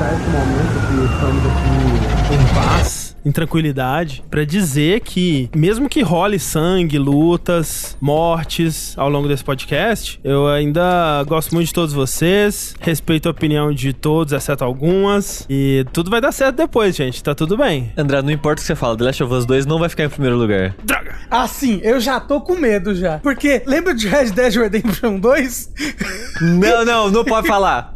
aproveitar esse momento que estamos aqui em paz em tranquilidade, para dizer que, mesmo que role sangue, lutas, mortes ao longo desse podcast, eu ainda gosto muito de todos vocês, respeito a opinião de todos, exceto algumas, e tudo vai dar certo depois, gente, tá tudo bem. André, não importa o que você fala, The Last of Us 2 não vai ficar em primeiro lugar. Droga! Ah, sim, eu já tô com medo já. Porque lembra de Red Dead Redemption 2? não, não, não pode falar.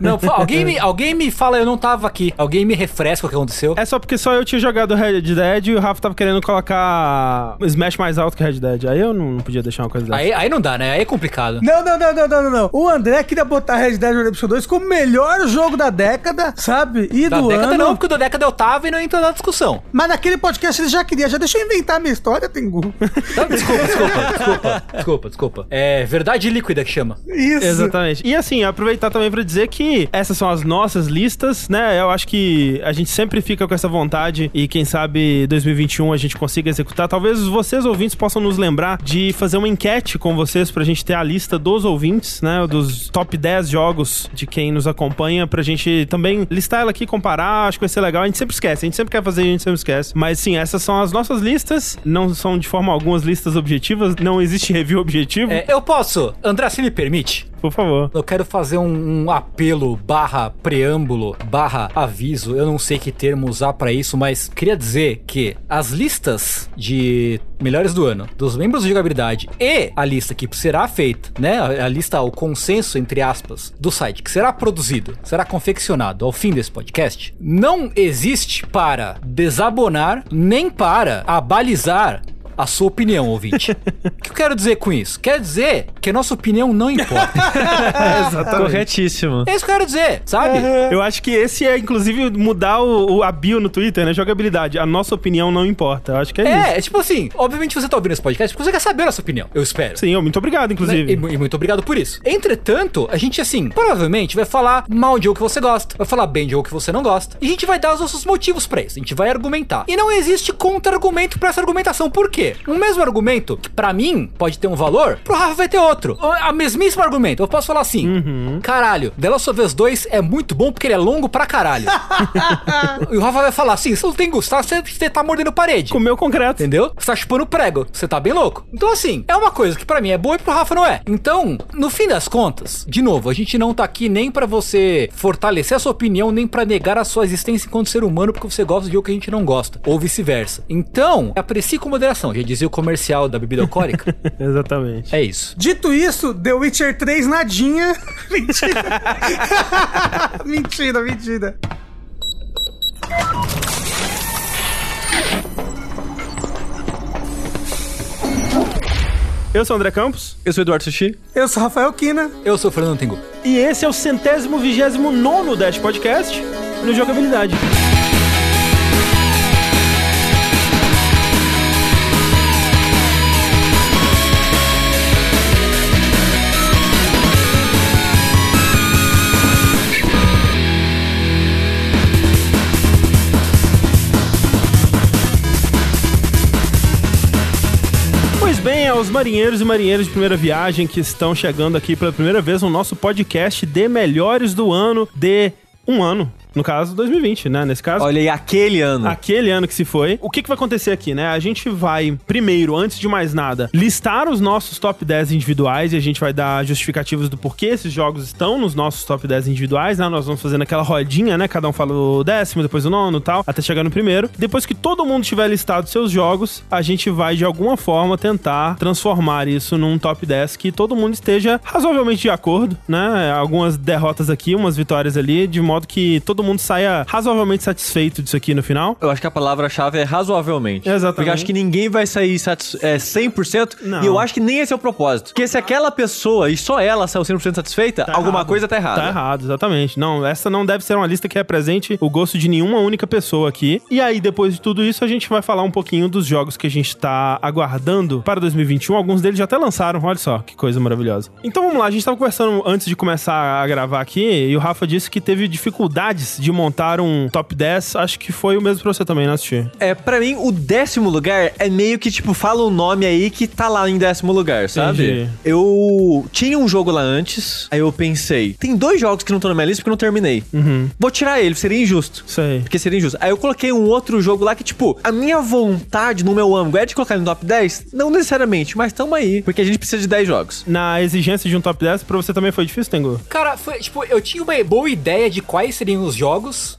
Não, alguém me, alguém me fala, eu não tava aqui. Alguém me refresca o que aconteceu. É só porque só eu tinha jogado Red Dead e o Rafa tava querendo colocar Smash mais alto que Red Dead. Aí eu não podia deixar uma coisa dessa. Aí, aí não dá, né? Aí é complicado. Não, não, não, não, não, não, não. O André queria botar Red Dead Redemption 2 como o melhor jogo da década, sabe? E da do década ano. não, porque o da década eu tava e não entrou na discussão. Mas naquele podcast ele já queria. Já deixa eu inventar a minha história, Tengu. Não, desculpa, desculpa, desculpa, desculpa, desculpa. É verdade líquida que chama. Isso. Exatamente. E assim, aproveitar também pra dizer que essas são as nossas listas, né? Eu acho que a gente sempre fica com essa vontade e quem sabe 2021 a gente consiga executar. Talvez vocês ouvintes possam nos lembrar de fazer uma enquete com vocês pra gente ter a lista dos ouvintes, né? Dos top 10 jogos de quem nos acompanha pra gente também listar ela aqui, comparar. Acho que vai ser legal. A gente sempre esquece. A gente sempre quer fazer, a gente sempre esquece. Mas sim, essas são as nossas listas. Não são de forma alguma as listas objetivas. Não existe review objetivo. É, eu posso. André, se me permite? Por favor. Eu quero fazer um, um, apelo barra preâmbulo barra aviso. Eu não sei que termo usar para isso, mas queria dizer que as listas de melhores do ano dos membros de jogabilidade e a lista que será feita, né? A, lista, o consenso entre aspas do site que será produzido, será confeccionado ao fim desse podcast, não existe para desabonar nem para abalizar a sua opinião, ouvinte. o que eu quero dizer com isso? Quer dizer que a nossa opinião não importa. Exatamente. Corretíssimo. É isso que eu quero dizer, sabe? Uhum. Eu acho que esse é, inclusive, mudar o, o, a bio no Twitter, né? Jogabilidade. A nossa opinião não importa. Eu acho que é, é isso. É, tipo assim, obviamente você tá ouvindo esse podcast porque você quer saber a nossa opinião. Eu espero. Sim, muito obrigado, inclusive. Né? E, e, muito obrigado por isso. Entretanto, a gente, assim, provavelmente vai falar mal de jogo que você gosta, vai falar bem de jogo que você não gosta. E a gente vai dar os nossos motivos para isso. A gente vai argumentar. E não existe contra-argumento para essa argumentação. Por quê? O mesmo argumento, que pra mim pode ter um valor, pro Rafa vai ter outro. A mesmíssimo argumento. Eu posso falar assim: uhum. caralho, The Last of Us 2 é muito bom porque ele é longo pra caralho. e o Rafa vai falar assim: você não tem gostar, você, você tá mordendo parede. Comeu concreto. Entendeu? Você tá chupando prego. Você tá bem louco. Então, assim, é uma coisa que pra mim é boa e pro Rafa não é. Então, no fim das contas, de novo, a gente não tá aqui nem para você fortalecer a sua opinião, nem para negar a sua existência enquanto ser humano porque você gosta de jogo que a gente não gosta. Ou vice-versa. Então, aprecie com moderação. Já dizia o comercial da bebida alcoólica. Exatamente. É isso. Dito isso, The Witcher 3 nadinha. mentira. mentira, mentira. Eu sou o André Campos. Eu sou o Eduardo Sushi. Eu sou o Rafael Kina. Eu sou o Fernando Tengu. E esse é o centésimo vigésimo nono Dash Podcast no Jogabilidade. Aos marinheiros e marinheiras de primeira viagem que estão chegando aqui pela primeira vez no nosso podcast de melhores do ano de um ano. No caso, 2020, né? Nesse caso. Olha aí, aquele ano. Aquele ano que se foi. O que, que vai acontecer aqui, né? A gente vai, primeiro, antes de mais nada, listar os nossos top 10 individuais e a gente vai dar justificativas do porquê esses jogos estão nos nossos top 10 individuais, né? Nós vamos fazendo aquela rodinha, né? Cada um fala o décimo, depois o nono e tal, até chegar no primeiro. Depois que todo mundo tiver listado seus jogos, a gente vai, de alguma forma, tentar transformar isso num top 10 que todo mundo esteja razoavelmente de acordo, né? Algumas derrotas aqui, umas vitórias ali, de modo que todo mundo saia razoavelmente satisfeito disso aqui no final. Eu acho que a palavra-chave é razoavelmente. Exatamente. Porque eu acho que ninguém vai sair satis é, 100%. Não. E eu acho que nem esse é o propósito. Porque se aquela pessoa e só ela saiu 100% satisfeita, tá alguma errado. coisa tá errada. Tá errado, exatamente. Não, essa não deve ser uma lista que represente o gosto de nenhuma única pessoa aqui. E aí, depois de tudo isso, a gente vai falar um pouquinho dos jogos que a gente tá aguardando para 2021. Alguns deles já até lançaram, olha só, que coisa maravilhosa. Então vamos lá, a gente tava conversando antes de começar a gravar aqui e o Rafa disse que teve dificuldades de montar um top 10, acho que foi o mesmo pra você também, né, assistir? É, pra mim, o décimo lugar é meio que, tipo, fala um nome aí que tá lá em décimo lugar, sabe? Entendi. Eu tinha um jogo lá antes, aí eu pensei, tem dois jogos que não estão na minha lista porque eu não terminei. Uhum. Vou tirar ele, seria injusto. Sei. Porque seria injusto. Aí eu coloquei um outro jogo lá que, tipo, a minha vontade no meu ângulo é de colocar ele no top 10? Não necessariamente, mas tamo aí. Porque a gente precisa de 10 jogos. Na exigência de um top 10, pra você também foi difícil, Tengu? Cara, foi, tipo, eu tinha uma boa ideia de quais seriam os jogos,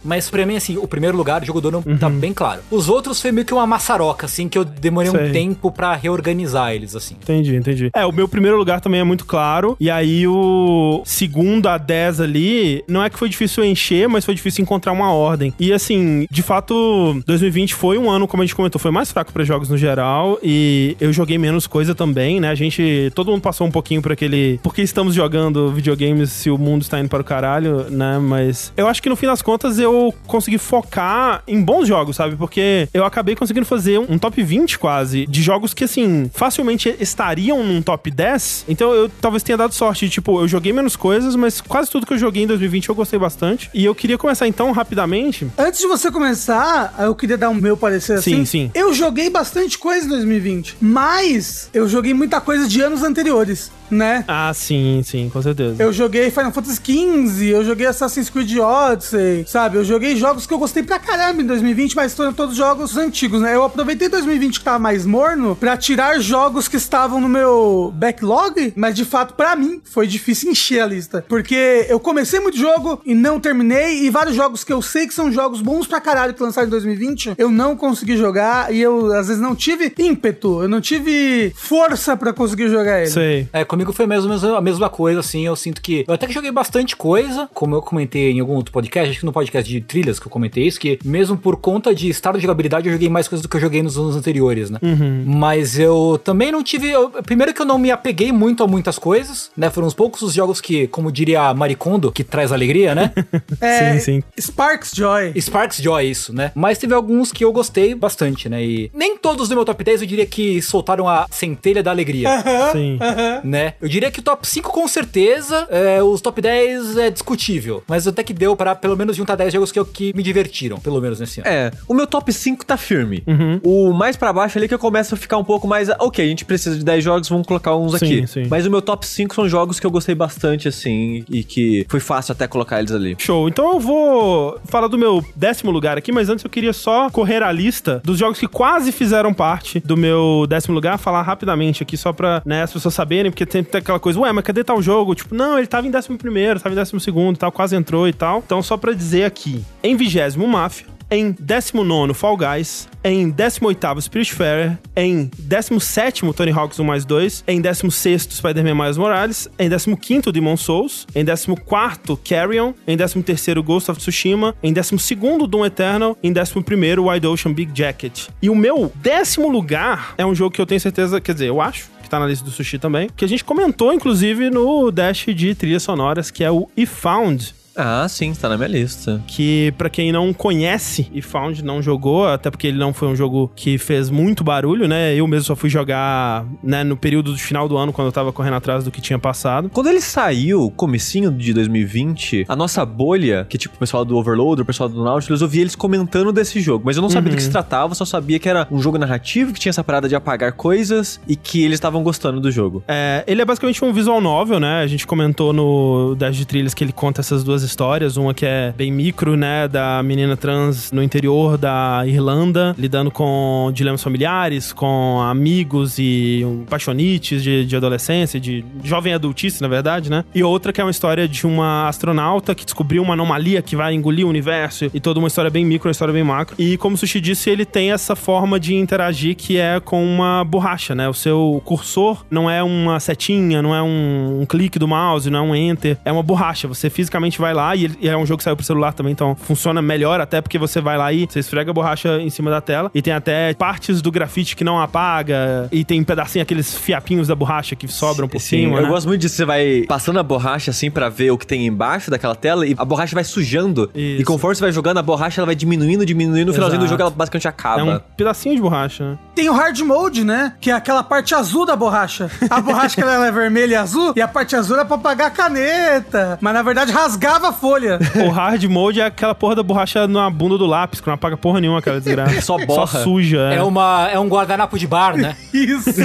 mas pra mim, assim, o primeiro lugar, o jogo do ano, tá bem claro. Os outros foi meio que uma maçaroca, assim, que eu demorei Sei. um tempo pra reorganizar eles, assim. Entendi, entendi. É, o meu primeiro lugar também é muito claro. E aí o segundo a 10 ali, não é que foi difícil encher, mas foi difícil encontrar uma ordem. E assim, de fato, 2020 foi um ano, como a gente comentou, foi mais fraco pra jogos no geral. E eu joguei menos coisa também, né? A gente. Todo mundo passou um pouquinho por aquele. Por que estamos jogando videogames se o mundo está indo para o caralho, né? Mas eu acho que no fim das contas eu consegui focar em bons jogos, sabe? Porque eu acabei conseguindo fazer um, um top 20 quase de jogos que, assim, facilmente estariam num top 10. Então eu talvez tenha dado sorte. Tipo, eu joguei menos coisas, mas quase tudo que eu joguei em 2020 eu gostei bastante. E eu queria começar então rapidamente. Antes de você começar, eu queria dar um meu parecer Sim, assim. sim. Eu joguei bastante coisa em 2020, mas eu joguei muita coisa de anos anteriores, né? Ah, sim, sim, com certeza. Eu joguei Final Fantasy XV, eu joguei Assassin's Creed Odyssey, sabe? Eu joguei jogos que eu gostei pra caramba em 2020, mas foram todos jogos antigos, né? Eu aproveitei 2020 que tava mais morno pra tirar jogos que estavam no meu backlog, mas de fato, pra mim, foi difícil encher a lista. Porque eu comecei muito jogo e não terminei, e vários jogos que eu sei que são jogos bons pra caralho que lançaram em 2020, eu não consegui jogar e eu, às vezes, não tive ímpeto, eu não tive força pra conseguir jogar ele. Sei. É, comigo foi menos a mesma coisa, assim. Eu sinto que. Eu até que joguei bastante coisa, como eu comentei em algum outro podcast, acho que no podcast de trilhas que eu comentei isso, que mesmo por conta de estado de jogabilidade, eu joguei mais coisas do que eu joguei nos anos anteriores, né? Mas eu também não tive. eu- primeiro que eu não me apeguei muito a muitas coisas, né? Foram uns poucos os jogos que, como diria Maricondo, que traz alegria, né? É, Sim, sim. Sparks Joy. Sparks Joy, isso, né? Mas teve alguns que eu gostei bastante, né? E nem todos do meu top 10 eu diria que soltaram a centelha da alegria. Sim. né? Eu diria que o top 5 com certeza, é, os top 10 é discutível, mas até que deu para pelo menos juntar 10 jogos que, eu- que me divertiram, pelo menos nesse ano. É, o meu top 5 tá firme. Uhum. O mais pra baixo ali que eu começo a ficar um pouco mais. Ok, a gente precisa de 10 jogos, vamos colocar uns Sim, aqui. sim. Mas o meu top 5 são jogos que eu gostei bastante, assim, e que foi fácil até colocar eles ali. Show. Então eu vou falar do meu décimo lugar aqui, mas antes eu queria só correr a lista dos jogos que quase fizeram parte do meu décimo lugar, falar rapidamente aqui só pra né, as pessoas saberem, porque tem aquela coisa, ué, mas cadê tal jogo? Tipo, não, ele tava em décimo primeiro, tava em décimo segundo e tal, quase entrou e tal. Então só pra dizer aqui, em vigésimo Mafia, em 19 Fall Guys, em 18 Spiritfarer, em 17 Tony Hawk's 1 mais 2, em 16 Spider-Man Miles Morales, em 15 Demon Souls, em 14 Carrion, em 13 Ghost of Tsushima, em 12 Doom Eternal, em 11 Wide Ocean Big Jacket. E o meu décimo lugar é um jogo que eu tenho certeza, quer dizer, eu acho que tá na lista do Sushi também, que a gente comentou inclusive no Dash de trilhas sonoras, que é o E Found, Ah, sim, tá na minha lista. que pra quem não conhece e Found não jogou, até porque ele não foi um jogo que fez muito barulho, né? Eu mesmo só fui jogar, né, no período do final do ano quando eu tava correndo atrás do que tinha passado. Quando ele saiu, comecinho de 2020, a nossa bolha, que tipo o pessoal do Overloader, o pessoal do Nautilus, eu via eles comentando desse jogo, mas eu não sabia do que se tratava, só sabia que era um jogo narrativo, que tinha essa parada de apagar coisas e que eles estavam gostando do jogo. É, ele é basicamente um visual novel, né? A gente comentou no Dash de Trilhas que ele conta essas duas histórias. Uma que é bem micro, né? Da menina trans no interior da Irlanda, lidando com dilemas familiares, com amigos e paixonites de, de adolescência, de jovem adultice, na verdade, né? E outra que é uma história de uma astronauta que descobriu uma anomalia que vai engolir o universo e toda uma história bem micro, uma história bem macro. E como o Sushi disse, ele tem essa forma de interagir que é com uma borracha, né? O seu cursor não é uma setinha, não é um, um clique do mouse, não é um enter, é uma borracha. Você fisicamente vai lá e, ele- e é um jogo que saiu pro celular também, então funciona melhor até porque você vai lá e você esfrega a borracha em cima da tela e tem até partes do grafite que não apaga e tem um pedacinho, aqueles fiapinhos da borracha que sobram por Sim, cima, eu né? gosto muito disso. Você vai passando a borracha assim pra ver o que tem embaixo daquela tela e a borracha vai sujando. Isso. E conforme você vai jogando, a borracha ela vai diminuindo, diminuindo. No finalzinho do jogo ela basicamente acaba. É um pedacinho de borracha, né? Tem o hard mode, né? Que é aquela parte azul da borracha. A borracha que ela é vermelha e azul, e a parte azul é pra apagar a caneta. Mas na verdade rasgava a folha. O hard mode é aquela porra da borracha na bunda do lápis, que não apaga porra nenhuma aquela desgraça. Só borra. Só suja. É, uma, é um guardanapo de bar, né? Isso.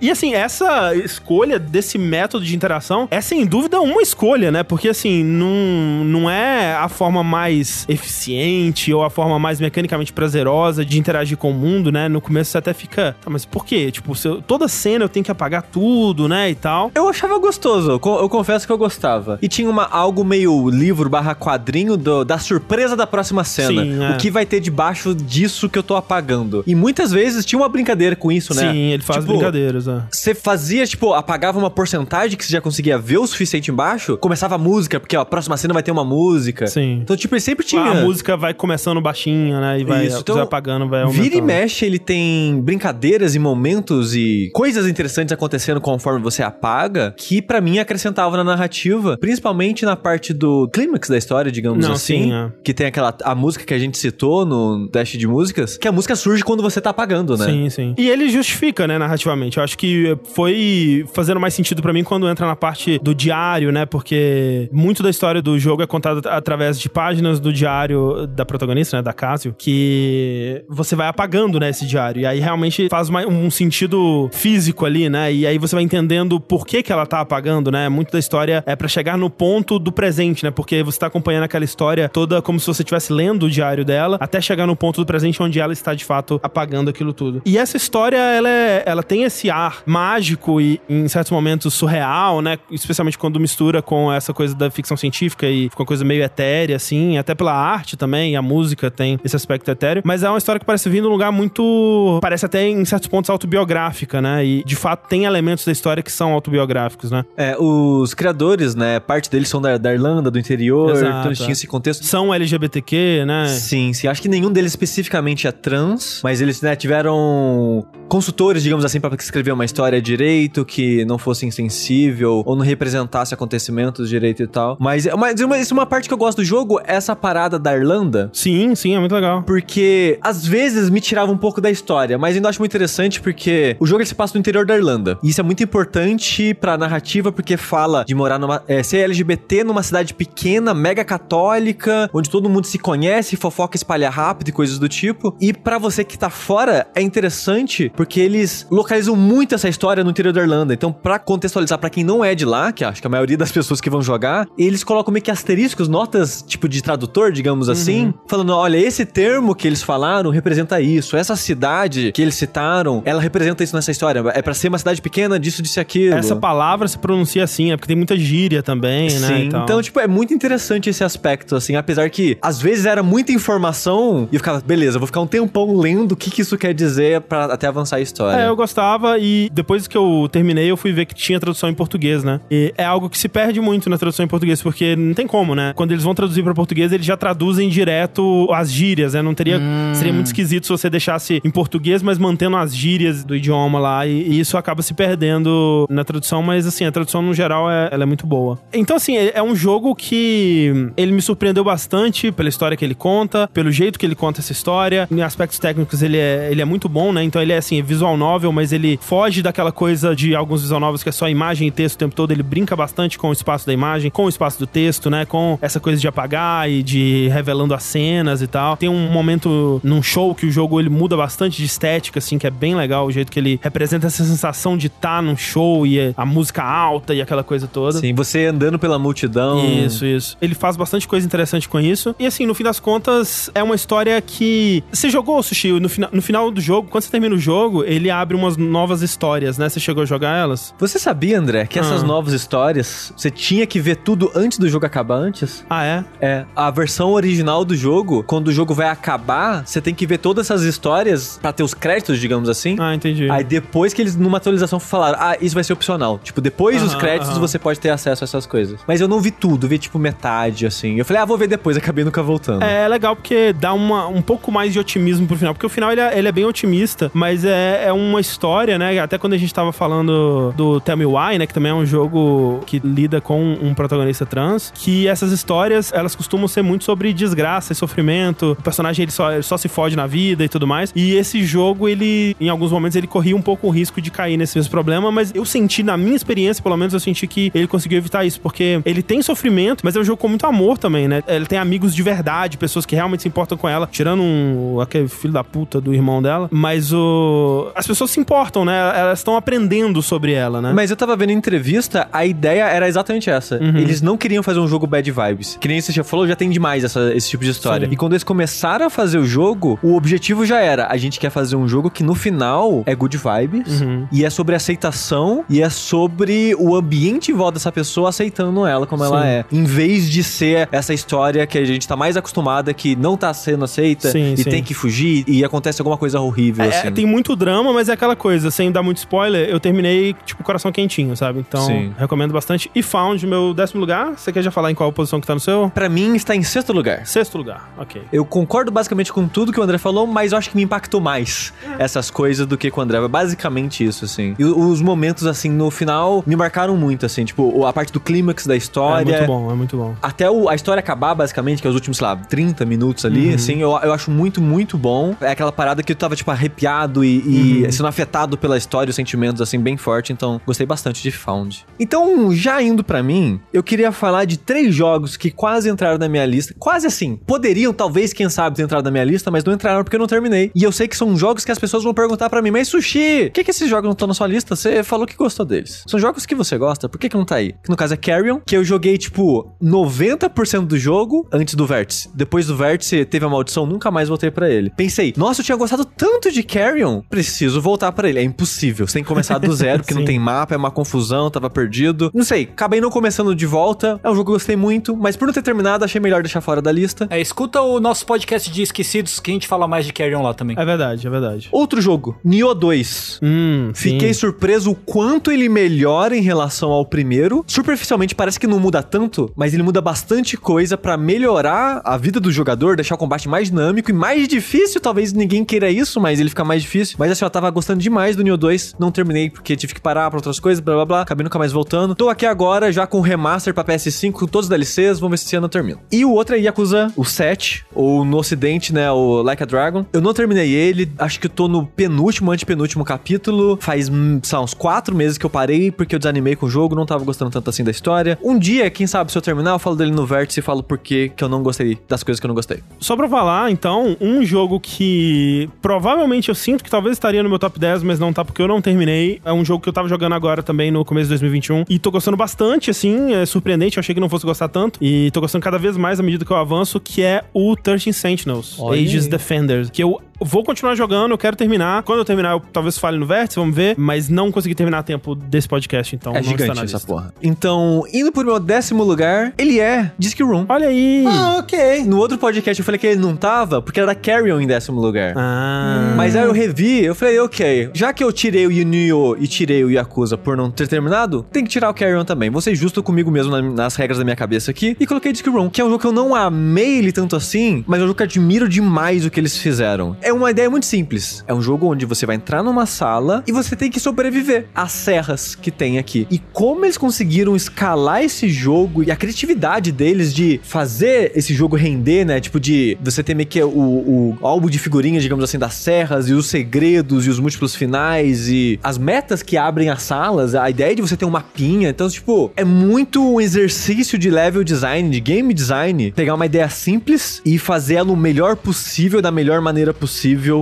E assim, essa escolha desse método de interação é sem dúvida uma escolha, né? Porque assim, não, não é a forma mais eficiente ou a forma mais mecanicamente prazerosa de interagir com o mundo, né? No começo você até fica, tá, mas por quê? Tipo, se eu- toda cena eu tenho que apagar tudo, né? E tal. Eu achava gostoso, eu confesso que eu gostava. E tinha uma, algo meio livro barra quadrinho do- da surpresa da próxima cena. Sim, é. O que vai ter debaixo disso que eu tô apagando. E muitas vezes tinha uma brincadeira com isso, né? Sim, ele faz Tipo, brincadeiras, né? Você fazia, tipo, apagava uma porcentagem que você já conseguia ver o suficiente embaixo, começava a música, porque ó, a próxima cena vai ter uma música. Sim. Então, tipo, ele sempre tinha. A música vai começando baixinha, né? E vai, Isso, então, vai apagando, vai aumentando. Vira e mexe, ele tem brincadeiras e momentos e coisas interessantes acontecendo conforme você apaga, que pra mim acrescentava na narrativa, principalmente na parte do clímax da história, digamos Não, assim, sim, é. que tem aquela a música que a gente citou no dash de músicas, que a música surge quando você tá apagando, né? Sim, sim. E ele justifica, né, narrativamente. Eu acho que foi fazendo mais sentido pra mim quando entra na parte do diário, né? Porque muito da história do jogo é contada através de páginas do diário da protagonista, né, da Casio, que você vai apagando, né, esse diário. E aí realmente faz um sentido físico ali, né? E aí você vai entendendo por que que ela tá apagando, né? Muito da história é pra chegar no ponto do presente, né? Porque você tá acompanhando aquela história toda como se você estivesse lendo o diário dela, até chegar no ponto do presente onde ela está de fato apagando aquilo tudo. E essa história, ela, é- ela tem esse ar mágico e, em certos momentos, surreal, né? Especialmente quando mistura com essa coisa da ficção científica e fica uma coisa meio etérea, assim, até pela arte também, a música tem esse aspecto etéreo. Mas é uma história que parece vir de um lugar muito. parece até em certos pontos autobiográfica, né? E de fato tem elementos da história que são autobiográficos, né? É, os criadores, né, parte deles são da, da Irlanda, do interior, Exato, então eles é. tinham esse contexto. São LGBTQ, né? Sim, sim. Acho que nenhum deles especificamente é trans, mas eles né, tiveram consultores, digamos assim, para escrever uma história direito, que não fosse insensível ou não representasse acontecimentos direito e tal. Mas, mas uma, isso é uma parte que eu gosto do jogo, essa parada da Irlanda. Sim, sim, é muito legal. Porque às vezes me tirava um pouco da história, mas ainda acho muito interessante porque o jogo ele se passa no interior da Irlanda. E isso é muito importante pra narrativa porque fala de morar numa. É, ser LGBT numa cidade pequena, mega católica, onde todo mundo se conhece, fofoca espalha rápido e coisas do tipo. E pra você que tá fora, é interessante porque eles localizam muito essa história no interior da Irlanda. Então, pra contextualizar pra quem não é de lá, que acho que a maioria das pessoas que vão jogar, eles colocam meio que asteriscos, notas tipo de tradutor, digamos assim, falando: olha, esse termo que eles falaram representa isso. Essa cidade que eles citaram, ela representa isso nessa história. É pra ser uma cidade pequena, disso, disso e aquilo. Essa palavra se pronuncia assim, é porque tem muita gíria também, né? Sim, então, tipo, é muito interessante esse aspecto, assim, apesar que às vezes era muita informação e eu ficava, beleza, eu vou ficar um tempão lendo o que, que isso quer dizer pra até avançar a história. É, eu gostava e depois que eu terminei, eu fui ver que tinha tradução em português, né? E é algo que se perde muito na tradução em português, porque não tem como, né? Quando eles vão traduzir pra português, eles já traduzem direto as gírias, né? Não teria. Seria muito esquisito se você deixasse em português, mas mantendo as gírias do idioma lá. E, e isso acaba se perdendo na tradução, mas assim, a tradução no geral é, ela é muito boa. Então, assim, é é um jogo que ele me surpreendeu bastante pela história que ele conta, pelo jeito que ele conta essa história. Em aspectos técnicos, ele é, ele é muito bom, né? Então ele é assim, visual novel, mas ele foge daquela coisa de alguns visual novels que é só imagem e texto o tempo todo. Ele brinca bastante com o espaço da imagem, com o espaço do texto, né? Com essa coisa de apagar e de revelando as cenas e tal. Tem um momento num show que o jogo ele muda bastante de estética, assim, que é bem legal o jeito que ele representa essa sensação de estar num show e a música alta e aquela coisa toda. Sim, você andando pela multidão. Isso, isso. Ele faz bastante coisa interessante com isso. E assim, no fim das contas, é uma história que. Você jogou, Sushi, no, fina... no final do jogo, quando você termina o jogo, ele abre umas novas histórias, né? Você chegou a jogar elas? Você sabia, André, que essas Ah. novas histórias, você tinha que ver tudo antes do jogo acabar antes? Ah, é? É, a versão original do jogo, quando o jogo vai acabar, você tem que ver todas essas histórias pra ter os créditos, digamos assim. Ah, entendi. Aí depois que eles, numa atualização, falaram, ah, isso vai ser opcional. Tipo, depois dos Aham, créditos aham. você pode ter acesso a essas coisas. Mas eu não vi tudo, vi tipo metade, assim. Eu falei, ah, vou ver depois, acabei nunca voltando. É legal porque dá uma, um pouco mais de otimismo pro final. Porque o final ele é, ele é bem otimista, mas é, é uma história, né? Até quando a gente tava falando do Tell Me Why, né? Que também é um jogo que lida com um protagonista trans. Que essas histórias, elas costumam ser muito sobre desgraça e sofrimento. O personagem ele só, ele só se fode na vida e tudo mais. E esse jogo, ele, em alguns momentos, ele corria um pouco o risco de cair nesse mesmo problema. Mas eu senti, na minha experiência, pelo menos, eu senti que ele conseguiu evitar isso, porque ele tem sofrimento, mas é um jogo com muito amor também, né? Ele tem amigos de verdade, pessoas que realmente se importam com ela, tirando um, aquele filho da puta do irmão dela, mas o as pessoas se importam, né? Elas estão aprendendo sobre ela, né? Mas eu tava vendo em entrevista, a ideia era exatamente essa. Uhum. Eles não queriam fazer um jogo bad vibes. Que nem você já falou, já tem demais essa- esse tipo de história. Sim. E quando eles começaram a fazer o jogo, o objetivo já era: a gente quer fazer um jogo que no final é good vibes, Uhum. e é sobre aceitação, e é sobre o ambiente em volta dessa pessoa aceitando ela como ela Sim. é. Em vez de ser essa história que a gente tá mais acostumada, que não tá sendo aceita, Sim, e sim. tem que fugir, e acontece alguma coisa horrível, É, assim. tem muito drama, mas é aquela coisa, sem dar muito spoiler, eu terminei, tipo, coração quentinho, sabe? Então, Sim. recomendo bastante. E Found, meu décimo lugar. Você quer já falar em qual posição que tá no seu? Pra mim, está em sexto lugar. Sexto lugar, ok. Eu concordo basicamente com tudo que o André falou, mas eu acho que me impactou mais essas coisas do que com o André. É basicamente isso, assim. E os momentos, assim, no final me marcaram muito, assim. Tipo, a parte do clímax da É história. muito bom, é muito bom. Até o- a história acabar, basicamente, que é os últimos, sei lá, 30 minutos ali, assim, eu, eu acho muito, muito bom. É aquela parada que eu tava, tipo, arrepiado e, e sendo afetado pela história os sentimentos, assim, bem forte. Então, gostei bastante de Found. Então, já indo pra mim, eu queria falar de três jogos que quase entraram na minha lista. Quase assim, poderiam, talvez, quem sabe, ter entrado na minha lista, mas não entraram porque eu não terminei. E eu sei que são jogos que as pessoas vão perguntar pra mim, mas Sushi, por que, que esses jogos não estão na sua lista? Você falou que gostou deles. São jogos que você gosta, por que, que não tá aí? Que no caso é Carrion, que eu joguei, tipo, 90% do jogo antes do Vértice. Depois do Vértice, teve a maldição, nunca mais voltei pra ele. Pensei, nossa, eu tinha gostado tanto de Carrion, preciso voltar pra ele. É impossível, você tem que começar do zero, porque não tem mapa, é uma confusão, tava perdido. Não sei, acabei não começando de volta. É um jogo que eu gostei muito, mas por não ter terminado, achei melhor deixar fora da lista. É, escuta o nosso podcast de esquecidos que a gente fala mais de Carrion lá também. É verdade, é verdade. Outro jogo, Nioh 2. Hum, Fiquei sim. surpreso o quanto ele melhora em relação ao primeiro. Superficialmente parece que não muda tanto, mas ele muda bastante coisa pra melhorar a vida do jogador, deixar o combate mais dinâmico e mais difícil. Talvez ninguém queira isso, mas ele fica mais difícil. Mas assim, eu tava gostando demais do Nioh 2. Não terminei porque tive que parar pra outras coisas, blá blá blá. Acabei nunca mais voltando. Tô aqui agora já com o remaster pra PS5, com todos os DLCs. Vamos ver se esse ano eu termino. E o outro é Yakuza, o 7, ou no ocidente, né, o Like a Dragon. Eu não terminei ele, acho que eu tô no penúltimo, antepenúltimo capítulo. Faz, hum, uns quatro meses que eu parei, porque eu desanimei com o jogo, não tava gostando tanto assim da história. Um dia, quem sabe, se eu terminar, eu falo dele no vértice e falo por que eu não gostei das coisas que eu não gostei. Só pra falar, então, um jogo que provavelmente eu sinto que talvez estaria no meu top 10, mas não tá porque eu não terminei. É um jogo que eu tava jogando agora também no começo de 2021 e tô gostando bastante, assim, é surpreendente. Eu achei que não fosse gostar tanto e tô gostando cada vez mais à medida que eu avanço, que é o 13 Sentinels, Olha aí. Defenders, que eu vou continuar jogando, eu quero terminar. Quando eu terminar, eu talvez fale no vértice, vamos ver, mas não consegui terminar a tempo desse podcast, então é não está gigante na essa lista. porra. Então, indo pro meu décimo lugar, ele é Disc Room. Olha aí! Ah, ok. No outro podcast eu falei que ele não tava, porque era Carrion em décimo lugar. Ah. Mas aí eu revi, eu falei, ok, já que eu tirei o Nioh e tirei o Yakuza por não ter terminado, tem que tirar o Carrion também. Vou ser justo comigo mesmo na- nas regras da minha cabeça aqui. E coloquei Disc Room, que é um jogo que eu não amei ele tanto assim, mas é um jogo que admiro demais o que eles fizeram. É uma ideia muito simples. É um jogo onde você vai entrar numa sala e você tem que sobreviver às serras que tem aqui. E como eles conseguiram escalar esse jogo e a criatividade deles de fazer esse jogo render, né? Tipo, de você ter meio que o, o álbum de figurinhas, digamos assim, das serras e os segredos e os múltiplos finais e as metas que abrem as salas, a ideia de você ter um mapinha. Então, tipo, é muito um exercício de level design, de game design, pegar uma ideia simples e fazer ela o melhor possível, da melhor maneira possível,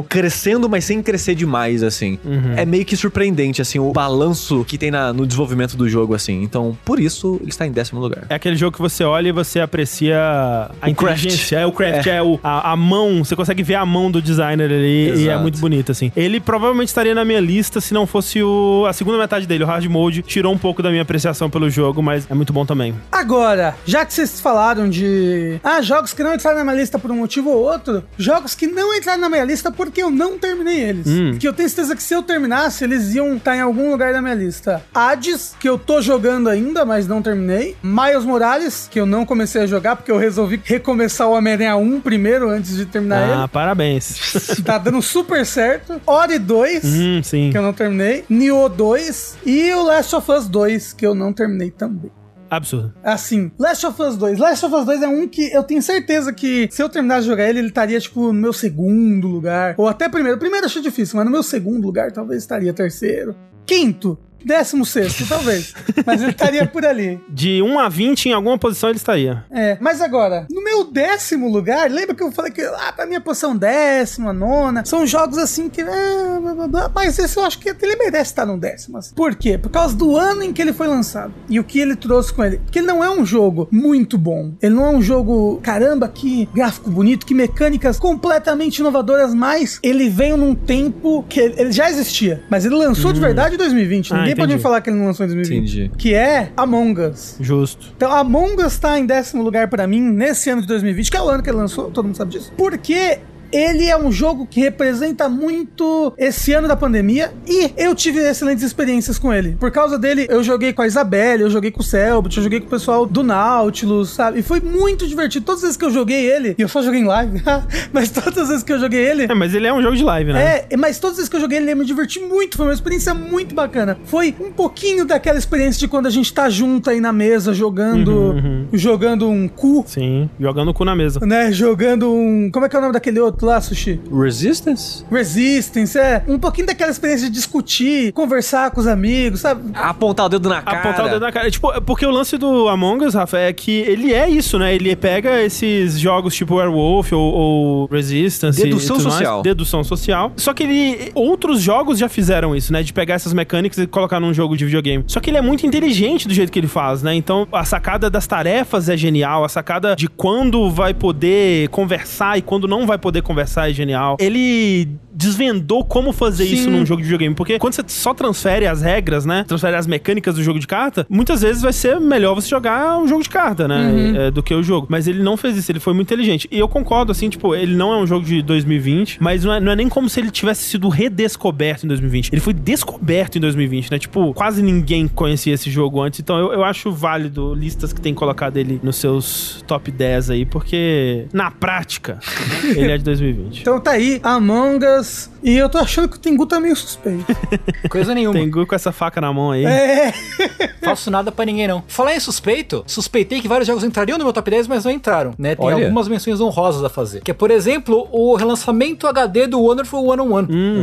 crescendo, mas sem crescer demais, assim. É meio que surpreendente, assim, o balanço que tem na- no desenvolvimento do jogo, assim. Então, por isso, ele está em décimo lugar. É aquele jogo que você olha e você aprecia a O inteligência. craft. É o craft, é, o, a, a mão. Você consegue ver a mão do designer ali e é Exato. muito bonito, assim. Ele provavelmente estaria na minha lista se não fosse o, a segunda metade dele, o hard mode. Tirou um pouco da minha apreciação pelo jogo, mas é muito bom também. Agora, já que vocês falaram de. Ah, jogos que não entraram na minha lista por um motivo ou outro, jogos que não entraram na minha lista porque eu não terminei eles. Hum. Que eu tenho certeza que se eu terminasse, eles iam estar em algum lugar da minha lista. Hades, que eu tô jogando ainda, mas não terminei. Miles Morales, que eu não comecei a jogar porque eu resolvi recomeçar o Homem-Aranha 1 primeiro antes de terminar Ah, parabéns. ele. Tá dando super certo. Ori 2. hum, sim. Que eu não terminei. Nioh 2 e o Last of Us 2, que eu não terminei também. Absurdo. Assim, Last of Us 2. Last of Us 2 é um que eu tenho certeza que se eu terminasse de jogar ele, ele estaria, tipo, no meu segundo lugar. Ou até primeiro. Primeiro eu achei difícil, mas no meu segundo lugar talvez estaria terceiro. Quinto. 16, talvez. Mas ele estaria por ali. De 1 a 20, em alguma posição ele estaria. É, mas agora, no meu décimo lugar, lembra que eu falei que ah, pra minha posição décima, nona, são jogos assim que. ah, blá, blá, blá, mas esse eu acho que ele merece estar no décimo. assim. Por quê? Por causa do ano em que ele foi lançado e o que ele trouxe com ele. Porque ele não é um jogo muito bom. Ele não é um jogo, caramba, que gráfico bonito, que mecânicas completamente inovadoras, mas ele veio num tempo que ele já existia. Mas ele lançou de verdade em 2020. Ah, Ninguém pode entendi. me falar que ele não lançou em 2020. Entendi. Que é Among Us. Justo. Então, Among Us tá em décimo lugar pra mim nesse ano de 2020, que é o ano que ele lançou, todo mundo sabe disso. Porque ele é um jogo que representa muito esse ano da pandemia e eu tive excelentes experiências com ele. Por causa dele, eu joguei com a Isabelle, eu joguei com o Selbit, eu joguei com o pessoal do Nautilus, sabe? E foi muito divertido. Todas as vezes que eu joguei ele, e eu só joguei em live, mas todas as vezes que eu joguei ele, É, mas ele é um jogo de live, né? é, mas todas as vezes que eu joguei ele, eu me diverti muito. Foi uma experiência muito bacana. Foi um pouquinho daquela experiência de quando a gente tá junto aí na mesa jogando, jogando um cu, Sim, jogando o cu na mesa. né? Jogando um. Como é que é o nome daquele outro lá, Sushi? Resistance? Resistance, é. Um pouquinho daquela experiência de discutir, conversar com os amigos, sabe? Apontar o dedo na cara. Apontar o dedo na cara. Tipo, é porque o lance do Among Us, Rafa, é que ele é isso, né? Ele pega esses jogos tipo Werewolf ou, ou Resistance. Dedução e tudo mais. social. Dedução social. Só que ele. Outros jogos já fizeram isso, né? De pegar essas mecânicas e colocar num jogo de videogame. Só que ele é muito inteligente do jeito que ele faz, né? Então a sacada das tarefas é genial. A sacada de quando vai poder conversar e quando não vai poder conversar é genial. Ele desvendou como fazer isso Sim. num jogo de videogame. Porque quando você só transfere as regras, né? Transfere as mecânicas do jogo de carta, muitas vezes vai ser melhor você jogar um jogo de carta, né? É, do que o jogo. Mas ele não fez isso, ele foi muito inteligente. E eu concordo, assim, tipo, ele não é um jogo de 2020, mas não é, não é nem como se ele tivesse sido redescoberto em 2020. Ele foi descoberto em 2020, né? Tipo, quase ninguém conhecia esse jogo antes. Então eu, eu acho válido listas que tem colocado ele nos seus top 10 aí, porque na prática, ele é de 2020. Então tá aí, Among Us. E eu tô achando que o Tengu tá meio suspeito. Coisa nenhuma. Tem Gu com essa faca na mão aí. é. Faço nada pra ninguém, não. Falar em suspeito, suspeitei que vários jogos entrariam no meu top 10, mas não entraram, né? Tem Olha. algumas menções honrosas a fazer. Que é, por exemplo, o relançamento HD do Wonderful 101.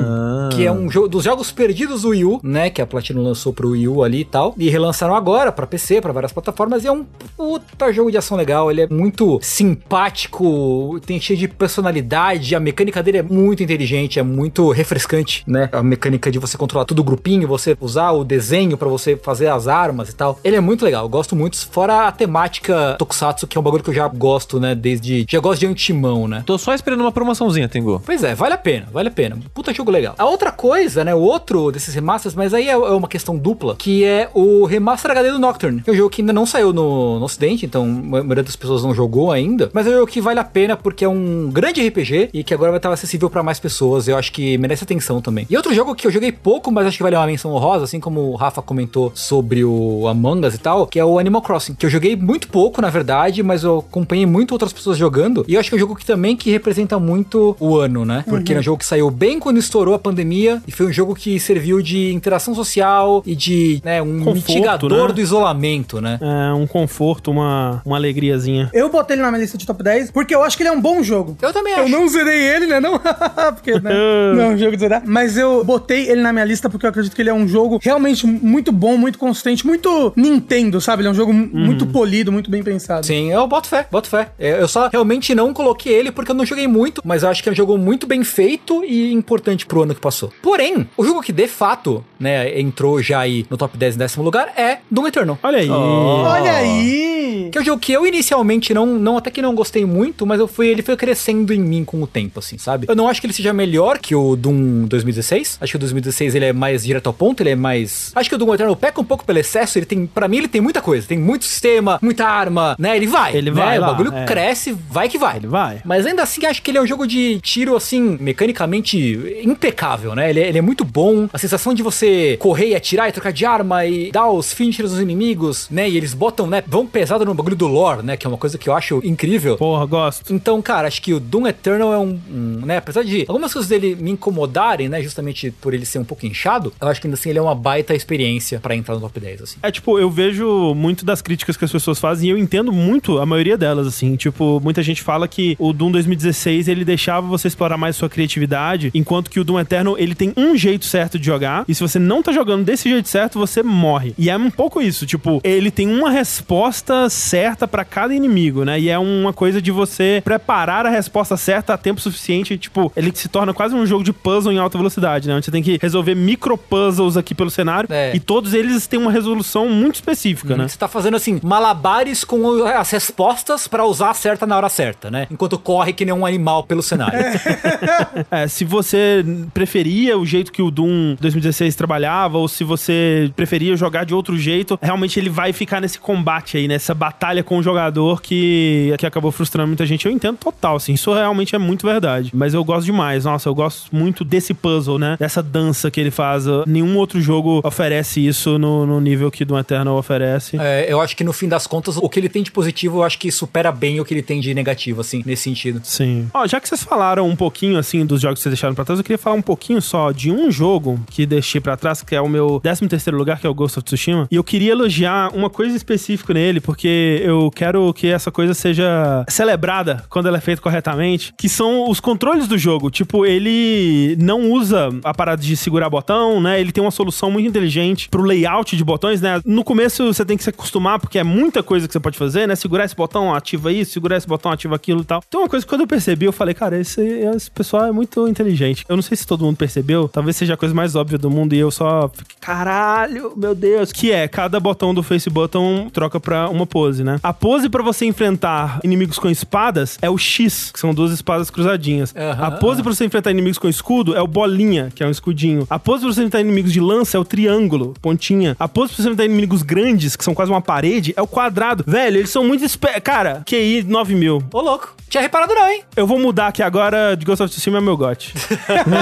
Ah. Que é um jogo dos jogos perdidos do Wii U, né? Que a Platinum lançou pro Wii U ali e tal. E relançaram agora pra PC, pra várias plataformas. E é um puta jogo de ação legal. Ele é muito simpático, tem cheio de personalidade. A mecânica dele é muito inteligente, é muito refrescante, né? A mecânica de você controlar todo o grupinho, você usar o desenho pra você fazer as armas e tal. Ele é muito legal, eu gosto muito. Fora a temática Tokusatsu, que é um bagulho que eu já gosto, né? Desde. Já gosto de antimão, né? Tô só esperando uma promoçãozinha, Tengu. Pois é, vale a pena, vale a pena. Puta jogo legal. A outra coisa, né, o outro desses remasters, mas aí é, é uma questão dupla, que é o remaster HD do Nocturne. Que é um jogo que ainda não saiu no, no ocidente, então a maioria das pessoas não jogou ainda, mas é um jogo que vale a pena porque é um grande RPG e que agora vai estar acessível pra mais pessoas. Eu acho que merece atenção também. E outro jogo que eu joguei pouco, mas acho que vale uma menção honrosa, assim como o Rafa comentou sobre o Among Us e tal, que é o Animal Crossing, que eu joguei muito pouco, na verdade, mas eu acompanhei muito outras pessoas jogando. E eu acho que é um jogo que também que representa muito o ano, né? Porque é um jogo que saiu bem quando estourou a pandemia e foi um jogo que serviu de interação social e de, né, um Conforto, mitigador né? do isolamento, né? É um conforto, uma, uma alegriazinha. Eu botei ele na minha lista de top 10 porque eu acho que ele é um bom jogo. Eu também Eu acho. não zerei ele, né? Não, porque né? não é um jogo de zerar. Mas eu botei ele na minha lista porque eu acredito que ele é um jogo realmente muito bom, muito consistente, muito Nintendo, sabe? Ele é um jogo muito polido, muito bem pensado. Sim, eu boto fé, boto fé. É, Eu só realmente não coloquei ele porque eu não joguei muito, mas eu acho que é um jogo muito bem feito e importante pro ano que passou. Porém, o jogo que de fato, né, entrou já aí no top 10 em décimo lugar é Doom Eternal. Olha aí. Olha aí! Que é um jogo que eu inicialmente não, não até que não gostei muito, mas eu fui, ele foi crescendo em mim com o tempo, assim, sabe? Eu não acho que ele seja melhor que o Doom 2016. Acho que o 2016 ele é mais direto ao ponto, ele é mais. Acho que o Doom Eternal peca um pouco pelo excesso. Ele tem, para mim, ele tem muita coisa, tem muito sistema, muita arma, né? Ele vai. Ele né? vai O lá, bagulho é. cresce, vai que vai. Ele vai. Mas ainda assim, acho que ele é um jogo de tiro, assim, mecanicamente impecável, né? Ele é, ele é muito bom. A sensação de você correr e atirar e trocar de arma e dar os finishers dos inimigos, né? E eles botam, né? Vão pesado no bagulho do lore, né? Que é uma coisa que eu acho incrível. Porra, gosto. Então, cara, acho que o Doom Eternal é um, um, né, apesar de algumas coisas dele me incomodarem, né, justamente por ele ser um pouco inchado, eu acho que ainda assim ele é uma baita experiência pra entrar no top 10, assim. É, tipo, eu vejo muito das críticas que as pessoas fazem e eu entendo muito a maioria delas, assim. Tipo, muita gente fala que o Doom 2016 ele deixava você explorar mais sua criatividade, enquanto que o Doom Eternal ele tem um jeito certo de jogar e se você não tá jogando desse jeito certo, você morre. E é um pouco isso, tipo, ele tem uma resposta certa pra cada inimigo, né? E é uma coisa de você preparar a resposta certa a tempo suficiente, tipo, ele se torna quase um jogo de puzzle em alta velocidade, né? Onde você tem que resolver micro puzzles aqui pelo cenário É. e todos eles têm uma resolução muito específica, né? Você tá fazendo assim, malabares com as respostas pra usar a certa na hora certa, né? Enquanto corre que nem um animal pelo cenário. É, se você preferia o jeito que o Doom 2016 trabalhava, ou se você preferia jogar de outro jeito, realmente ele vai ficar nesse combate aí, nessa batalha com o jogador que, que acabou frustrando muita gente. Eu entendo total, assim, isso realmente é muito verdade. Mas eu gosto demais, nossa, eu gosto muito desse puzzle, né? Dessa dança que ele faz. Nenhum outro jogo oferece isso no, no nível que Doom Eternal oferece. É, eu acho que no fim das contas, o que ele tem de positivo, eu acho que supera bem o que ele tem de negativo, assim, nesse sentido. Sim. Ó, já que vocês falaram um pouquinho, assim, dos jogos que vocês deixaram pra trás, eu queria falar um pouquinho só de um jogo que deixei pra trás, que é o meu 13 terceiro lugar, que é o Ghost of Tsushima. E eu queria elogiar uma coisa específica nele, porque eu quero que essa coisa seja celebrada quando ela é feita corretamente, que são os controles do jogo. Tipo, ele não usa a parada de segurar botão, né? Ele tem uma solução muito inteligente pro layout de botões, né? No começo você tem que se acostumar, porque é muita coisa que você pode fazer, né? Segurar esse botão, ativa isso, segurar esse botão, ativa aquilo e tal. Então, uma coisa que quando eu percebi, eu falei, cara, esse, esse pessoal é muito inteligente. Eu não sei se todo mundo percebeu, talvez seja a coisa mais óbvia do mundo e eu só fiquei, caralho, meu Deus. Que é, cada botão do face button troca pra uma pose, né? A pose pra você enfrentar inimigos com espadas é o X, que são duas espadas cruzadinhas. Aham, a pose pra você enfrentar inimigos com escudo é o bolinha, que é um escudinho. A pose pra você enfrentar inimigos de lança é o triângulo, pontinha. A pose pra você enfrentar inimigos grandes, que são quase uma parede, é o quadrado. Velho, eles são muito... Espe... Cara, QI 9000. mil. Ô, louco. Tinha reparado não, hein? Eu vou mudar aqui agora de Ghost of Tsushima é meu gote.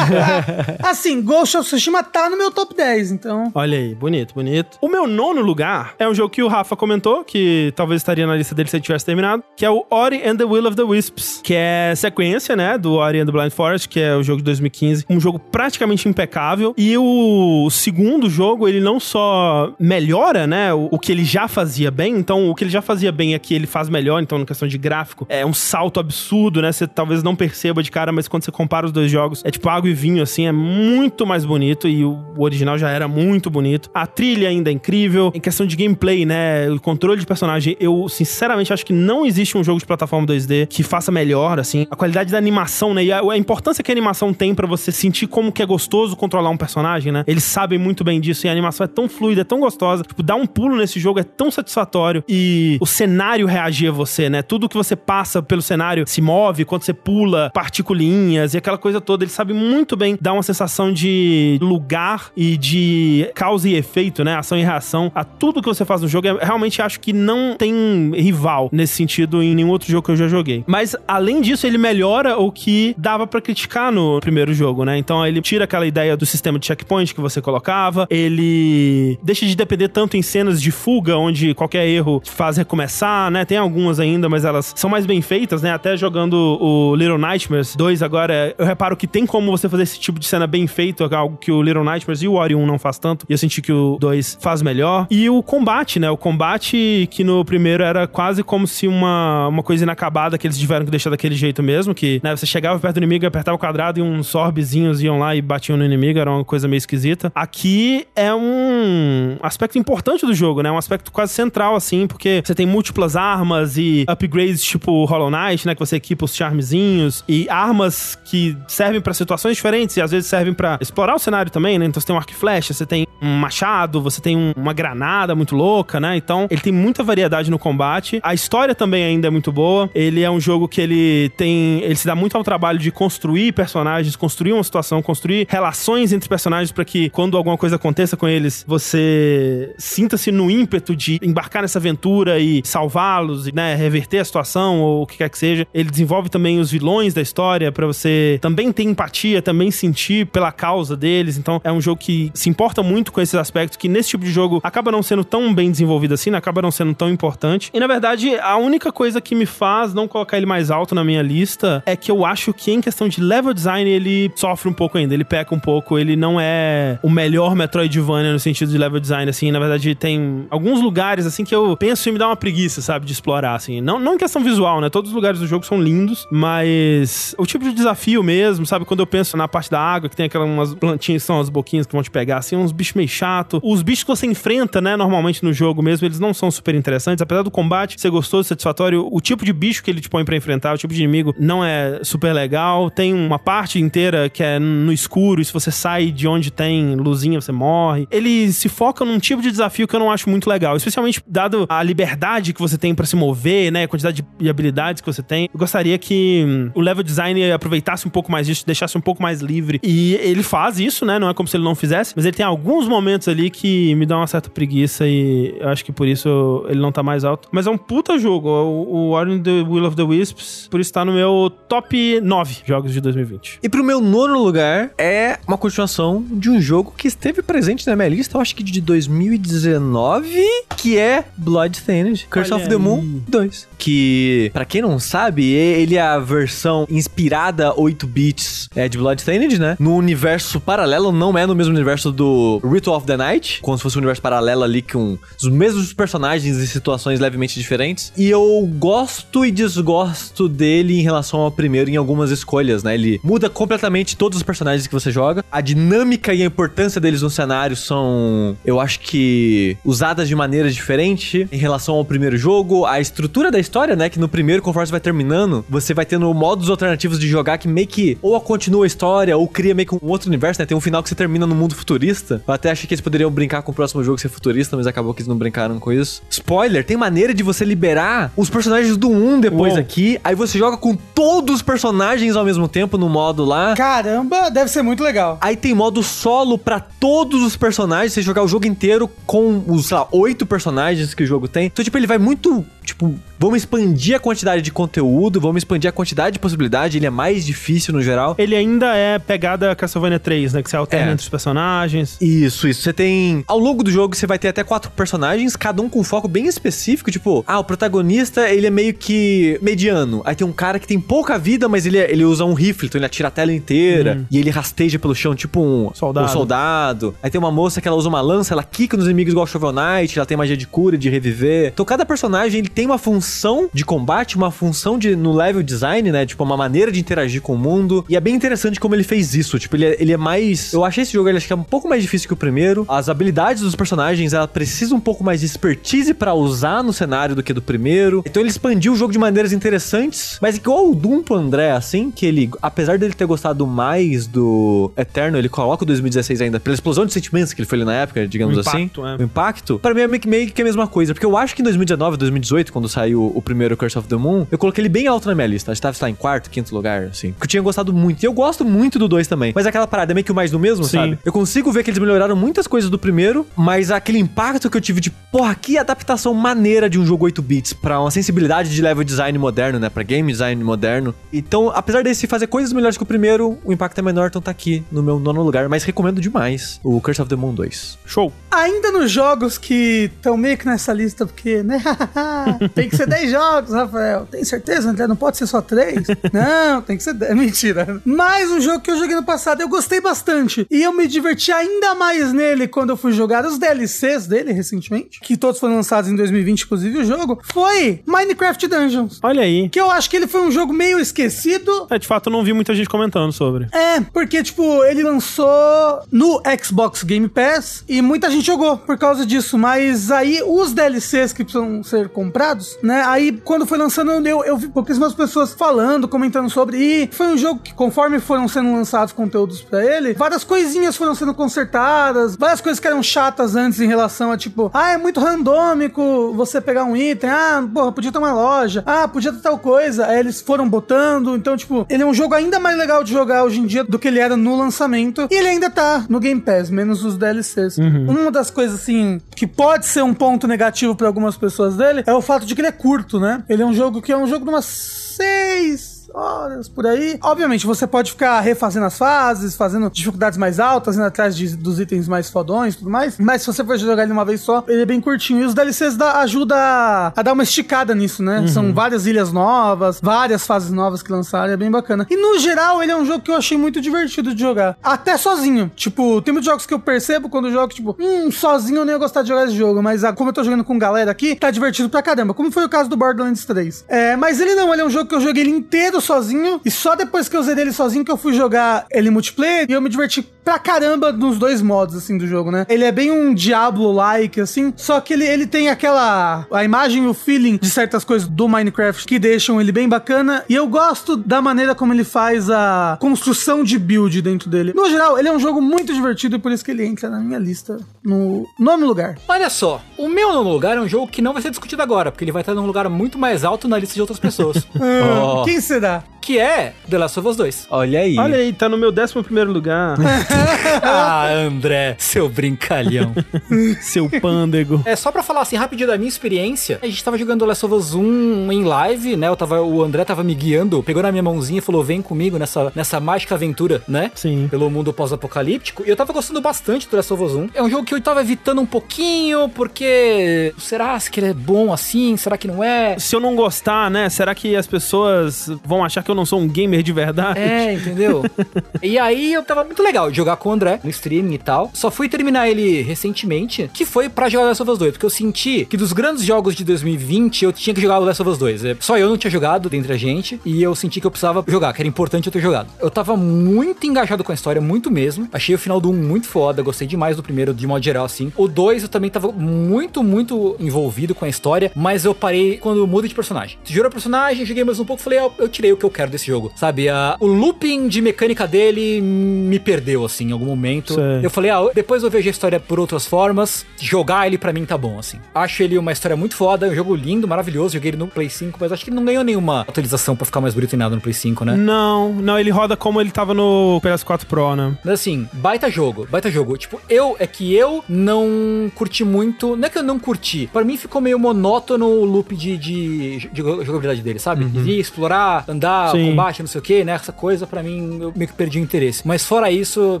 Assim, Ghost of Tsushima tá no meu top 10, então. Olha aí, bonito, bonito. O meu nono lugar é um jogo que o Rafa comentou, que talvez estaria na lista dele se ele tivesse terminado, que é o Ori and the Will of the Wisps, que é sequência, né, do Ori and the Blind Forest, que é o jogo de 2015. Um jogo praticamente impecável. E o segundo jogo, ele não só melhora, né, o, o que ele já fazia bem, então o que ele já fazia bem aqui ele faz melhor, então na questão de gráfico, é um salto absurdo, né, você talvez não perceba de cara, mas quando você compara os dois jogos, é tipo água e vinho, assim, é muito mais bonito e o original já era muito bonito. A trilha ainda é incrível. Em questão de gameplay, né? O controle de personagem, eu sinceramente acho que não existe um jogo de plataforma 2D que faça melhor, assim. A da animação, né? E a, a importância que a animação tem pra você sentir como que é gostoso controlar um personagem, né? Eles sabem muito bem disso e a animação é tão fluida, é tão gostosa. Tipo, dar um pulo nesse jogo é tão satisfatório e o cenário reagir a você, né? Tudo que você passa pelo cenário se move quando você pula, particulinhas e aquela coisa toda. Eles sabem muito bem dar uma sensação de lugar e de causa e efeito, né? Ação e reação a tudo que você faz no jogo. Eu realmente acho que não tem rival nesse sentido em nenhum outro jogo que eu já joguei. Mas além disso, ele melhora o que dava pra criticar no primeiro jogo, né? Então ele tira aquela ideia do sistema de checkpoint que você colocava, ele deixa de depender tanto em cenas de fuga, onde qualquer erro faz recomeçar, né? Tem algumas ainda, mas elas são mais bem feitas, né? Até jogando o Little Nightmares 2 agora, eu reparo que tem como você fazer esse tipo de cena bem feito, algo que o Little Nightmares e o Ori 1 não faz tanto, e eu senti que o 2 faz melhor. E o combate, né? O combate que no primeiro era quase como se uma, uma coisa inacabada que eles tiveram que deixar daquele jeito mesmo, que né, você chegava perto do inimigo, apertava o quadrado e uns orbezinhos iam lá e batiam no inimigo, era uma coisa meio esquisita. Aqui é um aspecto importante do jogo, né? Um aspecto quase central, assim, porque você tem múltiplas armas e upgrades tipo Hollow Knight, né? Que você equipa os charmezinhos e armas que servem pra situações diferentes e às vezes servem pra explorar o cenário também, né? Então você tem um arco e flecha, você tem um machado, você tem um- uma granada muito louca, né? Então ele tem muita variedade no combate. A história também ainda é muito boa. Ele é um jogo que ele tem. Ele se dá muito ao trabalho de construir personagens, construir uma situação, construir relações entre personagens pra que quando alguma coisa aconteça com eles, você sinta-se no ímpeto de embarcar nessa aventura e salvá-los, e, né? Reverter a situação ou o que quer que seja. Ele desenvolve também os vilões da história pra você também ter empatia, também sentir pela causa deles. Então é um jogo que se importa muito com esses aspectos que nesse tipo de jogo acaba não sendo tão bem desenvolvido assim, né? acaba não sendo tão importante. E na verdade, a única coisa que me faz não colocar ele mais alto na minha lista é que eu acho que em questão de level design ele sofre um pouco ainda, ele peca um pouco, ele não é o melhor Metroidvania no sentido de level design, assim, na verdade tem alguns lugares, assim, que eu penso em me dar uma preguiça, sabe, de explorar, assim. Não, não em questão visual, né, todos os lugares do jogo são lindos, mas o tipo de desafio mesmo, sabe, quando eu penso na parte da água, que tem aquelas umas plantinhas que são as boquinhas que vão te pegar, assim, uns bichos meio chato. Os bichos que você enfrenta, né, normalmente no jogo mesmo, eles não são super interessantes, apesar do combate ser gostoso, satisfatório, o tipo de bicho que ele te põe pra enfrentar, o tipo de inimigo não é super legal. Tem uma parte inteira que é no escuro, e se você sai de onde tem luzinha, você morre. Ele se foca num tipo de desafio que eu não acho muito legal, especialmente dado a liberdade que você tem para se mover, né, a quantidade de habilidades que você tem. Eu gostaria que hum, o level design aproveitasse um pouco mais disso, deixasse um pouco mais livre. E ele faz isso, né, não é como se ele não fizesse, mas ele tem alguns momentos ali que me dão uma certa preguiça e eu acho que por isso ele não tá mais alto. Mas é um puta jogo, o, o the Will of the Wisps, por isso tá no meu top 9 jogos de 2020. E pro meu nono lugar é uma continuação de um jogo que esteve presente na minha lista, eu acho que de 2019, que é Bloodstained, Curse Olha of the aí. Moon 2. Que, pra quem não sabe, ele é a versão inspirada 8 bits é, de Bloodstained, né? No universo paralelo, não é no mesmo universo do Ritual of the Night, como se fosse um universo paralelo ali com os mesmos personagens e situações levemente diferentes. E eu gosto e desgosto dele em relação ao primeiro em algumas escolhas, né? Ele muda completamente todos os personagens que você joga. A dinâmica e a importância deles no cenário são, eu acho que, usadas de maneira diferente em relação ao primeiro jogo. A estrutura da história, né? Que no primeiro, conforme você vai terminando, você vai tendo modos alternativos de jogar que meio que ou continua a história ou cria meio que um outro universo, né? Tem um final que você termina no mundo futurista. Eu até achei que eles poderiam brincar com o próximo jogo ser futurista, mas acabou que eles não brincaram com isso. Spoiler, tem maneira de você liberar os personagens do 1 depois Uou. aqui. Aí você joga com todos os personagens ao mesmo tempo no modo lá. Caramba, deve ser muito legal. Aí tem modo solo pra todos os personagens, você jogar o jogo inteiro com os, sei lá, oito personagens que o jogo tem. Então, tipo, ele vai muito, tipo, vamos expandir a quantidade de conteúdo, vamos expandir a quantidade de possibilidade, ele é mais difícil no geral. Ele ainda é pegada Castlevania 3, né? Que você alterna É. entre os personagens. Isso, isso. Você tem. Ao longo do jogo, você vai ter até quatro personagens, cada um com um foco bem específico. Tipo, ah, o protagonista, ele é meio que mediano. Aí tem um cara que tem pouca vida, mas ele, é- ele usa um rifle, então ele atira a tela inteira. E ele rasteja pelo chão, tipo um Soldado. Um soldado. Aí tem uma moça que ela usa uma lança, ela quica nos inimigos igual Shovel Knight, ela tem magia de cura, e de reviver. Então cada personagem, ele tem uma função de combate, uma função de no level design, né? Tipo, uma maneira de interagir com o mundo. E é bem interessante como ele fez isso. Tipo, ele é, ele é mais. Eu achei esse jogo, ele acho que é um pouco mais difícil que o primeiro. As habilidades dos personagens, ela precisa um pouco mais de expertise pra usar no cenário do que do primeiro. Então ele expandiu o jogo de maneiras interessantes. Mas igual o Doom pro André, assim, que ele, apesar dele ter gostado mais do Eterno, ele coloca o 2016 ainda pela explosão de sentimentos que ele foi ali na época, digamos O assim. impacto, é. O impacto, pra mim é meio que, meio que a mesma coisa. Porque eu acho que em 2019, 2018, quando saiu o primeiro Curse of the Moon, eu coloquei ele bem alto na minha lista. Acho que tava, sei lá, em quarto, quinto lugar, assim. Porque eu tinha gostado muito. E eu gosto muito do 2 também. Mas aquela parada é meio que o mais do mesmo, Sim. sabe? Eu consigo ver que eles melhoraram muitas coisas do primeiro, mas aquele impacto que eu tive de, porra, que adaptação maneira de um jogo 8 bits pra uma sensibilidade de level design moderno, né? Pra game design moderno. Então, apesar desse fazer coisas melhores que o primeiro, o impacto é menor, então tá aqui no meu nono lugar. Mas recomendo demais o Curse of the Moon 2. Show. Ainda nos jogos que estão meio que nessa lista, porque, né? tem que ser 10 jogos, Rafael. Tem certeza, André? Não pode ser só 3? Não, tem que ser 10. Mentira. Mais um jogo que eu joguei no passado, eu gostei bastante. E eu me diverti ainda mais nele quando eu fui jogar os DLCs dele recentemente, que todos foram lançados em 2020, inclusive o jogo, foi Minecraft Dungeons. Olha aí. Que eu acho que ele foi um jogo meio esquecido, É, de fato, eu não vi muita gente comentando sobre. é, porque, tipo, ele lançou no Xbox Game Pass e muita gente jogou por causa disso. Mas aí, os DLCs que precisam ser comprados, né? Aí, quando foi lançando, eu, eu vi pouquíssimas pessoas falando, comentando sobre. E foi um jogo que, conforme foram sendo lançados conteúdos pra ele, várias coisinhas foram sendo consertadas, várias coisas que eram chatas antes em relação a, tipo, ah, é muito randômico você pegar um item, ah, porra, podia ter uma loja, ah, podia ter tal coisa. Aí eles foram botando. Então, tipo, ele é um jogo ainda mais legal de jogar hoje em dia do que ele era no lançamento. E ele ainda tá no Game Pass, menos os DLCs. Uma das coisas, assim, que pode ser um ponto negativo pra algumas pessoas dele é o fato de que ele é curto, né? Ele é um jogo que é um jogo de umas seis horas por aí. Obviamente, você pode ficar refazendo as fases, fazendo dificuldades mais altas, indo atrás de- dos itens mais fodões e tudo mais. Mas se você for jogar ele uma vez só, ele é bem curtinho. E os DLCs dá, ajuda a, a dar uma esticada nisso, né? São várias ilhas novas, várias fases novas que lançaram, é bem bacana. E no geral, ele é um jogo que eu achei muito divertido de jogar. Até sozinho. Tipo, tem muitos jogos que eu percebo quando eu jogo, tipo, hum, sozinho eu nem ia gostar de jogar esse jogo. Mas ah, como eu tô jogando com galera aqui, tá divertido pra caramba. Como foi o caso do Borderlands 3. É, mas ele não, ele é um jogo que eu joguei ele inteiro sozinho. E só depois que eu zerei ele sozinho que eu fui jogar ele multiplayer. E eu me diverti pra caramba nos dois modos, assim, do jogo, né? Ele é bem um Diablo-like, assim. Só que ele, ele tem aquela... A imagem e o feeling de certas coisas do Minecraft que deixam ele bem bacana. E eu gosto da maneira como ele faz a construção de build dentro dele. No geral, ele é um jogo muito divertido e por isso que ele entra na minha lista no nono lugar. Olha só, o meu nono lugar é um jogo que não vai ser discutido agora, porque ele vai estar num lugar muito mais alto na lista de outras pessoas. Ó. Quem será? Hola. Que é The Last of Us 2. Olha aí. Olha aí, tá no meu 11 primeiro lugar. ah, André, seu brincalhão. seu pândego. É só pra falar assim rapidinho da minha experiência. A gente tava jogando The Last of Us 1 em live, né? Eu tava, o André tava me guiando, pegou na minha mãozinha e falou: "Vem comigo nessa, nessa mágica aventura", né? Sim. Pelo mundo pós-apocalíptico. E eu tava gostando bastante do The Last of Us 1. É um jogo que eu tava evitando um pouquinho, porque será que ele é bom assim? Será que não é? Se eu não gostar, né? Será que as pessoas vão achar que eu não sou um gamer de verdade? É, entendeu? e aí eu tava muito legal de jogar com o André no streaming e tal. Só fui terminar ele recentemente, que foi pra jogar Last of Us 2, porque eu senti que dos grandes jogos de 2020 eu tinha que jogar o Last of Us 2. É, Só eu não tinha jogado dentre a gente e eu senti que eu precisava jogar, que era importante eu ter jogado. Eu tava muito engajado com a história, muito mesmo. Achei o final do 1 muito foda, gostei demais do primeiro, de modo geral, assim. O 2 eu também tava muito, muito envolvido com a história, mas eu parei quando muda de personagem. Tirou o personagem, joguei mais um pouco, falei, ó, eu tirei o que eu quero desse jogo, sabe? A, o looping de mecânica dele me perdeu, assim, em algum momento. Sei. Eu falei, ah, depois eu vejo a história por outras formas, jogar ele pra mim tá bom, assim. Acho ele uma história muito foda, um jogo lindo, maravilhoso, joguei ele no Play 5, mas acho que ele não ganhou nenhuma atualização pra ficar mais bonito e nada no Play 5, né? Não, não, ele roda como ele tava no PS4 Pro, né? Mas assim, baita jogo, baita jogo. Tipo, eu, é que eu não curti muito. Não é que eu não curti. Pra mim ficou meio monótono o loop de, de, de jogabilidade dele, sabe? Ir explorar, andar, Sim. combate, não sei o que, né? Essa coisa, pra mim, eu meio que perdi o interesse. Mas fora isso,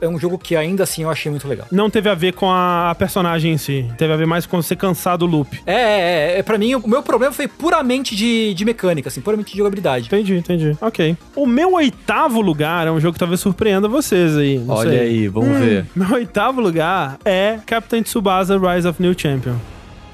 é um jogo que ainda assim eu achei muito legal. Não teve a ver com a personagem em si. Teve a ver mais com você cansar do loop. É, é, é, é. Pra mim, o meu problema foi puramente de, de mecânica, assim, puramente de jogabilidade. Entendi, entendi. Ok. O meu oitavo lugar é um jogo que talvez surpreenda vocês aí. não Olha sei. aí, vamos ver. Meu oitavo lugar é Captain Tsubasa Rise of New Champion.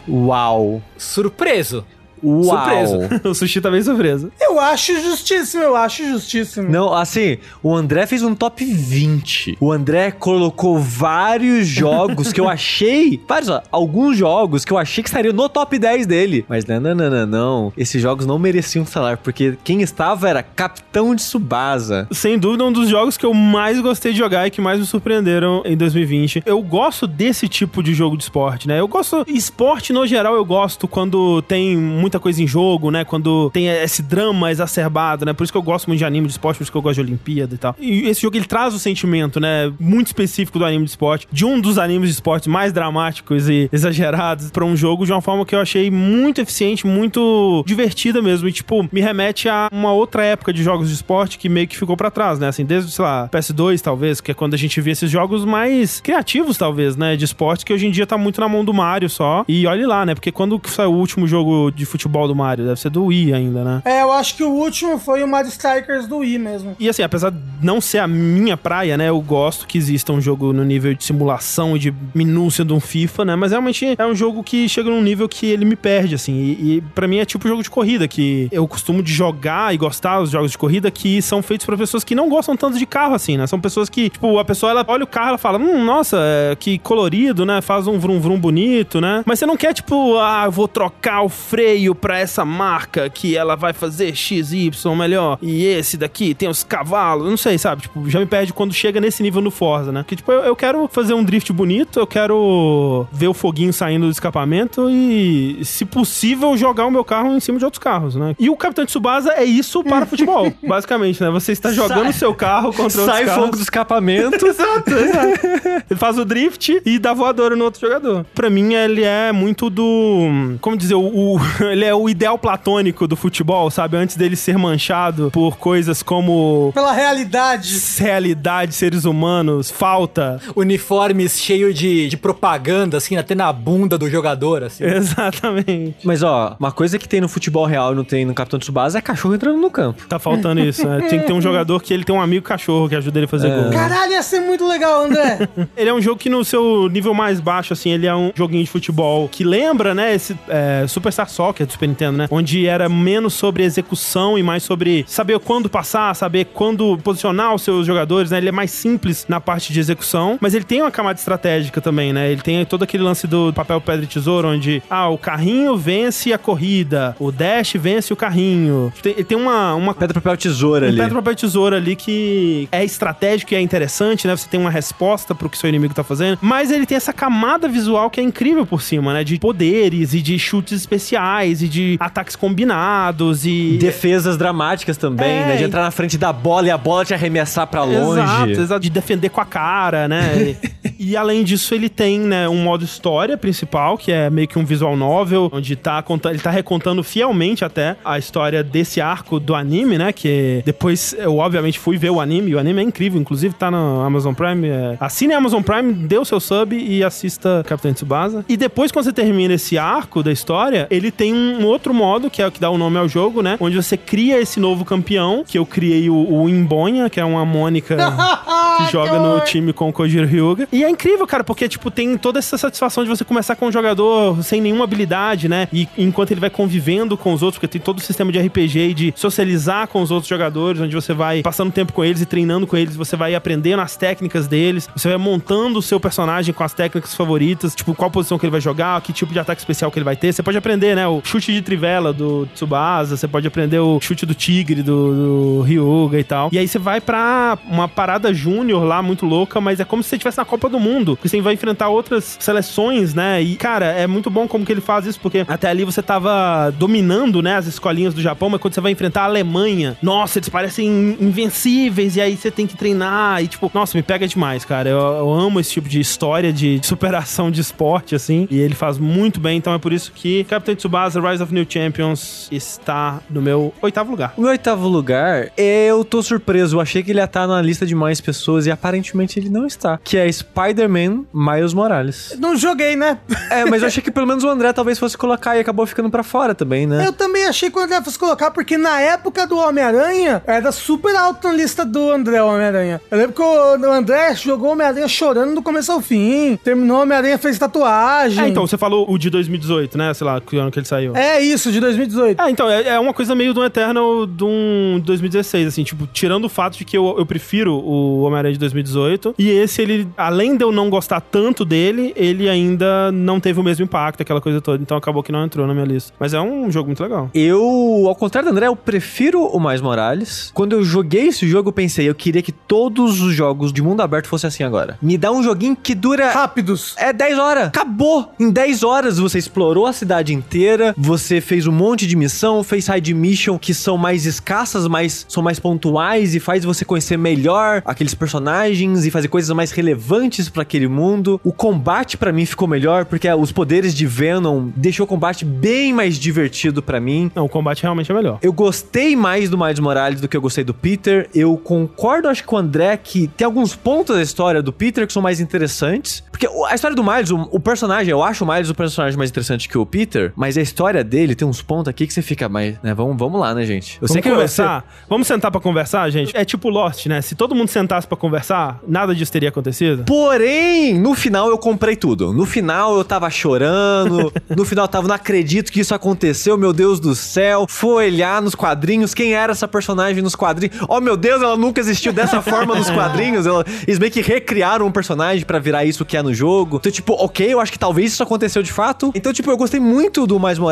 Uau. Surpreso. Uau. Surpreso. o Sushi tá bem surpreso. Eu acho justíssimo, eu acho justíssimo. Não, assim, o André fez um top 20. O André colocou vários jogos que eu achei. Vários, ó, alguns jogos que eu achei que estariam no top 10 dele. Mas não, não, não, não, não. Esses jogos não mereciam falar, porque quem estava era Capitão de Subasa. Sem dúvida, um dos jogos que eu mais gostei de jogar e que mais me surpreenderam em 2020. Eu gosto desse tipo de jogo de esporte, né? Eu gosto. Esporte, no geral, eu gosto quando tem muita coisa em jogo, né? Quando tem esse drama exacerbado, né? Por isso que eu gosto muito de anime de esporte, por isso que eu gosto de Olimpíada e tal. E esse jogo ele traz o sentimento, né? Muito específico do anime de esporte, de um dos animes de esporte mais dramáticos e exagerados pra um jogo de uma forma que eu achei muito eficiente, muito divertida mesmo. E, tipo, me remete a uma outra época de jogos de esporte que meio que ficou pra trás, né? Assim, desde, sei lá, PS2, talvez, que é quando a gente via esses jogos mais criativos, talvez, né? De esporte, que hoje em dia tá muito na mão do Mario só. E olhe lá, né? Porque quando saiu o último jogo de futebol do Mario? Deve ser do Wii ainda, né? É, eu acho que o último foi o Mario Strikers do Wii mesmo. E assim, apesar de não ser a minha praia, né? Eu gosto que exista um jogo no nível de simulação e de minúcia de um FIFA, né? Mas realmente é um jogo que chega num nível que ele me perde, assim. E, e para mim é tipo jogo de corrida, que eu costumo de jogar e gostar dos jogos de corrida que são feitos pra pessoas que não gostam tanto de carro, assim, né? São pessoas que, tipo, a pessoa ela olha o carro ela fala, hum, nossa, é, que colorido, né? Faz um vrum vrum bonito, né? Mas você não quer, tipo, ah, eu vou trocar o freio pra essa marca que ela vai fazer XY melhor. E esse daqui tem os cavalos, não sei, sabe? Tipo, já me perde quando chega nesse nível no Forza, né? Porque, tipo, eu, eu quero fazer um drift bonito, eu quero ver o foguinho saindo do escapamento e, se possível, jogar o meu carro em cima de outros carros, né? E o Capitão Tsubasa é isso para futebol, basicamente, né? Você está jogando o seu carro contra outros Sai carros. fogo do escapamento. Exato, exato. Ele faz o drift e dá voadora no outro jogador. Pra mim, ele é muito do. Como dizer, o, o- ele ele é o ideal platônico do futebol, sabe? Antes dele ser manchado por coisas como Pela realidade. realidade, seres humanos, falta. Uniformes cheio de, de propaganda, assim, até na bunda do jogador, assim. Exatamente. Mas ó, uma coisa que tem no futebol real e não tem no Capitão Tsubasa é cachorro entrando no campo. Tá faltando isso, né? Tem que ter um jogador que ele tem um amigo cachorro que ajuda ele a fazer gol. Caralho, ia ser muito legal, André. Ele é um jogo que no seu nível mais baixo, assim, ele é um joguinho de futebol que lembra, né, esse é, Superstar Soccer do Super Nintendo, né? Onde era menos sobre execução e mais sobre saber quando passar, saber quando posicionar os seus jogadores, né? Ele é mais simples na parte de execução, mas ele tem uma camada estratégica também, né? Ele tem todo aquele lance do papel, pedra e tesouro, onde, ah, o carrinho vence a corrida, o dash vence o carrinho. Tem, ele tem uma, uma Pedra, papel, tesoura um ali. pedra, papel tesoura ali que é estratégico e é interessante, né? Você tem uma resposta pro que seu inimigo tá fazendo. Mas ele tem essa camada visual que é incrível por cima, né? De poderes e de chutes especiais e de ataques combinados e... Defesas dramáticas também, É, né? De entrar na frente da bola e a bola te arremessar pra longe. Exato, exato. De defender com a cara, né? e, e além disso, ele tem, né, um modo história principal, que é meio que um visual novel, onde tá contando, ele tá recontando fielmente até a história desse arco do anime, né? Que depois eu, obviamente, fui ver o anime, e o anime é incrível, inclusive tá na Amazon Prime. É... Assine a Amazon Prime, dê o seu sub e assista Capitão Tsubasa. E depois, quando você termina esse arco da história, ele tem um outro modo, que é o que dá o nome ao jogo, né? Onde você cria esse novo campeão, que eu criei o, o Imbonha, que é uma Mônica que joga no time com o Kojiro Hyuga. E é incrível, cara, porque, tipo, tem toda essa satisfação de você começar com um jogador sem nenhuma habilidade, né? E enquanto ele vai convivendo com os outros, porque tem todo o sistema de RPG e de socializar com os outros jogadores, onde você vai passando tempo com eles e treinando com eles, você vai aprendendo as técnicas deles, você vai montando o seu personagem com as técnicas favoritas, tipo, qual posição que ele vai jogar, que tipo de ataque especial que ele vai ter. Você pode aprender, né? O chute de trivela do Tsubasa, você pode aprender o chute do tigre do, do Ryuga e tal. E aí você vai pra uma parada júnior lá, muito louca, mas é como se você estivesse na Copa do Mundo, porque você vai enfrentar outras seleções, né? E, cara, é muito bom como que ele faz isso, porque até ali você tava dominando, né, as escolinhas do Japão, mas quando você vai enfrentar a Alemanha, nossa, eles parecem invencíveis, e aí você tem que treinar, e tipo, nossa, me pega demais, cara. Eu, eu amo esse tipo de história de superação de esporte, assim, e ele faz muito bem, então é por isso que Captain Tsubasa Rise of New Champions está no meu oitavo lugar. O meu oitavo lugar, eu tô surpreso. Eu achei que ele ia estar na lista de mais pessoas e aparentemente ele não está. Que é Spider-Man Miles Morales. Não joguei, né? É, mas eu achei que pelo menos o André talvez fosse colocar e acabou ficando pra fora também, né? Eu também achei que o André fosse colocar, porque na época do Homem-Aranha, era super alto na lista do André Homem-Aranha. Eu lembro que o André jogou o Homem-Aranha chorando do começo ao fim. Terminou o Homem-Aranha, fez tatuagem. É, então, você falou o de 2018, né? Sei lá, que ano que ele saiu. É isso, de 2018. Ah, então, é, é uma coisa meio do Eternal de um 2016, assim, tipo, tirando o fato de que eu, eu prefiro o Homem-Aranha de 2018, e esse, ele, além de eu não gostar tanto dele, ele ainda não teve o mesmo impacto, aquela coisa toda, então acabou que não entrou na minha lista. Mas é um jogo muito legal. Eu, ao contrário do André, eu prefiro o Mais Morales. Quando eu joguei esse jogo, eu pensei, eu queria que todos os jogos de mundo aberto fossem assim agora. Me dá um joguinho que dura Rápidos. É 10 horas. Acabou. Em 10 horas você explorou a cidade inteira, você fez um monte de missão, fez side mission que são mais escassas, mas são mais pontuais e faz você conhecer melhor aqueles personagens e fazer coisas mais relevantes pra aquele mundo. O combate pra mim ficou melhor porque os poderes de Venom deixou o combate bem mais divertido pra mim. Não, o combate realmente é melhor. Eu gostei mais do Miles Morales do que eu gostei do Peter. Eu concordo, acho que com o André, que tem alguns pontos da história do Peter que são mais interessantes. Porque a história do Miles, o, o personagem, eu acho o Miles o personagem mais interessante que o Peter, mas a história dele tem uns pontos aqui que você fica mais, né? Vamos, vamos lá, né, gente? Eu Vamos que conversar? Vamos sentar pra conversar, gente? É tipo Lost, né? Se todo mundo sentasse pra conversar, nada disso teria acontecido. Porém, no final eu comprei tudo. No final eu tava chorando. no final eu tava, não acredito que isso aconteceu, meu Deus do céu. Foi olhar nos quadrinhos, quem era essa personagem nos quadrinhos? Oh, meu Deus, ela nunca existiu dessa forma nos quadrinhos. Ela- eles meio que recriaram um personagem pra virar isso que é no jogo. Então, tipo, ok, eu acho que talvez isso aconteceu de fato. Então, tipo, eu gostei muito do Mais Morales.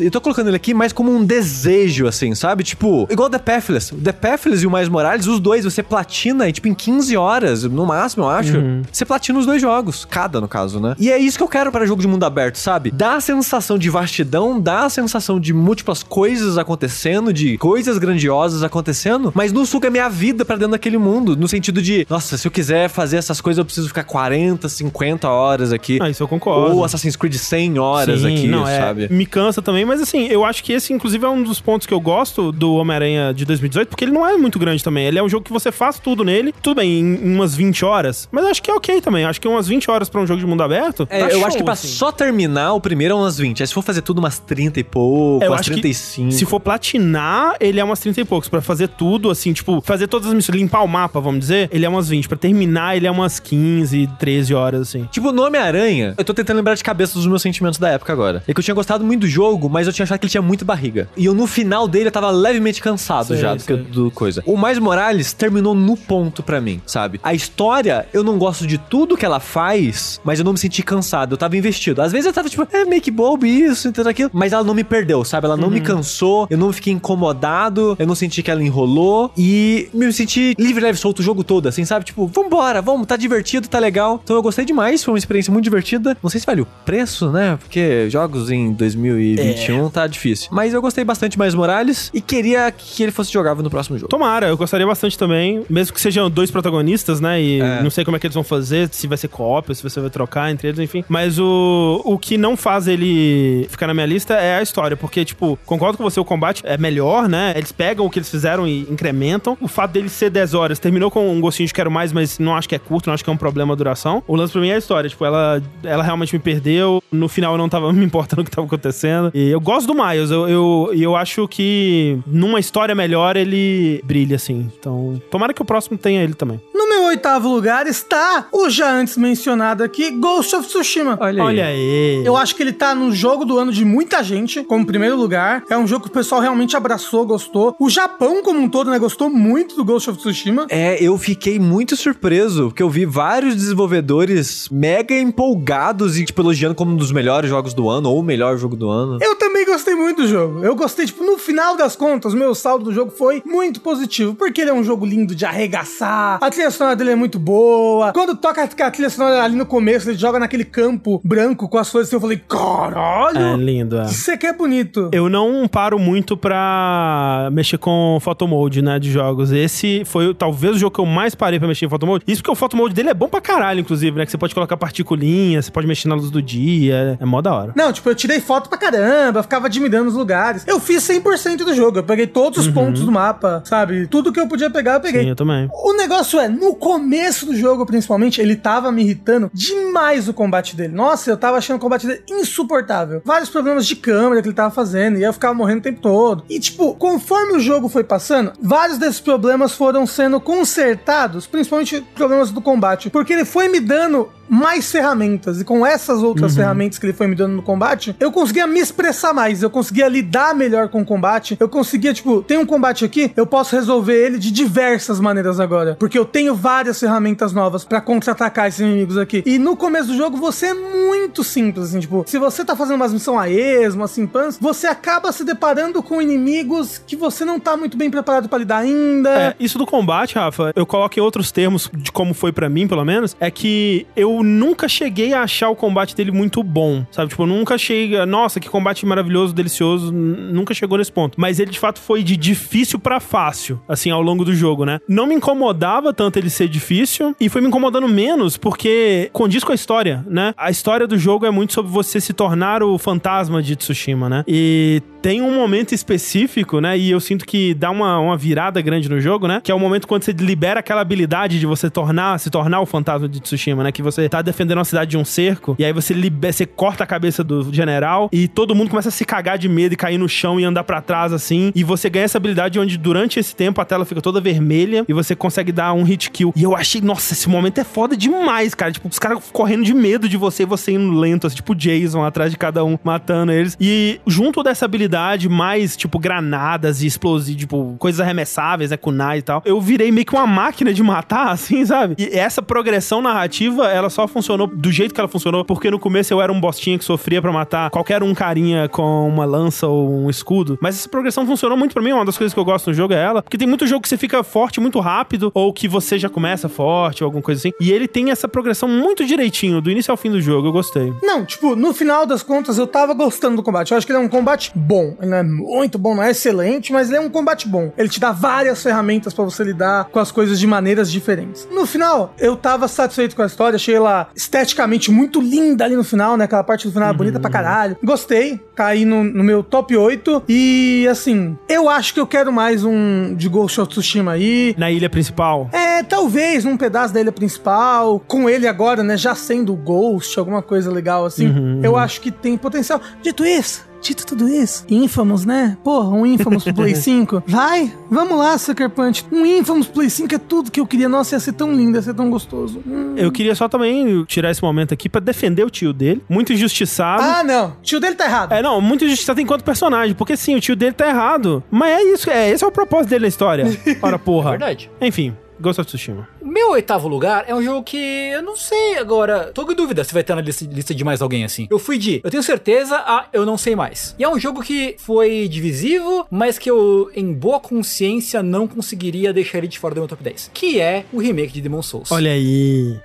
E tô colocando ele aqui mais como um desejo, assim, sabe? Tipo, igual o The Pathless. O The Pathless e o Mais Morales, os dois, você platina, e, tipo, em 15 horas, no máximo, eu acho. você platina os dois jogos, cada no caso, né? E é isso que eu quero para jogo de mundo aberto, sabe? Dá a sensação de vastidão, dá a sensação de múltiplas coisas acontecendo, de coisas grandiosas acontecendo, mas não suga minha vida pra dentro daquele mundo, no sentido de, nossa, se eu quiser fazer essas coisas, eu preciso ficar 40, 50 horas aqui. Ah, isso eu concordo. Ou Assassin's Creed 100 horas Sim, aqui, não, é, sabe? Me cansa também, mas assim, eu acho que esse, inclusive, é um dos pontos que eu gosto do Homem-Aranha de 2018, porque ele não é muito grande também. Ele é um jogo que você faz tudo nele, tudo bem, em, umas 20 horas, mas acho que é ok também. Acho que umas 20 horas pra um jogo de mundo aberto. É, tá eu show, acho que pra assim. só terminar o primeiro é umas 20. Aí se for fazer tudo umas 30 e pouco, É, eu umas acho que 35. Se for platinar, ele é umas 30 e poucos. Pra fazer tudo, assim, tipo, fazer todas as missões, limpar o mapa, vamos dizer, ele é umas 20. Pra terminar, ele é umas 15, 13 horas, assim. Tipo, no Homem-Aranha, eu tô tentando lembrar de cabeça dos meus sentimentos da época agora. É que eu tinha gostado muito do jogo, mas eu tinha achado que ele tinha muita barriga. E eu, no final dele, eu tava levemente cansado Sei, já do, sei. do coisa. O Mais Morales terminou no ponto pra mim, sabe? A história, eu não gosto de tudo que ela faz, mas eu não me senti cansado. Eu tava investido. Às vezes eu tava tipo, é meio que bobo isso, tudo aquilo. Mas ela não me perdeu, sabe? Ela não me cansou, eu não fiquei incomodado, eu não senti que ela enrolou. E me senti livre, leve, solto o jogo todo, assim, sabe? Tipo, vambora, vamos, tá divertido, tá legal. Então eu gostei demais, foi uma experiência muito divertida. Não sei se vale o preço, né? Porque jogos em 2021 tá difícil. Mas eu gostei bastante de Mais Morales e queria que ele fosse jogável no próximo jogo. Tomara, eu gostaria bastante também. Mesmo que sejam dois protagonistas, né? E É. não sei como é que eles vão fazer, se vai ser co-op, se você vai trocar entre eles, enfim. Mas o, o que não faz ele ficar na minha lista é a história. Porque, tipo, concordo com você, o combate é melhor, né? Eles pegam o que eles fizeram e incrementam. O fato dele ser 10 horas terminou com um gostinho de quero mais, mas não acho que é curto, não acho que é um problema a duração. O lance pra mim é a história. Tipo, ela, ela realmente me perdeu. No final eu não tava me importando o que tava acontecendo. E eu gosto do Miles. Eu, eu, eu acho que numa história melhor ele brilha, assim. Então, tomara que o próximo tenha ele também. No oitavo lugar está o já antes mencionado aqui, Ghost of Tsushima. Olha aí. Olha aí. Eu acho que ele tá no jogo do ano de muita gente, como primeiro lugar. É um jogo que o pessoal realmente abraçou, gostou. O Japão, como um todo, né, gostou muito do Ghost of Tsushima. É, eu fiquei muito surpreso, porque eu vi vários desenvolvedores mega empolgados e, tipo, elogiando como um dos melhores jogos do ano, ou o melhor jogo do ano. Eu também gostei muito do jogo. Eu gostei, tipo, no final das contas, meu saldo do jogo foi muito positivo, porque ele é um jogo lindo de arregaçar, a trilha sonora dele é muito boa. Quando toca a trilha sonora ali no começo, ele joga naquele campo branco com as flores, assim, eu falei, É caralho, lindo, é. isso aqui é bonito. Eu não paro muito pra mexer com photomode, né, de jogos. Esse foi talvez o jogo que eu mais parei pra mexer em photomode. Isso porque o photomode dele é bom pra caralho, inclusive, né? Que você pode colocar particulinhas, você pode mexer na luz do dia. É mó da hora. Não, tipo, eu tirei foto pra caramba, ficava admirando os lugares. Eu fiz 100% do jogo, eu peguei todos os pontos do mapa, sabe? Tudo que eu podia pegar, eu peguei. Sim, eu também. O negócio é, no começo do jogo, principalmente, ele tava me irritando demais o combate dele. Nossa, eu tava achando o combate dele insuportável. Vários problemas de câmera que ele tava fazendo, e eu ficava morrendo o tempo todo. E, tipo, conforme o jogo foi passando, vários desses problemas foram sendo consertados, principalmente problemas do combate, porque ele foi me dando mais ferramentas, e com essas outras ferramentas que ele foi me dando no combate, eu conseguia me expressar mais, eu conseguia lidar melhor com o combate, eu conseguia, tipo, tem um combate aqui, eu posso resolver ele de diversas maneiras agora, porque eu tenho várias ferramentas novas pra contra-atacar esses inimigos aqui. E no começo do jogo você é muito simples, assim, tipo, se você tá fazendo umas missões a esmo, assim, pans, você acaba se deparando com inimigos que você não tá muito bem preparado pra lidar ainda. É, isso do combate, Rafa, eu coloco em outros termos de como foi pra mim, pelo menos, é que eu nunca cheguei a achar o combate dele muito bom, sabe? Tipo, eu nunca achei, nossa, que combate maravilhoso, delicioso, nunca chegou nesse ponto. Mas ele de fato foi de difícil pra fácil, assim, ao longo do jogo, né? Não me incomodava tanto ele ser difícil e foi me incomodando menos porque condiz com a história, né? A história do jogo é muito sobre você se tornar o fantasma de Tsushima, né? E tem um momento específico, né? E eu sinto que dá uma, uma virada grande no jogo, né? Que é o momento quando você libera aquela habilidade de você tornar, se tornar o fantasma de Tsushima, né? Que você tá defendendo uma cidade de um cerco, e aí você, libe- você corta a cabeça do general, e todo mundo começa a se cagar de medo e cair no chão e andar pra trás, assim. E você ganha essa habilidade onde durante esse tempo a tela fica toda vermelha e você consegue dar um hit kill. E eu achei, nossa, esse momento é foda demais, cara. Tipo, os caras correndo de medo de você e você indo lento, assim, tipo Jason atrás de cada um, matando eles. E junto dessa habilidade, mais, tipo, granadas e explosivos, tipo, coisas arremessáveis, né, kunai e tal, eu virei meio que uma máquina de matar, assim, sabe? E essa progressão narrativa, ela só funcionou do jeito que ela funcionou, porque no começo eu era um bostinha que sofria pra matar qualquer um carinha com uma lança ou um escudo. Mas essa progressão funcionou muito pra mim, uma das coisas que eu gosto no jogo é ela, porque tem muito jogo que você fica forte muito rápido, ou que você já começa forte, ou alguma coisa assim. E ele tem essa progressão muito direitinho, do início ao fim do jogo, eu gostei. Não, tipo, no final das contas, eu tava gostando do combate. Eu acho que ele é um combate bom. Ele não é muito bom, não é excelente, mas ele é um combate bom. Ele te dá várias ferramentas pra você lidar com as coisas de maneiras diferentes. No final, eu tava satisfeito com a história, achei ela esteticamente muito linda ali no final, né? Aquela parte do final é bonita pra caralho. Gostei, tá aí no, no meu top 8. E assim, eu acho que eu quero mais um de Ghost of Tsushima aí. Na ilha principal. É, talvez num pedaço da ilha principal, com ele agora, né, já sendo o Ghost, alguma coisa legal assim. Eu acho que tem potencial. Dito isso, dito tudo isso, Infamous, né? Porra, um Infamous pro Play 5. Vai, vamos lá, Sucker Punch. Um Infamous Play 5 é tudo que eu queria. Nossa, ia ser tão lindo, ia ser tão gostoso. Hum. Eu queria só também tirar esse momento aqui pra defender o tio dele. Muito injustiçado. Ah, não. Tio dele tá errado. É, não, muito injustiçado enquanto personagem, porque sim, o tio dele tá errado. Mas é isso, é, esse é o propósito dele na história. Ora, porra. Verdade. Enfim, Ghost of Tsushima. Meu oitavo lugar é um jogo que eu não sei agora. Tô com dúvida se vai estar na lista, lista de mais alguém assim. Eu fui de, eu tenho certeza, a eu não sei mais. E é um jogo que foi divisivo, mas que eu, em boa consciência, não conseguiria deixar ele de fora do meu top 10. Que é o remake de Demon Souls. Olha aí.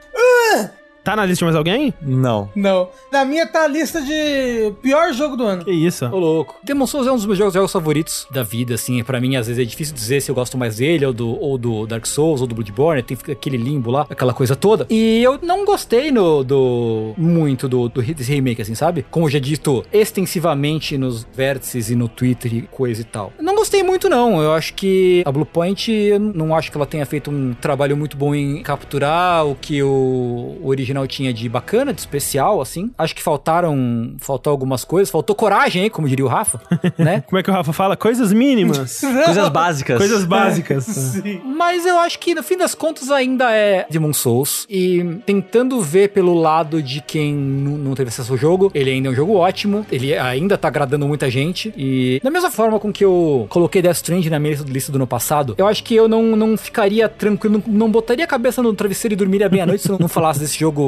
Tá na lista de mais alguém? Não. Não. Na minha tá a lista de pior jogo do ano. Que isso? Ô, louco. Demon Souls é um dos meus jogos, jogos favoritos da vida, assim. Pra mim, às vezes, é difícil dizer se eu gosto mais dele, ou do, ou do Dark Souls, ou do Bloodborne. Tem aquele limbo lá, aquela coisa toda. E eu não gostei no, do muito do, do desse remake, assim, sabe? Como já dito extensivamente nos vértices e no Twitter e coisa e tal. Eu não gostei muito, não. Eu acho que a Bluepoint, eu não acho que ela tenha feito um trabalho muito bom em capturar o que o original tinha de bacana, de especial, assim. Acho que faltaram, faltou algumas coisas. Faltou coragem, hein, como diria o Rafa, né? Como é que o Rafa fala? Coisas mínimas. Coisas básicas. Coisas básicas. Sim. Mas eu acho que no fim das contas ainda é Demon Souls. E tentando ver pelo lado de quem não teve acesso ao jogo, ele ainda é um jogo ótimo. Ele ainda tá agradando muita gente. E da mesma forma com que eu coloquei Death Stranding na minha lista- lista do ano passado, eu acho que eu não, não ficaria tranquilo, não, não botaria a cabeça no travesseiro e dormiria bem à noite se eu não falasse desse jogo,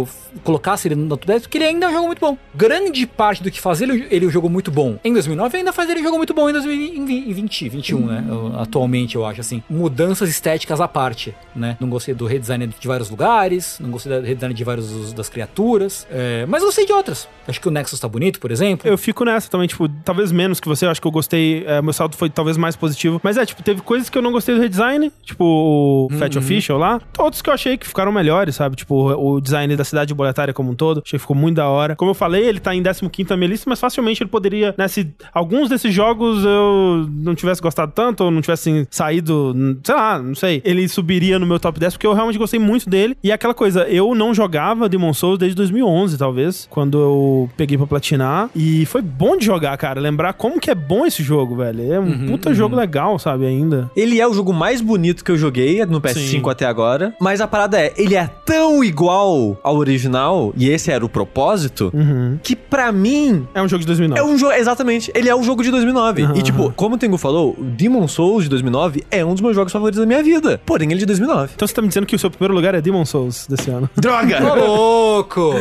colocasse ele no top 10, porque ele ainda é um jogo muito bom. Grande parte do que faz ele, ele um jogo muito bom em 2009 ainda faz ele um jogo muito bom em 2020, 21, né? Eu- atualmente, eu acho, assim. Mudanças estéticas à parte, né? Não gostei do redesign de vários lugares, não gostei do redesign de vários das criaturas, é, mas gostei de outras. Acho que o Nexus tá bonito, por exemplo. Eu fico nessa também, tipo, talvez menos que você, eu acho que eu gostei, é, meu saldo foi talvez mais positivo. Mas é, tipo, teve coisas que eu não gostei do redesign, tipo o Fat Official lá. Outros que eu achei que ficaram melhores, sabe? Tipo, o design da cidade boletária como um todo, achei que ficou muito da hora. Como eu falei, ele tá em 15 na minha lista, mas facilmente ele poderia, né, se alguns desses jogos eu não tivesse gostado tanto, ou não tivessem saído, sei lá, não sei, ele subiria no meu top 10, porque eu realmente gostei muito dele. E é aquela coisa, eu não jogava Demon Souls desde 2011, talvez, quando eu peguei pra platinar. E foi bom de jogar, cara. Lembrar como que é bom esse jogo, velho. É um puta jogo legal, sabe, ainda. Ele é o jogo mais bonito que eu joguei no PS5 Sim. até agora. Mas a parada é, ele é tão igual ao original, e esse era o propósito, Uhum. que pra mim É um jogo de 2009. é um jogo. Exatamente, ele é um jogo de 2009. Aham, E tipo, como o Tengu falou, o Demon Souls de 2009 é um dos meus jogos favoritos da minha vida. Porém, ele é de 2009. Então você tá me dizendo que o seu primeiro lugar é Demon Souls desse ano. Droga! Louco!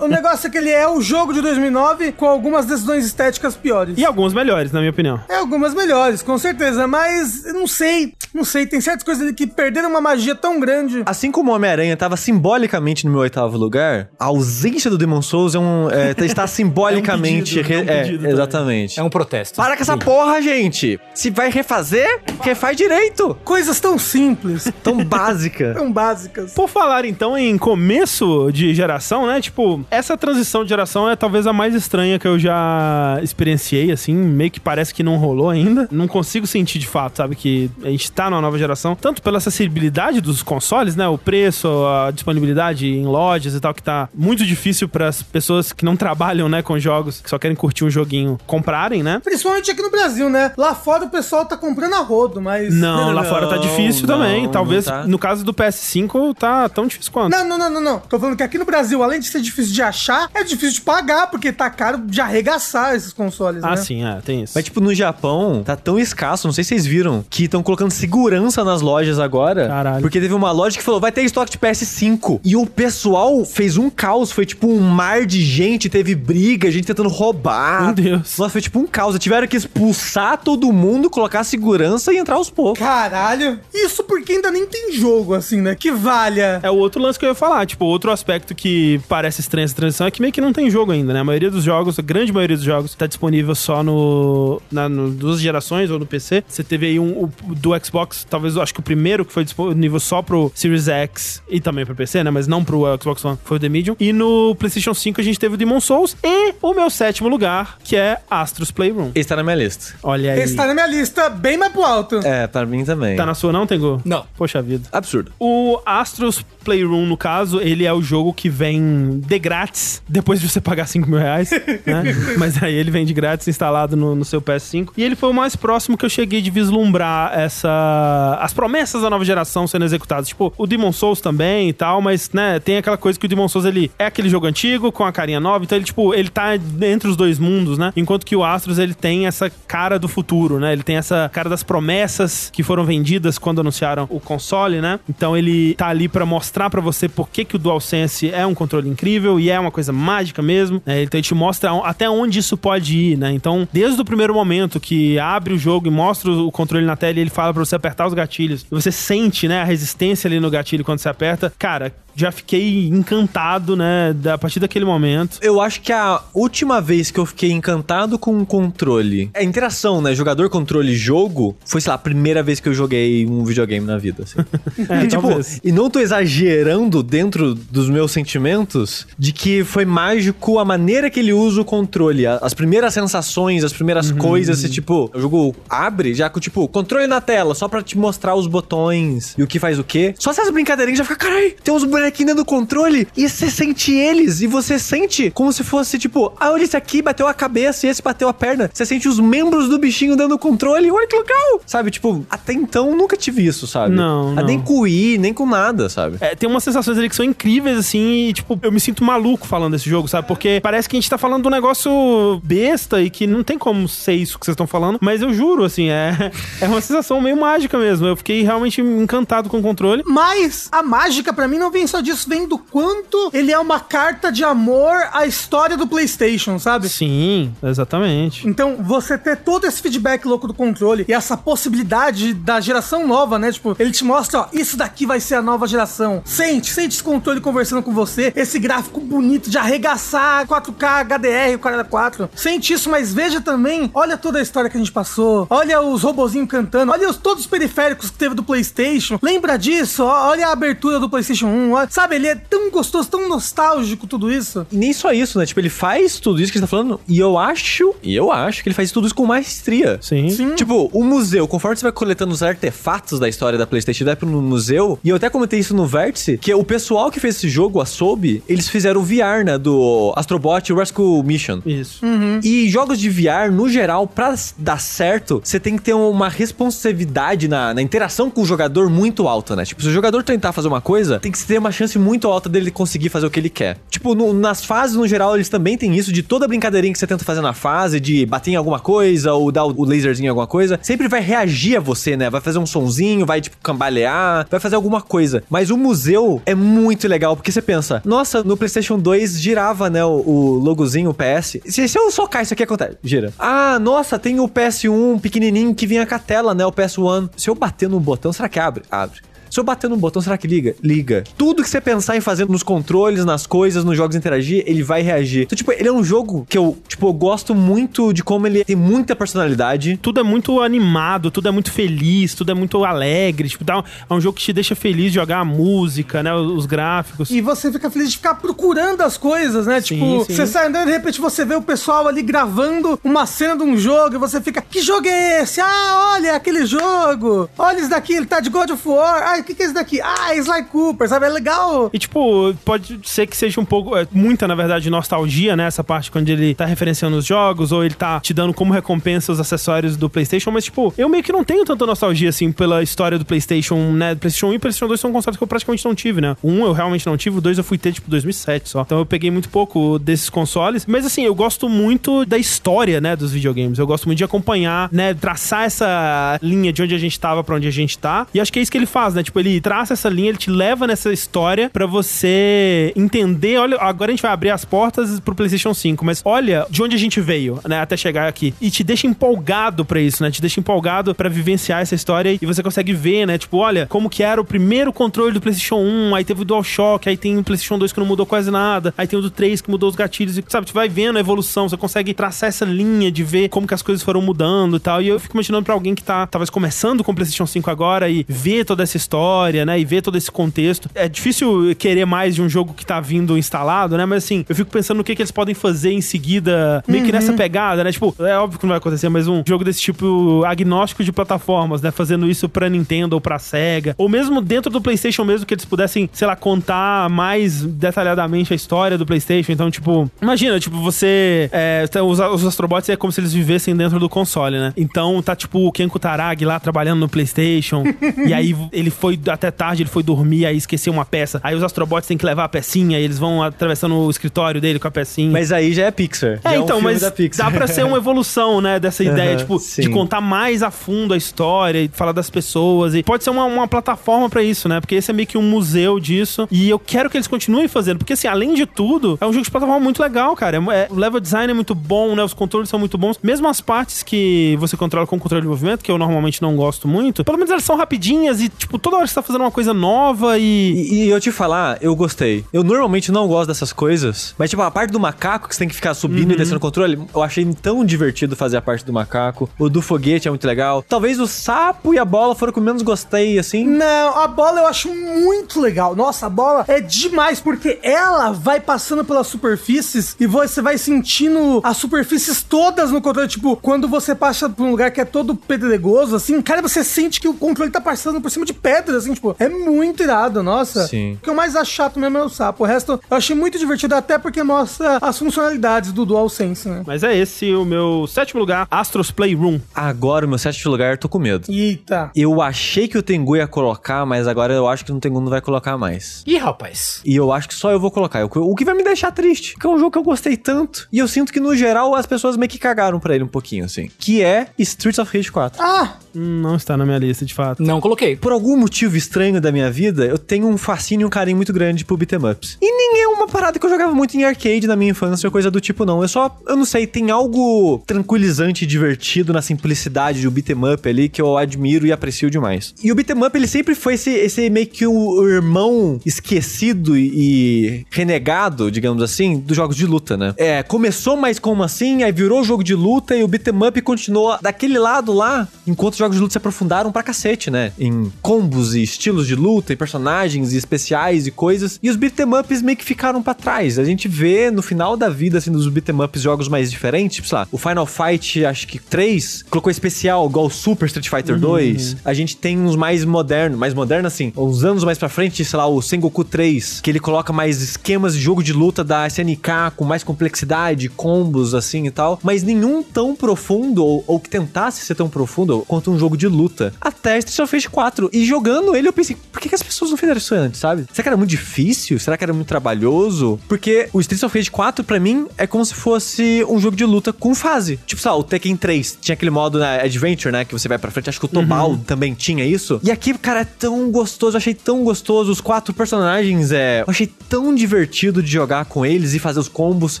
O negócio é que ele é o jogo de 2009 com algumas decisões estéticas piores. E alguns melhores, na minha opinião. É, algumas melhores, com certeza, mas eu não sei, não sei, tem certas coisas ali que perderam uma magia tão grande. Assim como o Homem-Aranha tava simbolicamente no meu oitavo lugar, a ausência do Demon Souls é um, é, está simbolicamente. É um pedido, é um é, pedido também. exatamente. É um protesto. Para com essa porra, gente! Se vai refazer, refaz direito! Coisas tão simples, Tão básica. tão básicas. Por falar então em começo de geração, né? Tipo, essa transição de geração é talvez a mais estranha que eu já experienciei, assim. Meio que parece que não rolou ainda. Não consigo sentir de fato, sabe? Que a gente tá numa nova geração. Tanto pela acessibilidade dos consoles, né? O preço, a disponibilidade em lojas e tal, que tá muito difícil para as pessoas que não trabalham, né? Com jogos, que só querem curtir um joguinho, comprarem, né? Principalmente aqui no Brasil, né? Lá fora o pessoal tá comprando a rodo, mas. Não, lá fora tá Não, difícil não, também. não Talvez tá. no caso do PS5 tá tão difícil quanto. Não, não, não, não, não. Tô falando que aqui no Brasil, além de ser difícil de achar, é difícil de pagar, porque tá caro de arregaçar esses consoles, Ah, né? sim, é, tem isso. Mas, tipo, no Japão, tá tão escasso, não sei se vocês viram, que estão colocando segurança nas lojas agora. Caralho. Porque teve uma loja que falou, vai ter estoque de PS5. E o pessoal final fez um caos, foi tipo um mar de gente, teve briga, gente tentando roubar. Meu Deus. Nossa, foi tipo um caos. Tiveram que expulsar todo mundo, colocar segurança e entrar aos poucos. Caralho. Isso porque ainda nem tem jogo, assim, né? Que valha. É o outro lance que eu ia falar. Tipo, outro aspecto que parece estranho essa transição é que meio que não tem jogo ainda, né? A maioria dos jogos, a grande maioria dos jogos, tá disponível só no. Na, no duas gerações ou no PC. Você teve aí um, o, do Xbox, talvez eu acho que o primeiro que foi disponível só pro Series X e também pro PC, né? Mas não pro Xbox One, foi o The Medium. E no PlayStation 5 a gente teve o Demon Souls e o meu sétimo lugar, que é Astros Playroom. Esse tá na minha lista. Olha aí. Esse tá na minha lista bem mais pro alto. É, pra mim também. Tá na sua não, Tengu? Não. Poxa vida. Absurdo. O Astros Playroom, no caso, ele é o jogo que vem de grátis, depois de você pagar 5 mil reais, né? Mas aí ele vem de grátis instalado no, no seu PS5. E ele foi o mais próximo que eu cheguei de vislumbrar essa... as promessas da nova geração sendo executadas. Tipo, o Demon Souls também e tal, mas, né, tem aquela coisa que o Demon Souls, ele é aquele jogo antigo, com a carinha nova, então ele, tipo, ele tá entre os dois mundos, né? Enquanto que o Astros, ele tem essa cara do futuro, né? Ele tem essa cara das promessas que foram vendidas quando anunciaram o console, né? Então ele tá ali pra mostrar pra você por que, que o DualSense é um controle incrível e é uma coisa mágica mesmo, né? Então ele te mostra até onde isso pode ir, né? Então, desde o primeiro momento que abre o jogo e mostra o controle na tela ele fala pra você apertar os gatilhos, você sente, né, a resistência ali no gatilho quando você aperta, cara, já fiquei encantado, né, a partir daquele momento. Eu acho que a última vez que eu fiquei encantado com o controle, a interação, né, jogador, controle, jogo, foi, sei lá, a primeira vez que eu joguei um videogame na vida, assim. É, e, tipo, talvez. e não tô exagerando dentro dos meus sentimentos de que foi mágico a maneira que ele usa o controle, as primeiras sensações, as primeiras coisas, você, tipo, o jogo abre já com, tipo, controle na tela, só pra te mostrar os botões e o que faz o quê. Só essas brincadeirinhas já fica, carai, tem uns bonequinhos dentro do controle e você sente eles e você sente como se fosse, tipo, ah, olha esse aqui bateu a cabeça e esse bateu a perna. Você sente os membros do bichinho dando controle, olha que legal! Sabe, tipo, até então nunca tive isso, sabe? Não, Ah, não. Nem com o Wii, nem com nada, sabe? É, tem umas sensações ali que são incríveis, assim, e, tipo, eu me sinto maluco falando desse jogo, sabe? Porque parece que a gente tá falando de um negócio besta e que não tem como ser isso que vocês estão falando, mas eu juro, assim, é, é uma sensação meio mágica mesmo. Eu fiquei realmente encantado com o controle. Mas a mágica pra mim não vem só disso, vem do quanto ele é uma carta de amor à história do PlayStation, sabe? Sim, exatamente. Então, você ter todo esse feedback louco do controle e essa possibilidade da geração nova, né? Tipo, ele te mostra, ó, isso daqui vai ser a nova geração. Sente, sente esse controle conversando com você, esse gráfico bonito de arregaçar 4K HDR, o cara 4. Sente isso, mas veja também, olha toda a história que a gente passou, olha os robozinhos cantando, olha os, todos os periféricos que teve do PlayStation. Lembra disso? Ó, Olha a abertura do PlayStation 1, sabe? Ele é tão gostoso, tão nostálgico tudo isso. E nem só isso, né? Tipo, ele faz tudo isso que a gente tá falando e eu acho, e eu acho que ele faz tudo isso com maestria. Sim. Sim. Tipo, o museu, conforme você vai coletando os artefatos da história da PlayStation, vai pro museu, e eu até comentei isso no Vértice, que o pessoal que fez esse jogo, a Sobe, eles fizeram o VR, né, do Astrobot Rescue Mission. Isso. E jogos de VR, no geral, pra dar certo, você tem que ter uma responsividade na, na interação com o jogador muito alta, né? Tipo, se o jogador tentar fazer uma coisa, tem que ter uma chance muito alta dele conseguir fazer o que ele quer. Tipo, no- nas fases, no geral, eles também têm isso de toda brincadeirinha que você tenta fazer na fase, de bater em alguma coisa ou dar o, laserzinho em alguma coisa, sempre vai reagir a você, né? Vai fazer um sonzinho, vai, tipo, cambalear, vai fazer alguma coisa. Mas o museu é muito legal, porque você pensa, nossa, no PlayStation 2 girava, né, o, o logozinho, o PS. Se, se eu socar isso aqui, acontece. Gira. Ah, nossa, tem o PS1 pequenininho que vinha com a tela, né, o PS1. Se eu bater no botão, será que abre? Abre. Se eu bater no botão, será que liga? Liga. Tudo que você pensar em fazer nos controles, nas coisas, nos jogos interagir, ele vai reagir. Então, tipo, ele é um jogo que eu, tipo, eu gosto muito de como ele tem muita personalidade. Tudo é muito animado, tudo é muito feliz, tudo é muito alegre. Tipo, dá um- é um jogo que te deixa feliz de jogar a música, né? Os gráficos. E você fica feliz de ficar procurando as coisas, né? Sim, tipo, sim. você sai andando e de repente você vê o pessoal ali gravando uma cena de um jogo e você fica, que jogo é esse? Ah, olha, aquele jogo. Olha isso daqui, ele tá de God of War. Ah, o que, que é isso daqui? Ah, Sly Cooper, sabe? É legal. E, tipo, pode ser que seja um pouco, é, muita, na verdade, nostalgia, né? Essa parte quando ele tá referenciando os jogos, ou ele tá te dando como recompensa os acessórios do PlayStation, mas, tipo, eu meio que não tenho tanta nostalgia, assim, pela história do PlayStation, né? PlayStation 1 e PlayStation 2 são consoles que eu praticamente não tive, né? Um eu realmente não tive, o dois eu fui ter, tipo, 2007 só. Então eu peguei muito pouco desses consoles, mas, assim, eu gosto muito da história, né? Dos videogames. Eu gosto muito de acompanhar, né? Traçar essa linha de onde a gente tava pra onde a gente tá. E acho que é isso que ele faz, né? Tipo, Tipo, ele traça essa linha, ele te leva nessa história pra você entender. Olha, agora a gente vai abrir as portas pro PlayStation 5, mas olha de onde a gente veio, né, até chegar aqui. E te deixa empolgado pra isso, né? Te deixa empolgado pra vivenciar essa história e você consegue ver, né? Tipo, olha como que era o primeiro controle do PlayStation 1, aí teve o DualShock, aí tem o PlayStation 2 que não mudou quase nada, aí tem o do 3 que mudou os gatilhos, e, sabe? Tu vai vendo a evolução, você consegue traçar essa linha de ver como que as coisas foram mudando e tal. E eu fico imaginando pra alguém que tá talvez começando com o PlayStation 5 agora e ver toda essa história, né? E ver todo esse contexto. É difícil querer mais de um jogo que tá vindo instalado, né? Mas assim, eu fico pensando no que, que eles podem fazer em seguida, meio que nessa pegada, né? Tipo, é óbvio que não vai acontecer, mas um jogo desse tipo agnóstico de plataformas, né? Fazendo isso pra Nintendo ou pra Sega. Ou mesmo dentro do PlayStation mesmo, que eles pudessem, sei lá, contar mais detalhadamente a história do PlayStation. Então, tipo, imagina, tipo, você. É, os, os Astrobots é como se eles vivessem dentro do console, né? Então tá tipo o Ken Kutaragi lá trabalhando no PlayStation. e aí ele foi até tarde, ele foi dormir, aí esqueceu uma peça. Aí os Astrobots têm que levar a pecinha, e eles vão atravessando o escritório dele com a pecinha. Mas aí já é Pixar. É, já então, um filme mas dá pra ser uma evolução, né, dessa ideia, Aham, tipo, sim. de contar mais a fundo a história e falar das pessoas. E pode ser uma, uma plataforma pra isso, né? Porque esse é meio que um museu disso. E eu quero que eles continuem fazendo, porque assim, além de tudo, é um jogo de plataforma muito legal, cara. É- é- o level design é muito bom, né? Os controles são muito bons. Mesmo as partes que você controla com controle de movimento, que eu normalmente não gosto muito, pelo menos elas são rapidinhas e, tipo, toda hora você tá fazendo uma coisa nova e. E, e eu te falar, eu gostei. Eu normalmente não gosto dessas coisas, mas tipo, a parte do macaco que você tem que ficar subindo Uhum. e descendo o controle, eu achei tão divertido fazer a parte do macaco. O do foguete é muito legal. Talvez o sapo e a bola foram o que eu menos gostei, assim. Não, a bola eu acho muito legal. Nossa, a bola é demais, porque ela vai passando pelas superfícies e você vai sentindo as superfícies todas no controle. Tipo, quando você passa por um lugar que é todo pedregoso, assim, cara, você sente que o controle tá passando por cima de pedras, assim, tipo, é muito irado, nossa. Sim. O que eu mais acho chato mesmo é o sapo. O resto eu achei muito divertido, até porque mostra as funcionalidades do DualSense, né? Mas é esse o meu sétimo lugar, Astros Playroom. Agora, o meu sétimo lugar, eu tô com medo. Eita. Eu achei que o Tengu ia colocar, mas agora eu acho que o Tengu não vai colocar mais. Ih, rapaz. E eu acho que só eu vou colocar. O que vai me deixar triste. Porque é um jogo que eu gostei tanto. E eu sinto que, no geral, as pessoas meio que cagaram pra ele um pouquinho, assim. Que é Streets of Rage 4. Ah, Hum, Não está na minha lista, de fato. Não coloquei. Por algum motivo estranho da minha vida, eu tenho um fascínio e um carinho muito grande pro beat'em ups. E nem é uma parada que eu jogava muito em arcade na minha infância, coisa do tipo, não. Eu só, eu não sei, tem algo tranquilizante e divertido na simplicidade do beat'em up ali que eu admiro e aprecio demais. E o beat'em up, ele sempre foi esse, esse meio que o irmão esquecido e, e renegado, digamos assim, dos jogos de luta, né? É, começou mais como assim, aí virou jogo de luta e o beat'em up continuou daquele lado lá, enquanto os jogos de luta se aprofundaram pra cacete, né? Em combos e estilos de luta e personagens e especiais e coisas. E os beat'em ups meio que ficaram pra trás. A gente vê no final da vida, assim, dos beat'em ups jogos mais diferentes, tipo, sei lá, o Final Fight, acho que 3, colocou especial, igual o Super Street Fighter 2. A gente tem uns mais modernos, mais modernos assim, uns anos mais pra frente, sei lá, o Sengoku 3, que ele coloca mais esquemas de jogo de luta da SNK com mais complexidade, combos assim e tal, mas nenhum tão profundo ou, ou que tentasse ser tão profundo quanto um jogo de luta. Até Street of Rage 4. E jogando ele, eu pensei, por que, que as pessoas não fizeram isso antes, sabe? Será que era muito difícil? Será que era muito trabalhoso? Porque o Street of Rage 4, pra mim, é como se fosse um jogo de luta com fase. Tipo, sei lá, o Tekken 3 tinha aquele modo né, Adventure, né? Que você vai pra frente. Acho que o Tobal também tinha isso. E aqui, cara, é tão gostoso. Eu achei tão gostoso. Os quatro personagens, é. Eu achei tão divertido de jogar com eles e fazer os combos.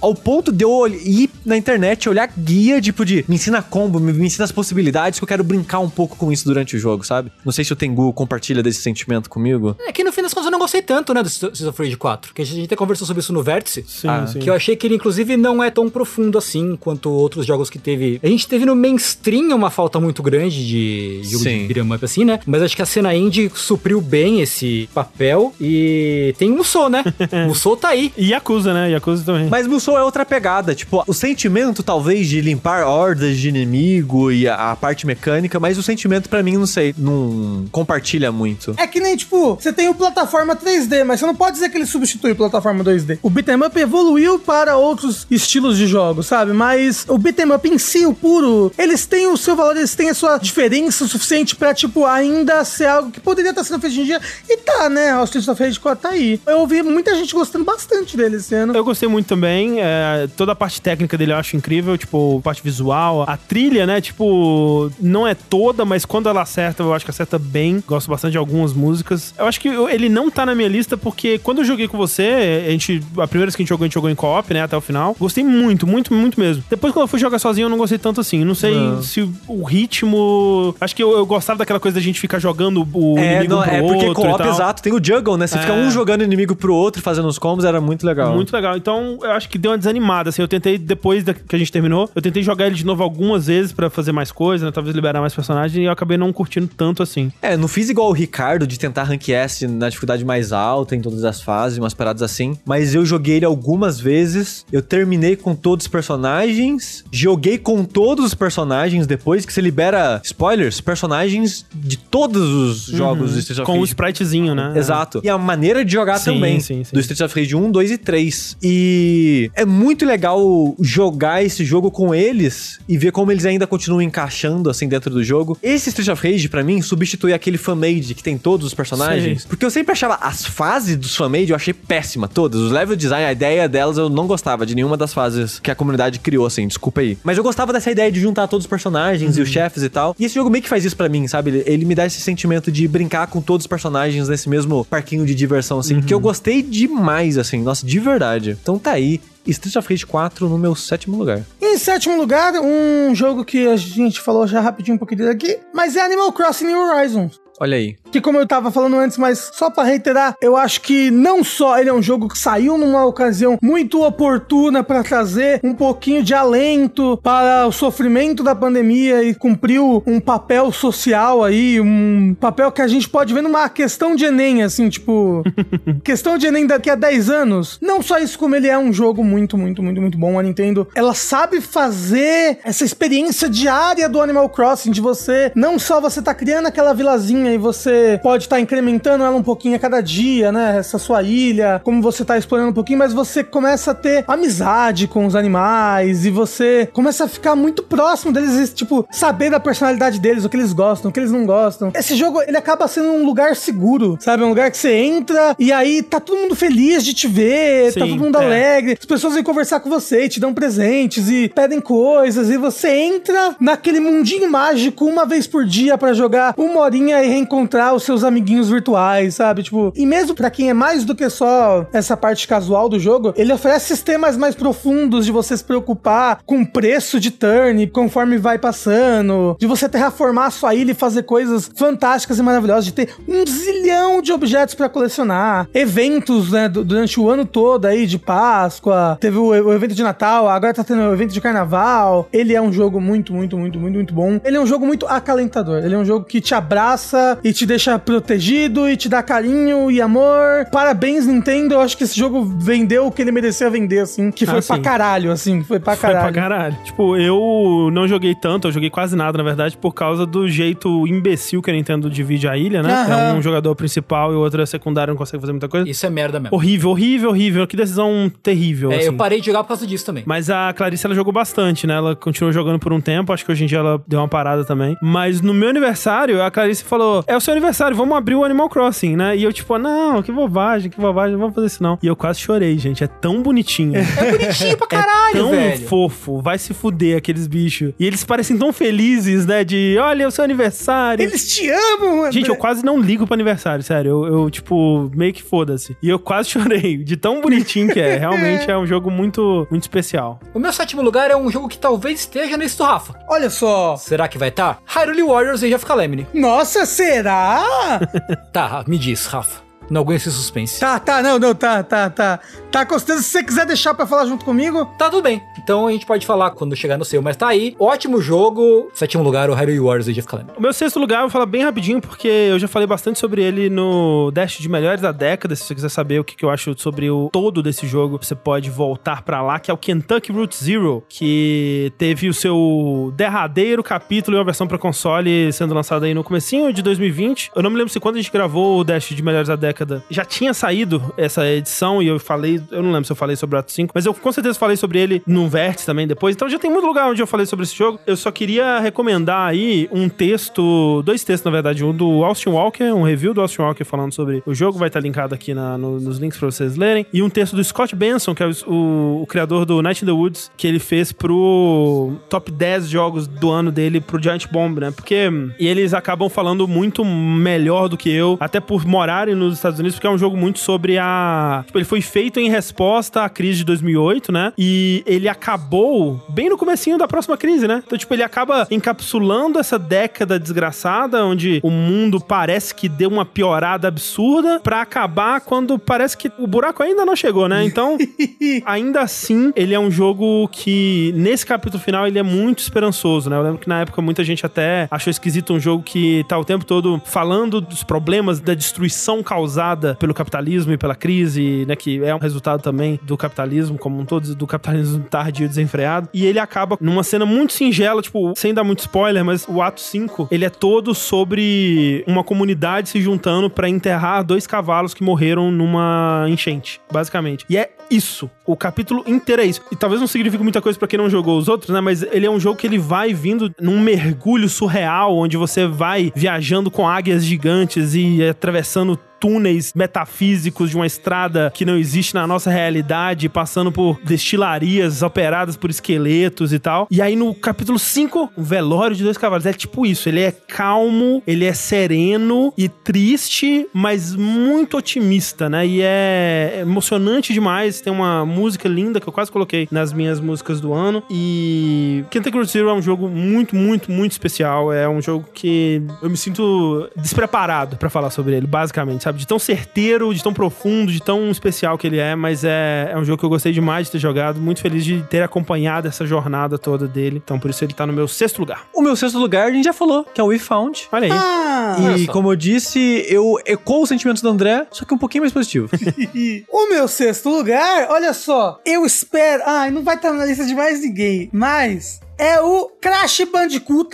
Ao ponto de eu ir na internet, olhar guia, tipo, de me ensina combo, me, me ensina as possibilidades, que eu quero brincar um pouco com isso durante o jogo, sabe? Não sei se o Tengu compartilha desse sentimento comigo. É que no fim das contas eu não gostei tanto, né, do of Rage 4. Que a gente até conversou sobre isso no Vértice. Sim, Ah, sim. Que eu achei que ele, inclusive, não é tão profundo assim quanto outros jogos que teve. A gente teve no mainstream uma falta muito grande de jogo Sim. de beat'em up, assim, né? Mas acho que a cena indie supriu bem esse papel. E tem Musou, né? Musou tá aí. E Yakuza, né? Yakuza também. Mas Musou é outra pegada, tipo, o sentimento talvez de limpar hordas de inimigo e a, a parte mecânica, mas o sentimento pra mim, não sei, não compartilha muito. É que nem, tipo, você tem o plataforma 3D, mas você não pode dizer que ele substitui plataforma plataforma 2D. O beat'em up evoluiu para outros estilos de jogos, sabe? Mas o beat'em up em si, o puro, eles têm o seu valor, eles têm a sua diferença suficiente pra, tipo, ainda ser algo que poderia estar sendo feito hoje em dia. E tá, né? O Streets of Rage 4 tá aí. Eu ouvi muita gente gostando bastante dele esse ano. Eu gostei muito também. é, toda a parte técnica dele eu acho incrível, tipo, parte visual. A trilha, né? Tipo, não é toda, mas quando ela acerta, eu acho que acerta bem. Gosto bastante de algumas músicas. Eu acho que eu- ele não tá na minha lista porque quando eu joguei com você, a gente. A primeira vez que a gente jogou, a gente jogou em co-op, né? Até o final. Gostei muito, muito, muito mesmo. Depois, quando eu fui jogar sozinho, eu não gostei tanto assim. Não sei se o ritmo. Acho que eu, eu gostava daquela coisa da gente ficar jogando o É, inimigo não, pro é porque outro. e co-op, tal. exato, tem o juggle, né? Você fica É. um jogando inimigo pro outro, fazendo os combos, era muito legal. Muito legal. Então, eu acho que deu uma desanimada, assim. Eu tentei, depois da- que a gente terminou, eu tentei jogar ele de novo algumas vezes pra fazer mais coisas, né? Talvez liberar mais personagens, e eu acabei não curtindo tanto assim. É, não fiz igual o Ricardo de tentar rank S na dificuldade mais alta em todas as fases, umas paradas assim. Mas eu joguei ele algumas vezes. Eu terminei com todos os personagens. Joguei com todos os personagens depois, que você libera, spoilers, personagens de todos os jogos do Streets of Com o Rage. spritezinho, né? Exato. E a maneira de jogar Sim, também. sim, sim. Do Streets of Rage 1, 2 e 3. E é muito legal jogar esse jogo com eles e ver como eles ainda continuam encaixando assim dentro do jogo. Esse Streets of Rage, pra mim, substitui aquele fanmade que tem todos os personagens. Sei. Porque eu sempre achava as fases dos fanmade, eu achei péssima, todas. Os level design, a ideia delas, eu não gostava de nenhuma das fases que a comunidade criou, assim, desculpa aí. Mas eu gostava dessa ideia de juntar todos os personagens Uhum. e os chefes e tal. E esse jogo meio que faz isso pra mim, sabe? Ele, ele me dá esse sentimento de brincar com todos os personagens nesse mesmo parquinho de diversão, assim, Uhum. que eu gostei demais, assim, nossa, de verdade. Então tá aí. Street of Rage 4 no meu sétimo lugar. Em sétimo lugar, um jogo que a gente falou já rapidinho um pouquinho dele aqui, mas é Animal Crossing New Horizons. Olha aí. Que como eu tava falando antes, mas só pra reiterar, eu acho que não só ele é um jogo que saiu numa ocasião muito oportuna pra trazer um pouquinho de alento para o sofrimento da pandemia e cumpriu um papel social aí, um papel que a gente pode ver numa questão de Enem, assim, tipo, questão de Enem daqui a 10 anos. Não só isso, como ele é um jogo muito, muito, muito, muito bom. A Nintendo, ela sabe fazer essa experiência diária do Animal Crossing, de você, não só você tá criando aquela vilazinha e você pode estar incrementando ela um pouquinho a cada dia, né? Essa sua ilha, como você tá explorando um pouquinho, mas você começa a ter amizade com os animais e você começa a ficar muito próximo deles, e, tipo, saber da personalidade deles, o que eles gostam, o que eles não gostam. Esse jogo, ele acaba sendo um lugar seguro, sabe? Um lugar que você entra e aí tá todo mundo feliz de te ver, tá Sim, todo mundo é. alegre, as pessoas vêm conversar com você, e te dão presentes e pedem coisas, e você entra naquele mundinho mágico uma vez por dia pra jogar uma horinha e reencontrar os seus amiguinhos virtuais, sabe? Tipo, e mesmo pra quem é mais do que só essa parte casual do jogo, ele oferece sistemas mais profundos de você se preocupar com o preço de turn conforme vai passando, de você terraformar sua ilha e fazer coisas fantásticas e maravilhosas, de ter um zilhão de objetos pra colecionar, eventos, né, du- durante o ano todo aí de Páscoa, teve o, o evento de Natal, agora tá tendo o evento de Carnaval. Ele é um jogo muito, muito, muito, muito, muito bom. Ele é um jogo muito acalentador. Ele é um jogo que te abraça e te deixa protegido e te dá carinho e amor. Parabéns, Nintendo. Eu acho que esse jogo vendeu o que ele merecia vender, assim, que foi Ah, pra sim. caralho, assim, foi pra Foi caralho. pra caralho. Tipo, eu não joguei tanto, eu joguei quase nada, na verdade, por causa do jeito imbecil que a Nintendo divide a ilha, né? Aham. É um jogador principal e o outro é secundário, não consegue fazer muita coisa. Isso é merda mesmo. Horrível, horrível, horrível. Que decisão terrível, É, assim. eu parei de jogar por causa disso também. Mas a Clarice, ela jogou bastante, né? Ela continuou jogando por um tempo. Acho que hoje em dia ela deu uma parada também. Mas no meu aniversário, a Clarice falou: É o seu aniversário, vamos abrir o Animal Crossing, né? E eu, tipo, não, que bobagem, que bobagem, não vamos fazer isso não. E eu quase chorei, gente. É tão bonitinho. É bonitinho pra caralho, tão velho. fofo. Vai se fuder aqueles bichos. E eles parecem tão felizes, né? De olha, é o seu aniversário. Eles te amam, André. Gente, eu quase não ligo pro aniversário, sério. Eu, eu, tipo, meio que foda-se. E eu quase chorei, de tão bonitinho que é. Realmente é um jogo muito, muito especial. O meu sétimo lugar é um jogo que talvez esteja nesse do Rafa. Olha só. Será que vai estar? Tá? Hyrule Warriors Age of Calamity. Nossa, será? Tá, me diz, Rafa. Não aguento esse suspense. tá, tá, não, não, tá, tá, tá. Tá gostando? Se você quiser deixar pra falar junto comigo, Tá tudo bem. Então a gente pode falar quando chegar no seu, mas tá aí. Ótimo jogo. Sétimo lugar, o Hyrule Warriors Age of Calamity. O meu sexto lugar, eu vou falar bem rapidinho, porque eu já falei bastante sobre ele no Dash de Melhores da Década. Se você quiser saber o que, eu acho sobre o todo desse jogo, você pode voltar pra lá, que é o Kentucky Route Zero, que teve o seu derradeiro capítulo em uma versão pra console sendo lançado aí no comecinho de 2020. Eu não me lembro se quando a gente gravou o Dash de Melhores da Década década. Já tinha saído essa edição e eu falei, eu não lembro se eu falei sobre o Ato 5, mas eu com certeza falei sobre ele no Vértice também depois. Então já tem muito lugar onde eu falei sobre esse jogo. Eu só queria recomendar aí um texto, dois textos na verdade, um do Austin Walker, um review do Austin Walker falando sobre o jogo, vai estar linkado aqui na, no, nos links pra vocês lerem, e um texto do Scott Benson, que é o, o, o criador do Night in the Woods, que ele fez pro top 10 jogos do ano dele pro Giant Bomb, né? Porque e eles acabam falando muito melhor do que eu, até por morarem nos Estados Unidos, porque é um jogo muito sobre a. Tipo, ele foi feito em resposta à crise de 2008, né? E ele acabou bem no comecinho da próxima crise, né? Então, tipo, ele acaba encapsulando essa década desgraçada, onde o mundo parece que deu uma piorada absurda, pra acabar quando parece que o buraco ainda não chegou, né? Então, ainda assim, ele é um jogo que, nesse capítulo final, ele é muito esperançoso, né? Eu lembro que na época muita gente até achou esquisito um jogo que tá o tempo todo falando dos problemas da destruição causada pelo capitalismo e pela crise, né? Que é um resultado também do capitalismo como um todo, do capitalismo tardio desenfreado. E ele acaba numa cena muito singela, tipo, sem dar muito spoiler, mas o ato 5, ele é todo sobre uma comunidade se juntando para enterrar dois cavalos que morreram numa enchente, basicamente. E é isso. O capítulo inteiro é isso. E talvez não signifique muita coisa para quem não jogou os outros, né? Mas ele é um jogo que ele vai vindo num mergulho surreal, onde você vai viajando com águias gigantes e atravessando túneis metafísicos de uma estrada que não existe na nossa realidade, passando por destilarias operadas por esqueletos e tal. E aí no capítulo 5, o velório de dois cavalos. É tipo isso, ele é calmo, ele é sereno e triste, mas muito otimista, né? E é emocionante demais. Tem uma música linda que eu quase coloquei nas minhas músicas do ano. E Kentucky Road Zero é um jogo muito, muito, muito especial. É um jogo que eu me sinto despreparado para falar sobre ele, basicamente sabe? De tão certeiro, de tão profundo, de tão especial que ele é, mas é, é um jogo que eu gostei demais de ter jogado, muito feliz de ter acompanhado essa jornada toda dele. Então por isso ele tá no meu sexto lugar. O meu sexto lugar a gente já falou, que é o We Found. Olha aí. Ah, E como eu disse, eu ecoo os sentimentos do André, só que um pouquinho mais positivo. o meu sexto lugar, olha só, eu espero. Ai, não vai estar na lista de mais ninguém, mas é o Crash Bandicoot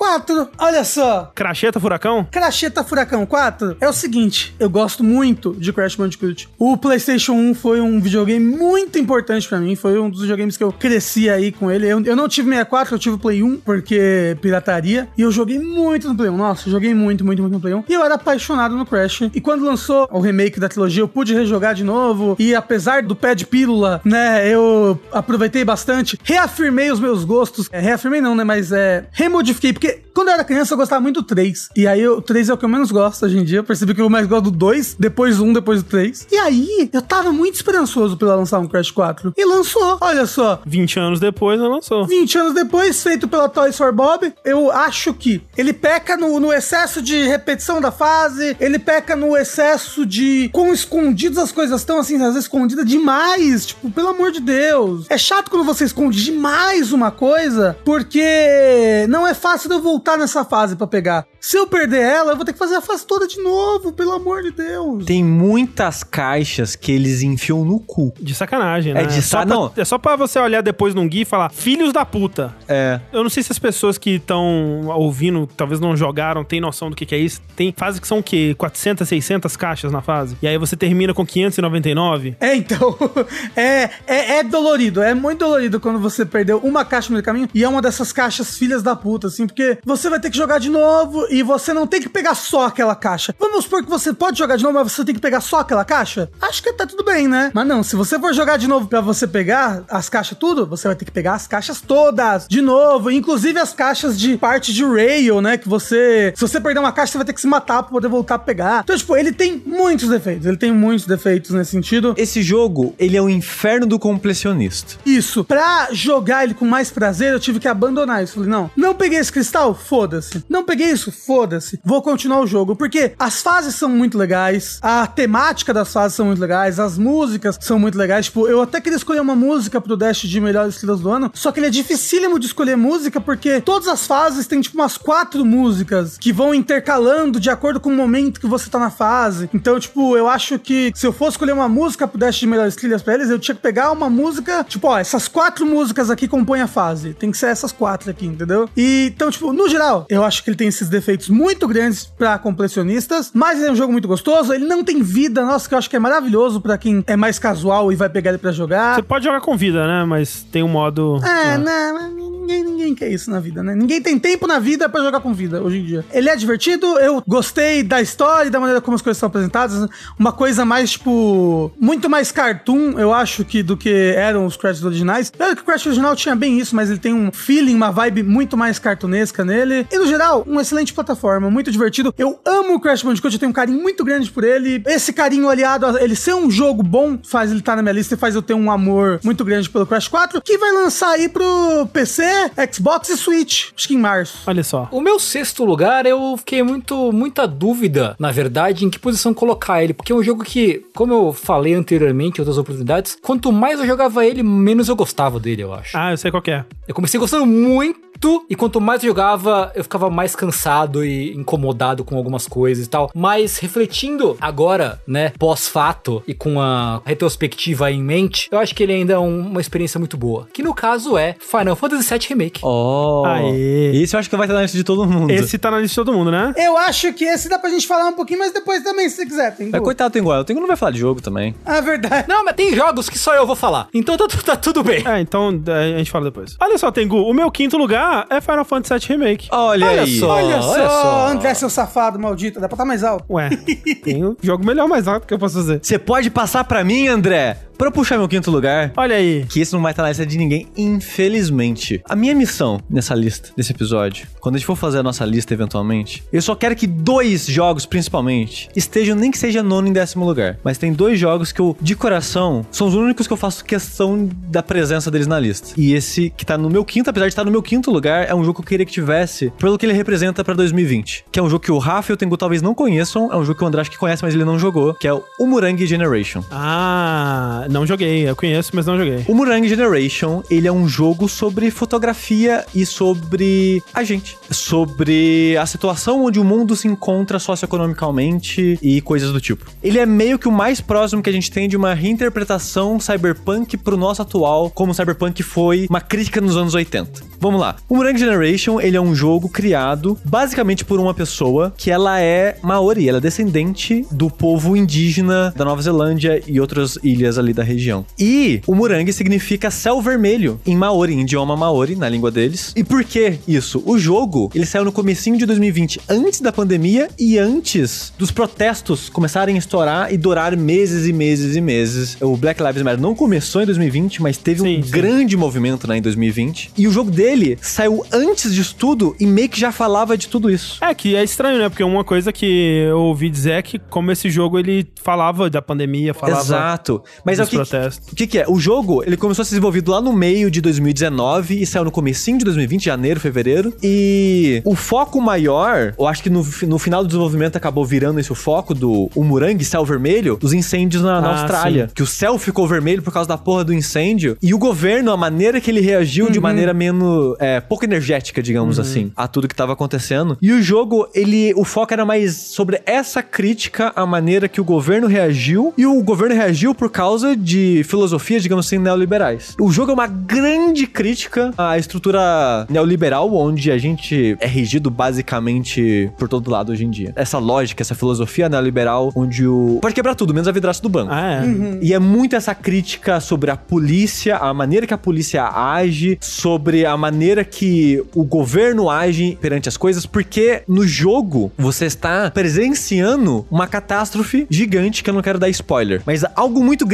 4. Olha só. Cracheta Furacão? Cracheta Furacão 4 é o seguinte, eu gosto muito de Crash Bandicoot. O PlayStation 1 foi um videogame muito importante pra mim, foi um dos videogames que eu cresci aí com ele. Eu, eu não tive 64, eu tive o Play 1, porque pirataria, e eu joguei muito no Play 1. Nossa, joguei muito, muito, muito no Play 1. E eu era apaixonado no Crash. E quando lançou o remake da trilogia, eu pude rejogar de novo, e apesar do pé de pílula, né, eu aproveitei bastante, reafirmei os meus gostos. É, reafirmei não, né, mas é, remodifiquei, porque quando eu era criança, eu gostava muito do 3. E aí, o 3 é o que eu menos gosto hoje em dia. Eu percebi que eu mais gosto do 2, depois do 1, depois do 3. E aí, eu tava muito esperançoso pela lançar um Crash 4. E lançou, olha só. 20 anos depois, ela lançou. 20 anos depois, feito pela Toys for Bob, eu acho que ele peca no, no excesso de repetição da fase, ele peca no excesso de quão escondidas as coisas estão, assim, às vezes escondidas demais. Tipo, pelo amor de Deus. É chato quando você esconde demais uma coisa, porque não é fácil de eu voltar nessa fase pra pegar. Se eu perder ela, eu vou ter que fazer a fase toda de novo, pelo amor de Deus. Tem muitas caixas que eles enfiam no cu. De sacanagem, né? É de só sa- pra- não. É só pra você olhar depois num guia e falar, filhos da puta. É. Eu não sei se as pessoas que estão ouvindo, talvez não jogaram, têm noção do que, que é isso. Tem fases que são o quê? 400, 600 caixas na fase. E aí você termina com 599. É, então, é, é, é dolorido, é muito dolorido quando você perdeu uma caixa no meio do caminho e é uma dessas caixas filhas da puta, assim, porque você vai ter que jogar de novo e você não tem que pegar só aquela caixa. Vamos supor que você pode jogar de novo, mas você tem que pegar só aquela caixa? Acho que tá tudo bem, né? Mas não, se você for jogar de novo pra você pegar as caixas tudo, você vai ter que pegar as caixas todas de novo, inclusive as caixas de parte de rail, né, que você, se você perder uma caixa, você vai ter que se matar pra poder voltar a pegar. Então, tipo, ele tem muitos defeitos, ele tem muitos defeitos nesse sentido. Esse jogo, ele é o inferno do completionista. Isso. Pra jogar ele com mais prazer, eu tive que abandonar isso. Falei, não, não peguei esse cristal? Foda-se. Não peguei isso? Foda-se. Vou continuar o jogo. Porque as fases são muito legais, a temática das fases são muito legais, as músicas são muito legais. Tipo, eu até queria escolher uma música pro Dash de melhores estrelas do ano, só que ele é dificílimo de escolher música, porque todas as fases têm, tipo, umas quatro músicas que vão intercalando de acordo com o momento que você tá na fase. Então, tipo, eu acho que se eu fosse escolher uma música pro Dash de melhores trilhas pra eles, eu tinha que pegar uma música, tipo, ó, essas quatro músicas aqui compõem a fase. Tem que ser essas quatro aqui, entendeu? E, então, tipo, no geral, eu acho que ele tem esses defeitos muito grandes pra completionistas, mas ele é um jogo muito gostoso, ele não tem vida, nossa, que eu acho que é maravilhoso pra quem é mais casual e vai pegar ele pra jogar. Você pode jogar com vida, né? Mas tem um modo. É, né? Ninguém, ninguém quer isso na vida, né? Ninguém tem tempo na vida pra jogar com vida hoje em dia. Ele é divertido, eu gostei da história e da maneira como as coisas são apresentadas. Uma coisa mais, tipo, muito mais cartoon, eu acho, que do que eram os Crash originais. Claro que o Crash original tinha bem isso, mas ele tem um feeling, uma vibe muito mais cartunesca nele. E no geral, uma excelente plataforma, muito divertido. Eu amo o Crash Bandicoot, eu tenho um carinho muito grande por ele. Esse carinho aliado a ele ser um jogo bom faz ele estar na minha lista e faz eu ter um amor muito grande pelo Crash 4, que vai lançar aí pro PC, Xbox e Switch, acho que em março. Olha só. O meu sexto lugar, eu fiquei muito, muita dúvida, na verdade, em que posição colocar ele, porque é um jogo que, como eu falei anteriormente em outras oportunidades, quanto mais eu jogava ele, menos eu gostava dele, eu acho. Ah, eu sei qual que é. Eu comecei gostando muito, e quanto mais eu jogava, eu ficava mais cansado e incomodado com algumas coisas e tal. Mas refletindo agora, né, pós-fato e com a retrospectiva aí em mente, eu acho que ele ainda é um- uma experiência muito boa. Que no caso é Final Fantasy VII Remake. Oh. Aê. Esse eu acho que vai estar na lista de todo mundo. Esse tá na lista de todo mundo, né? Eu acho que esse dá pra gente falar um pouquinho, mas depois também, se você quiser. Tem É, coitado do Tengu. O Tengu não vai falar de jogo também. Ah, verdade. Não, mas tem jogos que só eu vou falar. Então tá, tá tudo bem. É, então é, a gente fala depois. Olha só, Tengu, o meu quinto lugar é Final Fantasy VII Remake. Olha, Olha aí. só. Olha, olha só, só. André, seu safado maldito, dá pra estar mais alto. Ué, tem um jogo melhor mais alto que eu posso fazer. Você pode passar pra mim, André, pra puxar meu quinto lugar? Olha aí. Que esse não vai estar na lista de ninguém, infelizmente. A minha missão nessa lista, nesse episódio, quando a gente for fazer a nossa lista eventualmente, eu só quero que dois jogos, principalmente, estejam nem que seja nono em décimo lugar. Mas tem dois jogos que eu, de coração, são os únicos que eu faço questão da presença deles na lista. E esse que tá no meu quinto, apesar de estar no meu quinto lugar, é um jogo que eu queria que tivesse, pelo que ele representa pra 2020. Que é um jogo que o Rafa e o Tengu talvez não conheçam, é um jogo que o André acho que conhece, mas ele não jogou, que é o Umurangi Generation. Ah, não joguei. Eu conheço, mas não joguei. O Murang Generation, ele é um jogo sobre fotografia e sobre a gente. Sobre a situação onde o mundo se encontra socioeconomicamente e coisas do tipo. Ele é meio que o mais próximo que a gente tem de uma reinterpretação cyberpunk pro nosso atual, como cyberpunk foi uma crítica nos anos 80. Vamos lá. O Murang Generation, ele é um jogo criado basicamente por uma pessoa que ela é maori, ela é descendente do povo indígena da Nova Zelândia e outras ilhas ali da região. E o Murang significa céu vermelho em maori, em idioma maori, na língua deles. E por que isso? O jogo, ele saiu no comecinho de 2020, antes da pandemia e antes dos protestos começarem a estourar e durar meses e meses e meses. O Black Lives Matter não começou em 2020, mas teve Sim, um sim. grande movimento né, em 2020. E o jogo dele saiu antes disso tudo e meio que já falava de tudo isso. É que é estranho, né? Porque uma coisa que eu ouvi dizer é que como esse jogo ele falava da pandemia, falava Exato. Mas é o que, protestos. o que que é? O jogo, ele começou a ser desenvolvido lá no meio de 2019 e saiu no comecinho de 2020, janeiro, fevereiro. E o foco maior, eu acho que no, no final do desenvolvimento acabou virando esse o foco do Umurang, céu vermelho, dos incêndios na, na Ah, Austrália. sim. Que o céu ficou vermelho por causa da porra do incêndio. E o governo, a maneira que ele reagiu de maneira menos, é, pouco energética, digamos assim, a tudo que tava acontecendo. E o jogo, ele, o foco era mais sobre essa crítica à maneira que o governo reagiu. E o governo reagiu por causa de filosofias, digamos assim, neoliberais. O jogo é uma grande crítica à estrutura neoliberal, onde a gente é regido basicamente por todo lado hoje em dia. Essa lógica, essa filosofia neoliberal, onde o. Pode quebrar tudo, menos a vidraça do banco. Ah, é. E é muito essa crítica sobre a polícia, a maneira que a polícia age, sobre a maneira que o governo age perante as coisas, porque no jogo você está presenciando uma catástrofe gigante que eu não quero dar spoiler, mas algo muito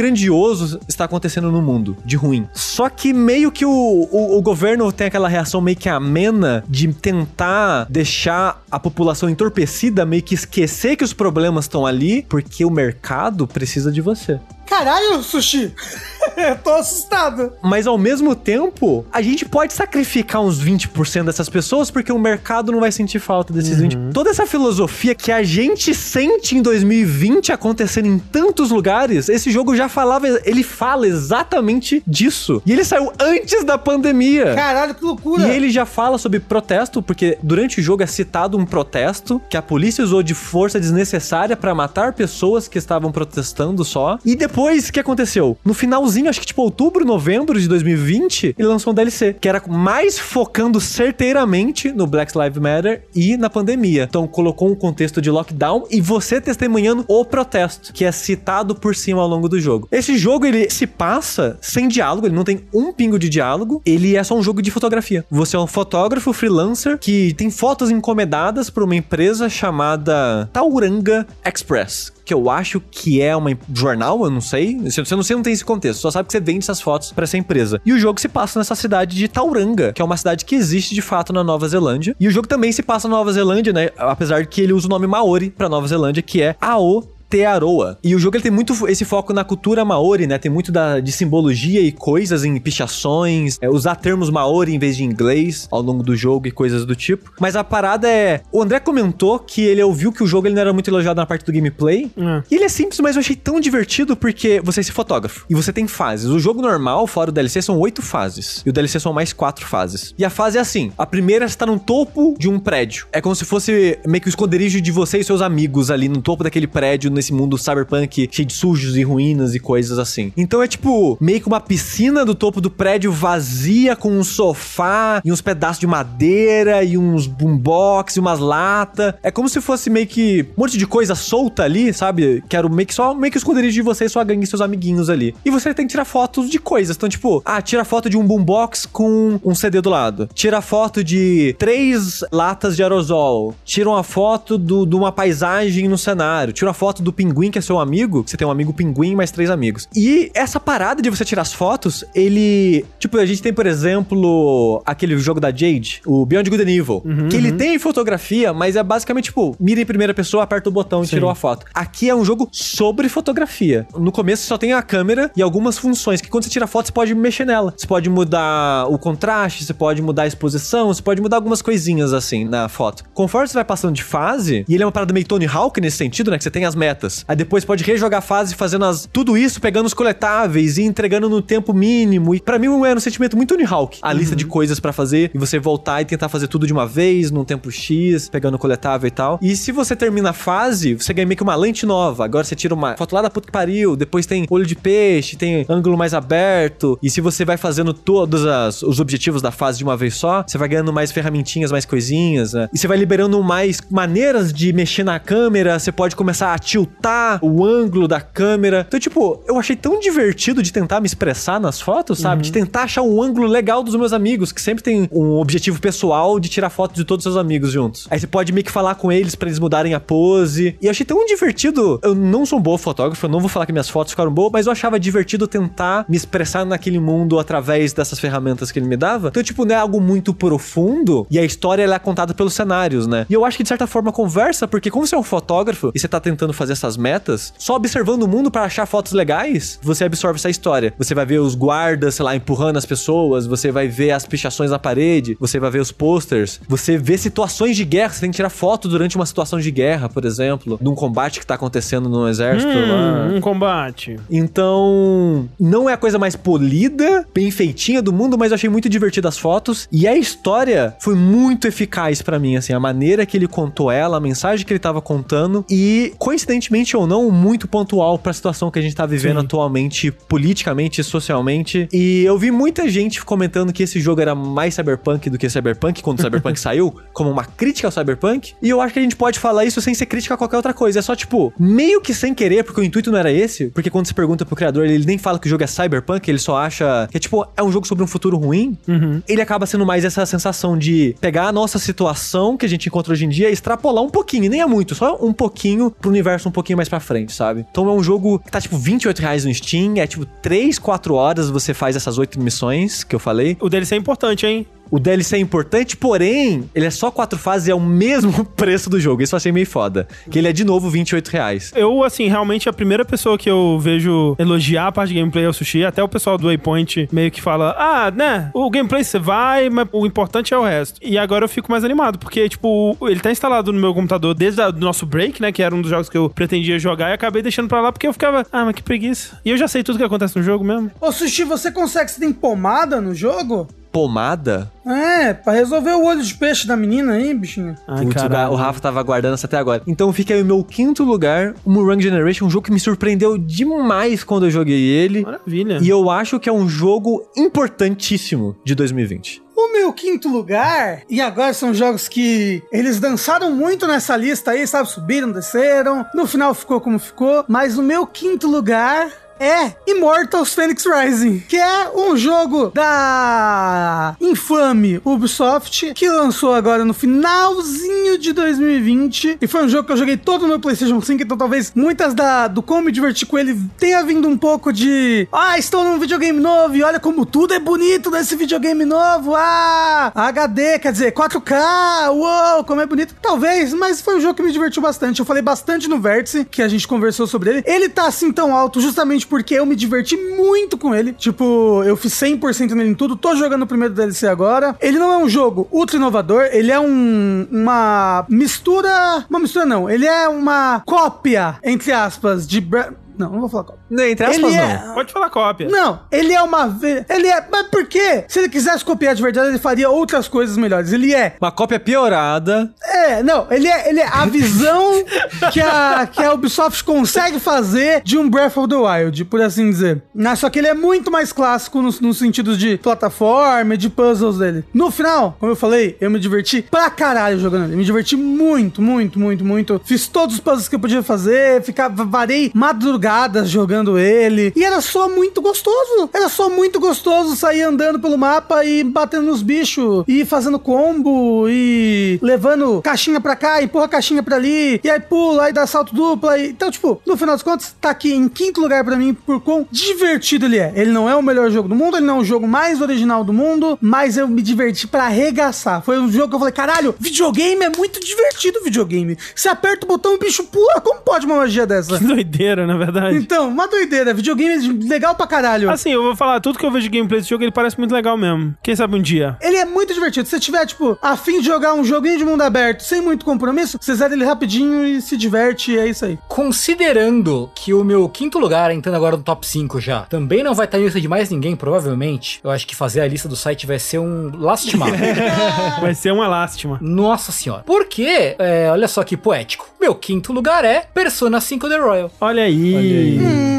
está acontecendo no mundo, de ruim. Só que meio que o, o, o governo tem aquela reação meio que amena de tentar deixar a população entorpecida, meio que esquecer que os problemas estão ali, porque o mercado precisa de você. Caralho, Sushi! Eu tô assustado. Mas ao mesmo tempo, a gente pode sacrificar uns 20% dessas pessoas porque o mercado não vai sentir falta desses 20. Toda essa filosofia que a gente sente em 2020 acontecendo em tantos lugares, esse jogo já falava, ele fala exatamente disso. E ele saiu antes da pandemia. Caralho, que loucura. E ele já fala sobre protesto, porque durante o jogo é citado um protesto que a polícia usou de força desnecessária pra matar pessoas que estavam protestando só. E depois depois, o que aconteceu? No finalzinho, acho que tipo outubro, novembro de 2020, ele lançou um DLC, que era mais focando certeiramente no Black Lives Matter e na pandemia. Então colocou um contexto de lockdown e você testemunhando o protesto, que é citado por cima ao longo do jogo. Esse jogo, ele se passa sem diálogo, ele não tem um pingo de diálogo, ele é só um jogo de fotografia. Você é um fotógrafo freelancer que tem fotos encomendadas por uma empresa chamada Tauranga Express, que eu acho que é uma jornal, eu não sei. Você não sei, não tem esse contexto. Só sabe que você vende essas fotos para essa empresa. E o jogo se passa nessa cidade de Tauranga, que é uma cidade que existe de fato na Nova Zelândia. E o jogo também se passa na Nova Zelândia, né? Apesar de que ele usa o nome Maori para Nova Zelândia, que é Ao Tearoa. E o jogo ele tem muito esse foco na cultura maori, né? Tem muito da, de simbologia e coisas em pichações, é, usar termos maori em vez de inglês ao longo do jogo e coisas do tipo. Mas a parada é. O André comentou que ele ouviu que o jogo ele não era muito elogiado na parte do gameplay. É. E ele é simples, mas eu achei tão divertido porque você é esse fotógrafo. E você tem fases. O jogo normal, fora o DLC, são oito fases. E o DLC são mais quatro fases. E a fase é assim: a primeira está no topo de um prédio. É como se fosse meio que o esconderijo de você e seus amigos ali no topo daquele prédio nesse mundo cyberpunk cheio de sujos e ruínas e coisas assim. Então é tipo meio que uma piscina do topo do prédio vazia com um sofá e uns pedaços de madeira e uns boombox e umas latas. É como se fosse meio que um monte de coisa solta ali, sabe? Quero meio que só meio que esconderijo de você e sua gangue e seus amiguinhos ali. E você tem que tirar fotos de coisas. Então, tipo, ah, tira foto de um boombox com um CD do lado. Tira foto de três latas de aerosol. Tira uma foto de uma paisagem no cenário. Tira uma foto do pinguim que é seu amigo. Você tem um amigo pinguim mais três amigos. E essa parada de você tirar as fotos, ele. Tipo, a gente tem, por exemplo, aquele jogo da Jade, o Beyond Good and Evil. que ele tem fotografia, mas é basicamente, tipo, mira em primeira pessoa, aperta o botão e tirou a foto. Aqui é um jogo sobre fotografia. No começo só tem a câmera e algumas funções que quando você tira foto, você pode mexer nela. Você pode mudar o contraste, você pode mudar a exposição, você pode mudar algumas coisinhas assim na foto. Conforme você vai passando de fase, e ele é uma parada meio Tony Hawk nesse sentido, né? Que você tem as metas. Aí depois pode rejogar a fase fazendo as, tudo isso, pegando os coletáveis e entregando no tempo mínimo. E pra mim é um sentimento muito Tony Hawk. A lista de coisas pra fazer e você voltar e tentar fazer tudo de uma vez, num tempo X, pegando coletável e tal. E se você termina a fase, você ganha meio que uma lente nova. Agora você tira uma foto lá da puta que pariu, depois tem olho de peixe, tem ângulo mais aberto. E se você vai fazendo todos as- os objetivos da fase de uma vez só, você vai ganhando mais ferramentinhas, mais coisinhas, né? E você vai liberando mais maneiras de mexer na câmera. Você pode começar a tiltar o ângulo da câmera. Então, tipo, eu achei tão divertido de tentar me expressar nas fotos, sabe? De tentar achar um ângulo legal dos meus amigos, que sempre tem um objetivo pessoal de tirar foto de todos os seus amigos juntos. Aí você pode meio que falar com eles pra eles mudarem a pose. E eu achei tão divertido. Eu não sou um bom fotógrafo, eu não vou falar que minhas fotos ficaram boas, mas eu achava divertido tentar me expressar naquele mundo através dessas ferramentas que ele me dava. Então, tipo, não é algo muito profundo e a história é contada pelos cenários, né? E eu acho que de certa forma conversa, porque como você é um fotógrafo e você tá tentando fazer essas metas, só observando o mundo pra achar fotos legais, você absorve essa história. Você vai ver os guardas, sei lá, empurrando as pessoas, você vai ver as pichações na parede, você vai ver os posters, você vê situações de guerra, você tem que tirar foto durante uma situação de guerra, por exemplo, de um combate que tá acontecendo no exército lá. Hum, um combate. Então, não é a coisa mais polida, bem feitinha do mundo, mas eu achei muito divertida as fotos. E a história foi muito eficaz pra mim, assim, a maneira que ele contou ela, a mensagem que ele tava contando. E, coincidentemente ou não, muito pontual pra situação que a gente tá vivendo Sim. atualmente, politicamente e socialmente. E eu vi muita gente comentando que esse jogo era mais cyberpunk do que cyberpunk quando o cyberpunk saiu, como uma crítica ao cyberpunk. E eu acho que a gente pode falar isso sem ser crítica a qualquer outra coisa. É só, tipo, meio que sem querer, porque o intuito não era esse. Porque quando se pergunta pro criador, ele nem fala que o jogo é cyberpunk, ele só acha que, tipo, é um jogo sobre um futuro ruim. Ele acaba sendo mais essa sensação de pegar a nossa situação que a gente encontra hoje em dia e extrapolar um pouquinho, e nem é muito, só um pouquinho pro universo um pouquinho mais pra frente, sabe? Então é um jogo que tá, tipo, 28 reais no Steam, é tipo 3, 4 horas você faz essas 8 missões que eu falei. O DLC é importante, hein? O DLC é importante, porém, ele é só quatro fases e é o mesmo preço do jogo. Isso eu achei meio foda. Que ele é de novo 28 reais. Eu, assim, realmente a primeira pessoa que eu vejo elogiar a parte de gameplay é o Sushi. Até o pessoal do Waypoint meio que fala: Ah, né? O gameplay você vai, mas o importante é o resto. E agora eu fico mais animado, porque, tipo, ele tá instalado no meu computador desde o nosso break, né? Que era um dos jogos que eu pretendia jogar e acabei deixando pra lá porque eu ficava, ah, mas que preguiça. E eu já sei tudo que acontece no jogo mesmo. Ô, Sushi, você consegue, você tem pomada no jogo? Pomada. É, pra resolver o olho de peixe da menina aí, bichinho. Ai, Putz, o Rafa tava aguardando isso até agora. Então fica aí o meu quinto lugar, o Murang Generation, um jogo que me surpreendeu demais quando eu joguei ele. Maravilha. E eu acho que é um jogo importantíssimo de 2020. O meu quinto lugar, e agora são jogos que eles dançaram muito nessa lista aí, sabe? Subiram, desceram, no final ficou como ficou, mas o meu quinto lugar é Immortals Phoenix Rising, que é um jogo da infame Ubisoft, que lançou agora no finalzinho de 2020, e foi um jogo que eu joguei todo no meu PlayStation 5, então talvez muitas da, do como me divertir com ele tenha vindo um pouco de ah, estou num videogame novo e olha como tudo é bonito nesse videogame novo, ah, HD, quer dizer, 4K, uou, como é bonito. Talvez, mas foi um jogo que me divertiu bastante. Eu falei bastante no Vértice, que a gente conversou sobre ele. Ele tá assim tão alto justamente porque eu me diverti muito com ele. Tipo, eu fiz 100% nele em tudo, tô jogando o primeiro DLC agora. Ele não é um jogo ultra inovador, ele é um, uma mistura, uma mistura não, ele é uma cópia, entre aspas, de... Não, não vou falar cópia. Não, entre aspas, Ele não. é- Pode falar cópia. Não, ele é uma. ve- Ele é. Mas por quê? Se ele quisesse copiar de verdade, ele faria outras coisas melhores. Ele é. Uma cópia piorada. É, não, ele é, ele é a visão que a, que a Ubisoft consegue fazer de um Breath of the Wild, por assim dizer. Né, Só que ele é muito mais clássico no, no sentido de plataforma e de puzzles dele. No final, como eu falei, eu me diverti pra caralho jogando ele. Me diverti muito, muito, muito, muito. Fiz todos os puzzles que eu podia fazer, ficava, varei madrugadas jogando ele. E era só muito gostoso. Era só muito gostoso sair andando pelo mapa e batendo nos bichos, e fazendo combo, e levando caixinha pra cá, empurra caixinha pra ali, e aí pula, aí dá salto dupla. E... Então, tipo, no final das contas, tá aqui em quinto lugar pra mim por quão divertido ele é. Ele não é o melhor jogo do mundo, ele não é o jogo mais original do mundo, mas eu me diverti pra arregaçar. Foi um jogo que eu falei, caralho, videogame é muito divertido, videogame. Você aperta o botão, o bicho pula. Como pode uma magia dessa? Que doideira, na verdade. Então, uma doideira. Videogame é legal pra caralho. Assim, eu vou falar, tudo que eu vejo de gameplay desse jogo, ele parece muito legal mesmo. Quem sabe um dia. Ele é muito divertido. Se você tiver, tipo, a fim de jogar um joguinho de mundo aberto, sem muito compromisso, você zera ele rapidinho e se diverte e é isso aí. Considerando que o meu quinto lugar, entrando agora no top 5 já, também não vai estar na lista de mais ninguém, provavelmente, eu acho que fazer a lista do site vai ser um lastimar. Vai ser uma lástima. Nossa senhora. Porque, é, olha só que poético. Meu quinto lugar é Persona 5 The Royal. Olha aí.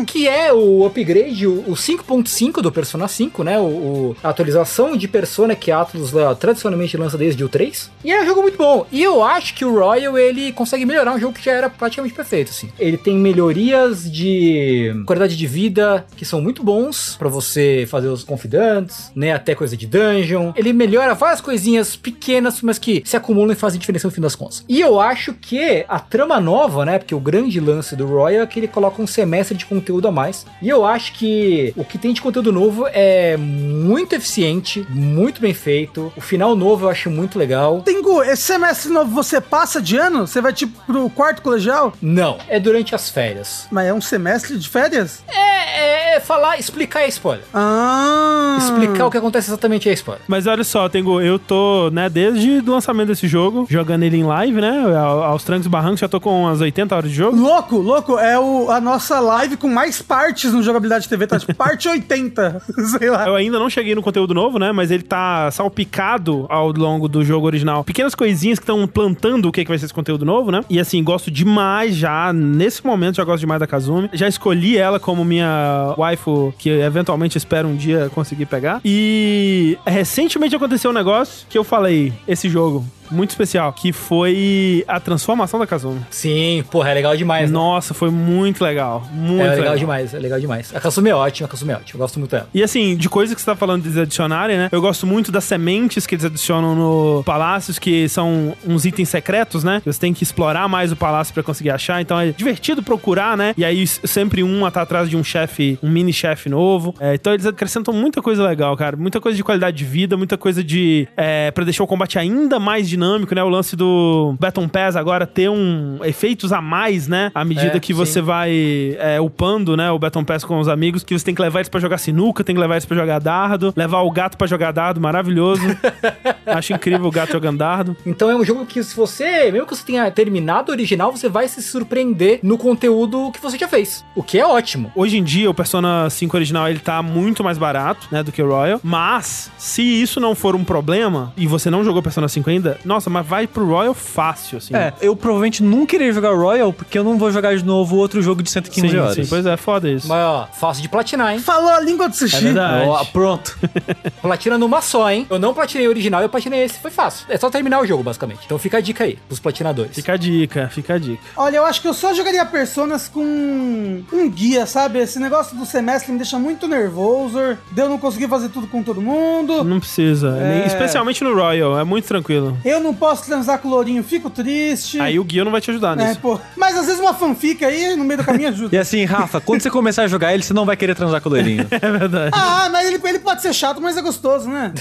Que é o upgrade, o, o 5.5 do Persona 5, né? O, o- a atualização de Persona que a Atlus lá, tradicionalmente lança desde o 3. E é um jogo muito bom. E eu acho que o Royal, ele consegue melhorar um jogo que já era praticamente perfeito, assim. Ele tem melhorias de qualidade de vida que são muito bons pra você fazer os confidantes, né? Até coisa de dungeon. Ele melhora várias coisinhas pequenas, mas que se acumulam e fazem diferença no fim das contas. E eu acho que a trama nova, né? Porque o grande lance do Royal é que ele coloca um semestre de conteúdo a mais. E eu acho que o que tem de conteúdo novo é muito eficiente, muito bem feito. O final novo eu acho muito legal. Tengu, esse semestre novo você passa de ano? Você vai, tipo, pro quarto colegial? Não, é durante as férias. Mas é um semestre de férias? É, é falar, explicar é spoiler. Ah. Explicar o que acontece exatamente é spoiler. Mas olha só, Tengu, eu tô, né, desde o lançamento desse jogo, jogando ele em live, né, ao- aos trancos e barrancos, já tô com umas 80 horas de jogo. Louco, louco, é o, a nossa live com mais partes no Jogabilidade TV, tá tipo parte 80, sei lá. Eu ainda não cheguei no conteúdo novo, né? Mas ele tá salpicado ao longo do jogo original. Pequenas coisinhas que estão plantando o que, que vai ser esse conteúdo novo, né? E assim, gosto demais já. Nesse momento, já gosto demais da Kazumi. Já escolhi ela como minha waifu, que eventualmente espero um dia conseguir pegar. E recentemente aconteceu um negócio que eu falei: esse jogo. Muito especial, que foi a transformação da Kazumi. Sim, porra, é legal demais. né? Nossa, foi muito legal. Muito é legal, demais, é legal demais. A Kasumi é ótima, a Kasumi é ótima, eu gosto muito dela. E assim, de coisas que você tá falando de adicionarem, né? Eu gosto muito das sementes que eles adicionam no palácios, que são uns itens secretos, né? Você tem que explorar mais o palácio pra conseguir achar. Então é divertido procurar, né? E aí sempre um tá atrás de um chefe, um mini chefe novo. É, então eles acrescentam muita coisa legal, cara. Muita coisa de qualidade de vida, muita coisa de. É, pra deixar o combate ainda mais dinâmico dinâmico, né? O lance do Baton Pass agora ter um efeitos a mais, né? À medida É, que sim. você vai é, upando, né? O Baton Pass com os amigos, que você tem que levar eles pra jogar sinuca, tem que levar eles pra jogar dardo, levar o gato pra jogar dardo, maravilhoso. Acho incrível o gato jogando dardo. Então é um jogo que se você, mesmo que você tenha terminado o original, você vai se surpreender no conteúdo que você já fez. O que é ótimo. Hoje em dia, o Persona 5 original ele tá muito mais barato, né, do que o Royal. Mas, se isso não for um problema e você não jogou Persona 5 ainda, nossa, mas vai pro Royal fácil, assim. É, eu provavelmente nunca irei jogar Royal, porque eu não vou jogar de novo outro jogo de 115 sim, horas. sim, pois é, foda isso. Mas ó, fácil de platinar, hein? Falou a língua do sushi. É verdade. Ó, pronto. Platina numa só, hein? Eu não platinei o original, eu platinei esse, foi fácil. É só terminar o jogo, basicamente. Então fica a dica aí, pros platinadores. Fica a dica, fica a dica. Olha, eu acho que eu só jogaria Personas com um guia, sabe? Esse negócio do semestre me deixa muito nervoso. De eu não conseguir fazer tudo com todo mundo. Não precisa. É. Especialmente no Royal, é muito tranquilo. Eu não posso transar com o Lourinho, fico triste. Aí o guia não vai te ajudar É, nisso. pô. Mas às vezes uma fanfic aí no meio do caminho ajuda. E assim, Rafa, quando você começar a jogar ele, você não vai querer transar com o loirinho. É verdade. Ah, mas ele, ele pode ser chato, mas é gostoso, né?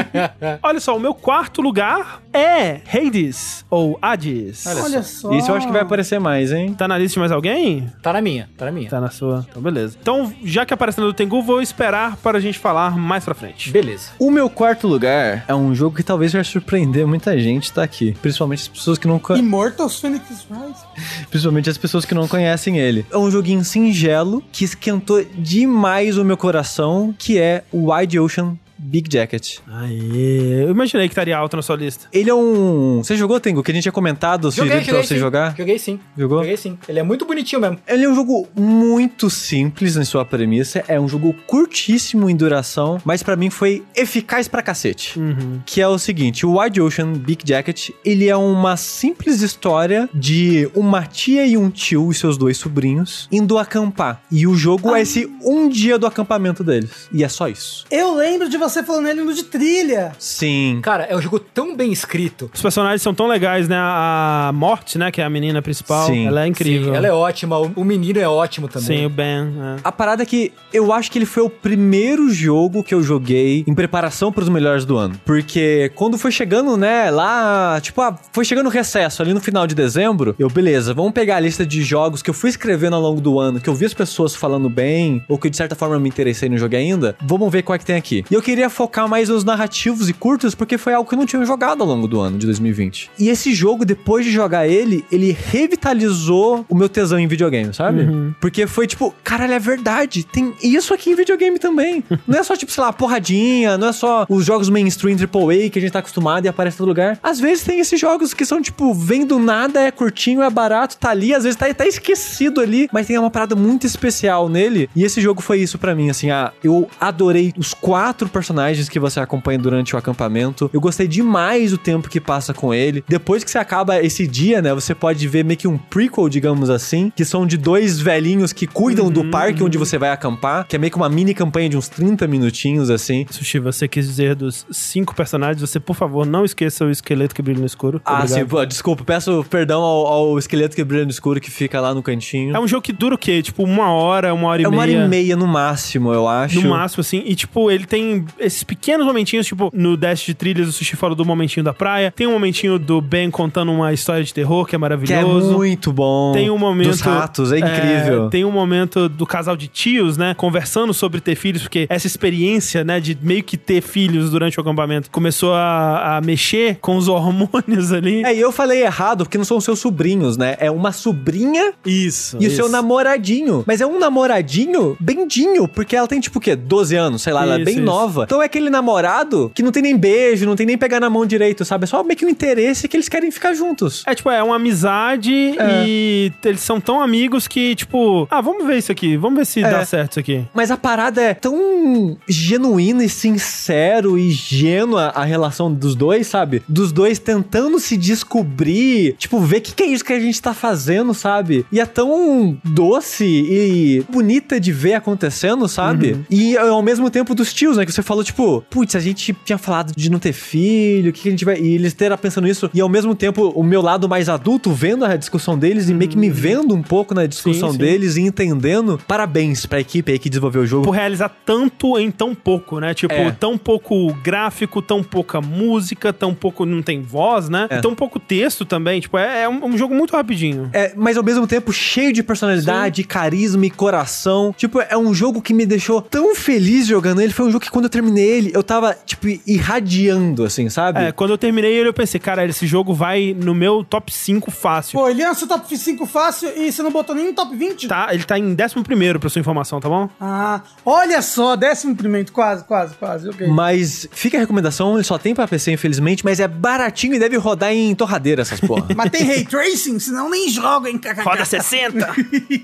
Olha só, o meu quarto lugar é Hades, ou Hades. Olha só. Isso eu acho que vai aparecer mais, hein? Tá na lista de mais alguém? Tá na minha, tá na minha. Tá na sua. Então, beleza. Então, já que apareceu no Tengu, vou esperar para a gente falar mais pra frente. Beleza. O meu quarto lugar é um jogo que talvez vai surpreender muita gente tá aqui. Principalmente as pessoas que não co- Immortals Phoenix Rise. Principalmente as pessoas que não conhecem ele. É um joguinho singelo que esquentou demais o meu coração, que é o Wide Ocean Big Jacket. Aê, eu imaginei que estaria alto na sua lista. Ele é um. Você jogou, Tengo? Que a gente tinha comentado, sugerido pra você sim. jogar? Joguei sim. Jogou? Joguei sim. Ele é muito bonitinho mesmo. Ele é um jogo muito simples em sua premissa, é um jogo curtíssimo em duração, mas pra mim foi eficaz pra cacete. Uhum. Que é o seguinte, o Wide Ocean Big Jacket, ele é uma simples história de uma tia e um tio e seus dois sobrinhos indo acampar. E o jogo é esse um dia do acampamento deles. E é só isso. Eu lembro de você falando ele no de trilha. Sim. Cara, é um jogo tão bem escrito. Os personagens são tão legais, né? A Morte, né? Que é a menina principal. Sim. Ela é incrível. Sim, ela é ótima. O menino é ótimo também. Sim, o Ben. é. A parada é que eu acho que ele foi o primeiro jogo que eu joguei em preparação pros melhores do ano. Porque quando foi chegando, né, lá, tipo, ah, foi chegando o recesso ali no final de dezembro, eu, beleza, vamos pegar a lista de jogos que eu fui escrevendo ao longo do ano, que eu vi as pessoas falando bem, ou que de certa forma eu me interessei no jogo ainda, vamos ver qual é que tem aqui. E eu queria focar mais nos narrativos e curtos, porque foi algo que eu não tinha jogado ao longo do ano de 2020. E esse jogo, depois de jogar ele, ele revitalizou o meu tesão em videogame, sabe? Porque foi tipo, caralho, é verdade. Tem isso aqui em videogame também. Não é só, tipo, sei lá, porradinha, não é só os jogos mainstream AAA que a gente tá acostumado e aparece em todo lugar. Às vezes tem esses jogos que são, tipo, vem do nada, é curtinho, é barato, tá ali, às vezes tá, tá esquecido ali, mas tem uma parada muito especial nele. E esse jogo foi isso pra mim, assim, ah, eu adorei os quatro personagens que você acompanha durante o acampamento. Eu gostei demais do tempo que passa com ele. Depois que você acaba esse dia, né, você pode ver meio que um prequel, digamos assim, que são de dois velhinhos que cuidam do parque onde você vai acampar, que é meio que uma mini campanha de uns 30 minutinhos, assim. Sushi, você quis dizer dos cinco personagens, você, por favor, não esqueça o esqueleto que brilha no escuro. Ah, Obrigado. sim, pô, desculpa, peço perdão ao, ao esqueleto que brilha no escuro que fica lá no cantinho. É um jogo que dura o quê? Tipo, uma hora, uma hora e É uma hora meia. e meia no máximo, eu acho. No máximo, assim. E, tipo, ele tem esses pequenos momentinhos, tipo, no Dash de Trilhas, o Sushi fala do momentinho da praia. Tem um momentinho do Ben contando uma história de terror, que é Que é maravilhoso. muito bom. Tem um momento. Dos ratos, é incrível. tem um momento do casal de tios, né? Conversando sobre ter filhos, porque essa experiência, né, de meio que ter filhos durante o acampamento começou a, a mexer com os hormônios ali. É, e eu falei errado, porque não são seus sobrinhos, né? É uma sobrinha Isso. e o isso. seu namoradinho. Mas é um namoradinho bendinho, porque ela tem tipo o quê? 12 anos, sei lá, ela é Isso, bem isso. nova. Então é aquele namorado que não tem nem beijo, não tem nem pegar na mão direito, sabe? É só meio que um interesse que eles querem ficar juntos. É, tipo, é uma amizade É. e eles são tão amigos que, tipo, ah, vamos ver isso aqui, vamos ver se É. dá certo isso aqui. Mas a parada é tão genuína e sincero e ingênua a relação dos dois, sabe? Dos dois tentando se descobrir, tipo, ver o que, que é isso que a gente tá fazendo, sabe? E é tão doce e bonita de ver acontecendo, sabe? E ao mesmo tempo dos tios, né? Que você falou tipo, putz, a gente tinha falado de não ter filho, o que, que a gente vai. E eles terem pensando nisso, e ao mesmo tempo, o meu lado mais adulto vendo a discussão deles e meio que me vendo um pouco na discussão Sim, sim. deles e entendendo. Parabéns pra equipe aí que desenvolveu o jogo. por realizar tanto em tão pouco, né? Tipo, É. tão pouco gráfico, tão pouca música, tão pouco. Não tem voz, né? É. E tão pouco texto também. Tipo, é, é um, um jogo muito rapidinho. É, mas ao mesmo tempo cheio de personalidade, carisma e coração. Tipo, é um jogo que me deixou tão feliz jogando ele. Foi um jogo que quando eu terminei ele, eu tava, tipo, irradiando, assim, sabe? É, quando eu terminei ele, eu pensei, cara, esse jogo vai no meu top 5 fácil. Pô, ele é seu top 5 fácil e você não botou nem no top 20? Tá, ele tá em 11 pra sua informação, tá bom? Ah, olha só, décimo primeiro, quase, quase, quase, ok. Mas fica a recomendação, ele só tem pra PC, infelizmente, mas é baratinho e deve rodar em torradeira essas porra. Mas tem Ray Tracing, senão nem joga, hein? Roda 60!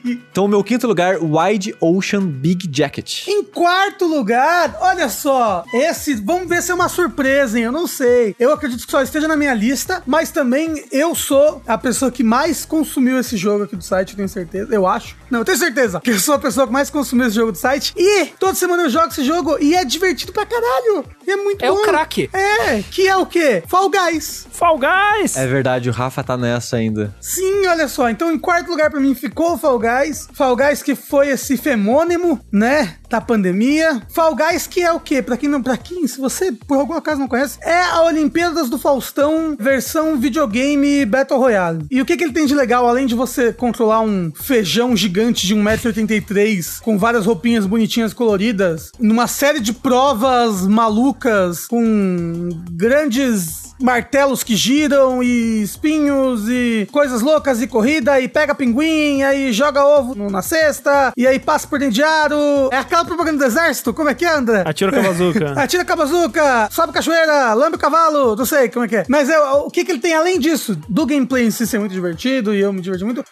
então, o meu quinto lugar, Wide Ocean Big Jacket. Em quarto lugar, olha só, esse, vamos ver se é uma surpresa, hein? Eu não sei. Eu acredito que só esteja na minha lista, mas também eu sou a pessoa que mais consumiu esse jogo aqui do site, tenho certeza. Eu acho. Não, eu tenho certeza que eu sou a pessoa que mais consumiu esse jogo do site. E toda semana eu jogo esse jogo e é divertido pra caralho. E é muito É bom. o craque. É, que é o quê? Fall Guys. Fall Guys! É verdade, o Rafa tá nessa ainda. Sim, olha só. Então, em quarto lugar pra mim ficou o Fall Guys. Fall Guys que foi esse femônimo, né, da pandemia. Fall Guys que é o quê? Pra quem não, para quem, se você por alguma acaso não conhece, é a Olimpíadas do Faustão versão videogame Battle Royale. E o que que ele tem de legal além de você controlar um feijão gigante de 1,83m com várias roupinhas bonitinhas coloridas, numa série de provas malucas com grandes martelos que giram e espinhos e coisas loucas e corrida e pega pinguim, aí joga ovo na cesta e aí passa por dentro de aro. É aquela propaganda do exército? Como é que é, André? Atira com a bazuca. Atira com a bazuca, sobe cachoeira, lambe o cavalo, não sei como é que é. Mas é, o que, que ele tem além disso? Do gameplay em si ser muito divertido e eu me diverti muito.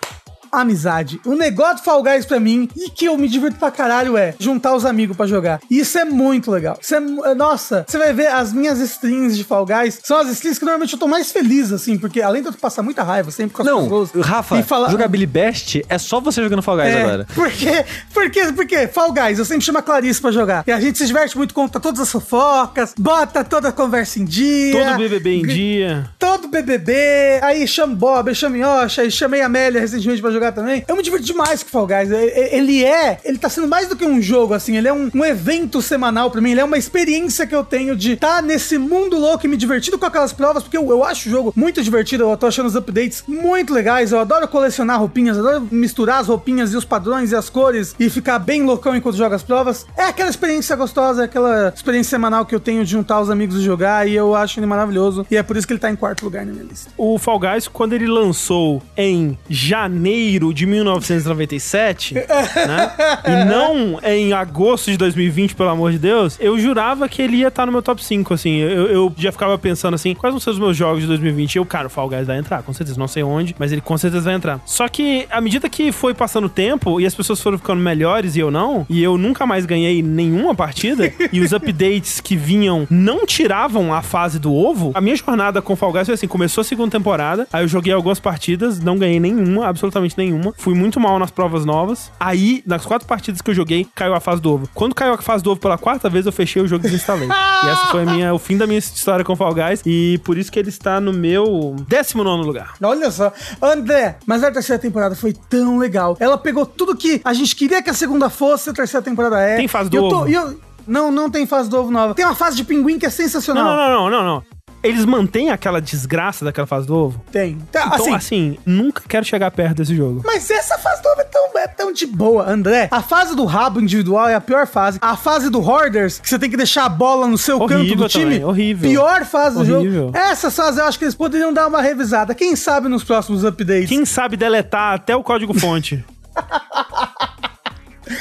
Amizade. O negócio do Fall Guys pra mim, e que eu me divirto pra caralho, é juntar os amigos pra jogar. E isso é muito legal. Isso é, é- nossa, você vai ver as minhas strings de Fall Guys, são as strings que normalmente eu tô mais feliz, assim, porque além de eu passar muita raiva sempre com as Não, pessoas. Rafa, e falar, jogabilidade best é só você jogando Fall Guys é, agora. Por quê? Por quê? Por quê? Fall Guys, eu sempre chamo a Clarice pra jogar. E a gente se diverte muito, conta todas as fofocas, bota toda a conversa em dia. Todo BBB em dia. Todo BBB, aí chama Bob, eu chamo Yoshi, aí chamei a Amélia recentemente pra jogar também. Eu me diverti demais com Fall Guys. Ele é, ele tá sendo mais do que um jogo, assim, ele é um, um evento semanal pra mim, ele é uma experiência que eu tenho de estar nesse mundo louco e me divertindo com aquelas provas, porque eu, eu acho o jogo muito divertido, eu tô achando os updates muito legais, eu adoro colecionar roupinhas, adoro misturar as roupinhas e os padrões e as cores e ficar bem loucão enquanto joga as provas. É aquela experiência gostosa, é aquela experiência semanal que eu tenho de juntar os amigos e jogar, e eu acho ele maravilhoso, e é por isso que ele tá em quarto lugar na minha lista. O Fall Guys, quando ele lançou em janeiro de 1997, né? E não em agosto de 2020, pelo amor de Deus, eu jurava que ele ia estar no meu top 5, assim. Eu, eu já ficava pensando assim, quais vão ser os meus jogos de 2020? E eu, cara, o Fall Guys vai entrar, com certeza. Não sei onde, mas ele com certeza vai entrar. Só que, à medida que foi passando o tempo e as pessoas foram ficando melhores e eu não, e eu nunca mais ganhei nenhuma partida, e os updates que vinham não tiravam a fase do ovo, a minha jornada com Fall Guys foi assim, começou a segunda temporada, aí eu joguei algumas partidas, não ganhei nenhuma, absolutamente nenhuma. Fui muito mal nas provas novas. Aí, nas quatro partidas que eu joguei, caiu a fase do ovo. Quando caiu a fase do ovo pela quarta vez, eu fechei o jogo e desinstalei. e essa foi minha, o fim da minha história com Fall Guys. E por isso que ele está no meu 19 lugar. Olha só. André, mas a terceira temporada foi tão legal. Ela pegou tudo que a gente queria que a segunda fosse, a terceira temporada é. Tem fase do eu tô- ovo? e eu- não, não tem fase do ovo nova. Tem uma fase de pinguim que é sensacional. não, não, não, não, não. Eles mantêm aquela desgraça daquela fase do ovo? Tem. Tá, Então, assim, assim, nunca quero chegar perto desse jogo. Mas essa fase do ovo é tão, é tão de boa, André. A fase do rabo individual é a pior fase. A fase do Hoarders, que você tem que deixar a bola no seu Horrível canto do time. também, horrível. Pior fase do Horrível. jogo. Essas fases eu acho que eles poderiam dar uma revisada. Quem sabe nos próximos updates. Quem sabe deletar até o código-fonte.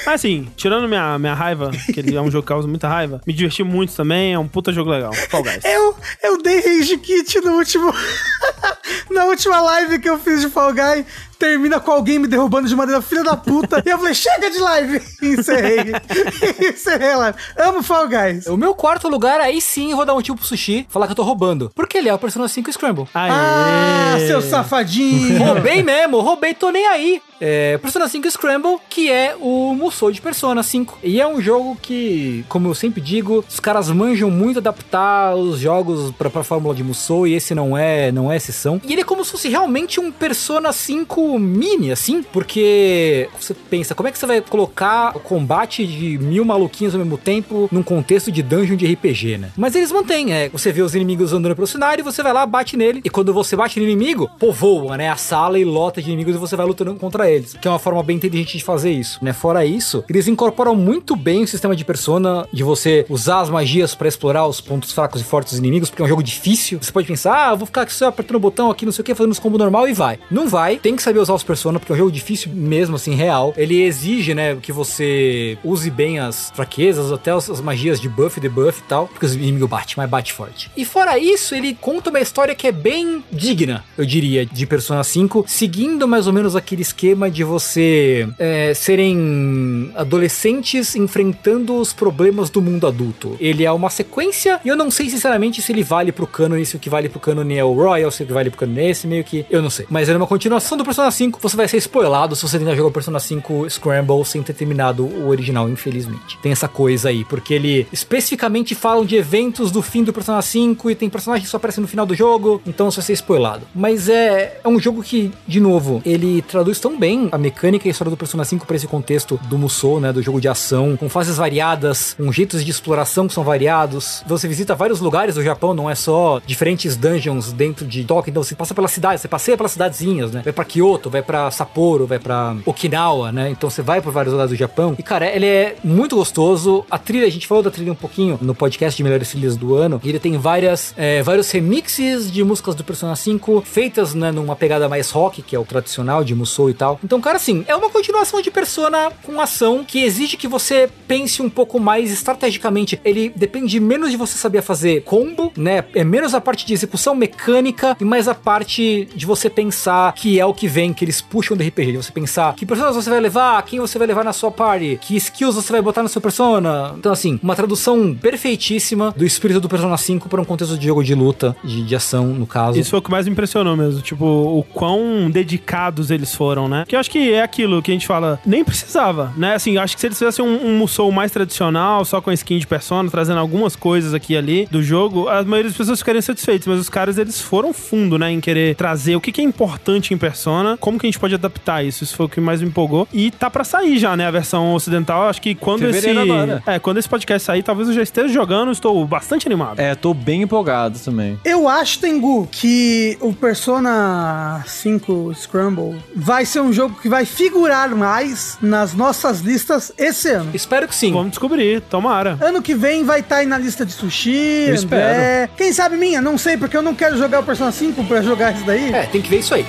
Mas assim, tirando minha, minha raiva, que ele é um jogo que causa muita raiva, me diverti muito também, é um puta jogo legal. Fall Guys. Eu, eu dei Rage Kit no último. na última live que eu fiz de Fall Guy. termina com alguém me derrubando de maneira filha da puta. e eu falei, chega de live! E encerrei. encerrei a live. Amo Fall Guys. O meu quarto lugar, aí sim, eu vou dar um tio pro sushi, falar que eu tô roubando. Porque ele é o Persona 5 Scramble. Aê. Ah, seu safadinho. Roubei mesmo, roubei, tô nem aí. É, Persona 5 Scramble, que é o Musou de Persona 5. E é um jogo que, como eu sempre digo, os caras manjam muito adaptar os jogos pra, pra fórmula de Musou, e esse não é, não é exceção. E ele é como se fosse realmente um Persona 5 mini, assim, porque você pensa, como é que você vai colocar o combate de mil maluquinhos ao mesmo tempo num contexto de dungeon de RPG, né? Mas eles mantêm, é, você vê os inimigos andando pelo cenário, você vai lá, bate nele, e quando você bate no inimigo, povoa, né, a sala e lota de inimigos e você vai lutando contra eles, que é uma forma bem inteligente de fazer isso, né? Fora isso, eles incorporam muito bem o sistema de persona, de você usar as magias pra explorar os pontos fracos e fortes dos inimigos, porque é um jogo difícil. Você pode pensar, ah, vou ficar só apertando o botão aqui, não sei o que, fazendo os combos normal e vai. Não vai, tem que saber usar os persona, porque é um jogo difícil mesmo, assim, real. Ele exige, né, que você use bem as fraquezas, até as, as magias de buff debuff e tal, porque o inimigo bate, mas bate forte. E fora isso, ele conta uma história que é bem digna, eu diria, de Persona 5, seguindo mais ou menos aquele esquema de você é, serem adolescentes enfrentando os problemas do mundo adulto. Ele é uma sequência, e eu não sei sinceramente se ele vale pro canon, se o que vale pro canon é o Royal, se o que vale pro canon é esse, meio que, eu não sei. Mas ele é uma continuação do Persona 5, você vai ser spoilado se você jogar o Persona 5 Scramble sem ter terminado o original, infelizmente. Tem essa coisa aí, porque ele especificamente falam de eventos do fim do Persona 5 e tem personagens que só aparecem no final do jogo, então você vai ser spoilado. Mas é, é um jogo que, de novo, ele traduz tão bem a mecânica e a história do Persona 5 para esse contexto do Musou, né, do jogo de ação, com fases variadas, com jeitos de exploração que são variados. Você visita vários lugares do Japão, não é só diferentes dungeons dentro de Tóquio, então você passa pela cidade, você passeia pelas cidadezinhas, né? Vai para Kyoto, vai para Sapporo, vai para Okinawa, né? Então você vai por vários lugares do Japão. E cara, ele é muito gostoso. A trilha, a gente falou da trilha um pouquinho no podcast de melhores trilhas do ano. E ele tem várias, é, vários remixes de músicas do Persona 5 feitas, né, numa pegada mais rock, que é o tradicional de Musou e tal. Então, cara, assim, é uma continuação de Persona com ação que exige que você pense um pouco mais estrategicamente. Ele depende menos de você saber fazer combo, né? É menos a parte de execução mecânica e mais a parte de você pensar que é o que vem, que eles puxam do RPG. De você pensar que personas você vai levar, quem você vai levar na sua party, que skills você vai botar na sua persona. Então, assim, uma tradução perfeitíssima do espírito do Persona 5 para um contexto de jogo de luta, de, de ação, no caso. Isso foi o que mais me impressionou mesmo. Tipo, o quão dedicados eles foram, né? Que eu acho que é aquilo que a gente fala, nem precisava, né? Assim, acho que se eles fizessem um, um Musou mais tradicional, só com skin de persona, trazendo algumas coisas aqui e ali do jogo, a maioria das pessoas ficariam satisfeitas, mas os caras, eles foram fundo, né? Em querer trazer o que, que é importante em persona, como que a gente pode adaptar isso. Isso foi o que mais me empolgou. E tá pra sair já, né? A versão ocidental. Acho que quando esse. Fevereiro agora. É, quando esse podcast sair, talvez eu já esteja jogando, estou bastante animado. É, tô bem empolgado também. Eu acho, Tengu, que o Persona 5 Scramble vai ser um jogo que vai figurar mais nas nossas listas esse ano. Espero que sim. Vamos descobrir, tomara. Ano que vem vai estar aí na lista de sushi, Eu André. Quem sabe minha? Não sei, porque eu não quero jogar o Persona 5 pra jogar isso daí. É, tem que ver isso aí. O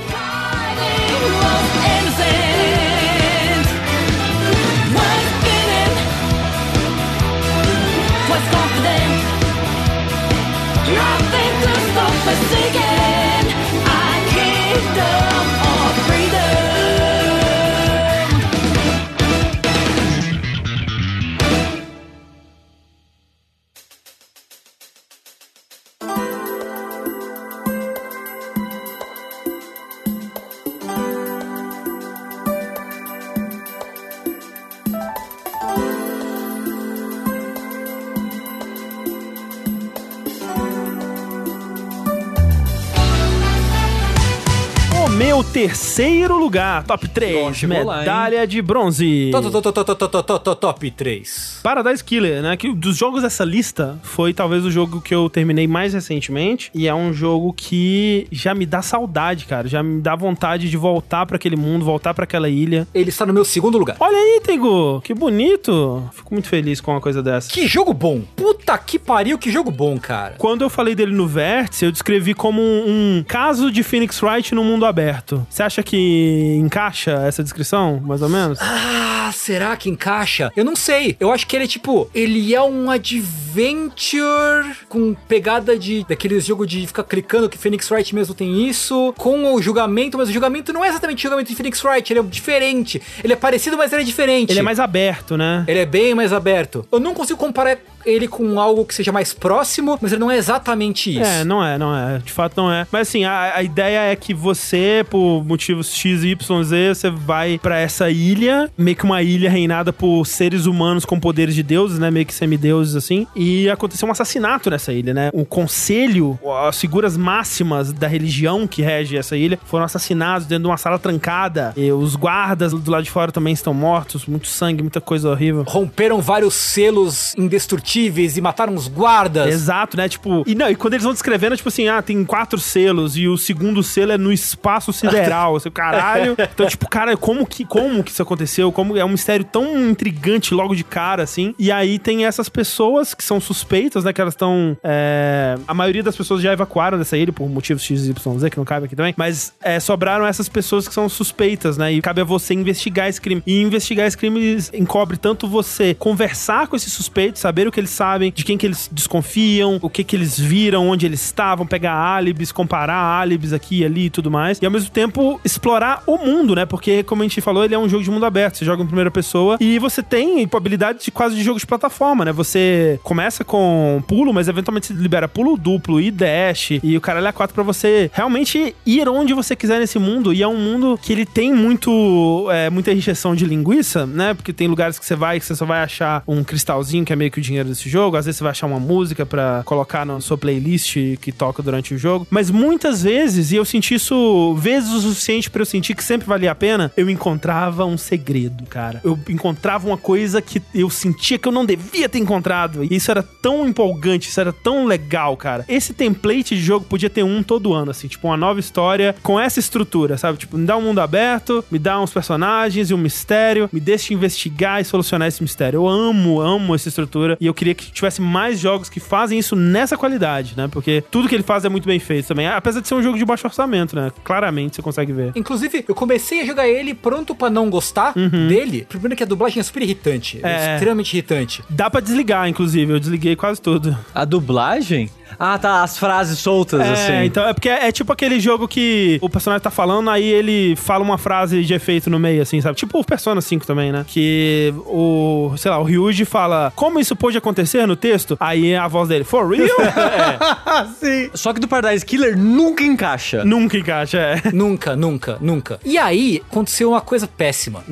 seu terceiro lugar, top 3, medalha lá, de bronze. Top, top, top, top 3. Paradise Killer, né? Que dos jogos dessa lista foi talvez o jogo que eu terminei mais recentemente. E é um jogo que já me dá saudade, cara. Já me dá vontade de voltar para aquele mundo, voltar para aquela ilha. Ele está no meu segundo lugar. Olha aí, Tengu! Que bonito! Fico muito feliz com uma coisa dessa. Que jogo bom! Puta que pariu, que jogo bom, cara. Quando eu falei dele no Vértice, eu descrevi como um, um caso de Phoenix Wright no mundo aberto aberto. Você acha que encaixa essa descrição, mais ou menos? Ah, será que encaixa? Eu não sei. Eu acho que ele é tipo, ele é um adventure com pegada de daqueles jogos de ficar clicando que Phoenix Wright mesmo tem isso, com o julgamento, mas o julgamento não é exatamente o julgamento de Phoenix Wright, ele é diferente. Ele é parecido, mas ele é diferente. Ele é mais aberto, né? Ele é bem mais aberto. Eu não consigo comparar ele com algo que seja mais próximo, mas ele não é exatamente isso. É, não é, não é. De fato não é. Mas assim, a, a ideia é que você, por motivos X, Y, Z, você vai pra essa ilha, meio que uma ilha reinada por seres humanos com poderes de deuses, né? Meio que semideuses, assim. E aconteceu um assassinato nessa ilha, né? O conselho, as figuras máximas da religião que rege essa ilha, foram assassinados dentro de uma sala trancada. E os guardas do lado de fora também estão mortos. Muito sangue, muita coisa horrível. Romperam vários selos indestrutíveis e mataram os guardas. Exato, né? Tipo, e não, e quando eles vão descrevendo, tipo assim, ah, tem quatro selos e o segundo selo é no espaço sideral. assim, caralho. Então, tipo, cara, como que, como que isso aconteceu? Como é um mistério tão intrigante logo de cara, assim. E aí tem essas pessoas que são suspeitas, né? Que elas estão. É... A maioria das pessoas já evacuaram dessa ilha por motivos XYZ, que não cabe aqui também. Mas é, sobraram essas pessoas que são suspeitas, né? E cabe a você investigar esse crime. E investigar esse crime encobre tanto você conversar com esses suspeitos, saber o que eles sabem, de quem que eles desconfiam, o que que eles viram, onde eles estavam, pegar álibis, comparar álibis aqui e ali e tudo mais. E ao mesmo tempo explorar o mundo, né? Porque, como a gente falou, ele é um jogo de mundo aberto. Você joga em primeira pessoa e você tem habilidade de quase de jogo de plataforma, né? Você começa com pulo, mas eventualmente você libera pulo duplo e dash e o caralho é 4 pra você realmente ir onde você quiser nesse mundo. E é um mundo que ele tem muito é, muita encheção de linguiça, né? Porque tem lugares que você vai que você só vai achar um cristalzinho que é meio que o dinheiro desse jogo. Às vezes você vai achar uma música para colocar na sua playlist que toca durante o jogo. Mas muitas vezes, e eu senti isso vezes o suficiente para eu sentir que sempre valia a pena, eu encontrava um segredo, cara. Eu encontrava uma coisa que eu sentia que eu não devia ter encontrado. E isso era tão empolgante, isso era tão legal, cara. Esse template de jogo podia ter um todo ano, assim, tipo uma nova história com essa estrutura, sabe? Tipo, me dá um mundo aberto, me dá uns personagens e um mistério, me deixa investigar e solucionar esse mistério. Eu amo, amo essa estrutura e eu queria que tivesse mais jogos que fazem isso nessa qualidade, né? Porque tudo que ele faz é muito bem feito também. Apesar de ser um jogo de baixo orçamento, né? Claramente você consegue ver. Inclusive, eu comecei a jogar ele pronto pra não gostar dele. Primeiro que a dublagem é super irritante. É, É. extremamente irritante. Dá pra desligar, inclusive. Eu desliguei quase tudo. A dublagem? Ah, tá, as frases soltas, É, assim. então é porque é, é tipo aquele jogo que o personagem tá falando, aí ele fala uma frase de efeito no meio, assim, sabe? Tipo o Persona 5 também, né? Que o, sei lá, o Ryuji fala, como isso pode acontecer no texto? Aí a voz dele, for real? Sim. Só que do Paradise Killer nunca encaixa. Nunca encaixa, é. nunca, nunca, nunca. E aí, aconteceu uma coisa péssima.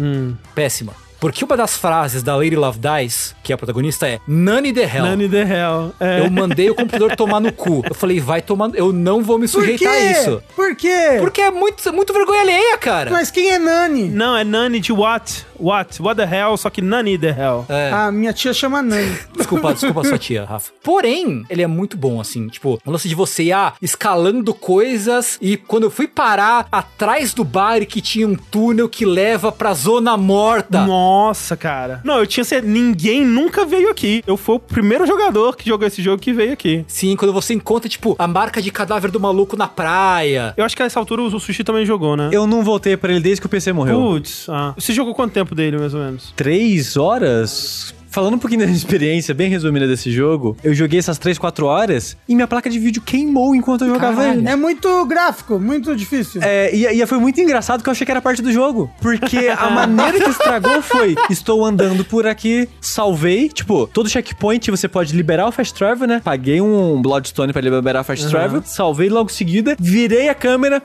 Péssima. Porque uma das frases da Lady Love Dies, que é a protagonista, é None the Hell. None the hell. É. Eu mandei o computador tomar no cu. Eu falei, vai tomar. Eu não vou me sujeitar a isso. Por quê? Porque é muito, muito vergonha alheia, cara. Mas quem é Nani? Não, é Nani de what? What? What the hell? Só que Nani the hell. É. A minha tia chama Nani. Desculpa, desculpa sua tia, Rafa. Porém, ele é muito bom, assim. Tipo, o lance de você ir ah, escalando coisas e quando eu fui parar atrás do bar que tinha um túnel que leva pra zona morta. Nossa, cara. Não, eu tinha certeza. Ninguém nunca veio aqui. Eu fui o primeiro jogador que jogou esse jogo que veio aqui. Sim, quando você encontra, tipo, a marca de cadáver do maluco na praia. Eu acho que a essa altura o Sushi também jogou, né? Eu não voltei pra ele desde que o PC morreu. Putz, ah. Você jogou quanto tempo dele, mais ou menos? Três horas? Falando um pouquinho da minha experiência bem resumida desse jogo, eu joguei essas 3, 4 horas e minha placa de vídeo queimou enquanto eu jogava Caralho. ele. É muito gráfico, muito difícil. É, e, e foi muito engraçado que eu achei que era parte do jogo. Porque a maneira que estragou foi: estou andando por aqui, salvei. Tipo, todo checkpoint você pode liberar o Fast Travel, né? Paguei um Bloodstone pra liberar o Fast Travel, salvei logo em seguida, virei a câmera.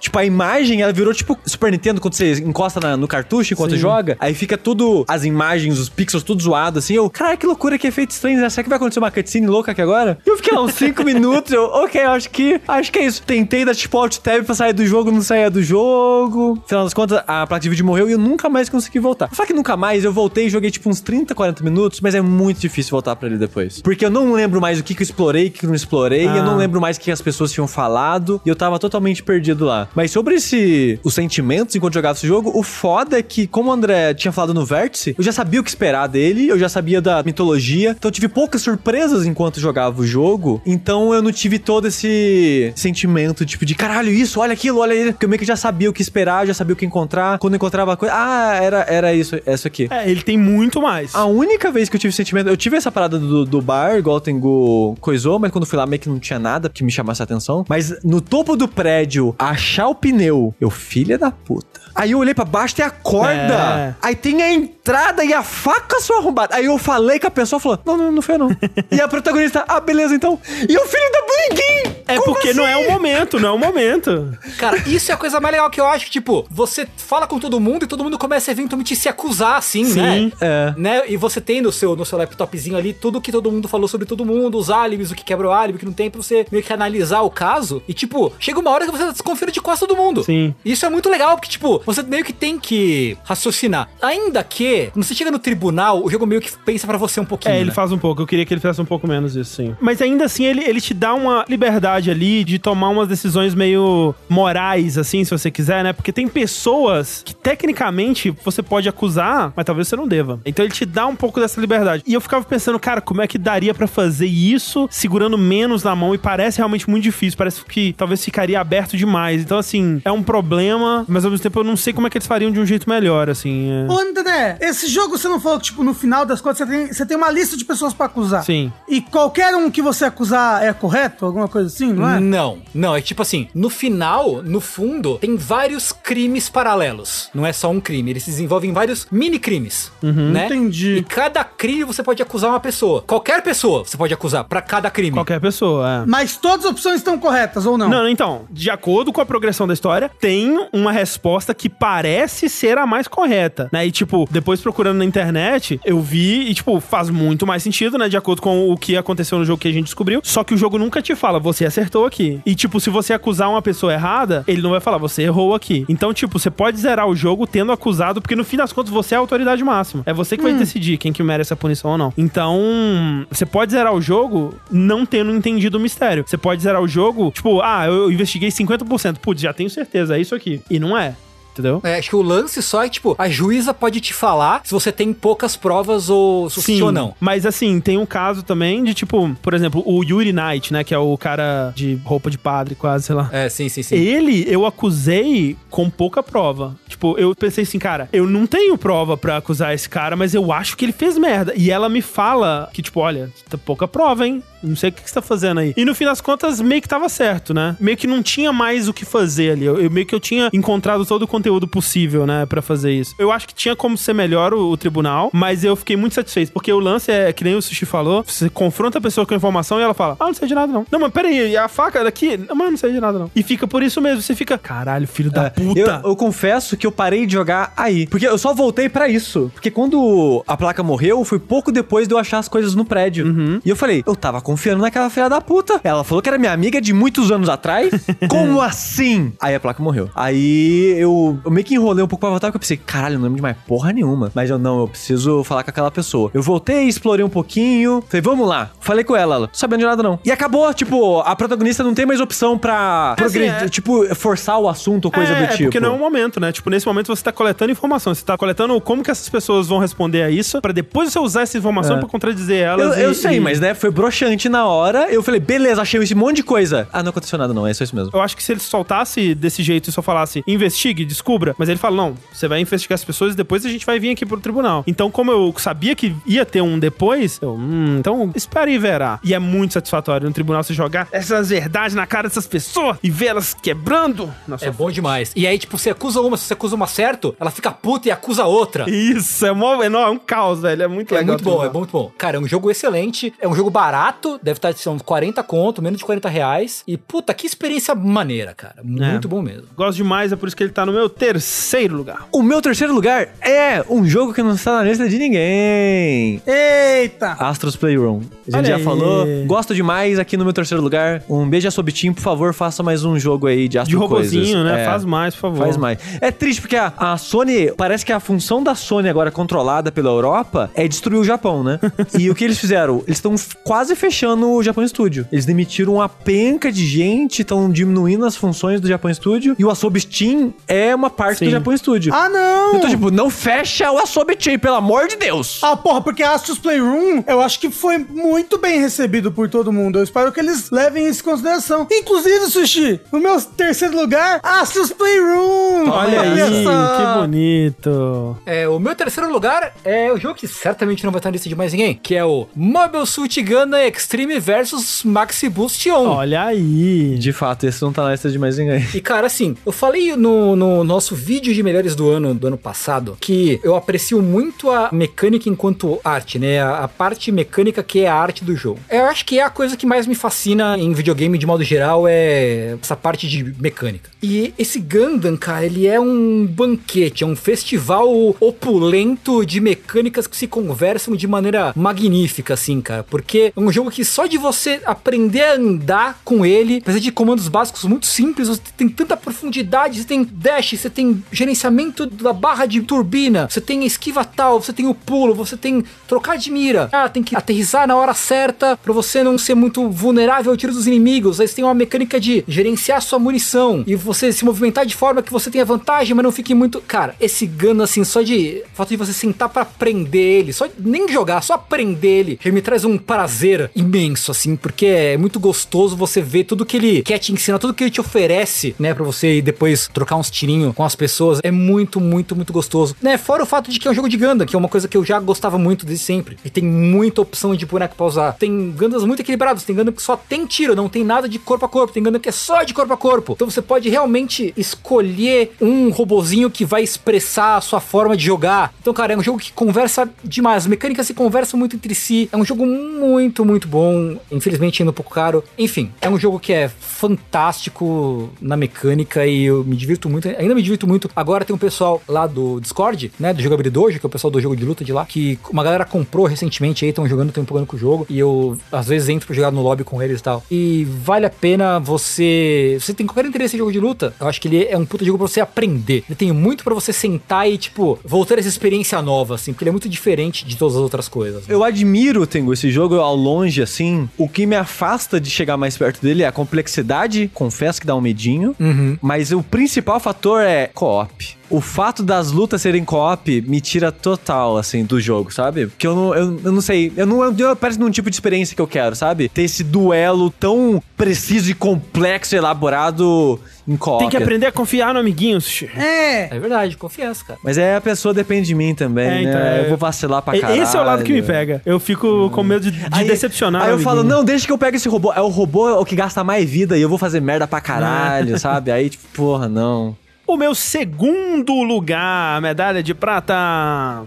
Tipo, a imagem, ela virou tipo Super Nintendo quando você encosta na- no cartucho enquanto joga. Aí fica tudo, as imagens, os pixels, tudo zoado assim. Eu, cara, que loucura, que efeito estranho. né? Será que vai acontecer uma cutscene louca aqui agora? Eu fiquei lá uns 5 minutos. Eu, ok, acho que, acho que é isso. Tentei dar tipo alt tab pra sair do jogo, não saía do jogo. Afinal das contas, a placa de vídeo morreu e eu nunca mais consegui voltar. Só que nunca mais, eu voltei e joguei tipo uns 30, 40 minutos, mas é muito difícil voltar pra ele depois. Porque eu não lembro mais o que, que eu explorei, o que eu não explorei. Ah. Eu não lembro mais o que as pessoas tinham falado. E eu tava totalmente perdido lá. Mas sobre esse, os sentimentos enquanto jogava esse jogo, o foda é que, como o André tinha falado no Vértice, eu já sabia o que esperar dele, eu já sabia da mitologia, então eu tive poucas surpresas enquanto jogava o jogo, então eu não tive todo esse sentimento, tipo, de caralho, isso, olha aquilo, olha ele, porque eu meio que já sabia o que esperar, já sabia o que encontrar, quando encontrava a coisa, ah, era, era isso, isso aqui. É, ele tem muito mais. A única vez que eu tive sentimento, eu tive essa parada do, do bar, igual o Tengu coisou, mas quando fui lá meio que não tinha nada que me chamasse a atenção. Mas no topo do prédio, achar o pneu, eu, filha da puta. Aí eu olhei pra baixo, tem a corda. É. Aí tem a entrada e a faca sua arrombada. Aí eu falei com a pessoa, falou, não, não, não foi não. e a protagonista, ah, beleza, então. E o filho da ninguém! É Como porque não é assim? o momento, não é o momento. Cara, isso é a coisa mais legal que eu acho, que, tipo, você fala com todo mundo e todo mundo começa eventualmente se acusar, assim, Sim, né? é. né? E você tem no seu, no seu laptopzinho ali tudo que todo mundo falou sobre todo mundo, os álibis, o que quebra o álibi, o que não tem, pra você meio que analisar o caso. E, tipo, chega uma hora que você tá desconfiando de quase todo mundo. Sim. Isso é muito legal, porque, tipo, você meio que tem que raciocinar. Ainda que, quando você chega no tribunal, o jogo meio que pensa pra você um pouquinho. É, ele né? faz um pouco. Eu queria que ele fizesse um pouco menos isso, sim. Mas ainda assim, ele, ele te dá uma liberdade ali de tomar umas decisões meio morais, assim, se você quiser, né? Porque tem pessoas que, tecnicamente, você pode acusar, mas talvez você não deva. Então ele te dá um pouco dessa liberdade. E eu ficava pensando, cara, como é que daria pra fazer isso segurando menos na mão? E parece realmente muito difícil. Parece que talvez ficaria aberto demais. Então, assim, é um problema, mas ao mesmo tempo eu não sei como é que eles fariam de um jeito melhor, assim. é. Ô, André, esse jogo você não falou que, tipo, no final das contas, você tem, você tem uma lista de pessoas pra acusar. Sim. E qualquer um que você acusar é correto? Alguma coisa assim, não é? Não, não, é tipo assim, no final, no fundo, tem vários crimes paralelos. Não é só um crime, eles se desenvolvem em vários mini crimes, né? entendi. E cada crime você pode acusar uma pessoa. Qualquer pessoa você pode acusar pra cada crime. Qualquer pessoa, é. Mas todas as opções estão corretas ou não? Não, então, de acordo com a progressão da história, tem uma resposta que parece ser a mais correta, né? E, tipo, depois procurando na internet, eu vi e, tipo, faz muito mais sentido, né? De acordo com o que aconteceu no jogo que a gente descobriu. Só que o jogo nunca te fala, você acertou aqui. E, tipo, se você acusar uma pessoa errada, ele não vai falar, você errou aqui. Então, tipo, você pode zerar o jogo tendo acusado, porque no fim das contas você é a autoridade máxima. É você que vai decidir quem que merece a punição ou não. Então, você pode zerar o jogo não tendo entendido o mistério. Você pode zerar o jogo, tipo, ah, eu investiguei 50%. Putz, já tenho certeza, é isso aqui. E não é. Entendeu? É, acho que o lance só é, tipo, a juíza pode te falar se você tem poucas provas ou suficiente ou não. Mas assim, tem um caso também de tipo, por exemplo, o Yuri Knight, né? Que é o cara de roupa de padre, quase, sei lá. É, sim, sim, sim. Ele, eu acusei com pouca prova. Tipo, eu pensei assim, cara, eu não tenho prova pra acusar esse cara, mas eu acho que ele fez merda. E ela me fala que, tipo, olha, tá pouca prova, hein? Não sei o que que você tá fazendo aí. E no fim das contas, meio que tava certo, né? Meio que não tinha mais o que fazer ali. Eu, eu- meio que eu tinha encontrado todo o conteúdo possível, né, Pra fazer isso. Eu acho que tinha como ser melhor o, o tribunal, mas eu fiquei muito satisfeito, porque o lance é que nem o Sushi falou, você confronta a pessoa com a informação e ela fala, ah, não sei de nada não. Não, mas peraí, e a faca daqui? Não, mas não sei de nada não. E fica por isso mesmo, você fica, caralho, filho da É, puta. Eu, eu confesso que eu parei de jogar aí. Porque eu só voltei pra isso. Porque quando a placa morreu, foi pouco depois de eu achar as coisas no prédio. E eu falei, eu tava confiando naquela filha da puta. Ela falou que era minha amiga de muitos anos atrás. Como assim? Aí a placa morreu. Aí eu, eu meio que enrolei um pouco pra voltar, porque eu pensei, caralho, não lembro de mais porra nenhuma. Mas eu não, eu preciso falar com aquela pessoa. Eu voltei, explorei um pouquinho. Falei, vamos lá. Falei com ela, ela, tô sabendo de nada não. E acabou, tipo, a protagonista não tem mais opção pra É, assim, é- tipo, forçar o assunto ou coisa é, do é tipo. porque não é o momento, né? Tipo, nesse momento você tá coletando informação, você tá coletando como que essas pessoas vão responder a isso, pra depois você usar essa informação É. pra contradizer Eu, elas. eu e- sei, e- mas né, foi broxante na hora. Eu falei, beleza, achei esse monte de coisa. Ah, não aconteceu nada, não. É só isso mesmo. Eu acho que se ele soltasse desse jeito e só falasse, investigue, descubra, mas ele fala, não, você vai investigar as pessoas e depois a gente vai vir aqui pro tribunal. Então, como eu sabia que ia ter um depois, eu, hum, então espere e verá. E é muito satisfatório no tribunal você jogar essas verdades na cara dessas pessoas e vê-las quebrando na sua É bom demais. E aí, tipo, você acusa uma, se você acusa uma certo, ela fica puta e acusa outra. Isso, é, mó, é, não, é um caos, velho. É muito É legal. muito bom, é muito bom. Cara, é um jogo excelente, é um jogo barato, deve estar são 40 conto, menos de 40 reais. E puta, que experiência maneira, cara. Muito bom mesmo. Gosto demais, é por isso que ele tá no meu terceiro lugar? O meu terceiro lugar é um jogo que não está na lista de ninguém. Eita! Astros Playroom. A gente Olha já aí. falou. Gosto demais aqui no meu terceiro lugar. Um beijo a Sobitinho, por favor, faça mais um jogo aí de De Astro robozinho, Coisas. né? É. Faz mais, por favor. Faz mais. É triste porque a, a Sony, parece que a função da Sony agora controlada pela Europa é destruir o Japão, né? e o que eles fizeram? Eles estão quase fechando o Japão Studio. Eles demitiram uma penca de gente, estão diminuindo as funções do Japão Studio e o Asobi Steam é uma parte Sim. do Japão Studio. Ah, não! Então, tipo, não fecha o Asobi Steam, pelo amor de Deus! Ah, porra, porque Astros Playroom, eu acho que foi muito bem recebido por todo mundo. Eu espero que eles levem isso em consideração. Inclusive, Sushi, no meu terceiro lugar, Astros Playroom! Olha aí, só. que bonito. É, o meu terceiro lugar é o jogo que certamente não vai estar na lista de mais ninguém, que é o Mobile Suit Gundam Extreme vs Maxi Boost On. Olha aí. De fato, esse não tá na lista de mais ninguém. E cara, assim, eu falei no, no nosso vídeo de melhores do ano, do ano passado, que eu aprecio muito a mecânica enquanto arte, né? A, a parte mecânica que é a arte do jogo. Eu acho que é a coisa que mais me fascina em videogame de modo geral, é essa parte de mecânica. E esse Gundam, cara, ele é um banquete, é um festival opulento de mecânicas que se conversam de maneira magnífica, assim, cara. Porque é um jogo que só de você aprender a andar com ele, apesar de comandos básicos muito simples, você tem tanta profundidade, você tem dash, você tem gerenciamento da barra de turbina, você tem esquiva tal, você tem o pulo, você tem trocar de mira. Ah, tem que aterrissar na hora certa pra você não ser muito vulnerável ao tiro dos inimigos. Aí você tem uma mecânica de gerenciar sua munição e você se movimentar de forma que você tenha vantagem, mas não fique muito. Cara, esse Gundam, assim, só de. fato de você sentar pra aprender ele, só nem jogar, só aprender ele, já me traz um prazer imenso, assim, porque é muito gostoso você ver tudo que ele quer te ensinar, tudo que ele te oferece, né, pra você depois trocar uns tirinhos com as pessoas. É muito, muito, muito gostoso. Né, fora o fato de que é um jogo de Gundam, que é uma coisa que eu já gostava muito desde sempre. E tem muita opção de boneco pra usar. Tem Gundams muito equilibrados, tem Gundam que só tem tiro, não tem nada de corpo a corpo, tem Gundam que é só de corpo a corpo. Então você pode realmente escolher um robozinho que vai expressar a sua forma de jogar. Então, cara, é um jogo que conversa demais. As mecânicas se conversam muito entre si. É um jogo muito, muito bom. Infelizmente, ainda um pouco caro. Enfim, é um jogo que é fantástico na mecânica e eu me divirto muito. Ainda me divirto muito. Agora tem um pessoal lá do Discord, né? Do Jogabilidade, que é o pessoal do jogo de luta de lá, que uma galera comprou recentemente aí, estão jogando, estão empolgando com o jogo. E eu, às vezes, entro pra jogar no lobby com eles e tal. E vale a pena você. Você tem qualquer interesse em jogo de luta, eu acho que ele é um puta jogo pra você aprender. Ele tem muito pra você sentar e, tipo, voltar essa experiência nova, assim, porque ele é muito diferente de todas as outras coisas. né? Eu admiro, Tengo, esse jogo ao longe, assim. O que me afasta de chegar mais perto dele é a complexidade. Confesso que dá um medinho. Uhum. Mas o principal fator é co-op. O fato das lutas serem co-op me tira total, assim, do jogo, sabe? Porque eu não, eu, eu não sei, eu não, eu, parece num tipo de experiência que eu quero, sabe? Ter esse duelo tão preciso e complexo e elaborado em co-op. Tem que aprender a confiar no amiguinho, Sushi. É. É verdade, confiança, cara. Mas é a pessoa depende de mim também, É, então, né? é- Eu vou vacilar pra caralho. Esse é o lado que me pega. Eu fico com medo de, de Aí- decepcionar. Aí eu falo, não, deixa que eu pego esse robô. É o robô é o que gasta mais vida e eu vou fazer merda pra caralho, sabe? Aí, tipo, porra, não. O meu segundo lugar, medalha de prata,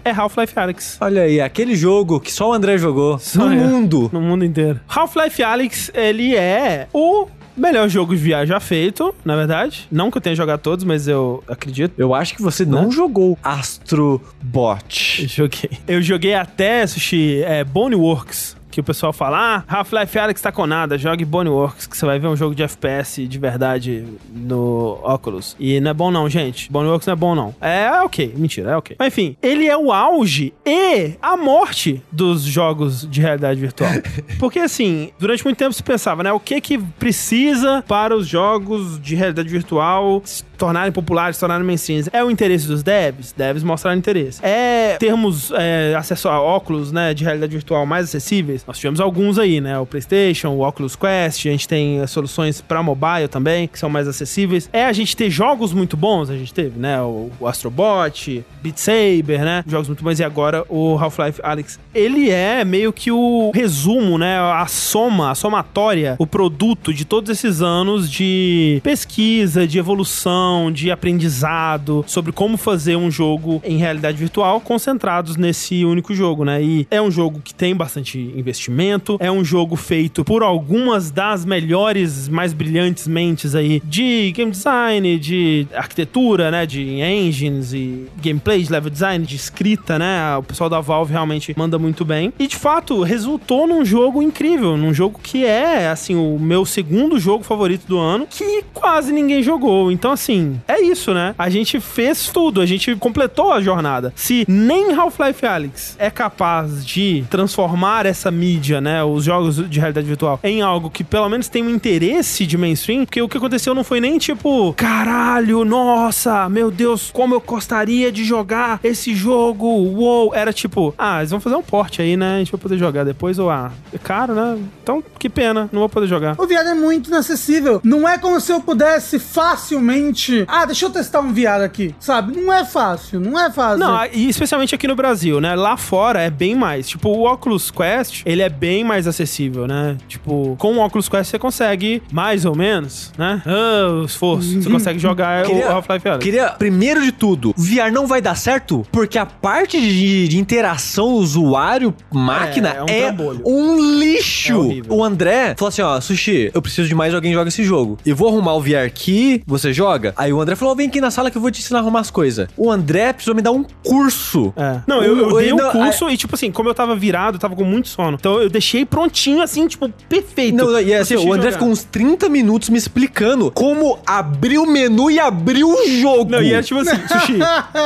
é Half-Life Alyx. Olha aí, aquele jogo que só o André jogou Só no eu. mundo. No mundo inteiro. Half-Life Alyx, ele é o melhor jogo de VR já feito, na verdade. Não que eu tenha jogado todos, mas eu acredito. Eu acho que você não Né? jogou Astro Bot. Joguei. Eu joguei até, Sushi, é, Boneworks. Que o pessoal fala, ah, Half-Life Alyx tá com nada, jogue Boneworks, que você vai ver um jogo de FPS de verdade no Oculus. E não é bom não, gente. Boneworks não é bom não. É ok, mentira, é ok. Mas enfim, ele é o auge e a morte dos jogos de realidade virtual. Porque assim, durante muito tempo se pensava, né, o que que precisa para os jogos de realidade virtual se tornarem populares, se tornarem mainstreams? É o interesse dos devs? Devs mostraram interesse. É termos é, acesso a óculos, né, de realidade virtual mais acessíveis? Nós tivemos alguns aí, né, o PlayStation, o Oculus Quest, a gente tem eh, soluções para mobile também, que são mais acessíveis. É a gente ter jogos muito bons, a gente teve, né, o, o Astrobot, Beat Saber, né, jogos muito bons, e agora o Half-Life Alyx. Ele é meio que o resumo, né, a soma, a somatória, o produto de todos esses anos de pesquisa, de evolução, de aprendizado sobre como fazer um jogo em realidade virtual concentrados nesse único jogo, né? E é um jogo que tem bastante investimento investimento, é um jogo feito por algumas das melhores, mais brilhantes mentes aí de game design, de arquitetura, né, de engines e gameplay, de level design, de escrita, né? O pessoal da Valve realmente manda muito bem. E de fato, resultou num jogo incrível, num jogo que é, assim, o meu segundo jogo favorito do ano, que quase ninguém jogou. Então, assim, é isso, né? A gente fez tudo, a gente completou a jornada. Se nem Half-Life Alyx é capaz de transformar essa mídia, né, os jogos de realidade virtual, em algo que pelo menos tem um interesse de mainstream, porque o que aconteceu não foi nem tipo, caralho, nossa, meu Deus, como eu gostaria de jogar esse jogo, uou. Era tipo, ah, eles vão fazer um porte aí, né? A gente vai poder jogar depois, ou ah, é caro, né? Então, que pena, não vou poder jogar. O VR é muito inacessível. Não é como se eu pudesse facilmente. Ah, deixa eu testar um VR aqui. Sabe? Não é fácil. Não é fácil. Não, e especialmente aqui no Brasil, né? Lá fora é bem mais. Tipo, o Oculus Quest, ele é bem mais acessível, né? Tipo, com o Oculus Quest você consegue, mais ou menos, né? Ah, o esforço. Você consegue jogar Queria- o Half-Life Alyx. Queria, primeiro de tudo, VR não vai dar certo porque a parte de, de interação usuário-máquina É, é um é, um lixo. É o André falou assim: ó, Sushi, eu preciso de mais alguém que joga esse jogo. Eu vou arrumar o VR aqui, você joga? Aí o André falou: vem aqui na sala que eu vou te ensinar a arrumar as coisas. O André precisou me dar um curso. É. Não, eu, eu O- dei um não- curso e, tipo assim, como eu tava virado, eu tava com muito sono. Então eu deixei prontinho, assim, tipo, perfeito. Não, não, e pra assim, o André jogar. ficou uns 30 minutos me explicando como abrir o menu e abrir o jogo. Não, e é tipo assim, sushi,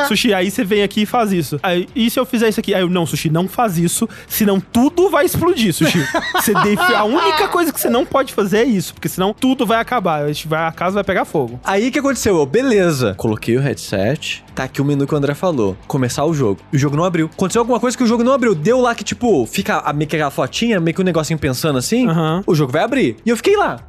sushi, aí você vem aqui e faz isso. Aí, e se eu fizer isso aqui? Aí eu, não, sushi, não faz isso, senão tudo vai explodir, sushi. Você def... A única coisa que você não pode fazer é isso, porque senão tudo vai acabar. A gente vai- A casa vai pegar fogo. Aí o que aconteceu? Eu, beleza. Coloquei o headset. Tá aqui o menu que o André falou. Começar o jogo. E o jogo não abriu. Aconteceu alguma coisa que o jogo não abriu. Deu lá que, tipo, fica a- meio que aquela fotinha, meio que um negocinho pensando assim. Aham. O jogo vai abrir. E eu fiquei lá.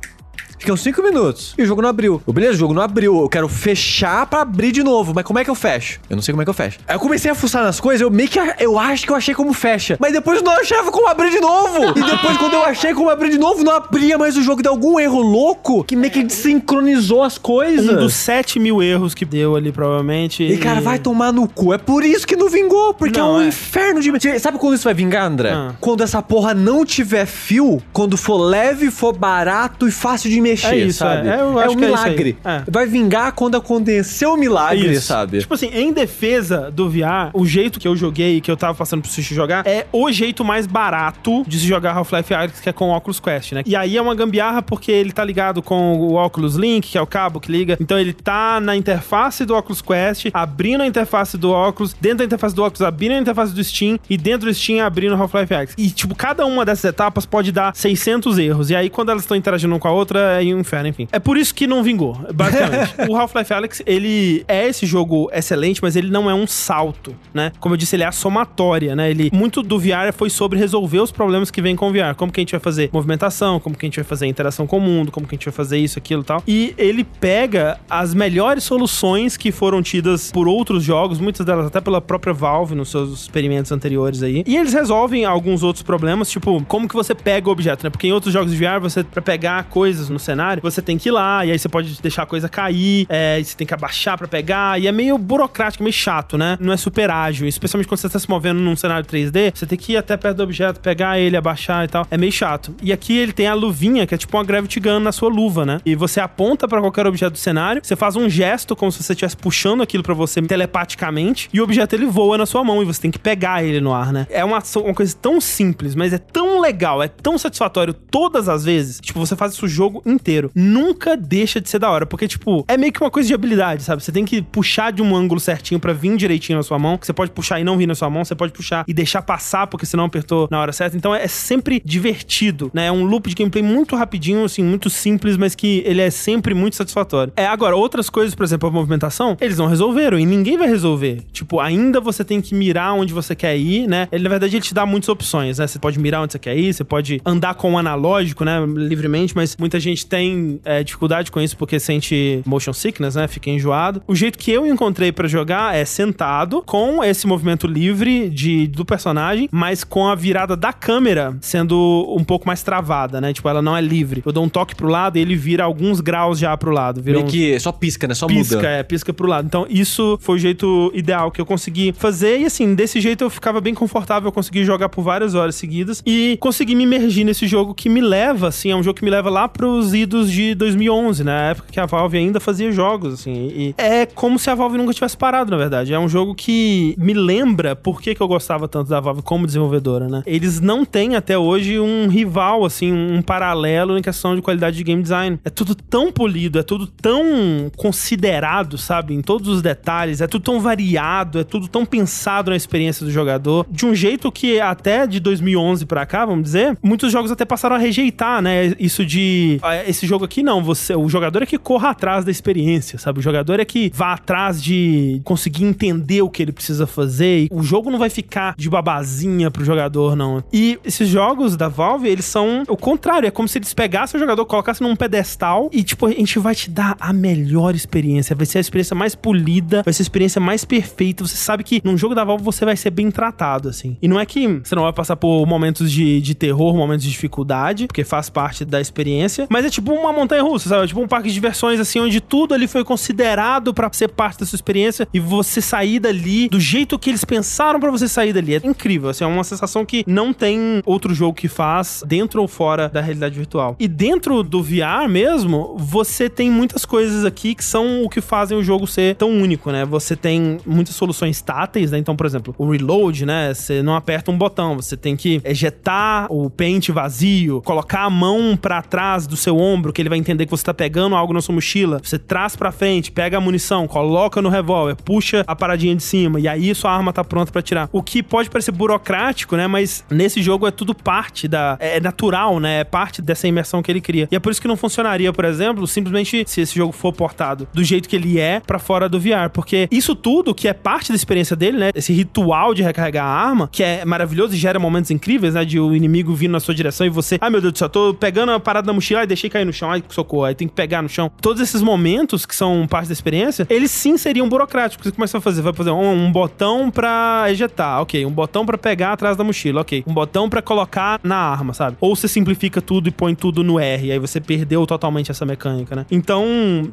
Fiquei uns 5 minutos. E o jogo não abriu. Eu, beleza, o jogo não abriu. Eu quero fechar pra abrir de novo. Mas como é que eu fecho? Eu não sei como é que eu fecho. Aí eu comecei a fuçar nas coisas. Eu meio que. a- Eu acho que eu achei como fecha. Mas depois eu não achava como abrir de novo. E depois, quando eu achei como abrir de novo, não abria mais o jogo. Deu algum erro louco que meio que desincronizou as coisas. Um dos 7 mil erros que deu ali, provavelmente. E cara, vai tomar no cu. É por isso que não vingou, porque Não, é um é. inferno de. Sabe quando isso vai vingar, André? Ah. Quando essa porra não tiver fio, quando for leve, for barato e fácil de mexer, É isso, sabe? é. É um é milagre. É. Vai vingar quando acontecer o milagre, Isso. sabe? Tipo assim, em defesa do VR, o jeito que eu joguei e que eu tava passando pro Sushi jogar é o jeito mais barato de se jogar Half-Life Alyx, que é com o Oculus Quest, né? E aí é uma gambiarra porque ele tá ligado com o Oculus Link, que é o cabo que liga. Então ele tá na interface do Oculus Quest, abrindo a interface do Oculus, dentro da interface do Oculus, abrindo a interface do Steam e dentro do Steam abrindo o Half-Life Alyx. E, tipo, cada uma dessas etapas pode dar 600 erros. E aí, quando elas estão interagindo uma com a outra, é um inferno, enfim. É por isso que não vingou, basicamente. o Half-Life Alyx, ele é esse jogo excelente, mas ele não é um salto, né? Como eu disse, ele é a somatória, né? Ele, muito do VR foi sobre resolver os problemas que vem com o VR. Como que a gente vai fazer movimentação, como que a gente vai fazer interação com o mundo, como que a gente vai fazer isso, aquilo e tal. E ele pega as melhores soluções que foram tidas por outros jogos, muitas delas até pela própria Valve nos seus experimentos anteriores aí. E eles resolvem alguns outros problemas, tipo, como que você pega o objeto, né? Porque em outros jogos de VR, você, pra pegar coisas no cenário, você tem que ir lá, e aí você pode deixar a coisa cair, é, você tem que abaixar pra pegar, e é meio burocrático, meio chato, né? Não é super ágil, especialmente quando você tá se movendo num cenário 3D, você tem que ir até perto do objeto, pegar ele, abaixar e tal. É meio chato. E aqui ele tem a luvinha, que é tipo uma Gravity Gun na sua luva, né? E você aponta pra qualquer objeto do cenário, você faz um gesto como se você estivesse puxando aquilo pra você telepaticamente, e o objeto ele voa na sua mão e você tem que pegar ele no ar, né? É uma, uma coisa tão simples, mas é tão legal, é tão satisfatório todas as vezes. Tipo, você faz isso o jogo inteiro. Nunca deixa de ser da hora, porque, tipo, é meio que uma coisa de habilidade, sabe? Você tem que puxar de um ângulo certinho pra vir direitinho na sua mão, você pode puxar e não vir na sua mão, você pode puxar e deixar passar, porque senão apertou na hora certa. Então é sempre divertido, né? É um loop de gameplay muito rapidinho, assim, muito simples, mas que ele é sempre muito satisfatório. É, agora, outras coisas, por exemplo, a movimentação, eles não resolveram e ninguém vai resolver. Tipo, ainda você tem que mirar onde você quer ir, né? Ele, na verdade, ele te dá muitas opções, né? Você pode mirar onde você quer ir, você pode andar com o analógico, né? Livremente, mas muita gente tem é, dificuldade com isso porque sente motion sickness, né? Fica enjoado. O jeito que eu encontrei pra jogar é sentado, com esse movimento livre de, do personagem, mas com a virada da câmera sendo um pouco mais travada, né? Tipo, ela não é livre. Eu dou um toque pro lado e ele vira alguns graus já pro lado. Vira Meio uns- que só pisca, né? Só pisca, muda. é, pisca pro lado. Então, isso foi o jeito ideal que eu consegui fazer. E assim, desse jeito eu ficava bem confortável, eu consegui jogar por várias horas seguidas e consegui me imergir nesse jogo que me leva, assim, é um jogo que me leva lá pros idos de 2011, né? Época que a Valve ainda fazia jogos, assim. E é como se a Valve nunca tivesse parado, na verdade. É um jogo que me lembra por que, que eu gostava tanto da Valve como desenvolvedora, né? Eles não têm até hoje um rival, assim, um paralelo em questão de qualidade de game design. É tudo tão polido, é tudo tão considerado, sabe? Em todos os detalhes, é tudo tão variado, é tudo tão pensado na experiência do jogador, de um jeito que até de 2011 pra cá, vamos dizer, muitos jogos até passaram a rejeitar, né? Isso de ah, esse jogo aqui não, você, o jogador é que corra atrás da experiência, sabe? O jogador é que vá atrás de conseguir entender o que ele precisa fazer. O jogo não vai ficar de babazinha pro jogador, não. E esses jogos da Valve, eles são o contrário. É como se eles pegassem o jogador, colocassem num pedestal e, tipo, a gente vai te dar a melhor experiência. Vai ser a experiência mais polida, vai ser a experiência mais perfeita. Você sabe que num jogo da Valve você vai ser bem tratado, assim. E não é que você não vai passar por momentos de, de terror, momentos de dificuldade, porque faz parte da experiência, mas é tipo uma montanha russa, sabe? É tipo um parque de diversões, assim, onde tudo ali foi considerado pra ser parte da sua experiência e você sair dali do jeito que eles pensaram pra você sair dali. É incrível, assim, é uma sensação que não tem outro jogo que faz dentro ou fora da realidade virtual. E dentro do VR mesmo, você tem muitas coisas aqui que são o que fazem o jogo ser tão único, né? Você tem muitas soluções táteis, né? Então, por exemplo, o reload, né? Você não aperta um botão, você tem que ejetar o pente vazio, colocar a mão pra trás do seu ombro, que ele vai entender que você tá pegando algo na sua mochila. Você traz pra frente, pega a munição, coloca no revólver, puxa a paradinha de cima, e aí sua arma tá pronta pra tirar. O que pode parecer burocrático, né? Mas nesse jogo é tudo parte da. É natural, né? É parte dessa imersão que ele cria. E é por isso que não funcionaria, por exemplo, simplesmente se esse jogo for portado do jeito que ele é pra fora do VR. Porque isso tudo, que é parte da experiência dele, né? Esse ritual de recarregar a arma, que é maravilhoso e gera momentos incríveis, né? De o inimigo vindo na sua direção e você, ai meu Deus do céu, tô pegando a parada da mochila e deixei cair no chão, ai socorro, aí tem que pegar no chão. Todos esses momentos que são parte da experiência, eles sim seriam burocráticos. Você começa a fazer, vai fazer um, um botão pra ejetar, ok. Um botão pra pegar atrás da mochila, ok. Um botão pra colocar na arma, sabe? Ou você simplifica tudo e põe tudo no R, aí você perdeu totalmente essa mecânica, né? Então,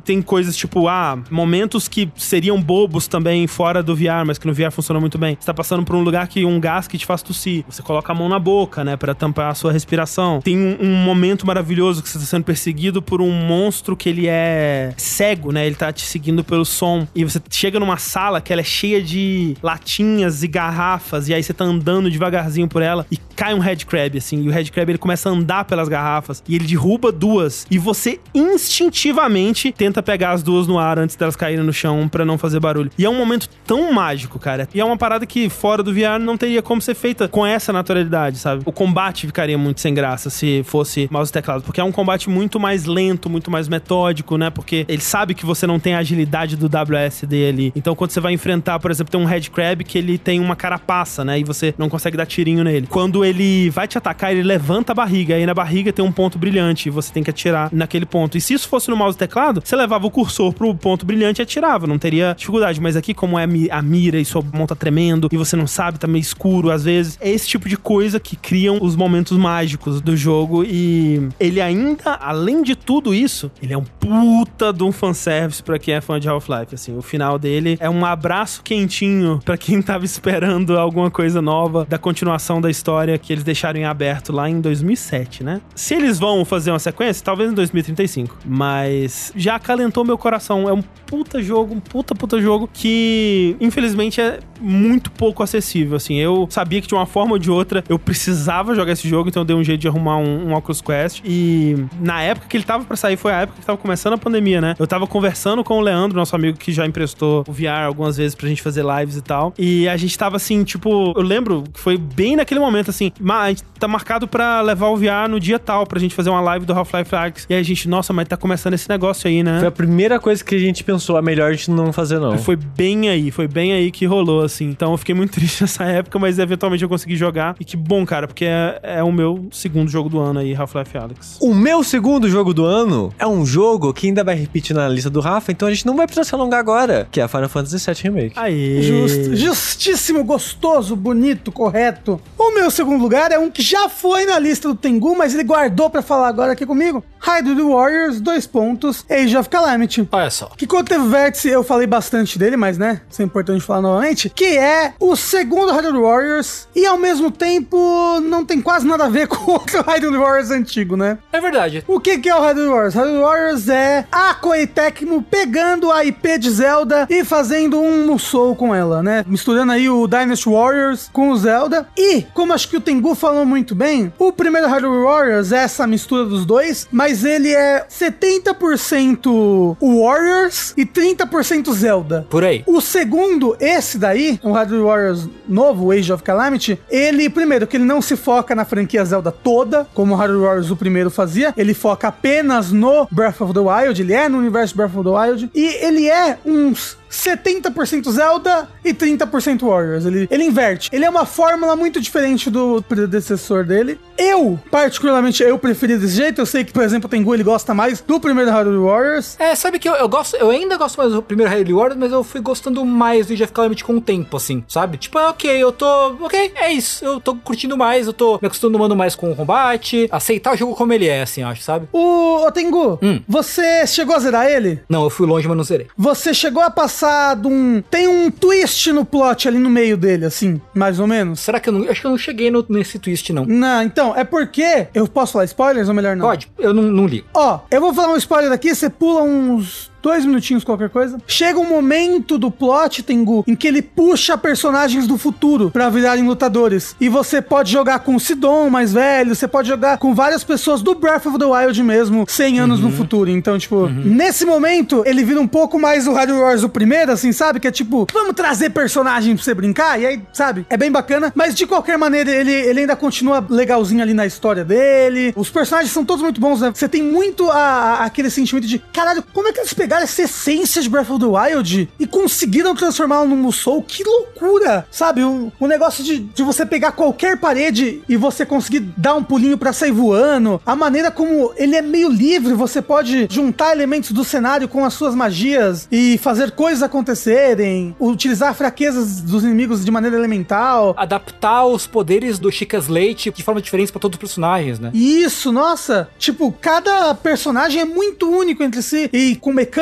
tem coisas tipo, ah, momentos que seriam bobos também fora do VR, mas que no VR funciona muito bem. Você tá passando por um lugar que um gás que te faz tossir. Você coloca a mão na boca, né, Pra tampar a sua respiração. Tem um, um momento maravilhoso que você tá sendo perseguido por um monstro que ele é cego, né? Ele tá te seguindo pelo som. E você chega numa sala que ela é cheia de latinhas e garrafas, e aí você tá andando devagarzinho por ela e cai um headcrab, assim. E o headcrab ele começa a andar pelas garrafas e ele derruba duas. E você instintivamente tenta pegar as duas no ar antes delas caírem no chão pra não fazer barulho. E é um momento tão mágico, cara. E é uma parada que fora do VR não teria como ser feita com essa naturalidade, sabe? O combate ficaria muito sem graça se fosse mouse e teclado, porque é um combate muito mais lento, muito mais metódico, né? Porque ele sabe que você não tem a agilidade do WSD ali. Então quando você vai enfrentar, por exemplo, tem um headcrab que ele tem uma carapaça, né? E você não consegue dar tirinho nele. Quando ele vai te atacar, ele levanta a barriga, aí na barriga tem um ponto brilhante e você tem que atirar naquele ponto. E se isso fosse no mouse e teclado, você levava o cursor pro ponto brilhante e atirava, não teria dificuldade. Mas aqui, como é a mira e sua mão tá tremendo e você não sabe, tá meio escuro às vezes, é esse tipo de coisa que criam os momentos mágicos do jogo e ele ainda, além de tudo isso, ele é um puta de um fanservice pra quem é fã de Half-Life, assim. O final dele é um abraço quentinho pra quem tava esperando alguma coisa nova da continuação da história que eles deixaram em aberto lá em 2007, né? Se eles vão fazer uma sequência, talvez em 2035, mas já acalentou meu coração. É um puta jogo, um puta puta jogo que infelizmente é muito pouco acessível, assim. Eu sabia que de uma forma ou de outra eu precisava jogar esse jogo, então eu dei um jeito de arrumar um, um Oculus Quest e na época que ele tava pra sair foi a época que tava começando a pandemia, né? Eu tava conversando com o Leandro, nosso amigo que já emprestou o VR algumas vezes pra gente fazer lives e tal, e a gente tava assim, tipo, eu lembro que foi bem naquele momento assim, "Ma, a gente tá marcado pra levar o VR no dia tal pra gente fazer uma live do Half-Life Alyx. E aí a gente, nossa, mas tá começando esse negócio aí, né? Foi a primeira coisa que a gente pensou, é melhor a gente não fazer, não. Foi bem aí, foi bem aí que rolou, assim. Então eu fiquei muito triste nessa época, mas eventualmente eu consegui jogar. E que bom, cara, porque é, é o meu segundo jogo do ano aí, Half-Life Alyx. O meu segundo segundo jogo do ano é um jogo que ainda vai repetir na lista do Rafa, então a gente não vai precisar se alongar agora, que é a Final Fantasy VII Remake. Aí. Justo, justíssimo, gostoso, bonito, correto. O meu segundo lugar é um que já foi na lista do Tengu, mas ele guardou pra falar agora aqui comigo. Hyrule Warriors, dois pontos, Age of Calamity. Olha só. Que quando teve vértice, eu falei bastante dele, mas né, isso é importante falar novamente. Que é o segundo Hyrule Warriors e ao mesmo tempo não tem quase nada a ver com o outro Hyrule Warriors antigo, né? É verdade. O que, que é o Hyrule Warriors? Hyrule Warriors é a Koei Tecmo pegando a IP de Zelda e fazendo um Musou com ela, né? Misturando aí o Dynasty Warriors com o Zelda. E, como acho que o Tengu falou muito bem, o primeiro Hyrule Warriors é essa mistura dos dois, mas ele é 70% Warriors e 30% Zelda. Por aí. O segundo, esse daí, o Hyrule Warriors novo, Age of Calamity, ele, primeiro, que ele não se foca na franquia Zelda toda, como o Hyrule Warriors o primeiro fazia, ele foca apenas no Breath of the Wild, ele é no universo Breath of the Wild, e ele é uns 70% Zelda e 30% Warriors. Ele, ele inverte. Ele é uma fórmula muito diferente do predecessor dele. Eu, particularmente, eu preferi desse jeito. Eu sei que, por exemplo, o Tengu ele gosta mais do primeiro Hyrule Warriors. É, sabe que eu, eu gosto, eu ainda gosto mais do primeiro Hyrule Warriors, mas eu fui gostando mais do of Calamity com o tempo, assim, sabe? Tipo, é ok, eu tô, ok, é isso, eu tô curtindo mais, eu tô me acostumando mais com o combate, aceitar o jogo como ele é, assim, acho, sabe? O, o Tengu, Hum. você chegou a zerar ele? Não, eu fui longe, mas não zerei. Você chegou a passar um. Tem um twist no plot ali no meio dele, assim, mais ou menos. Será que eu não, acho que eu não cheguei no- nesse twist, não. Não, então, é porque. Eu posso falar spoilers ou melhor não? Pode, eu não, não li. Ó, eu vou falar um spoiler aqui, você pula uns dois minutinhos, qualquer coisa. Chega um momento do plot, Tengu, em que ele puxa personagens do futuro pra virarem lutadores. E você pode jogar com o Sidon mais velho, você pode jogar com várias pessoas do Breath of the Wild mesmo, 100 anos no futuro. Então, tipo, nesse momento, ele vira um pouco mais o Hyrule Wars do primeiro, assim, sabe? Que é tipo, vamos trazer personagem pra você brincar, e aí, sabe? É bem bacana, mas de qualquer maneira, ele, ele ainda continua legalzinho ali na história dele. Os personagens são todos muito bons, né? Você tem muito a- a- aquele sentimento de, caralho, como é que eles pegaram essa essência de Breath of the Wild e conseguiram transformá-la num Musou? Que loucura! Sabe? O, o negócio de, de você pegar qualquer parede e você conseguir dar um pulinho pra sair voando. A maneira como ele é meio livre, você pode juntar elementos do cenário com as suas magias e fazer coisas acontecerem, utilizar fraquezas dos inimigos de maneira elemental. Adaptar os poderes do Chicas Leite de forma diferente pra todos os personagens, né? Isso, nossa! Tipo, cada personagem é muito único entre si e com mecânicas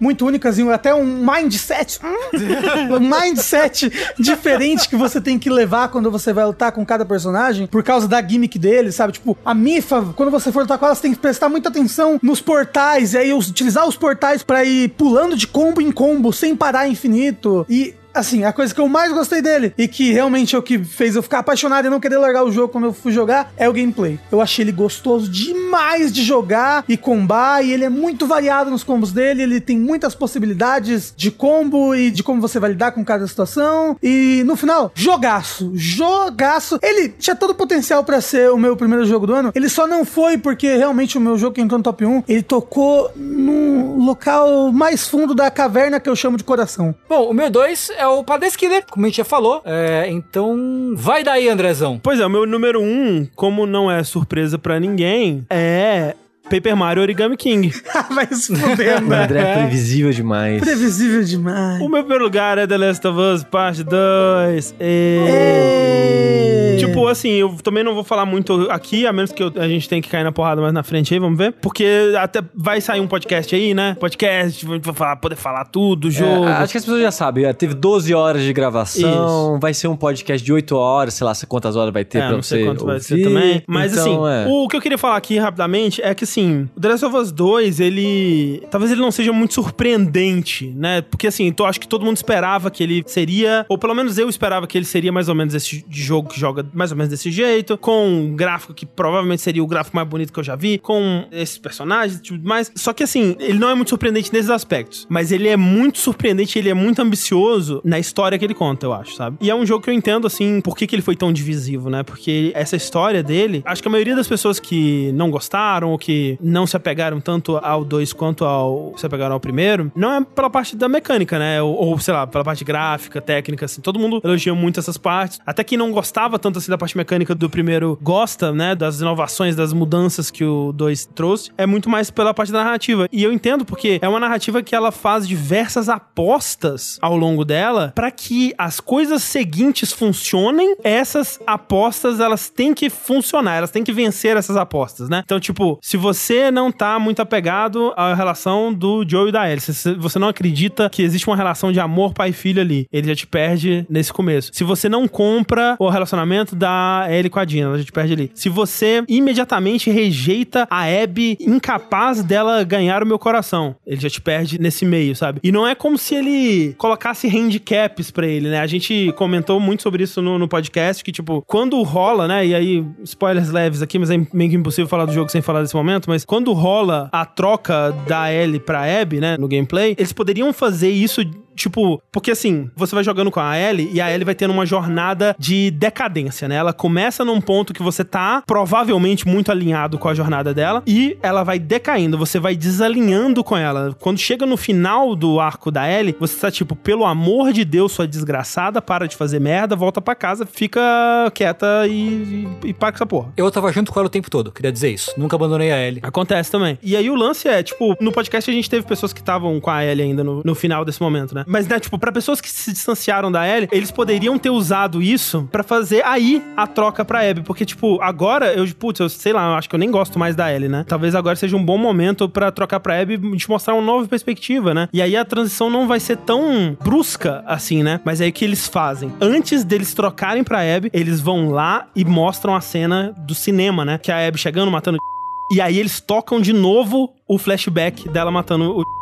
muito únicas e até um mindset. um mindset diferente que você tem que levar quando você vai lutar com cada personagem por causa da gimmick dele, sabe? Tipo, a Mifa, quando você for lutar com ela, você tem que prestar muita atenção nos portais e aí utilizar os portais pra ir pulando de combo em combo sem parar infinito. E assim, a coisa que eu mais gostei dele e que realmente é o que fez eu ficar apaixonado e não querer largar o jogo quando eu fui jogar é o gameplay. Eu achei ele gostoso demais de jogar e combar e ele é muito variado nos combos dele, ele tem muitas possibilidades de combo e de como você vai lidar com cada situação e no final, jogaço, jogaço. Ele tinha todo o potencial pra ser o meu primeiro jogo do ano, ele só não foi porque realmente o meu jogo que entrou no top 1, ele tocou no local mais fundo da caverna que eu chamo de coração. Bom, o meu 2 é o Paradise Killer, como a gente já falou. É, então, vai daí, Andrezão. Pois é, o meu número um, como não é surpresa pra ninguém, é Paper Mario Origami King. Vai se fuder, O né? André é previsível demais. Previsível demais. O meu primeiro lugar é The Last of Us Parte 2. Ei. Tipo, assim, eu também não vou falar muito aqui, a menos que eu- a gente tenha que cair na porrada mais na frente aí, vamos ver. Porque até vai sair um podcast aí, né? Podcast, a gente vai falar, poder falar tudo, do jogo. É, acho que as pessoas já sabem, é, teve 12 horas de gravação, vai ser um podcast de 8 horas, sei lá quantas horas vai ter É, pra não você sei quanto vai ser ouvir. também. Mas Então, assim, é. o que eu queria falar aqui rapidamente é que assim, o The Last of Us 2, ele. Talvez ele não seja muito surpreendente, né? Porque assim, eu acho que todo mundo esperava que ele seria. Ou pelo menos eu esperava que ele seria mais ou menos esse jogo que joga mais ou menos desse jeito. Com um gráfico que provavelmente seria o gráfico mais bonito que eu já vi. Com esses personagens e tudo mais. Só que assim, ele não é muito surpreendente nesses aspectos. Mas ele é muito surpreendente, ele é muito ambicioso na história que ele conta, eu acho, sabe? E é um jogo que eu entendo, assim, por que, que ele foi tão divisivo, né? Porque essa história dele, acho que a maioria das pessoas que não gostaram ou que não se apegaram tanto ao 2 quanto ao se apegaram ao primeiro, não é pela parte da mecânica, né? Ou, ou, sei lá, pela parte gráfica, técnica, assim. Todo mundo elogia muito essas partes. Até quem não gostava tanto assim da parte mecânica do primeiro gosta, né? Das inovações, das mudanças que o 2 trouxe. É muito mais pela parte da narrativa. E eu entendo porque é uma narrativa que ela faz diversas apostas ao longo dela para que as coisas seguintes funcionem. Essas apostas, elas têm que funcionar, elas têm que vencer essas apostas, né? Então, tipo, se você não tá muito apegado à relação do Joe e da se você não acredita que existe uma relação de amor pai e filho ali, ele já te perde nesse começo. Se você não compra o relacionamento da Ellie com a Dina, ela já te perde ali. Se você imediatamente rejeita a Abby incapaz dela ganhar o meu coração, ele já te perde nesse meio, sabe? E não é como se ele colocasse handicaps para ele, né? A gente comentou muito sobre isso no, no podcast, que tipo, quando rola, né? E aí, spoilers leves aqui, mas é meio que impossível falar do jogo sem falar desse momento, mas quando rola a troca da Ellie pra Abby, né, no gameplay, eles poderiam fazer isso Tipo, porque assim, você vai jogando com a Ellie e a Ellie vai tendo uma jornada de decadência, né? Ela começa num ponto que você tá provavelmente muito alinhado com a jornada dela e ela vai decaindo, você vai desalinhando com ela. Quando chega no final do arco da Ellie, você tá tipo, pelo amor de Deus, sua desgraçada, para de fazer merda, volta para casa, fica quieta e, e, e para com essa porra. Eu tava junto com ela o tempo todo, queria dizer isso. Nunca abandonei a Ellie. Acontece também. E aí o lance é, tipo, no podcast a gente teve pessoas que estavam com a Ellie ainda no, no final desse momento, né? Mas, né, tipo, pra pessoas que se distanciaram da Ellie, eles poderiam ter usado isso para fazer aí a troca pra Abby. Porque, tipo, agora eu, putz, eu sei lá, eu acho que eu nem gosto mais da Ellie, né? Talvez agora seja um bom momento para trocar pra Abby e te mostrar uma nova perspectiva, né? E aí a transição não vai ser tão brusca assim, né? Mas aí o que eles fazem? Antes deles trocarem pra Abby, eles vão lá e mostram a cena do cinema, né? Que é a Abby chegando, matando e aí eles tocam de novo o flashback dela matando o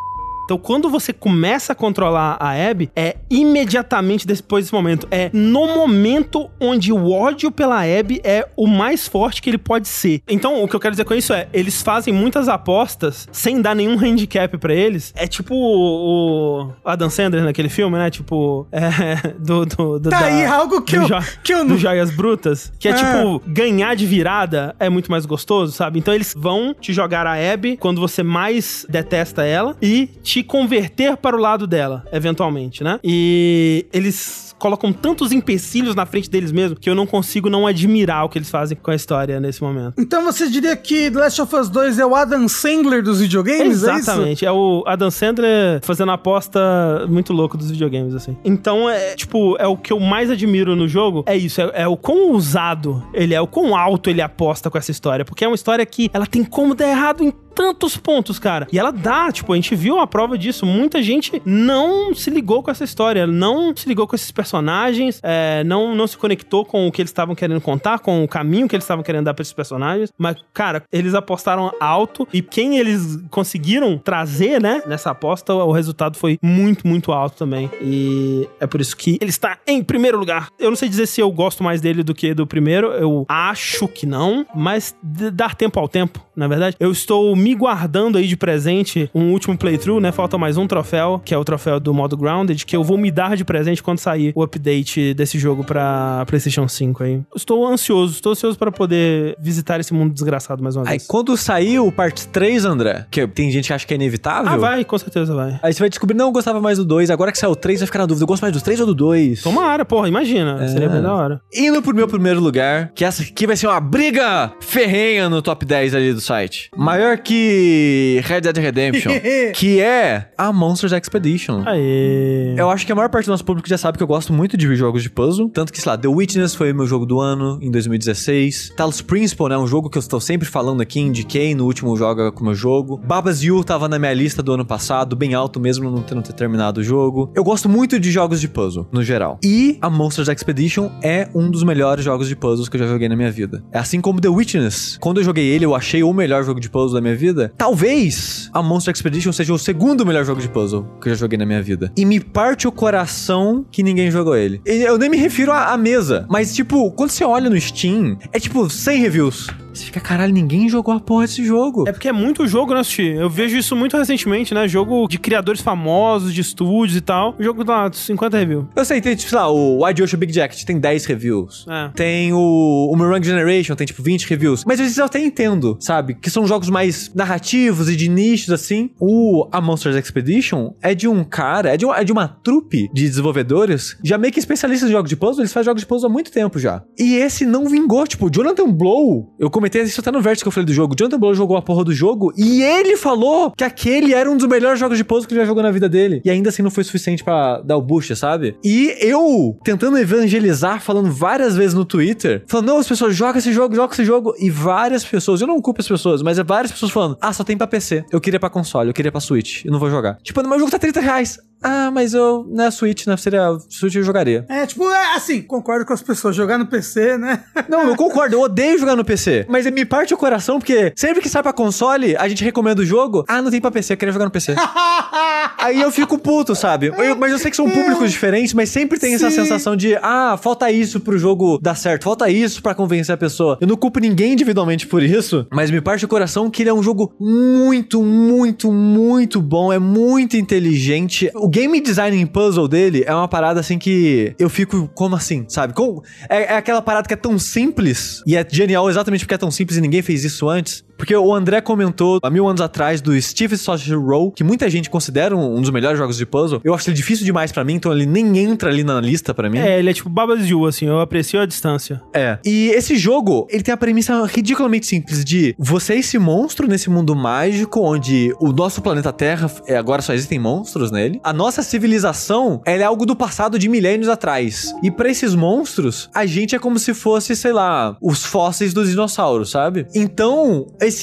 então, quando você começa a controlar a Abby, é imediatamente depois desse momento. É no momento onde o ódio pela Abby é o mais forte que ele pode ser. Então, o que eu quero dizer com isso é, eles fazem muitas apostas sem dar nenhum handicap para eles. É tipo o Adam Sandler naquele filme, né? Tipo, é, do, do, do Tá da, aí algo que do eu, jo- que eu do não... Joias Brutas, que é Ah. tipo, ganhar de virada é muito mais gostoso, sabe? Então eles vão te jogar a Abby quando você mais detesta ela e te converter para o lado dela, eventualmente, né? E eles colocam tantos empecilhos na frente deles mesmos que eu não consigo não admirar o que eles fazem com a história nesse momento. Então você diria que The Last of Us 2 é o Adam Sandler dos videogames, é isso? Exatamente. É, o Adam Sandler fazendo a aposta muito louco dos videogames, assim. Então, é, tipo, é o que eu mais admiro no jogo. É isso, é, é o quão ousado ele é, o quão alto ele aposta com essa história. Porque é uma história que ela tem como dar errado em tantos pontos, cara. E ela dá, tipo, a gente viu a prova disso. Muita gente não se ligou com essa história, não se ligou com esses personagens, é, não, não se conectou com o que eles estavam querendo contar, com o caminho que eles estavam querendo dar pra esses personagens. Mas, cara, eles apostaram alto e quem eles conseguiram trazer, né, nessa aposta, o resultado foi muito, muito alto também. E é por isso que ele está em primeiro lugar. Eu não sei dizer se eu gosto mais dele do que do primeiro, eu acho que não, mas dar tempo ao tempo, na verdade. Eu estou me guardando aí de presente um último playthrough, né? Falta mais um troféu, que é o troféu do modo Grounded, que eu vou me dar de presente quando sair o update desse jogo pra PlayStation 5 aí. Estou ansioso, estou ansioso para poder visitar esse mundo desgraçado mais uma Aí vez. quando sair o Part 3, André, que tem gente que acha que é inevitável. Ah, vai, com certeza vai. Aí você vai descobrir, não, eu gostava mais do 2. Agora que saiu o 3, vai ficar na dúvida, eu gosto mais do 3 ou do 2? Tomara, porra, imagina. Seria bem da hora. Indo pro meu primeiro lugar, que essa aqui vai ser uma briga ferrenha no top 10 ali do site. Maior que Red Dead Redemption, que é a Monsters Expedition. Aê. Eu acho que a maior parte do nosso público já sabe que eu gosto muito de jogos de puzzle. Tanto que, sei lá, The Witness foi o meu jogo do ano em 2016. Talos Principle, né? Um jogo que eu estou sempre falando aqui, indiquei no último Joga com o meu jogo. Babas You tava na minha lista do ano passado, bem alto mesmo, não tendo ter terminado o jogo. Eu gosto muito de jogos de puzzle, no geral. E a Monsters Expedition é um dos melhores jogos de puzzles que eu já joguei na minha vida. É assim como The Witness. Quando eu joguei ele, eu achei o melhor jogo de puzzle da minha vida. Talvez a Monster Expedition seja o segundo melhor jogo de puzzle que eu já joguei na minha vida. E me parte o coração que ninguém jogou ele. Eu nem me refiro à mesa, mas tipo, quando você olha no Steam, é tipo 100 reviews. Você fica, caralho, ninguém jogou a porra desse jogo. É porque é muito jogo, né, Sushi? Eu vejo isso muito recentemente, né? Jogo de criadores famosos, de estúdios e tal. O jogo tá 50 reviews. Eu sei, tem, tipo, sei lá, o Wide Ocean Big Jacket tem 10 reviews. É. Tem o, o Mirror Generation, tem tipo 20 reviews. Mas esses eu até entendo, sabe? Que são jogos mais narrativos e de nichos, assim. O A Monsters Expedition é de um cara, é de, uma- é de uma trupe de desenvolvedores, já meio que especialistas em jogos de puzzle, eles fazem jogos de puzzle há muito tempo já. E esse não vingou, tipo, o Jonathan Blow, eu comentei isso até no vértice que eu falei do jogo, Jonathan Blow jogou a porra do jogo e ele falou que aquele era um dos melhores jogos de puzzle que ele já jogou na vida dele. E ainda assim não foi suficiente pra dar o boost, sabe? E eu tentando evangelizar, falando várias vezes no Twitter, falando, não, as pessoas jogam esse jogo, jogam esse jogo. E várias pessoas, eu não culpo as pessoas, mas é várias pessoas falando, ah, só tem pra PC. Eu queria pra console, eu queria pra Switch. Eu não vou jogar. Tipo, mas o jogo tá 30 reais. Ah, mas eu. Não é Switch, né? Seria. Switch eu jogaria. É, tipo, é assim, concordo com as pessoas. Jogar no PC, né? Não, eu concordo, eu odeio jogar no PC. Mas me parte o coração, porque sempre que sai pra console, a gente recomenda o jogo. Ah, não tem pra PC, eu queria jogar no PC. Aí eu fico puto, sabe? Eu- mas eu sei que são públicos diferentes, mas sempre tem essa Sim. sensação de, ah, falta isso pro jogo dar certo, falta isso pra convencer a pessoa. Eu não culpo ninguém individualmente por isso, mas me parte o coração que ele é um jogo muito, muito, muito bom, é muito inteligente. O game design em puzzle dele é uma parada assim que eu fico, como assim, sabe? Como- é, é aquela parada que é tão simples e é genial exatamente porque é tão simples e ninguém fez isso antes. Porque o André comentou há mil anos atrás do Steve Sausage Roll, que muita gente considera um um dos melhores jogos de puzzle. Eu acho ele difícil demais pra mim, então ele nem entra ali na lista pra mim. É, ele é tipo Babas Ju, assim, eu aprecio a distância. É. E esse jogo, ele tem a premissa ridiculamente simples de você é esse monstro nesse mundo mágico onde o nosso planeta Terra, é, agora só existem monstros nele. A nossa civilização, ela é algo do passado de milênios atrás. E pra esses monstros, a gente é como se fosse, sei lá, os fósseis dos dinossauros, sabe? Então, esse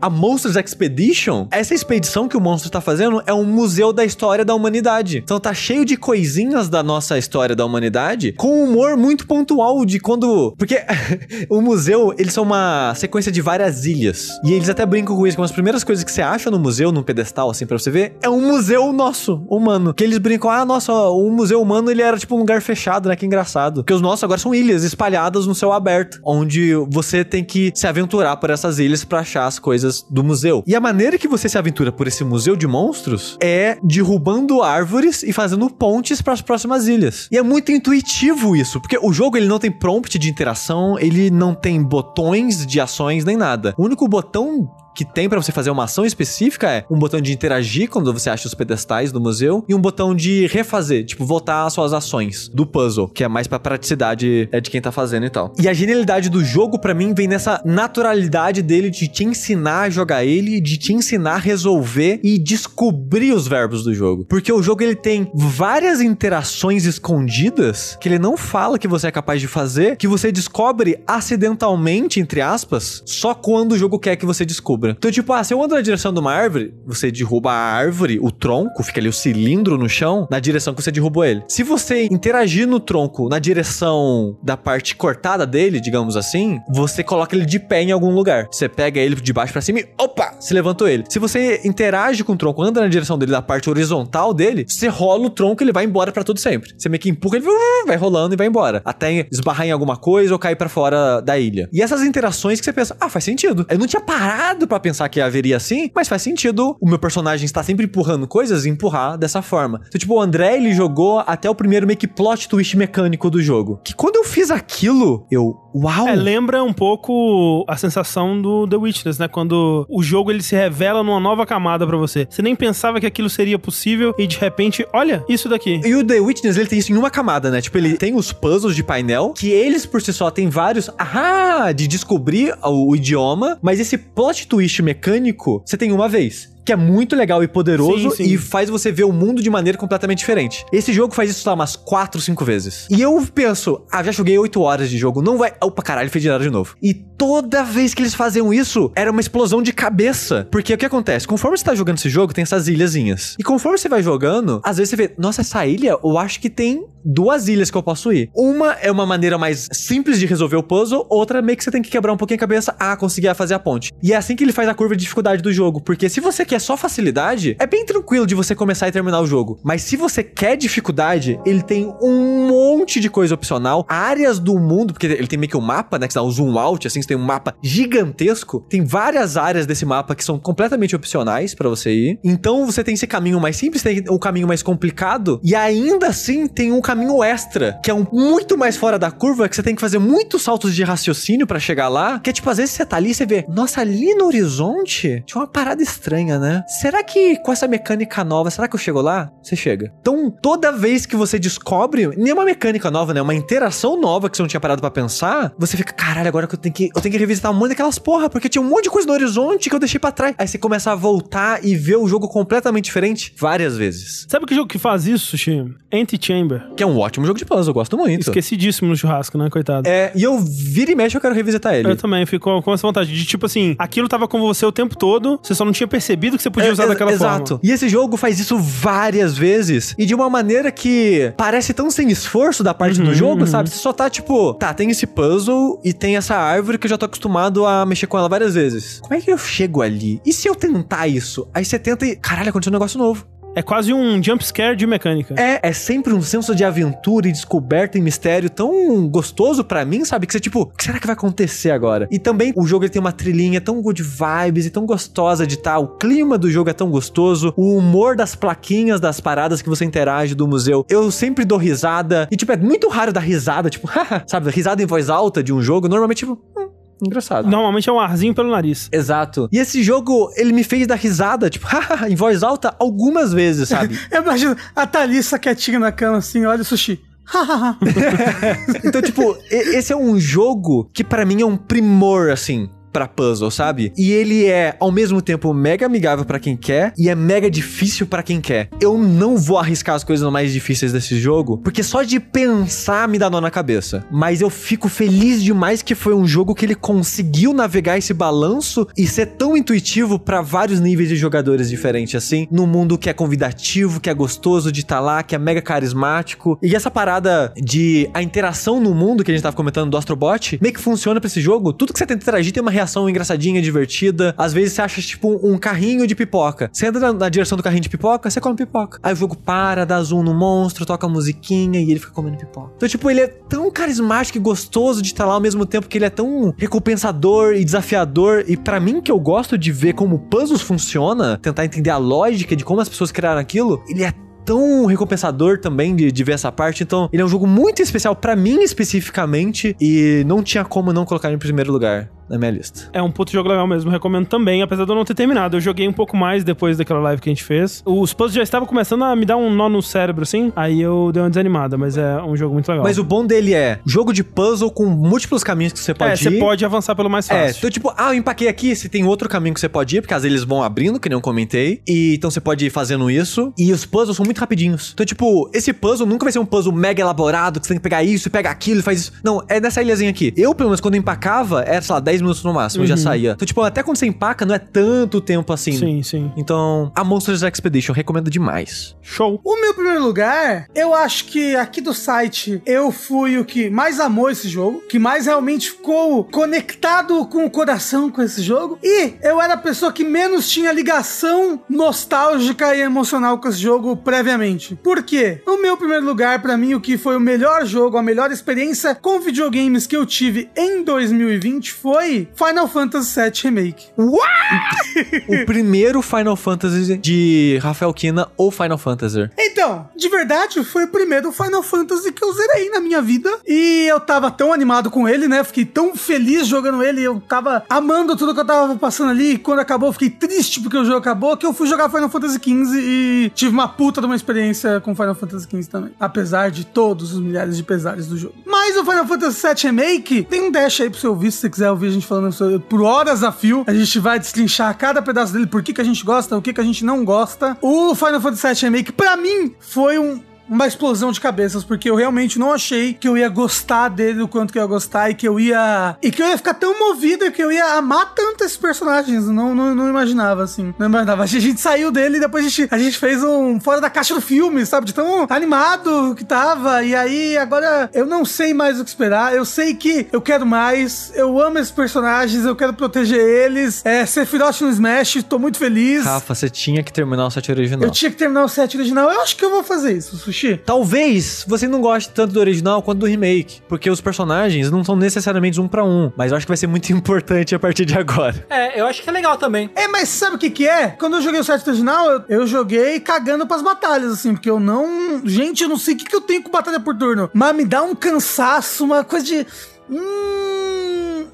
a Monsters Expedition, essa expedição que o monstro tá fazendo é um museu da história da humanidade. Então tá cheio de coisinhas da nossa história da humanidade com um humor muito pontual de quando, porque o museu, eles são uma sequência de várias ilhas. E eles até brincam com isso, que uma das primeiras coisas que você acha no museu, num pedestal assim pra você ver, é um museu nosso, humano. Que eles brincam, ah, nossa, o museu humano ele era tipo um lugar fechado, né? Que engraçado. Porque os nossos agora são ilhas espalhadas no céu aberto, onde você tem que se aventurar por essas ilhas pra achar as coisas do museu. E a maneira que você se aventura por esse museu de monstros é derrubando árvores e fazendo pontes para as próximas ilhas. E é muito intuitivo isso, porque o jogo ele não tem prompt de interação, ele não tem botões de ações nem nada. O único botão que tem pra você fazer uma ação específica é um botão de interagir quando você acha os pedestais do museu e um botão de refazer, tipo voltar às suas ações do puzzle, que é mais pra praticidade é de quem tá fazendo e tal. E a genialidade do jogo pra mim vem nessa naturalidade dele de te ensinar a jogar ele, de te ensinar a resolver e descobrir os verbos do jogo. Porque o jogo ele tem várias interações escondidas que ele não fala que você é capaz de fazer, que você descobre acidentalmente, entre aspas, só quando o jogo quer que você descubra. Então, tipo, ah, se eu ando na direção de uma árvore, você derruba a árvore, o tronco, fica ali o cilindro no chão, na direção que você derrubou ele. Se você interagir no tronco na direção da parte cortada dele, digamos assim, você coloca ele de pé em algum lugar. Você pega ele de baixo pra cima e, opa, se levantou ele. Se você interage com o tronco, anda na direção dele, da parte horizontal dele, você rola o tronco e ele vai embora pra todo sempre. Você meio que empurra ele, uh, vai rolando e vai embora. Até esbarrar em alguma coisa ou cair pra fora da ilha. E essas interações que você pensa, ah, faz sentido. Eu não tinha parado pra pensar que haveria assim, mas faz sentido o meu personagem estar sempre empurrando coisas e empurrar dessa forma. Então, tipo, o André, ele jogou até o primeiro meio que plot twist mecânico do jogo. Que quando eu fiz aquilo, eu, uau! É, lembra um pouco a sensação do The Witness, né? Quando o jogo ele se revela numa nova camada pra você. Você nem pensava que aquilo seria possível e de repente, olha, isso daqui. E o The Witness, ele tem isso em uma camada, né? Tipo, ele tem os puzzles de painel, que eles por si só têm vários, ah, de descobrir o, o idioma, mas esse plot twist mecânico, você tem uma vez. Que é muito legal e poderoso Sim, sim. e faz você ver o mundo de maneira completamente diferente. Esse jogo faz isso, tá, umas 4, 5 vezes. E eu penso, ah, já joguei 8 horas de jogo, não vai. Opa, caralho, fez de novo. E toda vez que eles faziam isso, era uma explosão de cabeça. Porque o que acontece? Conforme você tá jogando esse jogo, tem essas ilhazinhas. E conforme você vai jogando, às vezes você vê, nossa, essa ilha, eu acho que tem duas ilhas que eu posso ir. Uma é uma maneira mais simples de resolver o puzzle, outra meio que você tem que quebrar um pouquinho a cabeça, ah, conseguir fazer a ponte. E é assim que ele faz a curva de dificuldade do jogo. Porque se você quer só facilidade, é bem tranquilo de você começar e terminar o jogo. Mas se você quer dificuldade, ele tem um monte de coisa opcional, áreas do mundo, porque ele tem meio que um mapa, né, que dá um zoom out, assim, você tem um mapa gigantesco, tem várias áreas desse mapa que são completamente opcionais pra você ir. Então você tem esse caminho mais simples, tem o caminho mais complicado, e ainda assim tem um caminho extra, que é um muito mais fora da curva, que você tem que fazer muitos saltos de raciocínio pra chegar lá, que é tipo, às vezes você tá ali e você vê, nossa, ali no horizonte tinha uma parada estranha, né? Será que com essa mecânica nova, será que eu chego lá? Você chega. Então, toda vez que você descobre, nem uma mecânica nova, né? Uma interação nova que você não tinha parado pra pensar, você fica, caralho, agora que eu tenho que, eu tenho que revisitar um monte daquelas porra, porque tinha um monte de coisa no horizonte que eu deixei pra trás. Aí você começa a voltar e ver o jogo completamente diferente várias vezes. Sabe que jogo que faz isso, Sushi? Anti-Chamber. Que é um ótimo jogo de puzzle, eu gosto muito. Esquecidíssimo no churrasco, né, coitado? É, e eu vira e mexe, eu quero revisitar ele. Eu também, fico com essa vontade de, tipo assim, aquilo tava com você o tempo todo, você só não tinha percebido que você podia É, usar ex- daquela exato. forma. E esse jogo faz isso várias vezes. E de uma maneira que parece tão sem esforço da parte Uhum, do jogo, sabe? Você só tá tipo, tá, tem esse puzzle e tem essa árvore que eu já tô acostumado a mexer com ela várias vezes. Como é que eu chego ali? E se eu tentar isso? Aí você tenta e. Caralho, aconteceu um negócio novo. É quase um jump scare de mecânica. É, é sempre um senso de aventura e descoberta e mistério tão gostoso pra mim, sabe? Que você, tipo, o que será que vai acontecer agora? E também o jogo ele tem uma trilhinha tão good vibes e tão gostosa de estar. O clima do jogo é tão gostoso. O humor das plaquinhas das paradas que você interage do museu. Eu sempre dou risada. E, tipo, é muito raro dar risada, tipo, sabe? Risada em voz alta de um jogo. Normalmente, tipo, hum, engraçado. Normalmente é um arzinho pelo nariz. Exato. E esse jogo, ele me fez dar risada, tipo, haha, em voz alta algumas vezes, sabe? Eu imagino a Thalissa quietinha na cama assim, olha o sushi. Então, tipo, esse é um jogo que pra mim é um primor, assim. Pra puzzle, sabe? E ele é, ao mesmo tempo, mega amigável pra quem quer e é mega difícil pra quem quer. Eu não vou arriscar as coisas mais difíceis desse jogo, porque só de pensar me dá nó na cabeça. Mas eu fico feliz demais que foi um jogo que ele conseguiu navegar esse balanço e ser tão intuitivo pra vários níveis de jogadores diferentes, assim, num mundo que é convidativo, que é gostoso de estar lá, que é mega carismático. E essa parada de a interação no mundo que a gente tava comentando do Astrobot, meio que funciona pra esse jogo. Tudo que você tenta interagir tem uma reação engraçadinha, divertida. Às vezes você acha, tipo, um carrinho de pipoca. Você anda na, direção do carrinho de pipoca, você come pipoca. Aí o jogo para, dá zoom no monstro, toca a musiquinha e ele fica comendo pipoca. Então, tipo, ele é tão carismático e gostoso de estar lá ao mesmo tempo que ele é tão recompensador e desafiador. E pra mim, que eu gosto de ver como puzzles funciona, tentar entender a lógica de como as pessoas criaram aquilo, ele é tão recompensador também de, de ver essa parte. Então, ele é um jogo muito especial pra mim especificamente e não tinha como não colocar ele em primeiro lugar na minha lista. É um puto jogo legal mesmo, recomendo também, apesar de eu não ter terminado. Eu joguei um pouco mais depois daquela live que a gente fez. Os puzzles já estavam começando a me dar um nó no cérebro, assim, aí eu dei uma desanimada, mas é um jogo muito legal. Mas o bom dele é jogo de puzzle com múltiplos caminhos que você pode é, ir. você pode avançar pelo mais É, fácil. então tipo, ah, eu empaquei aqui, você tem outro caminho que você pode ir, porque às vezes eles vão abrindo, que nem eu comentei, e então você pode ir fazendo isso, e os puzzles são muito rapidinhos. Então, tipo, esse puzzle nunca vai ser um puzzle mega elaborado, que você tem que pegar isso, e pegar aquilo, e faz isso. Não, é nessa ilhazinha aqui. Eu, pelo menos, quando eu empacava, era, sei lá, 10 minutos no máximo, já saía. Então, tipo, até quando você empaca, não é tanto tempo assim. Sim, sim. Então, a Monsters Expedition, recomendo demais. Show. O meu primeiro lugar, eu acho que aqui do site eu fui o que mais amou esse jogo, que mais realmente ficou conectado com o coração com esse jogo. E eu era a pessoa que menos tinha ligação nostálgica e emocional com esse jogo previamente. Por quê? No meu primeiro lugar, pra mim, o que foi o melhor jogo, a melhor experiência com videogames que eu tive em 2020 foi Final Fantasy VII Remake. o primeiro Final Fantasy de Rafael Kina ou Final Fantasy. Então, de verdade, foi o primeiro Final Fantasy que eu zerei na minha vida. E eu tava tão animado com ele, né? Fiquei tão feliz jogando ele. Eu tava amando tudo que eu tava passando ali. E quando acabou, eu fiquei triste porque o jogo acabou. Que eu fui jogar Final Fantasy XV e tive uma puta de uma experiência com Final Fantasy XV também. Apesar de todos os milhares de pesares do jogo. Mas o Final Fantasy VII Remake tem um dash aí pro você ouvir, se você quiser ouvir a gente falando sobre- por horas a fio. A gente vai destrinchar cada pedaço dele, por que, que a gente gosta, o que, que a gente não gosta. O Final Fantasy VII Remake, pra mim, foi um, uma explosão de cabeças, porque eu realmente não achei que eu ia gostar dele o quanto que eu ia gostar e que eu ia. E que eu ia ficar tão movido que eu ia amar tanto esses personagens. Não, não, não imaginava, assim. Não imaginava. A gente saiu dele e depois a gente, a gente fez um fora da caixa do filme, sabe? De tão animado que tava. E aí, agora eu não sei mais o que esperar. Eu sei que eu quero mais. Eu amo esses personagens, eu quero proteger eles. É, Sephiroth no Smash, tô muito feliz. Rafa, você tinha que terminar o set original. Eu tinha que terminar o set original. Eu acho que eu vou fazer isso, Sushi. Sushi? Talvez você não goste tanto do original quanto do remake, porque os personagens não são necessariamente um pra um, mas eu acho que vai ser muito importante a partir de agora. É, eu acho que é legal também. É, mas sabe o que que é? Quando eu joguei o set original, eu, eu joguei cagando pras batalhas, assim, porque eu não... Gente, eu não sei o que, que eu tenho com batalha por turno, mas me dá um cansaço, uma coisa de... Hum...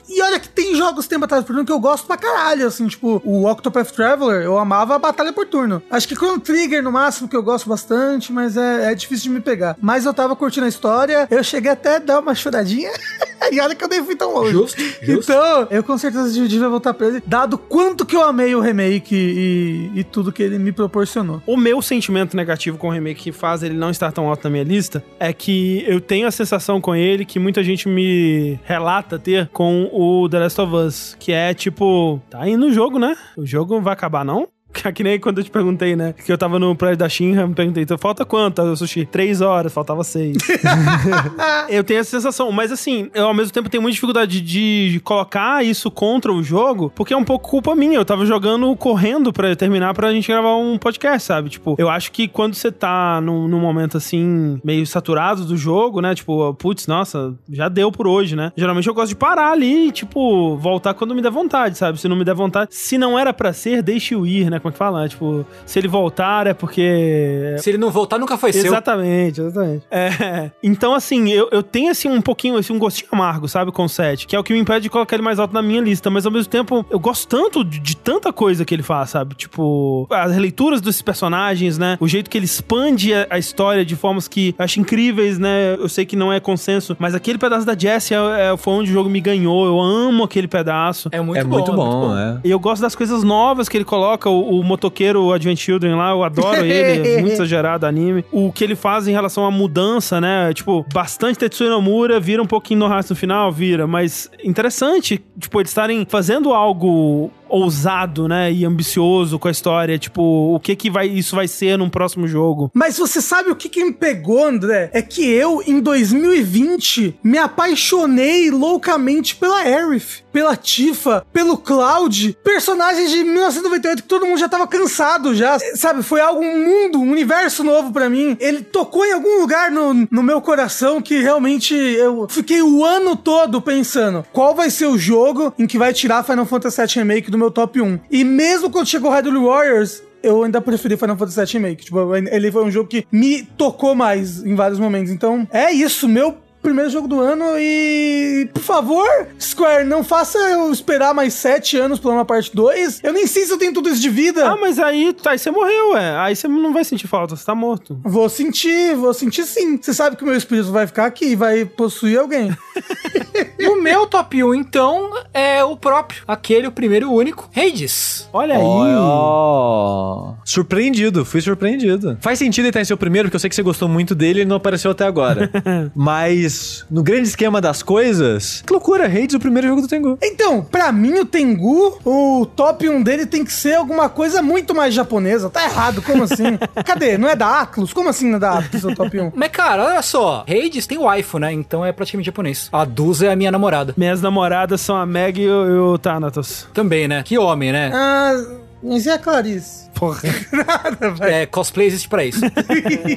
E olha que tem jogos que tem batalha por turno que eu gosto pra caralho, assim, tipo, o Octopath Traveler, eu amava a batalha por turno. Acho que Chrono Trigger, no máximo, que eu gosto bastante, mas é, é difícil de me pegar. Mas eu tava curtindo a história, eu cheguei até a dar uma choradinha, e olha que eu nem fui tão longe. Justo, justo. Então, eu com certeza devia voltar pra ele, dado quanto que eu amei o remake e, e tudo que ele me proporcionou. O meu sentimento negativo com o remake que faz ele não estar tão alto na minha lista é que eu tenho a sensação com ele que muita gente me relata ter com o The Last of Us, que é tipo, tá aí no jogo, né? O jogo não vai acabar não? Que nem quando eu te perguntei, né? Que eu tava no prédio da Shinra, me perguntei, então falta quanto, o sushi? Três horas, faltava seis. eu tenho essa sensação, mas assim, eu ao mesmo tempo tenho muita dificuldade de, colocar isso contra o jogo, porque é um pouco culpa minha. Eu tava jogando correndo pra terminar pra gente gravar um podcast, sabe? Tipo, eu acho que quando você tá num, num momento assim, meio saturado do jogo, né? Tipo, putz, nossa, já deu por hoje, né? Geralmente eu gosto de parar ali e, tipo, voltar quando me der vontade, sabe? Se não me der vontade, se não era pra ser, deixe-o ir, né? Como é que fala? Tipo, se ele voltar é porque Se ele não voltar, nunca foi seu. Exatamente, exatamente. É, então, assim, eu, eu tenho, assim, um pouquinho, assim, um gostinho amargo, sabe, com o 7, que é o que me impede de colocar ele mais alto na minha lista, mas ao mesmo tempo, eu gosto tanto de, de tanta coisa que ele faz, sabe? Tipo, as releituras desses personagens, né? O jeito que ele expande a, a história de formas que eu acho incríveis, né? Eu sei que não é consenso, mas aquele pedaço da Jessie é, é, foi onde o jogo me ganhou. Eu amo aquele pedaço. É muito é bom. muito bom, é. E eu gosto das coisas novas que ele coloca. O, o motoqueiro Advent Children lá, eu adoro ele. é muito exagerado anime. O que ele faz em relação à mudança, né? Tipo, bastante Tetsuya Nomura, vira um pouquinho no no final, vira. Mas interessante, tipo, eles estarem fazendo algo ousado, né, e ambicioso com a história, tipo, o que que vai isso vai ser num próximo jogo. Mas você sabe o que, que me pegou, André? É que eu, em 2020, me apaixonei loucamente pela Aerith, pela Tifa, pelo Cloud, personagens de 1998 que todo mundo já tava cansado já, sabe? Foi algo, um mundo, um universo novo pra mim. Ele tocou em algum lugar no, no meu coração que realmente eu fiquei o ano todo pensando qual vai ser o jogo em que vai tirar Final Fantasy VII Remake do meu top 1. E mesmo quando chegou Hyrule Warriors, eu ainda preferi Final Fantasy VII Remake. Tipo, ele foi um jogo que me tocou mais em vários momentos. Então, é isso. Meu primeiro jogo do ano e, por favor, Square, não faça eu esperar mais sete anos pra uma parte 2. Eu nem sei se eu tenho tudo isso de vida. Ah, mas aí, aí você morreu, é. Aí você não vai sentir falta, você tá morto. Vou sentir, vou sentir sim. Você sabe que o meu espírito vai ficar aqui e vai possuir alguém. O meu top 1, então, é o próprio. Aquele, o primeiro e único. Hades. Olha aí. Ó, Surpreendido, fui surpreendido. Faz sentido ele estar em seu primeiro, porque eu sei que você gostou muito dele e ele não apareceu até agora. Mas, no grande esquema das coisas, que loucura, Hades, o primeiro jogo do Tengu. Então, pra mim, o Tengu, o top 1 dele tem que ser alguma coisa muito mais japonesa. Tá errado, como assim? Cadê? Não é da Atlus? Como assim não é da Atlus o top 1? Mas, cara, olha só. Hades tem waifu, né? Então é praticamente japonês. A Duza é a minha namorada. Minhas namoradas são a Meg e o, e o Thanatos. Também, né? Que homem, né? Ah, mas e a Clarice? Porra. Nada, vai. É, cosplay existe pra isso.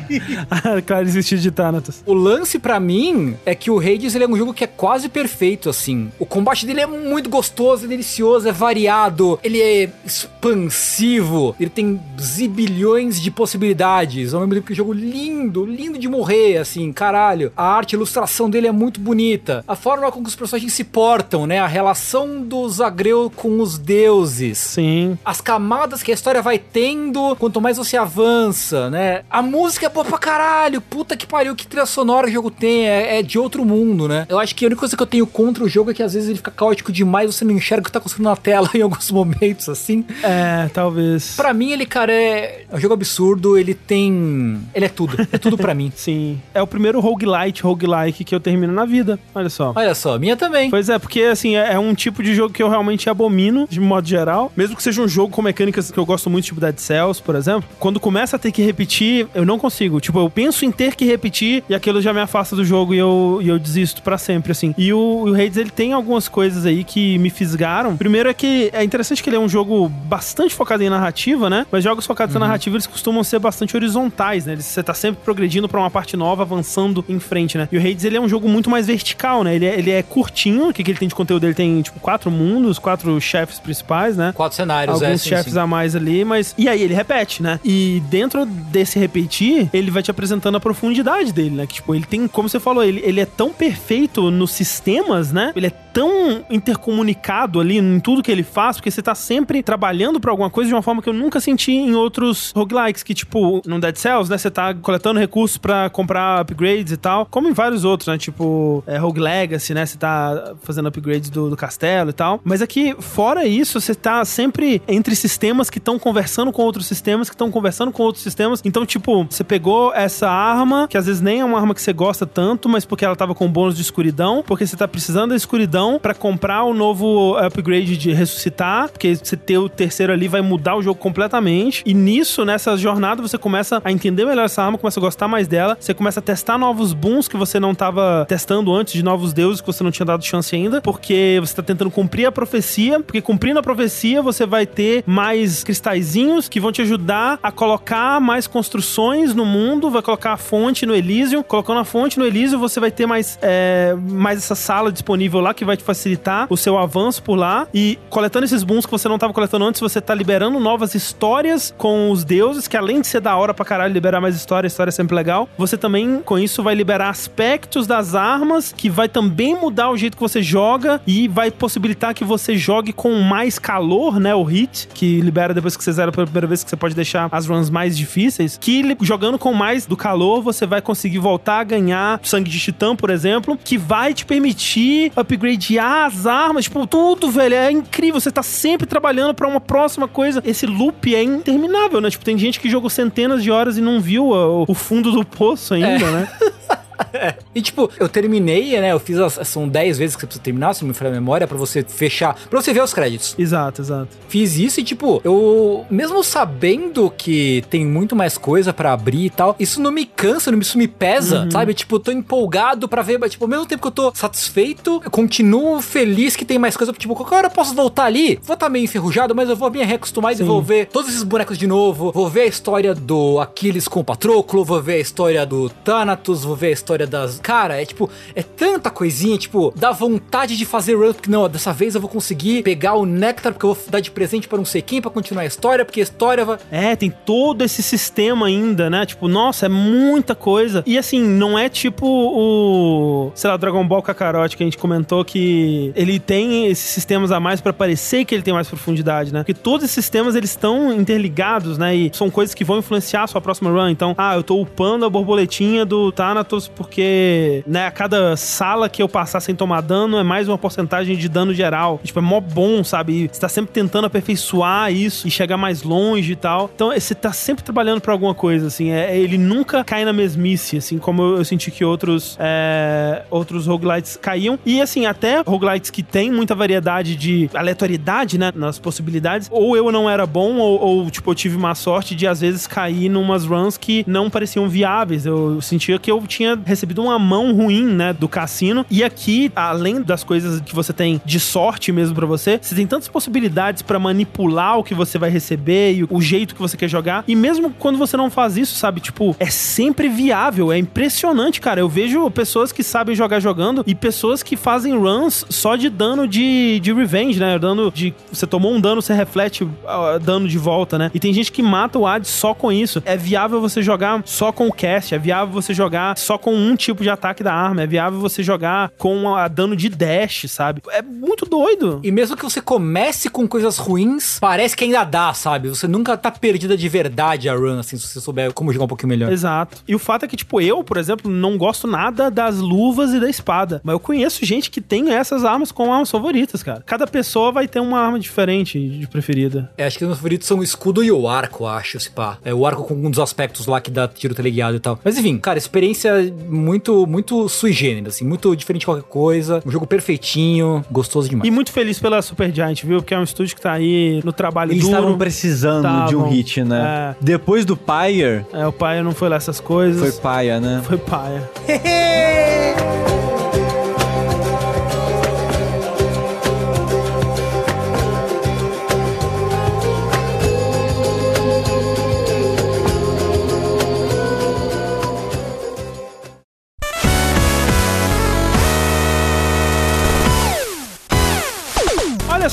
claro, existiu de Thanatos. o lance pra mim é que o Hades ele é um jogo que é quase perfeito, assim. O combate dele é muito gostoso, é delicioso, é variado, ele é expansivo, ele tem zibilhões de possibilidades. Ao mesmo tempo que é um jogo lindo, lindo de morrer, assim, caralho. A arte, a ilustração dele é muito bonita. A forma como os personagens se portam, né? A relação do Zagreu com os deuses. Sim. As camadas que a história vai tendo, quanto mais você avança, né? A música é boa pra caralho. Puta que pariu, que trilha sonora o jogo tem. É, é de outro mundo, né? Eu acho que a única coisa que eu tenho contra o jogo é que às vezes ele fica caótico demais, você não enxerga o que tá construindo na tela em alguns momentos, assim. É, talvez. Pra mim, ele, cara, é é um jogo absurdo. Ele tem. Ele é tudo. É tudo pra mim. Sim. É o primeiro roguelite, roguelike que eu termino na vida. Olha só. Olha só, minha também. Pois é, porque assim, é, é um tipo de jogo que eu realmente abomino, de modo geral. Mesmo que seja um jogo com mecânicas que eu gosto muito, tipo Dead Cells, por exemplo, quando começa a ter que repetir, eu não consigo. Tipo, eu penso em ter que repetir e aquilo já me afasta do jogo e eu, e eu desisto para sempre, assim. E o, o Hades, ele tem algumas coisas aí que me fisgaram. Primeiro é que é interessante que ele é um jogo bastante focado em narrativa, né? Mas jogos focados uhum. na narrativa, eles costumam ser bastante horizontais, né? Você tá sempre progredindo para uma parte nova, avançando em frente, né? E o Hades, ele é um jogo muito mais vertical, né? Ele é, ele é curtinho, o que, que ele tem de conteúdo? Ele tem, tipo, quatro mundos, quatro chefes principais, né? Quatro cenários, é, Alguns é, chefes sim. a mais ali, mas... E aí ele repete, né? E dentro desse repetir, ele vai te apresentando a profundidade dele, né? Que, tipo, ele tem, como você falou, ele, ele é tão perfeito nos sistemas, né? Ele é tão intercomunicado ali em tudo que ele faz, porque você tá sempre trabalhando para alguma coisa de uma forma que eu nunca senti em outros roguelikes, que tipo, no Dead Cells, né, você tá coletando recursos para comprar upgrades e tal, como em vários outros, né, tipo, é, Rogue Legacy, né, você tá fazendo upgrades do, do castelo e tal, mas aqui, fora isso, você tá sempre entre sistemas que estão conversando com outros sistemas, que estão conversando com outros sistemas, então, tipo, você pegou essa arma, que às vezes nem é uma arma que você gosta tanto, mas porque ela tava com bônus de escuridão, porque você tá precisando da escuridão para comprar o novo upgrade de ressuscitar, porque você ter o terceiro ali vai mudar o jogo completamente. E nisso, nessa jornada, você começa a entender melhor essa arma, começa a gostar mais dela, você começa a testar novos booms que você não tava testando antes, de novos deuses que você não tinha dado chance ainda, porque você tá tentando cumprir a profecia, porque cumprindo a profecia você vai ter mais cristalzinhos que vão te ajudar a colocar mais construções no mundo, vai colocar a fonte no Elysium, colocando a fonte no Elysium você vai ter mais, é, mais essa sala disponível lá que vai te facilitar o seu avanço por lá. E coletando esses booms que você não estava coletando antes, você tá liberando novas histórias com os deuses, que além de ser da hora pra caralho liberar mais história, história é sempre legal, você também, com isso, vai liberar aspectos das armas, que vai também mudar o jeito que você joga e vai possibilitar que você jogue com mais calor, né? O hit, que libera depois que você zera pela primeira vez, que você pode deixar as runs mais difíceis. Que jogando com mais do calor, você vai conseguir voltar a ganhar sangue de titã, por exemplo, que vai te permitir upgrade gradear as armas, tipo, tudo, velho. É incrível. Você tá sempre trabalhando para uma próxima coisa. Esse loop é interminável, né? Tipo, tem gente que jogou centenas de horas e não viu o, o fundo do poço ainda, é. né? e tipo, eu terminei, né? Eu fiz as, são 10 vezes que você precisa terminar, se não me falha a memória, pra você fechar, pra você ver os créditos. Exato, exato. Fiz isso e, tipo, eu, mesmo sabendo que tem muito mais coisa para abrir e tal, isso não me cansa, isso me pesa, uhum. sabe? Tipo, eu tô empolgado para ver, tipo, ao mesmo tempo que eu tô satisfeito, eu continuo feliz que tem mais coisa, tipo, qualquer hora eu posso voltar ali, vou estar tá meio enferrujado, mas eu vou me reacostumar Sim. e vou ver todos esses bonecos de novo, vou ver a história do Aquiles com o Patroclo, vou ver a história do Thanatos, vou ver a história das. Cara, é tipo, é tanta coisinha, tipo, dá vontade de fazer run, não, dessa vez eu vou conseguir pegar o Nectar, porque eu vou dar de presente para não sei quem, pra continuar a história, porque a história vai. É, tem todo esse sistema ainda, né? Tipo, nossa, é muita coisa. E assim, não é tipo o. Sei lá, Dragon Ball Kakarot que a gente comentou que ele tem esses sistemas a mais para parecer que ele tem mais profundidade, né? Porque todos esses sistemas eles estão interligados, né? E são coisas que vão influenciar a sua próxima run. Então, ah, eu tô upando a borboletinha do Thanatos porque, né, a cada sala que eu passar sem tomar dano é mais uma porcentagem de dano geral. Tipo, é mó bom, sabe? E você tá sempre tentando aperfeiçoar isso e chegar mais longe e tal. Então, você tá sempre trabalhando pra alguma coisa, assim. É, ele nunca cai na mesmice, assim, como eu, eu senti que outros, é, outros roguelites caíam. E, assim, até roguelites que tem muita variedade de aleatoriedade, né, nas possibilidades, ou eu não era bom, ou, ou tipo, eu tive má sorte de, às vezes, cair numas runs que não pareciam viáveis. Eu sentia que eu tinha recebido uma mão ruim, né, do cassino. E aqui, além das coisas que você tem de sorte mesmo para você, você tem tantas possibilidades para manipular o que você vai receber e o jeito que você quer jogar. E mesmo quando você não faz isso, sabe, tipo, é sempre viável, é impressionante, cara. Eu vejo pessoas que sabem jogar jogando e pessoas que fazem runs só de dano de, de revenge, né? Dano de. Você tomou um dano, você reflete uh, dano de volta, né? E tem gente que mata o ad só com isso. É viável você jogar só com o cast, é viável você jogar só com um tipo de ataque da arma. É viável você jogar com a dano de dash, sabe? É muito doido. E mesmo que você comece com coisas ruins, parece que ainda dá, sabe? Você nunca tá perdida de verdade a run, assim, se você souber como jogar um pouquinho melhor. Exato. E o fato é que, tipo, eu, por exemplo, não gosto nada das luvas e da espada. Mas eu conheço gente que tem essas armas como armas favoritas, cara. Cada pessoa vai ter uma arma diferente de preferida. É, acho que os meus favoritos são o escudo e o arco, acho, se pá. É o arco com um dos aspectos lá que dá tiro teleguiado e tal. Mas enfim, cara, experiência muito muito, sui generis, assim, muito diferente de qualquer coisa. Um jogo perfeitinho, gostoso demais. E muito feliz pela Super Giant, viu? Porque é um estúdio que tá aí no trabalho Eles duro. estavam precisando de um Tavam. hit, né? Depois do Pyre, É, o pai não foi lá essas coisas. foi paia, né? Foi paia.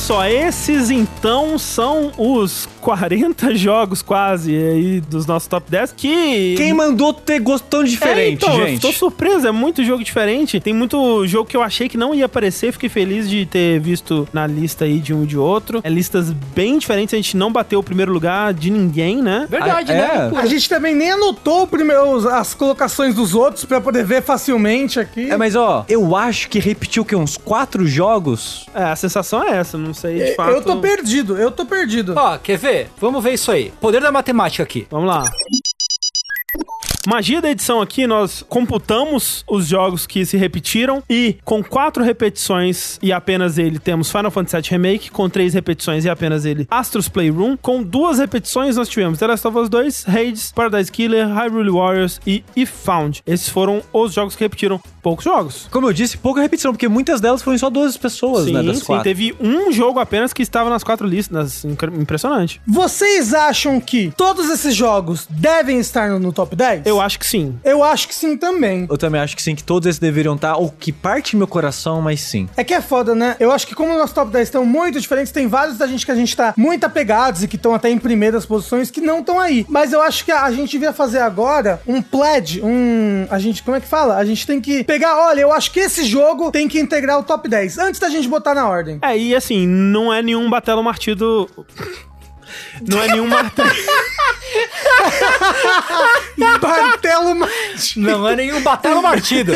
Só, esses então são os 40 jogos quase aí dos nossos top 10 que. Quem mandou ter gosto tão diferente, é, então, Eu gente? tô surpreso, é muito jogo diferente. Tem muito jogo que eu achei que não ia aparecer. Fiquei feliz de ter visto na lista aí de um e de outro. É listas bem diferentes. A gente não bateu o primeiro lugar de ninguém, né? Verdade, Ah, né? é? A gente também nem anotou o primeiro, as colocações dos outros pra poder ver facilmente aqui. É, mas ó, eu acho que repetiu o quê? Uns quatro jogos? É, a sensação é essa, não sei de fato. Eu tô perdido, eu tô perdido. Ó, quer ver? Vamos ver isso aí. Poder da matemática aqui. Vamos lá. Magia da edição aqui, nós computamos os jogos que se repetiram e com quatro repetições e apenas ele temos Final Fantasy VII Remake, com três repetições e apenas ele Astros Playroom, com duas repetições nós tivemos The Last of Us 2, Hades, Paradise Killer, Hyrule Warriors e If Found. Esses foram os jogos que repetiram poucos jogos. Como eu disse, pouca repetição, porque muitas delas foram só duas pessoas, né? Sim, Das sim, quatro. teve um jogo apenas que estava nas quatro listas, impressionante. Vocês acham que todos esses jogos devem estar no, no top 10? Eu acho que sim. Eu acho que sim também. Eu também acho que sim, que todos esses deveriam estar, ou que parte meu coração, mas sim. É que é foda, né? Eu acho que como os nossos top 10 estão muito diferentes, tem vários da gente que a gente tá muito apegados e que estão até em primeiras posições que não estão aí. Mas eu acho que a, a gente devia fazer agora um pledge, um... A gente, como é que fala? A gente tem que pegar, olha, eu acho que esse jogo tem que integrar o top 10, antes da gente botar na ordem. É, e assim, não é nenhum batelo martido. Não é nenhum martelo. Martelo Mate. Não é nenhum batelo partido.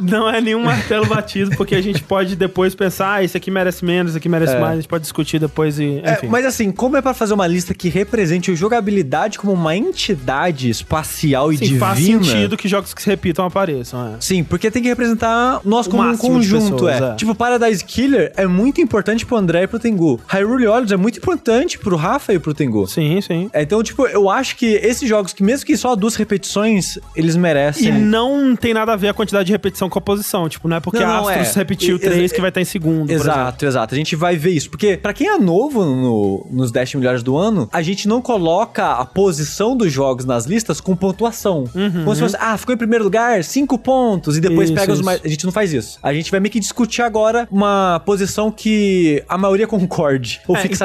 Não é nenhum martelo batido, porque a gente pode depois pensar, ah, esse aqui merece menos, esse aqui merece mais, a gente pode discutir depois e. É, Enfim. mas assim, como é pra fazer uma lista que represente o jogabilidade como uma entidade espacial e Sim, divina? faz sentido que jogos que se repitam apareçam. É. Sim, porque tem que representar nós O como um conjunto, pessoas, é. é. Tipo, Paradise Killer é muito importante pro André e pro Tengu. Hyrule Warriors é muito importante pro Rafa e pro Tengu. Sim, sim. É, Então, tipo, eu acho que esses jogos, que mesmo que só duas repetições, eles merecem. E não tem nada a ver a quantidade de repetição com a posição. Tipo, não é porque Não, não, Astros é. repetiu três que vai estar em segundo. Exato, exato. A gente vai ver isso. Porque, pra quem é novo no- nos 10 melhores do ano, a gente não coloca a posição dos jogos nas listas com pontuação. Como se fosse, ah, ficou em primeiro lugar, 5 pontos, e depois Uhum. Isso, pega os mais. A gente não faz isso. A gente vai meio que discutir agora uma posição que a maioria concorde ou É, fique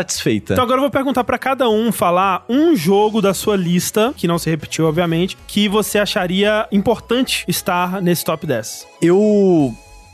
Então agora eu vou perguntar pra cada um falar um jogo da sua lista, que não se repetiu, obviamente, que você acharia importante estar nesse top 10. Eu.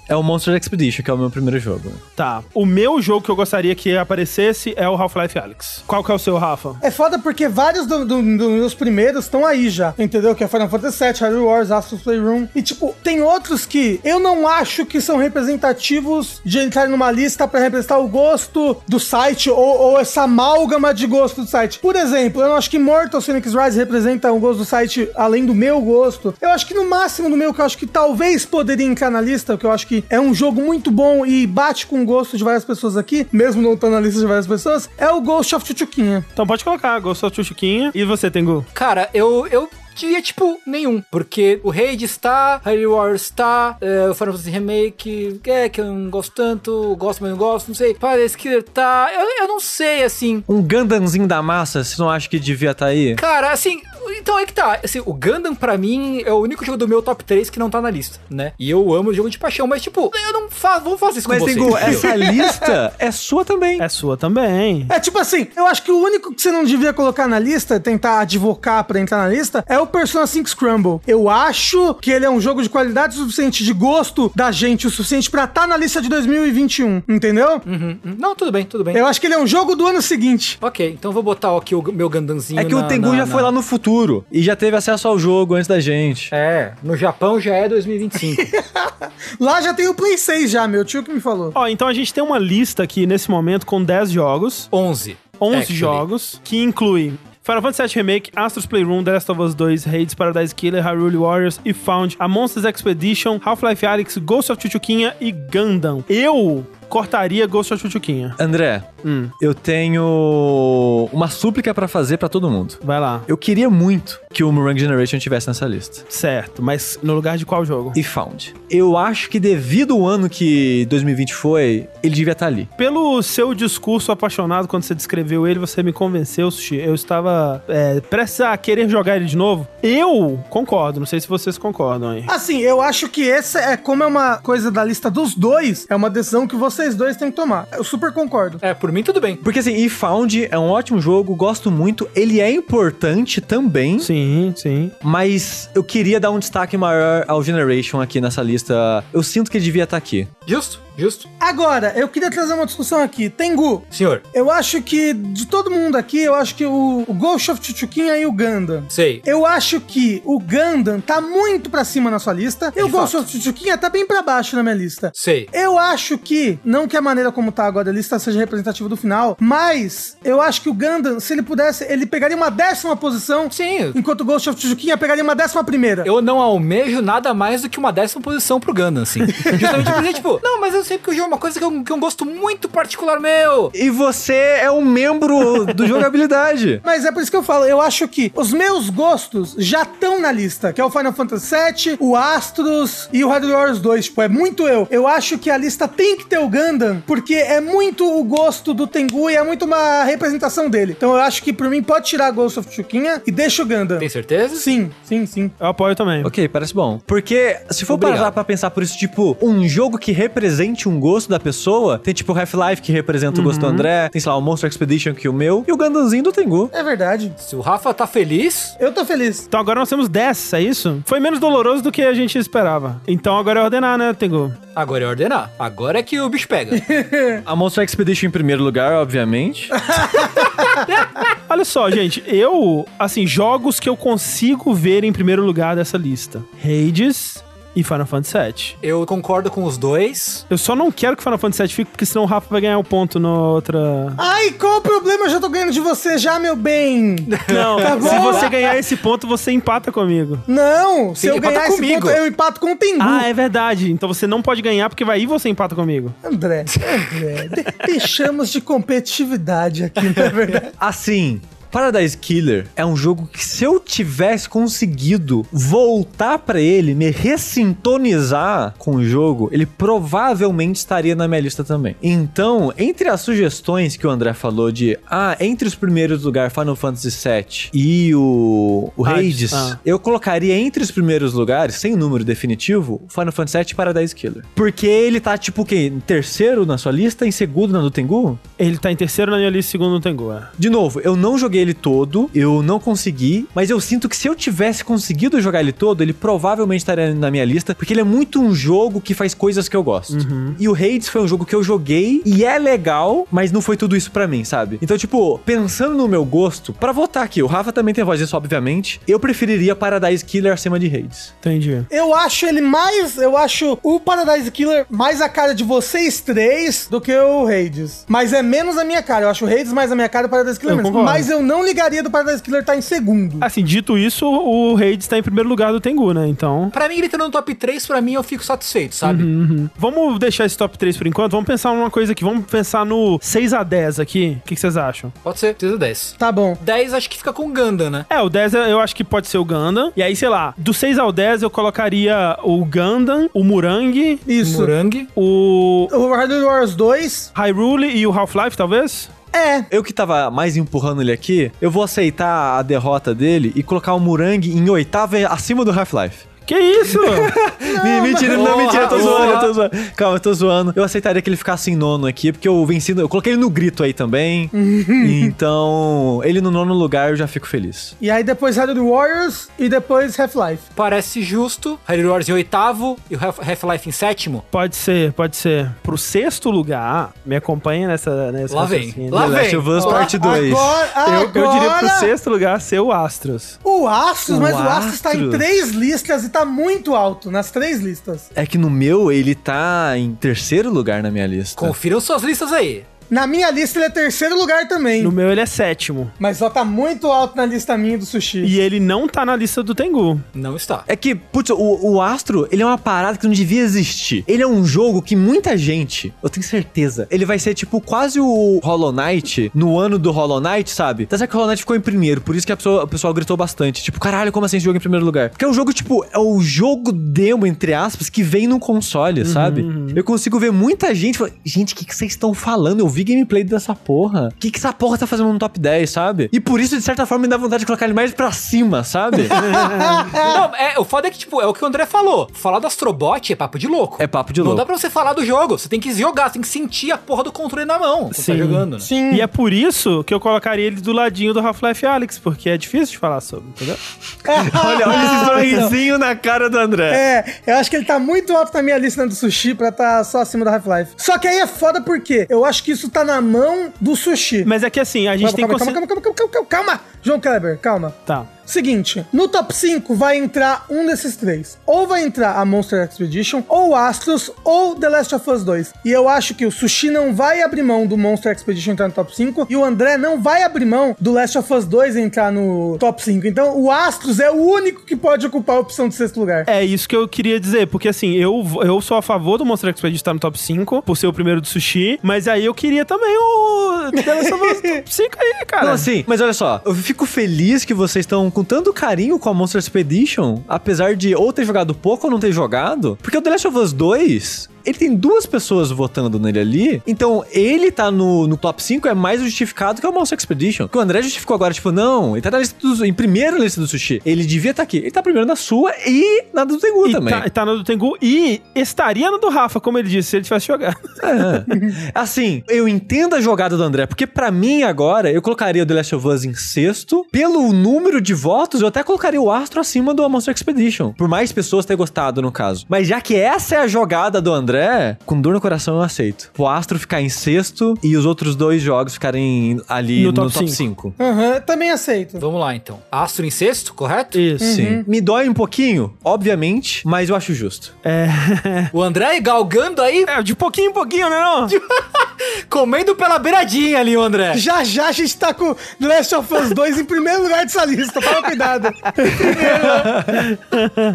É o Monster Expedition, que é o meu primeiro jogo. Tá. O meu jogo que eu gostaria que aparecesse é o Half-Life Alyx. Qual que é o seu, Rafa? É foda porque vários do- do- do- dos primeiros estão aí já, entendeu? Que é Final Fantasy VII, Hyrule Wars, Astros Playroom. E, tipo, tem outros que eu não acho que são representativos de entrar numa lista pra representar o gosto do site ou, ou essa amálgama de gosto do site. Por exemplo, eu não acho que Mortal Phoenix Rise representa o gosto do site além do meu gosto. Eu acho que no máximo do meu, que eu acho que talvez poderia entrar na lista, que eu acho que é um jogo muito bom e bate com o gosto de várias pessoas aqui, mesmo não estando na lista de várias pessoas, é o Ghost of Tchutchuquinha. Então pode colocar, gostou do Chuchuquinha. E você, Tengu? Cara, eu, eu diria, tipo, nenhum. Porque o Raid está, Hyrule Warriors está, é, o Final Fantasy Remake, é, que eu não gosto tanto, gosto, mas não gosto, não sei. Paradise Killer tá, eu, eu não sei, assim. Um Gundamzinho da massa, você não acha que devia estar aí? Cara, assim, então é que tá. Assim, o Gundam, pra mim, é o único jogo do meu top 3 que não tá na lista, né? E eu amo o jogo de paixão, mas, tipo, eu não faço, vou fazer isso Mas, com vocês. Tengu, essa lista é sua também. É sua também. É tipo assim, eu acho que o único que você não devia colocar na lista, tentar advocar pra entrar na lista, é o Persona 5 Scramble. Eu acho que ele é um jogo de qualidade suficiente, de gosto da gente o suficiente pra estar na lista de 2021, entendeu? Uhum, uhum. Não, tudo bem, tudo bem. Eu acho que ele é um jogo do ano seguinte. Ok, então eu vou botar aqui o meu Gundamzinho É que o na- Tengu na- já na- foi lá no futuro e já teve acesso ao jogo antes da gente. É, no Japão já é 2025. Lá já tem o Play 6 já, meu tio que me falou. Ó, então a gente tem uma lista aqui nesse momento com 10 jogos, 11. 11 Actually. jogos, que inclui Final Fantasy VII Remake, Astros Playroom, The Last of Us 2, Hades, Paradise Killer, Hyrule Warriors e Found, A Monsters Expedition, Half-Life Alyx, Ghost of Chuchuquinha e Gundam. Eu cortaria Ghost of Chuchuquinha. André, Hum, eu tenho uma súplica pra fazer pra todo mundo. vai lá. Eu queria muito que o Murang Generation tivesse nessa lista. Certo, mas no lugar de qual jogo? E Found. Eu acho que devido ao ano que 2020 foi, ele devia estar ali. Pelo seu discurso apaixonado quando você descreveu ele, você me convenceu, Sushi. Eu estava é, prestes a querer jogar ele de novo. Eu concordo, não sei se vocês concordam aí. Assim, eu acho que essa é como é uma coisa da lista dos dois, é uma decisão que vocês dois têm que tomar. Eu super concordo. É, por mim tudo bem. Porque assim, e Found é um ótimo jogo, gosto muito. Ele é importante também. Sim, sim. Mas eu queria dar um destaque maior ao Generation aqui nessa lista. Eu sinto que ele devia estar aqui. Justo, justo. Agora, eu queria trazer uma discussão aqui. Tengu, Senhor, eu acho que de todo mundo aqui, eu acho que o, o Ghost of Chuchuquinha e o Gundam. sei. Eu acho que o Gundam tá muito pra cima na sua lista e o Ghost fato. of Chuchuquinha tá bem pra baixo na minha lista. Sei. Eu acho que, não que a maneira como tá agora a lista seja representativa do final, mas eu acho que o Gundam, se ele pudesse, ele pegaria uma décima posição, Sim. enquanto o Ghost of Chuchuquinha pegaria uma décima primeira. Eu não almejo nada mais do que uma décima posição pro Gundam, assim. Justamente porque, tipo, não, mas eu sei que o jogo é uma coisa que eu, que eu gosto muito particular meu. E você é um membro do jogabilidade. Mas é por isso que eu falo, eu acho que os meus gostos já estão na lista, que é o Final Fantasy VII, o Astros e o Hyrule Warriors 2. Tipo, é muito eu. Eu acho que a lista tem que ter o Gundam, porque é muito o gosto do Tengu e é muito uma representação dele. Então eu acho que por mim pode tirar Ghost of Chuquinha e deixa o Gundam. Tem certeza? Sim, sim, sim. Eu apoio também. ok, parece bom. Porque se for Obrigado. parar pra pensar por isso, tipo, um jogo que represente um gosto da pessoa, tem tipo o Half-Life que representa o gosto do André, tem, sei lá, o Monster Expedition que é o meu, e o Gundamzinho do Tengu. É verdade. Se o Rafa tá feliz, Eu tô feliz. Então agora nós temos 10, é isso? Foi menos doloroso do que a gente esperava. Então agora é ordenar, né, Tengu? agora é ordenar. Agora é que o bicho pega. A Monster Expedition em primeiro lugar, obviamente. Olha só, gente, eu, assim, jogos que eu consigo ver em primeiro lugar dessa lista: Hades e Final Fantasy VII. Eu concordo com os dois. Eu só não quero que Final Fantasy VII fique, porque senão o Rafa vai ganhar o ponto na outra. Ai, qual o problema? Eu já tô ganhando de você já, meu bem. Não, Tá bom. se você ganhar esse ponto, você empata comigo. Não, se Tem eu ganhar esse comigo. ponto, eu empato com o Tengu. Ah, é verdade. Então você não pode ganhar, porque vai aí você empata comigo. André, André, de- deixamos de competitividade aqui, na verdade. Assim, Paradise Killer é um jogo que se eu tivesse conseguido voltar pra ele, me ressintonizar com o jogo, ele provavelmente estaria na minha lista também. Então, entre as sugestões que o André falou de, ah, entre os primeiros lugares Final Fantasy VII e o, o Hades, Hades, ah. eu colocaria entre os primeiros lugares, sem número definitivo, Final Fantasy VII e Paradise Killer. Porque ele tá tipo o quê? Em terceiro na sua lista, em segundo na do Tengu? Ele tá em terceiro na minha lista, segundo no Tengu. É. De novo, eu não joguei ele todo, eu não consegui, mas eu sinto que se eu tivesse conseguido jogar ele todo, ele provavelmente estaria na minha lista, porque ele é muito um jogo que faz coisas que eu gosto. E o Hades foi um jogo que eu joguei e é legal, mas não foi tudo isso pra mim, sabe? Então, tipo, pensando no meu gosto, pra votar aqui, o Rafa também tem voz disso, obviamente, eu preferiria Paradise Killer acima de Hades. Entendi. Eu acho ele mais. Eu acho o Paradise Killer mais a cara de vocês três do que o Hades. Mas é menos a minha cara. Eu acho o Hades mais a minha cara e o Paradise Killer Eu menos. concordo. Mas eu não ligaria do Paradise Killer estar em segundo. Assim, dito isso, o Hades tá em primeiro lugar do Tengu, né? Então. Pra mim, ele tá no top 3, pra mim eu fico satisfeito, sabe? Uhum. Vamos deixar esse top 3 por enquanto. Vamos pensar numa coisa aqui. Vamos pensar no 6 a 10 aqui. O que que vocês acham? Pode ser, precisa 10. Tá bom. 10 acho que fica com o Gundam, né? É, o 10 eu acho que pode ser o Gundam. E aí, sei lá, do 6 ao 10 eu colocaria o Gundam, o Murang, Isso. Murangue. o O Hyrule Wars 2 Hyrule e o Half-Life, talvez? É. Eu que tava mais empurrando ele aqui, eu vou aceitar a derrota dele e colocar o Murang em oitavo acima do Half-Life. Que isso? Me- mentira, não, mentira, eu tô zoando, eu tô zoando. Calma, eu tô zoando. Eu aceitaria que ele ficasse em nono aqui, porque eu venci. Eu coloquei ele no grito aí também. então, ele no nono lugar eu já fico feliz. E aí depois Hyrule Warriors e depois Half-Life. Parece justo. Hyrule Wars em oitavo e o Half-Life em sétimo. pode ser, pode ser. Pro sexto lugar, me acompanha nessa, nessa Lá vem. Lá The Last vem. of Us parte 2. Agora, Eu, eu diria pro agora- sexto lugar ser o Astros. O Astros, O mas o Astros tá em Astros. três listas e tá muito alto nas três listas. É que no meu ele tá em terceiro lugar na minha lista. Confiram suas listas aí. Na minha lista ele é terceiro lugar também. No meu ele é sétimo. Mas só tá muito alto na lista minha do sushi. E ele não tá na lista do Tengu. Não está. É que, putz, o, o Astro, ele é uma parada que não devia existir. Ele é um jogo que muita gente, eu tenho certeza, ele vai ser tipo quase o Hollow Knight no ano do Hollow Knight, sabe? Tá certo que o Hollow Knight ficou em primeiro, por isso que a pessoa, o pessoal gritou bastante. Tipo, caralho, como assim esse jogo em primeiro lugar? Porque é um jogo, tipo, é o jogo demo, entre aspas, que vem no console, sabe? Eu consigo ver muita gente falando, gente, o que, que vocês estão falando? Eu vi gameplay dessa porra. O que, que essa porra tá fazendo no top 10, sabe? E por isso, de certa forma, me dá vontade de colocar ele mais pra cima, sabe? Não, é, o foda é que, tipo, é o que o André falou. Falar do Astrobot é papo de louco. é papo de Não louco. dá pra você falar do jogo. Você tem que jogar, você tem que sentir a porra do controle na mão. quando Sim. Tá jogando, né? Sim. E é por isso que eu colocaria ele do ladinho do Half-Life Alyx, porque é difícil de falar sobre, entendeu? Olha, olha esse sorrisinho na cara do André. É, eu acho que ele tá muito alto na minha lista do sushi pra tá só acima do Half-Life. Só que aí é foda porque eu acho que isso tá na mão do sushi. Mas é que assim, a gente calma, tem que... calma, calma, calma, calma, calma, calma, calma, João Kleber, calma. Tá. Seguinte, no top 5 vai entrar um desses três. Ou vai entrar a Monster Expedition, ou Astros, ou The Last of Us 2. E eu acho que o Sushi não vai abrir mão do Monster Expedition entrar no top 5, e o André não vai abrir mão do Last of Us 2 entrar no top 5. Então o Astros é o único que pode ocupar a opção de sexto lugar. É isso que eu queria dizer, porque assim, eu, eu sou a favor do Monster Expedition estar no top 5, por ser o primeiro do sushi, mas aí eu queria também o The Last of Us top 5 aí, cara. Não, assim, mas olha só, eu fico feliz que vocês estão com tanto carinho com a Monster Expedition, apesar de ou ter jogado pouco ou não ter jogado, porque o The Last of Us 2, ele tem duas pessoas votando nele ali, então ele tá no, no top 5 é mais justificado que o Monster Expedition. Que o André justificou agora, tipo, não, ele tá na lista do, em primeiro na lista do sushi. Ele devia estar aqui. Ele tá primeiro na sua e na do Tengu E também. tá, tá no do Tengu e estaria no do Rafa, como ele disse, se ele tivesse jogado. É. Assim, eu entendo a jogada do André, porque pra mim agora, eu colocaria o The Last of Us em sexto. Pelo número de votos, eu até colocaria o Astro acima do Monster Expedition. Por mais pessoas ter gostado, no caso. Mas já que essa é a jogada do André, com dor no coração eu aceito. O Astro ficar em sexto e os outros dois jogos ficarem ali No no, top top cinco. 5. Aham, também aceito. Vamos lá, então. Astro em sexto, correto? Isso. Sim. Me dói um pouquinho, obviamente, mas eu acho justo. O André galgando aí, É, de pouquinho em pouquinho, né não? comendo pela beiradinha ali, o André. Já já a gente tá com The Last of Us 2 em primeiro lugar dessa lista. Toma cuidado.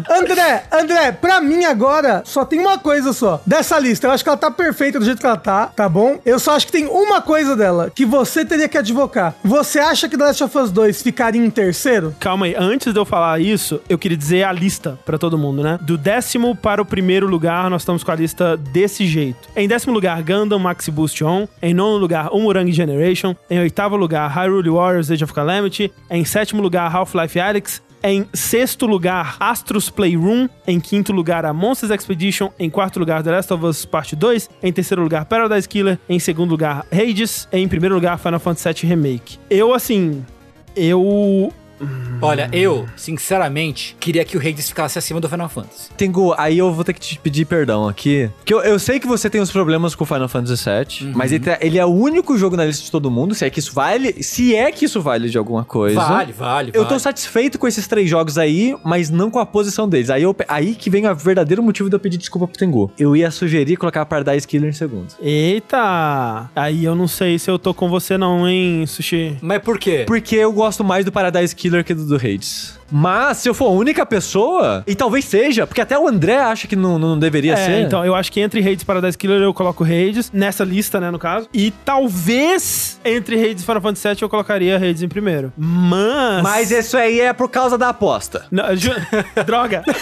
André, André, pra mim agora só tem uma coisa só dessa lista. Eu acho que ela tá perfeita do jeito que ela tá, tá bom? Eu só acho que tem uma coisa dela que você teria que advocar. Você acha que The Last of Us 2 ficaria em terceiro? Calma aí, antes de eu falar isso, eu queria dizer a lista pra todo mundo, né? Do décimo para o primeiro lugar, nós estamos com a lista desse jeito. Em décimo lugar, Gundam Maxi Boost On. Em nono lugar, Umurangi Generation. Em oitavo lugar, Hyrule Warriors Age of Calamity. Em sétimo lugar, Half-Life Alyx. Em sexto lugar, Astros Playroom. Em quinto lugar, a Monsters Expedition. Em quarto lugar, The Last of Us Part 2. Em terceiro lugar, Paradise Killer. Em segundo lugar, Hades. Em primeiro lugar, Final Fantasy VII Remake. Eu, assim... Eu Olha, eu, sinceramente, queria que o Hades ficasse acima do Final Fantasy. Tengu, aí eu vou ter que te pedir perdão aqui. Que eu, eu sei que você tem os problemas com o Final Fantasy VII, mas ele, tá- ele é o único jogo na lista de todo mundo, se é que isso vale, se é que isso vale de alguma coisa. Vale, vale, Eu tô vale. satisfeito com esses três jogos aí, mas não com a posição deles. Aí, eu, aí que vem o verdadeiro motivo de eu pedir desculpa pro Tengu. Eu ia sugerir colocar a Paradise Killer em segundo. Eita! Aí eu não sei se eu tô com você não, hein, Sushi? Mas por quê? Porque eu gosto mais do Paradise Killer que do, do Hades. Mas, se eu for a única pessoa, e talvez seja, porque até o André acha que não, não deveria É, ser. então eu acho que entre Hades e Paradise Killer eu coloco Hades, nessa lista, né, no caso. E talvez entre Hades e Final Fantasy VII eu colocaria Hades em primeiro. Mas... Mas isso aí é por causa da aposta. Não, ju- Droga!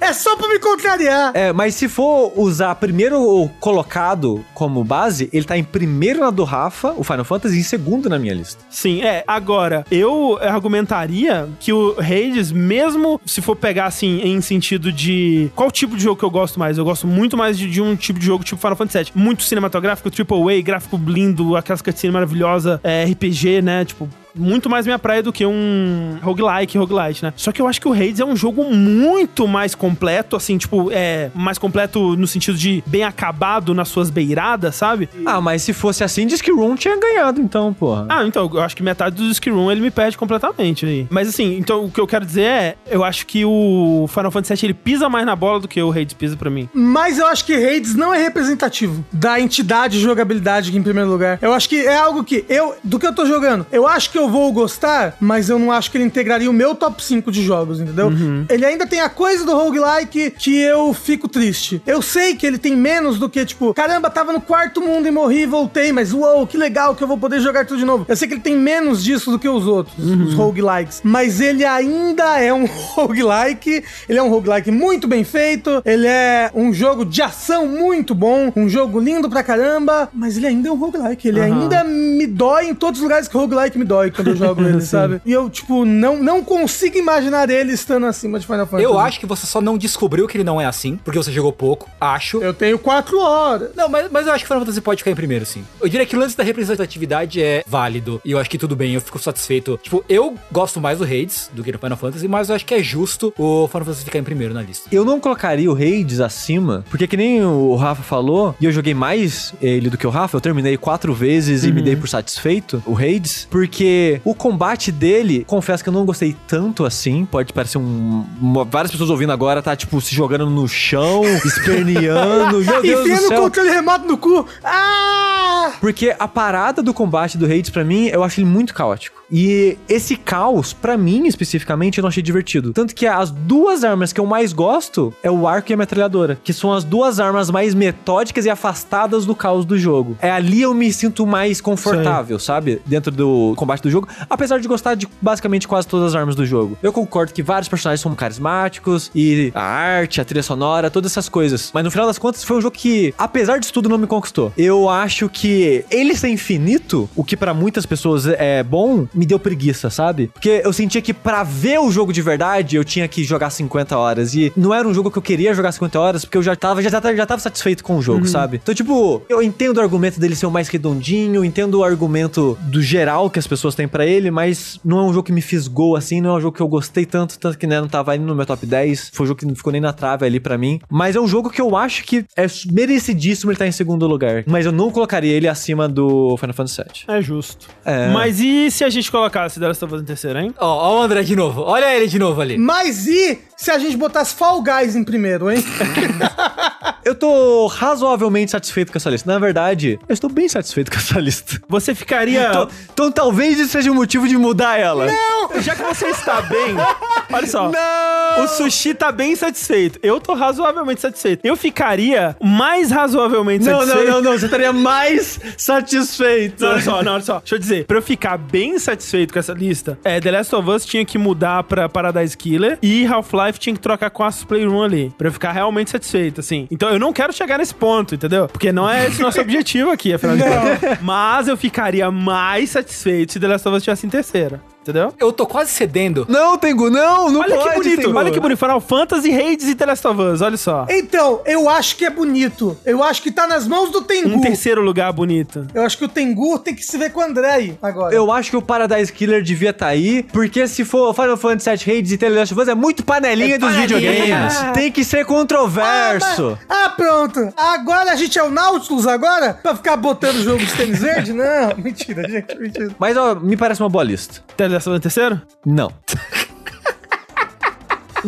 É só pra me contrariar. É, mas se for usar primeiro colocado como base, ele tá em primeiro na do Rafa, o Final Fantasy, e em segundo na minha lista. Sim, é. Agora, eu argumentaria que o Hades, mesmo se for pegar assim, em sentido de qual tipo de jogo que eu gosto mais, eu gosto muito mais de, de um tipo de jogo tipo Final Fantasy VII. Muito cinematográfico, triple A, gráfico lindo, aquelas cutscenes maravilhosas, é, RPG, né? Tipo, muito mais minha praia do que um roguelike, roguelite, né? Só que eu acho que o Hades é um jogo muito mais completo, assim, tipo, é mais completo no sentido de bem acabado nas suas beiradas, sabe? Ah, mas se fosse assim, diz que Room tinha ganhado, então, porra. Ah, então, eu acho que metade do Ski Room ele me perde completamente aí. Mas assim, então o que eu quero dizer é, eu acho que o Final Fantasy VII ele pisa mais na bola do que o Hades pisa pra mim. Mas eu acho que Hades não é representativo da entidade de jogabilidade aqui em primeiro lugar. Eu acho que é algo que eu, do que eu tô jogando, eu acho que eu vou gostar, mas eu não acho que ele integraria o meu top 5 de jogos, entendeu? Ele ainda tem a coisa do roguelike que eu fico triste. Eu sei que ele tem menos do que, tipo, caramba, tava no quarto mundo e morri e voltei, mas uou, que legal que eu vou poder jogar tudo de novo. Eu sei que ele tem menos disso do que os outros, os roguelikes, mas ele ainda é um roguelike, ele é um roguelike muito bem feito, ele é um jogo de ação muito bom, um jogo lindo pra caramba, mas ele ainda é um roguelike, ele Aham. ainda me dói em todos os lugares que o roguelike me dói quando eu jogo ele, sabe? E eu, tipo, não, não consigo imaginar ele estando acima de Final Fantasy. Eu acho que você só não descobriu que ele não é assim, porque você jogou pouco, acho. Eu tenho quatro horas. Não, mas, mas eu acho que Final Fantasy pode ficar em primeiro, sim. Eu diria que o lance da representatividade é válido. E eu acho que tudo bem, eu fico satisfeito. Tipo, eu gosto mais do Hades do que do Final Fantasy, mas eu acho que é justo o Final Fantasy ficar em primeiro na lista. Eu não colocaria o Hades acima, porque que nem o Rafa falou, e eu joguei mais ele do que o Rafa, eu terminei quatro vezes e me dei por satisfeito, o Hades, porque o combate dele, confesso que eu não gostei tanto assim, pode parecer um... uma- várias pessoas ouvindo agora, tá, tipo, se jogando no chão, esperneando, meu Deus do Enfiando o céu. controle remoto no cu. Ah! Porque a parada do combate do Hades, pra mim, eu acho ele muito caótico. E esse caos, pra mim especificamente, eu não achei divertido. Tanto que as duas armas que eu mais gosto é o arco e a metralhadora, que são as duas armas mais metódicas e afastadas do caos do jogo. É ali eu me sinto mais confortável, sabe? Dentro do combate do jogo, apesar de gostar de basicamente quase todas as armas do jogo. Eu concordo que vários personagens são carismáticos e a arte, a trilha sonora, todas essas coisas. Mas no final das contas, foi um jogo que, apesar disso tudo, não me conquistou. Eu acho que ele ser infinito, o que pra muitas pessoas é bom, me deu preguiça, sabe? Porque eu sentia que pra ver o jogo de verdade, eu tinha que jogar 50 horas. E não era um jogo que eu queria jogar 50 horas, porque eu já tava, já tava, já tava satisfeito com o jogo, sabe? Então, tipo, eu entendo o argumento dele ser o mais redondinho, entendo o argumento do geral que as pessoas têm pra ele, mas não é um jogo que me fisgou assim, não é um jogo que eu gostei tanto, tanto que né, não tava indo no meu top 10. Foi um jogo que não ficou nem na trave ali pra mim. Mas é um jogo que eu acho que é merecidíssimo ele estar em segundo lugar. Mas eu não colocaria ele acima do Final Fantasy VII. É justo. É. Mas e se a gente colocasse The Last of Us em terceiro, hein? Ó, ó o André de novo. Olha ele de novo ali. Mas e se a gente botasse Fall Guys em primeiro, hein? Eu tô razoavelmente satisfeito com essa lista. Na verdade, eu estou bem satisfeito com essa lista. Você ficaria. Então, então talvez isso seja um motivo de mudar ela. Não! Já que você está bem, olha só. Não! O sushi tá bem satisfeito. Eu tô razoavelmente satisfeito. Eu ficaria mais razoavelmente Não, não, satisfeito. não, não. Você estaria mais satisfeito. Não, olha só, não, olha só. Deixa eu dizer, pra eu ficar bem satisfeito com essa lista, é, The Last of Us tinha que mudar pra Paradise Killer e Half-Life tinha que trocar com Asus Playroom ali, pra eu ficar realmente satisfeito, assim. Então eu não quero chegar nesse ponto, entendeu? Porque não é esse nosso objetivo aqui, afinal de contas. Mas eu ficaria mais satisfeito se The Last of Us estivesse em terceira, entendeu? Eu tô quase cedendo. Não, Tengu, não, não olha pode, que bonito, Tengu. olha que bonito. Final Fantasy, Hades e The Last of Us, olha só. Então, eu acho que é bonito. Eu acho que tá nas mãos do Tengu. Um terceiro lugar bonito. Eu acho que o Tengu tem que se ver com o André aí, agora. Eu acho que o Paradise Killer devia estar aí, porque se for Final Fantasy VII Hades e The Last of Us, é muito panelinha É dos panelinha. videogames. Tem que ser Ah, controverso. mas- Ah, pronto. Agora a gente é o Nautilus agora? Pra ficar botando jogo de tênis verde? Não, mentira, gente, mentira. Mas, ó, me parece uma boa lista. The Last of Us terceiro? Não.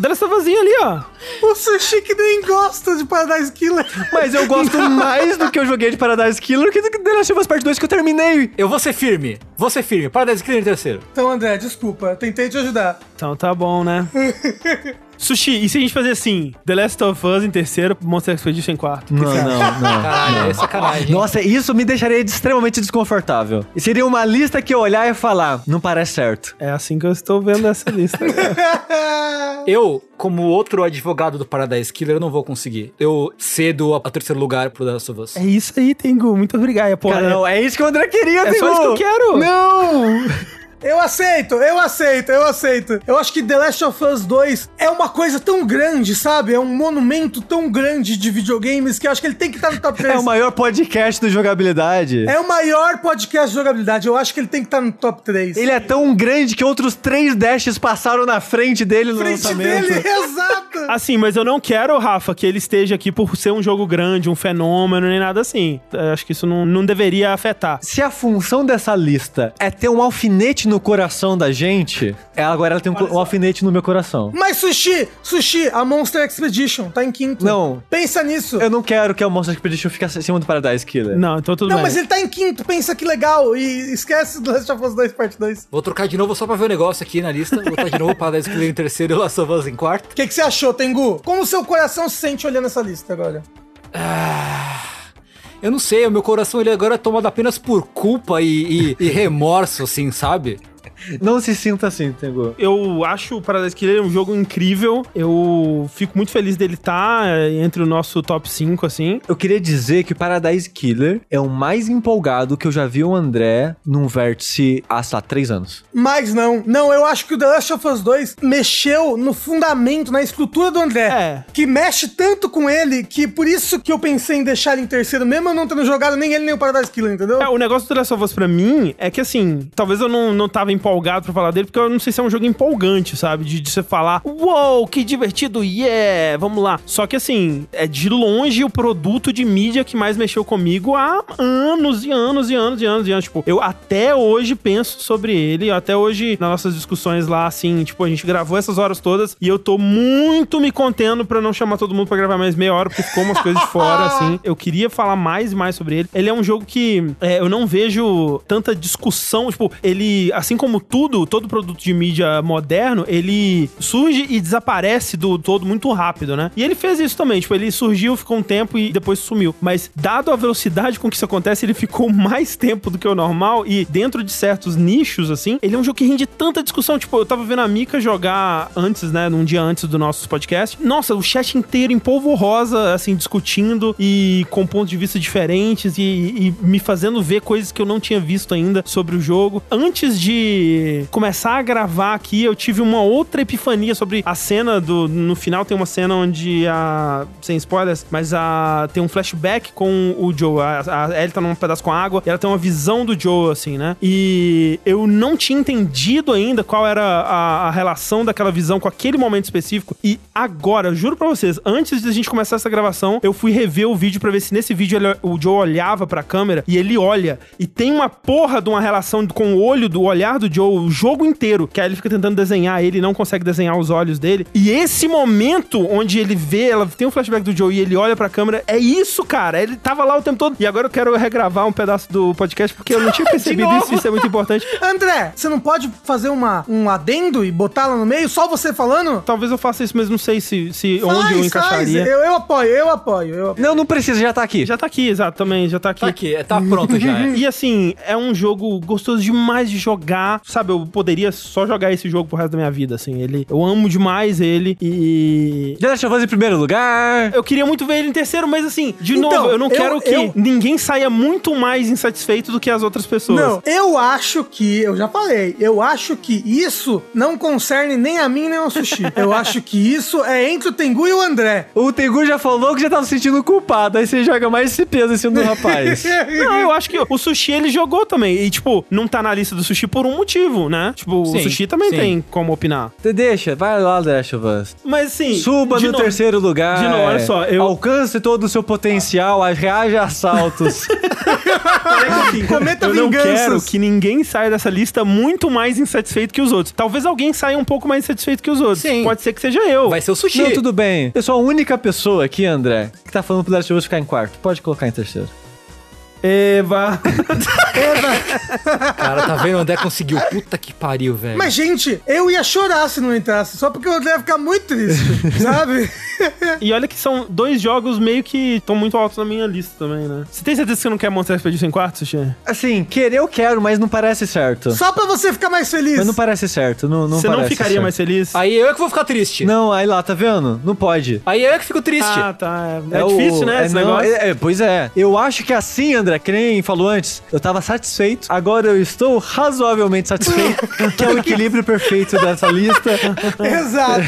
The Last of Us ali, ó. O Sushi que nem gosta de Paradise Killer. Mas eu gosto mais do que eu joguei de Paradise Killer que do que The Last of Us Part 2 que eu terminei. Eu vou ser firme. Vou ser firme. Paradise Killer em terceiro. Então, André, desculpa, tentei te ajudar. Então tá bom, né? Sushi, e se a gente fazer assim? The Last of Us em terceiro, Monster Expedition em quarto? Não, não, não. Caralho, é sacanagem. Nossa, isso me deixaria extremamente desconfortável. E seria uma lista que eu olhar e falar, não parece certo. É assim que eu estou vendo essa lista. Eu, como outro advogado do Paradise Killer, eu não vou conseguir. Eu cedo a, a terceiro lugar pro The Last of Us. é isso aí, Tengu. Muito obrigado. Pô, Cara, é- não, é isso que o André queria, É só Tengu. isso que eu quero. Não! Eu aceito, eu aceito, eu aceito. Eu acho que The Last of Us 2 é uma coisa tão grande, sabe? É um monumento tão grande de videogames que eu acho que ele tem que estar no top 3. É o maior podcast do jogabilidade. É o maior podcast de jogabilidade. Eu acho que ele tem que estar no top 3. Ele é tão grande que outros três dashes passaram na frente dele no frente lançamento. dele, exato. Assim, mas eu não quero, Rafa, que ele esteja aqui por ser um jogo grande, um fenômeno, nem nada assim. Eu acho que isso não, não deveria afetar. Se a função dessa lista é ter um alfinete no coração da gente, ela agora ela tem um, um alfinete no meu coração. Mas Sushi, Sushi, a Monster Expedition tá em quinto. Não. Pensa nisso. Eu não quero que o Monster Expedition fique acima do Paradise Killer. Não, então tudo Não, bem. mas ele tá em quinto, pensa que legal. E esquece do Last of Us 2 parte 2. Vou trocar de novo só pra ver o negócio aqui na lista. Vou botar de novo para Killer em terceiro e o Last of Us em quarto. O que, que você achou, Tengu? Como o seu coração se sente olhando essa lista agora? Eu não sei, o meu coração ele agora é tomado apenas por culpa e, e- e remorso, assim, sabe? Não se sinta assim, Tengu. Eu acho o Paradise Killer um jogo incrível. Eu fico muito feliz dele estar entre o nosso top 5, assim. Eu queria dizer que o Paradise Killer é o mais empolgado que eu já vi o André num vértice há, sei lá, três anos. Mas não, não, eu acho que o The Last of Us 2 mexeu no fundamento, na estrutura do André. É. Que mexe tanto com ele que por isso que eu pensei em deixar ele em terceiro, mesmo eu não tendo jogado nem ele nem o Paradise Killer, entendeu? É, o negócio do The Last of Us pra mim é que, assim, talvez eu não, não tava empolgado pra falar dele, porque eu não sei se é um jogo empolgante, sabe? De, de você falar, uou, que divertido, yeah, vamos lá. Só que, assim, é de longe o produto de mídia que mais mexeu comigo há anos e anos e anos e anos e anos. Tipo, eu até hoje penso sobre ele, até hoje, nas nossas discussões lá, assim, tipo, a gente gravou essas horas todas e eu tô muito me contendo pra não chamar todo mundo pra gravar mais meia hora, porque ficou umas coisas de fora, assim. Eu queria falar mais e mais sobre ele. Ele é um jogo que é, eu não vejo tanta discussão. Tipo, ele, assim como tudo, todo produto de mídia moderno, ele surge e desaparece do todo muito rápido, né? E ele fez isso também. Tipo, ele surgiu, ficou um tempo e depois sumiu. Mas, dado a velocidade com que isso acontece, ele ficou mais tempo do que o normal. E dentro de certos nichos, assim, ele é um jogo que rende tanta discussão. Tipo, eu tava vendo a Mika jogar antes, né? Num dia antes do nosso podcast. Nossa, o chat inteiro em polvo rosa, assim, discutindo e com pontos de vista diferentes e, e me fazendo ver coisas que eu não tinha visto ainda sobre o jogo. Antes de começar a gravar aqui, eu tive uma outra epifania sobre a cena do. No final tem uma cena onde a. Sem spoilers, mas a. Tem um flashback com o Joe. A, a Ellie tá num pedaço com água e ela tem uma visão do Joe, assim, né? E eu não tinha entendido ainda qual era a, a relação daquela visão com aquele momento específico. E agora, eu juro pra vocês, antes de a gente começar essa gravação, eu fui rever o vídeo pra ver se nesse vídeo ele- o Joe olhava pra câmera e ele olha. E tem uma porra de uma relação com o olho do olhar do Joe o jogo inteiro. Que aí ele fica tentando desenhar ele e não consegue desenhar os olhos dele. E esse momento onde ele vê, ela tem um flashback do Joe e ele olha pra câmera, é isso, cara. Ele tava lá o tempo todo. E agora eu quero regravar um pedaço do podcast porque eu não tinha percebido isso. Isso é muito importante. André, você não pode fazer uma, um adendo e botar lá no meio, só você falando? Talvez eu faça isso, mas não sei se, se onde eu Faz, encaixaria. faz. Eu, eu apoio, eu apoio, eu apoio. Não, não precisa, já tá aqui. Já tá aqui, exato, também, já tá aqui. Tá aqui, é, tá pronto já. é. E assim, é um jogo gostoso demais de jogar. Sabe, eu poderia só jogar esse jogo pro resto da minha vida, assim. Ele, eu amo demais ele e. The Last of Us em primeiro lugar. Eu queria muito ver ele em terceiro, mas assim, de Então, novo, eu não eu- quero que eu- ninguém saia muito mais insatisfeito do que as outras pessoas. Não, eu acho que, eu já falei, eu acho que isso não concerne nem a mim nem ao Sushi. eu acho que isso é entre o Tengu e o André. O Tengu já falou que já tava se sentindo culpado. Aí você joga mais esse peso em cima do rapaz. Não, eu acho que o sushi ele jogou também. E, tipo, não tá na lista do sushi por um motivo, né? Tipo, o Sim, sushi também sim. tem como opinar. Te Deixa, vai lá, Last of Us. Mas assim. Suba no novo- terceiro lugar. de novo, olha só, eu- Alcance todo o seu potencial, reaja a assaltos. Cometa eu não vinganças. quero que ninguém saia dessa lista muito mais insatisfeito que os outros. Talvez alguém saia um pouco mais insatisfeito que os outros. Sim. Pode ser que seja eu. Vai ser o sushi. Não, tudo bem. Eu sou a única pessoa aqui, André, que tá falando pro Last of Us ficar em quarto. Pode colocar em terceiro. Eva. Cara, tá vendo? O André conseguiu. Puta que pariu, velho. Mas, gente, eu ia chorar se não entrasse, só porque o André ia ficar muito triste, sabe? e olha que são dois jogos meio que estão muito altos na minha lista também, né? Você tem certeza que você não quer Monster Expedition em quarto, Sushi? Assim, querer eu quero, mas não parece certo. Só pra você ficar mais feliz. Mas não parece certo. Não, não Você não ficaria certo. mais feliz? Aí eu é que vou ficar triste. Não, aí lá, tá vendo? Não pode. Aí eu é que fico triste. Ah, tá. É, é o- difícil, né? é, esse não, negócio. é- é, pois é. Eu acho que assim, André, André, que nem falou antes, eu tava satisfeito, agora eu estou razoavelmente satisfeito, que é o equilíbrio perfeito dessa lista. Exato.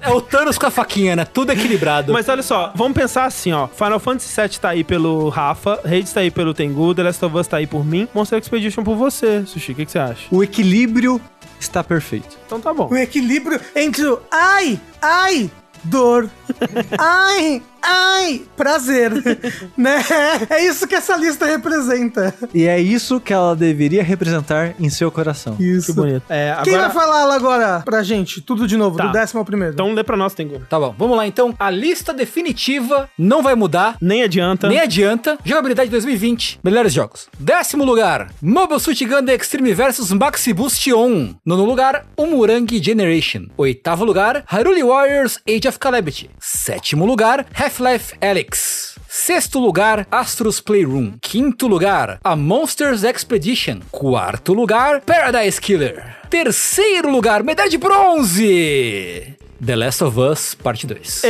É o Thanos com a faquinha, né? Tudo equilibrado. Mas olha só, vamos pensar assim, ó. Final Fantasy VII tá aí pelo Rafa, Hades tá aí pelo Tengu, The Last of Us tá aí por mim, Monster Expedition por você, Sushi. O que, que você acha? O equilíbrio está perfeito. Então tá bom. O equilíbrio entre o ai, ai, dor, ai, ai, prazer, né? É isso que essa lista representa. E é isso que ela deveria representar em seu coração. Isso. Que bonito. É, Quem vai agora... falar lá agora pra gente? Tudo de novo, Tá. do décimo ao primeiro. Então lê pra nós, Tengu. Tá bom, vamos lá então. A lista definitiva não vai mudar. Nem adianta. Nem adianta. Jogabilidade 2020. Melhores jogos. Décimo lugar, Mobile Suit Gundam Extreme vs Maxi Boost On. Nono lugar, Umurangi Generation. Oitavo lugar, Haruli Warriors Age of Calamity. Sétimo lugar, Half-Life Alyx. Sexto lugar, Astros Playroom. Quinto lugar, A Monsters Expedition. Quarto lugar, Paradise Killer. Terceiro lugar, medalha de bronze. The Last of Us, parte 2.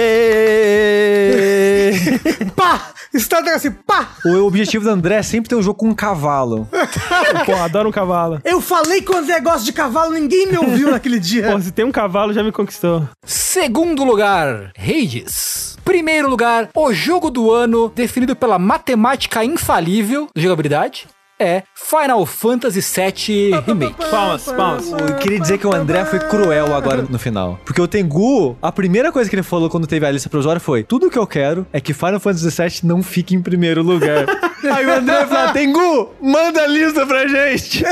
Pá! Está assim, pá! O objetivo do André é sempre ter um jogo com um cavalo. Pô, adoro um cavalo. Eu falei que o André gosta de cavalo, ninguém me ouviu naquele dia. Pô, se tem um cavalo, já me conquistou. Segundo lugar, Hades. Primeiro lugar, o jogo do ano definido pela matemática infalível de jogabilidade é Final Fantasy VII Remake. Palmas, palmas. Eu queria dizer que o André foi cruel agora no final. Porque o Tengu, a primeira coisa que ele falou quando teve a lista pro usuário foi: Tudo que eu quero é que Final Fantasy VII não fique em primeiro lugar. Aí o André falou: Tengu, manda a lista pra gente.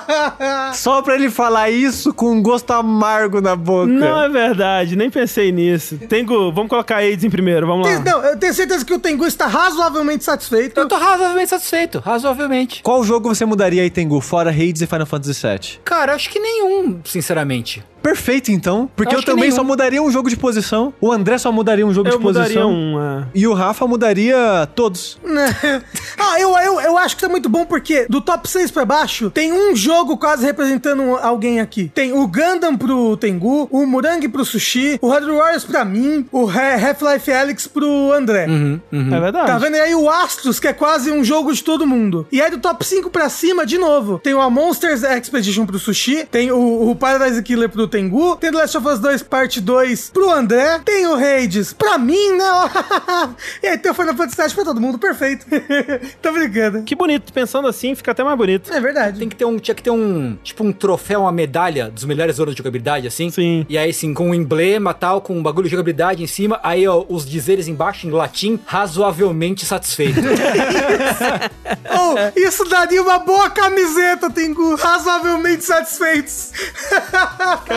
Só pra ele falar isso com um gosto amargo na boca. Não é verdade, nem pensei nisso. Tengu, vamos colocar Aids em primeiro, vamos lá. Não, eu tenho certeza que o Tengu está razoavelmente satisfeito. Eu tô razoavelmente satisfeito, razoavelmente. Qual jogo você mudaria aí, Tengu, fora Hades e Final Fantasy VII? Cara, acho que nenhum, sinceramente. Perfeito, então. Porque eu que também só mudaria um jogo de posição. O André só mudaria um jogo Eu de posição. um. é. E o Rafa mudaria todos. ah, eu, eu, eu acho que tá muito bom porque do top 6 pra baixo, tem um jogo quase representando alguém aqui. Tem o Gundam pro Tengu, o Murangi pro Sushi, o Hard Warriors pra mim, o Ha- Half-Life Alyx pro André. É verdade. Tá vendo? E aí o Astros, que é quase um jogo de todo mundo. E aí do top 5 pra cima, de novo, tem o A Monsters Expedition pro Sushi, tem o, o Paradise Killer pro Tengu, tem The Last of Us 2 parte 2 pro André, tem o Hades pra mim, né? e aí tem o Final Fantasy VII pra todo mundo, perfeito. Tô brincando. Que bonito, pensando assim, fica até mais bonito. É verdade. Tem que ter um, tinha que ter um, tipo um troféu, uma medalha dos melhores anos de jogabilidade, assim. Sim. E aí, assim, com um emblema tal, com um bagulho de jogabilidade em cima, aí, ó, os dizeres embaixo em latim, razoavelmente satisfeito. Oh, isso daria uma boa camiseta, Tengu. Razoavelmente satisfeitos.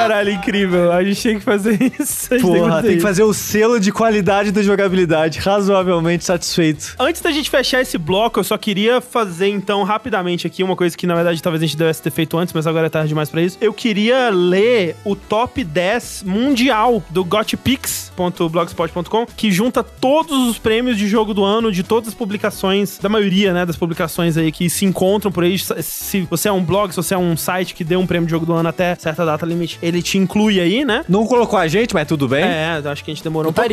Caralho, incrível. A gente tem que fazer isso. A gente Porra, fazer tem que isso. fazer o selo de qualidade da jogabilidade. Razoavelmente satisfeito. Antes da gente fechar esse bloco, eu só queria fazer, então, rapidamente aqui, uma coisa que, na verdade, talvez a gente devesse ter feito antes, mas agora é tarde demais pra isso. Eu queria ler o top 10 mundial do gotpix.blogspot.com, que junta todos os prêmios de jogo do ano, de todas as publicações, da maioria, né, das publicações aí que se encontram por aí. Se você é um blog, se você é um site que deu um prêmio de jogo do ano até certa data limite, ele te inclui aí, né? Não colocou a gente, mas tudo bem. É, acho que a gente demorou um pouco.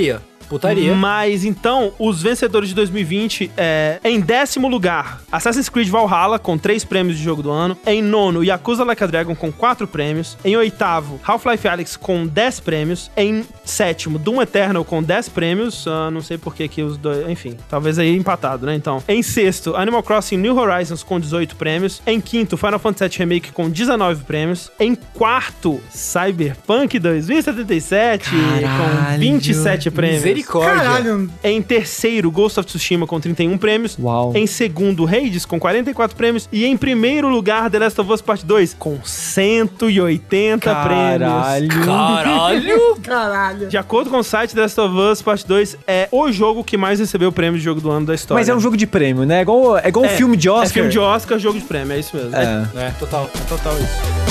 Putaria. Mas então, os vencedores de 2020 é em décimo lugar, Assassin's Creed Valhalla com três prêmios de jogo do ano. Em nono, Yakuza Like a Dragon com quatro prêmios. Em oitavo, Half-Life Alyx com 10 prêmios. Em sétimo, Doom Eternal com 10 prêmios. Ah, não sei por que que os dois, enfim, talvez aí empatado, né? Então, em sexto, Animal Crossing New Horizons com 18 prêmios. Em quinto, Final Fantasy VII Remake com 19 prêmios. Em quarto, Cyberpunk 2077 com Caralho. 27 prêmios. Misericórdia. Caralho. Em terceiro, Ghost of Tsushima com 31 prêmios. Uau. Em segundo, Hades com 44 prêmios. E em primeiro lugar, The Last of Us Part 2 com 180 prêmios. Caralho. Caralho! Caralho. De acordo com o site, The Last of Us Part 2 é o jogo que mais recebeu o prêmio de jogo do ano da história. Mas é um jogo de prêmio, né? É igual, é igual um É, filme de Oscar. É filme de Oscar, jogo de prêmio, é isso mesmo. É, É. É, total. é total isso.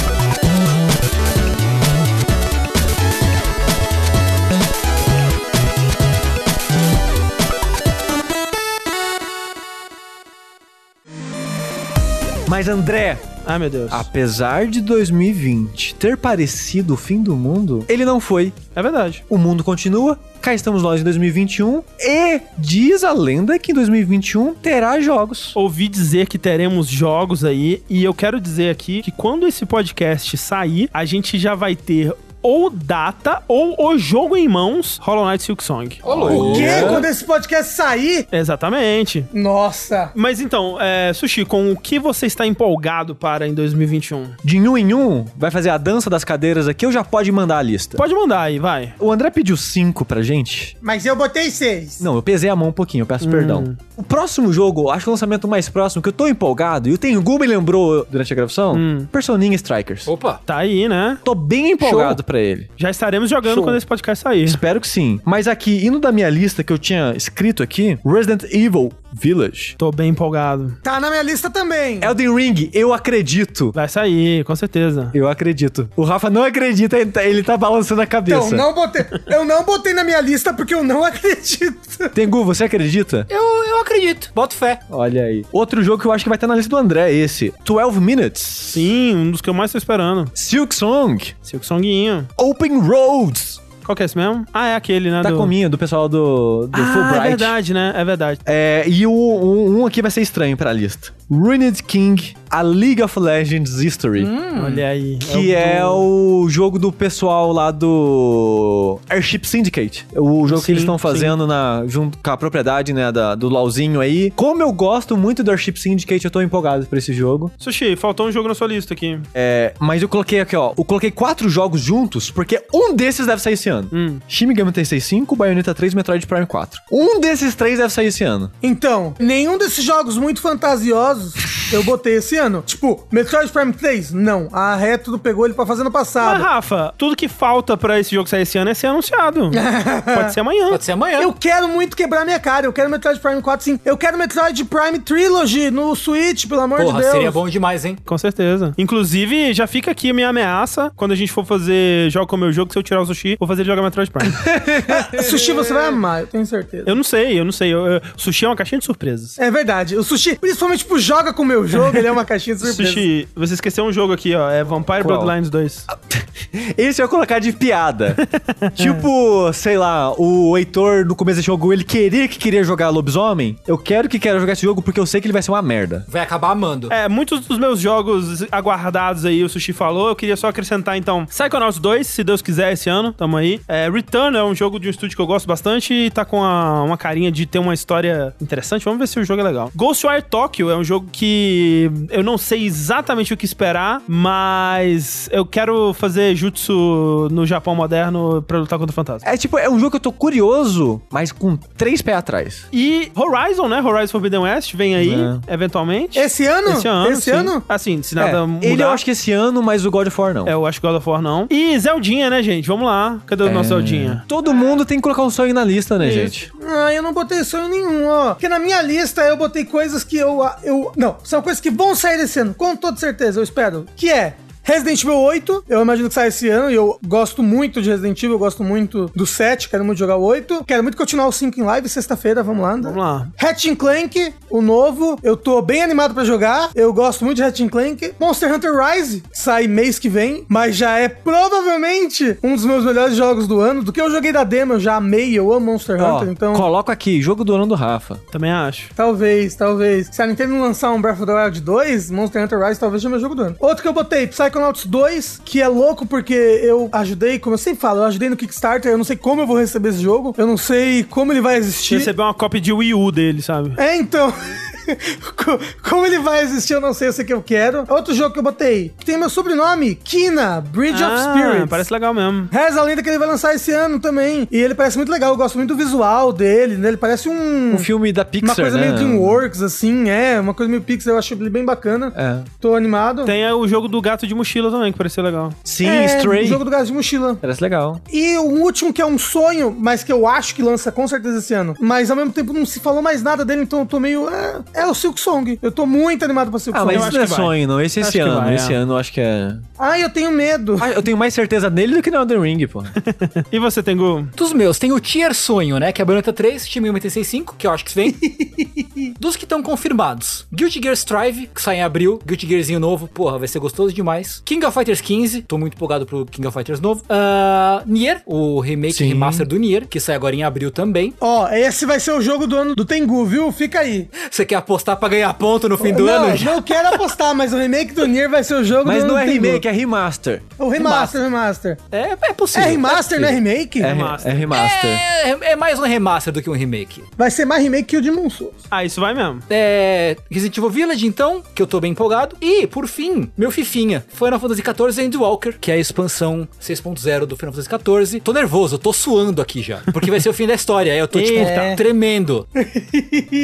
Mas André, Ai, meu Deus. apesar de 2020 ter parecido o fim do mundo, ele não foi. É verdade. O mundo continua. Cá estamos nós em 2021 e diz a lenda que em 2021 terá jogos. Ouvi dizer que teremos jogos aí e eu quero dizer aqui que quando esse podcast sair, a gente já vai ter ou data ou o jogo em mãos Hollow Knight Silk Song. O quê? Quando esse podcast sair? Exatamente. Nossa. Mas então, é, Sushi, com o que você está empolgado para em 2021? De um em um, vai fazer a dança das cadeiras aqui ou já pode mandar a lista? Pode mandar aí, vai. O André pediu cinco pra gente. Mas eu botei seis. Não, eu pesei a mão um pouquinho, eu peço perdão. O próximo jogo, acho que o lançamento mais próximo, que eu tô empolgado, e o Tengu me lembrou durante a gravação, Personinha Strikers. Opa. Tá aí, né? Tô bem empolgado pra ele. Já estaremos jogando Show. quando esse podcast sair. Espero que sim. Mas aqui, indo da minha lista que eu tinha escrito aqui, Resident Evil Village. Tô bem empolgado. Tá na minha lista também. Elden Ring, eu acredito. Vai sair, com certeza. Eu acredito. O Rafa não acredita, ele tá, ele tá balançando a cabeça. Então, não botei. Eu não botei na minha lista porque eu não acredito. Tengu, você acredita? Eu, eu acredito. Boto fé. Olha aí. Outro jogo que eu acho que vai estar na lista do André é esse. 12 Minutes. Sim, um dos que eu mais tô esperando. Silk Song. Silk Songuinho. Open Roads. Qual que é esse mesmo? Ah, é aquele, né? Da do... cominha, do pessoal do, do Ah, é Fulbright. verdade, né? É verdade. É, e o, um, um aqui vai ser estranho pra lista. Ruined King, a League of Legends History. Olha aí. Que é o, jogo do pessoal lá do Airship Syndicate. O jogo Sim, que eles estão sim. fazendo na, junto com a propriedade né, da- do LoLzinho aí. Como eu gosto muito do Airship Syndicate, eu tô empolgado pra esse jogo. Sushi, faltou um jogo na sua lista aqui. É, mas eu coloquei aqui, ó. Eu coloquei quatro jogos juntos, porque um desses deve sair esse ano. Hum. Shin Megami Tensei 5, Bayonetta 3 Metroid Prime 4. Um desses três deve sair esse ano. Então, nenhum desses jogos muito fantasiosos eu botei esse ano. Tipo, Metroid Prime 3? Não. A Retro pegou ele pra fazer no Mas, passado. Rafa, tudo que falta pra esse jogo sair esse ano é ser anunciado. Pode ser amanhã. Pode ser amanhã. Eu quero muito quebrar minha cara. Eu quero Metroid Prime 4, sim. Eu quero Metroid Prime Trilogy no Switch, pelo amor de Porra, Deus. seria bom demais, hein? Com certeza. Inclusive, já fica aqui a minha ameaça. Quando a gente for fazer Jogo com o meu jogo, se eu tirar o sushi, vou fazer ele jogar Metroid Prime. Sushi você vai amar, eu tenho certeza. eu não sei, eu não sei. Eu- eu- sushi é uma caixinha de surpresas. É verdade. O Sushi, principalmente pro Joga com o meu jogo, ele é uma caixinha de surpresa. Sushi, você esqueceu um jogo aqui, ó. É Vampire Qual? Bloodlines 2. Esse eu ia colocar de piada. tipo, sei lá, o Heitor no começo do jogo, ele queria que queria jogar lobisomem. Eu quero que queira jogar esse jogo porque eu sei que ele vai ser uma merda. Vai acabar amando. É, muitos dos meus jogos aguardados aí, o Sushi falou. Eu queria só acrescentar, então, Psychonauts 2, se Deus quiser, esse ano. Tamo aí. É, Return é um jogo de um estúdio que eu gosto bastante e tá com a- uma carinha de ter uma história interessante. Vamos ver se o jogo é legal. Ghostwire Tokyo é um jogo que eu não sei exatamente o que esperar, mas eu quero fazer jutsu no Japão moderno pra lutar contra o fantasma. É tipo, é um jogo que eu tô curioso, mas com três pés atrás. E Horizon, né? Horizon Forbidden West vem aí, eventualmente. Esse ano? Esse ano. Esse sim. ano? Assim, se É, nada mudar. ele eu acho que esse ano, mas o God of War não. É, eu acho que God of War não. E Zeldinha, né, gente? Vamos lá. Cadê o nosso Zeldinha? Todo mundo tem que colocar um sonho na lista, né, Isso. gente? Ah, eu não botei sonho nenhum, ó. Porque na minha lista eu botei coisas que eu. eu não, são coisas que vão sair esse ano, com toda certeza, eu espero. Que é. Resident Evil 8, eu imagino que sai esse ano e eu gosto muito de Resident Evil, eu gosto muito do 7, quero muito jogar o 8. Quero muito continuar o 5 em live sexta-feira, vamos lá. Vamos lá. Ratchet Clank, o novo, eu tô bem animado pra jogar. Eu gosto muito de Ratchet Clank. Monster Hunter Rise, sai mês que vem, mas já é provavelmente um dos meus melhores jogos do ano. Do que eu joguei da demo, eu já amei, eu amo Monster Ó, Hunter, então coloco aqui, jogo do ano do Rafa. Também acho. talvez, talvez. Se a Nintendo não lançar um Breath of the Wild 2, Monster Hunter Rise talvez seja meu jogo do ano. Outro que eu botei, Psychonauts 2, que é louco porque eu ajudei, como eu sempre falo, eu ajudei no Kickstarter, eu não sei como eu vou receber esse jogo, eu não sei como ele vai existir. Receber uma cópia de Wii U dele, sabe? É, então. Co- Como ele vai existir, eu não sei, eu sei que eu quero. Outro jogo que eu botei, que tem meu sobrenome, Kina, Bridge of Spirits. Ah, parece legal mesmo. Reza a lenda que ele vai lançar esse ano também. E ele parece muito legal, eu gosto muito do visual dele, né? Ele parece um... Um filme da Uma Pixar, coisa né? meio DreamWorks, assim, é. Uma coisa meio Pixar, eu acho ele bem bacana. É. Tô animado. Tem o jogo do gato de mochila também, que pareceu legal. Sim, é, Stray. O jogo do gato de mochila. Parece legal. E o último que é um sonho, mas que eu acho que lança com certeza esse ano. Mas ao mesmo tempo não se falou mais nada dele, então eu tô meio. É, é o Silk Song. Eu tô muito animado pra Silk Ah, Song. mas eu isso acho não é sonho, não. Esse é esse ano. vai, esse é. ano eu acho que é. Ai, eu tenho medo. Ah, eu tenho mais certeza nele do que no Elden Ring, pô. E você, Tengu? Dos meus, tem o Tier Sonho, né? Que é a Bayonetta 3, time 965, que eu acho que vem. Dos que estão confirmados, Guilty Gear Strive, que sai em abril, Guilty Gearzinho novo, porra, vai ser gostoso demais. King of Fighters 15, tô muito empolgado pro King of Fighters novo. Uh, Nier, o remake Sim. remaster do Nier, que sai agora em abril também. Ó, esse vai ser o jogo do ano do Tengu, viu? Fica aí. Você quer apostar pra ganhar ponto no fim do não, ano? não quero apostar, mas o remake do Nier vai ser o jogo Mas do ano não é remake, é remaster. O remaster, remaster. É, é possível. É remaster, não é remake? É, Remaster. é remaster. É, é mais um remaster do que um remake. Vai ser mais remake que o Demon Souls. Ah, isso vai mesmo. É, Resident Evil Village, então, que eu tô bem empolgado. E, por fim, meu fifinha, Final Fantasy XIV Endwalker, que é a expansão 6.0 do Final Fantasy XIV. Tô nervoso, eu tô suando aqui já, porque vai ser o fim da história. Aí eu tô, tipo, tremendo.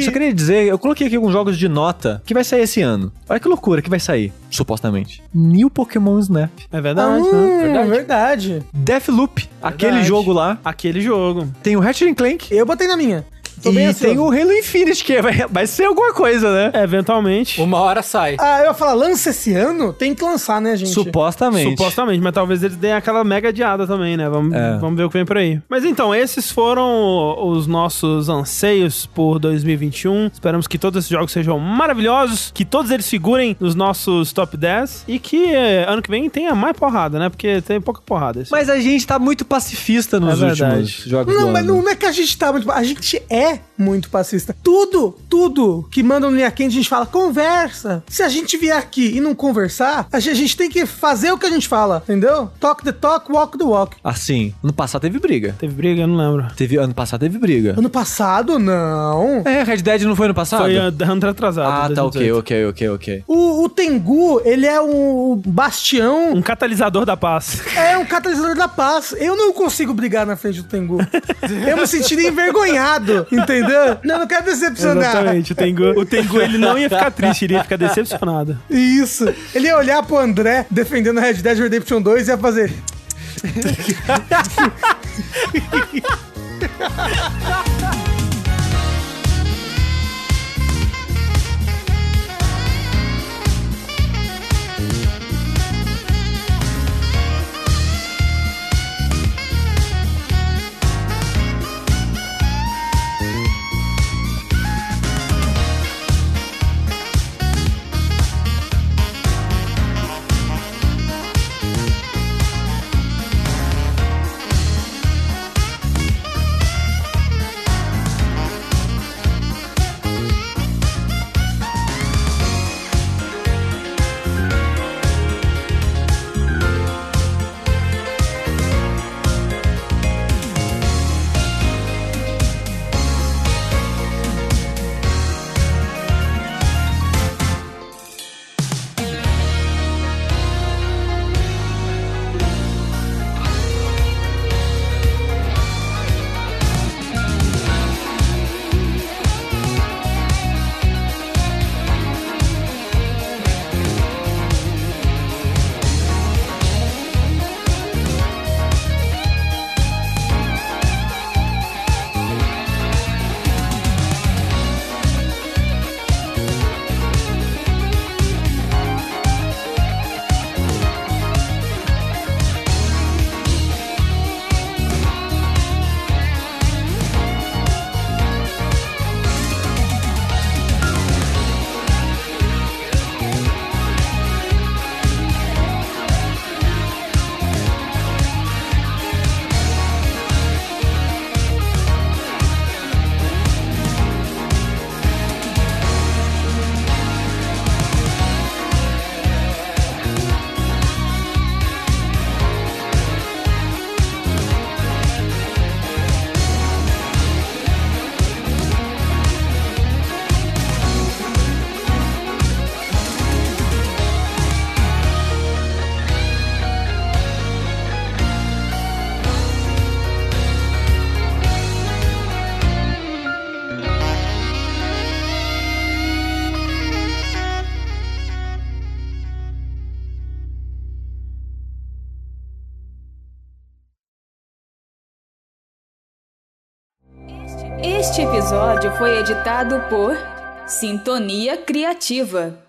Só queria dizer, eu coloquei aqui alguns jogos de nota que vai sair esse ano. Olha que loucura que vai sair, supostamente. New Pokémon Snap. É verdade, né? Hum, Verdade. verdade. Deathloop, aquele jogo lá. Aquele jogo. Tem o Ratchet Clank. Eu botei na minha. Tô e ansioso. tem o Halo Infinite, que vai, vai ser alguma coisa, né? É, eventualmente. Uma hora sai. Ah, eu ia falar, lança esse ano? Tem que lançar, né, gente? Supostamente. Supostamente, mas talvez eles deem aquela mega adiada também, né? Vamos, É. vamos ver o que vem por aí. Mas então, esses foram os nossos anseios por 2021. Esperamos que todos esses jogos sejam maravilhosos, que todos eles figurem nos nossos top 10 e que eh, ano que vem tenha mais porrada, né? Porque tem pouca porrada. Esse Mas a gente tá muito pacifista nos É últimos verdade. jogos Não, do mas ano. não é que a gente tá muito. A gente é muito passista. Tudo, tudo que mandam linha quente, a gente fala, conversa. Se a gente vier aqui e não conversar, a gente, a gente tem que fazer o que a gente fala, entendeu? Talk the talk, walk the walk. Assim, ano passado teve briga. Teve briga? Eu não lembro. Teve, ano passado teve briga. Ano passado, não. É, Red Dead não foi ano passado? Foi ano atrasado. Ah, tá, ok, 2018. ok, ok, ok. O, o Tengu, ele é um bastião, Um catalisador da paz. é um catalisador da paz. Eu não consigo brigar na frente do Tengu. Eu me sentiria envergonhado, entendeu? Não, eu não quero decepcionar. Exatamente. O Tengu, o Tengu ele não ia ficar triste, ele ia ficar decepcionado. Isso. Ele ia olhar pro André defendendo Red Dead Redemption 2 e ia fazer. episódio foi editado por Sintonia Criativa.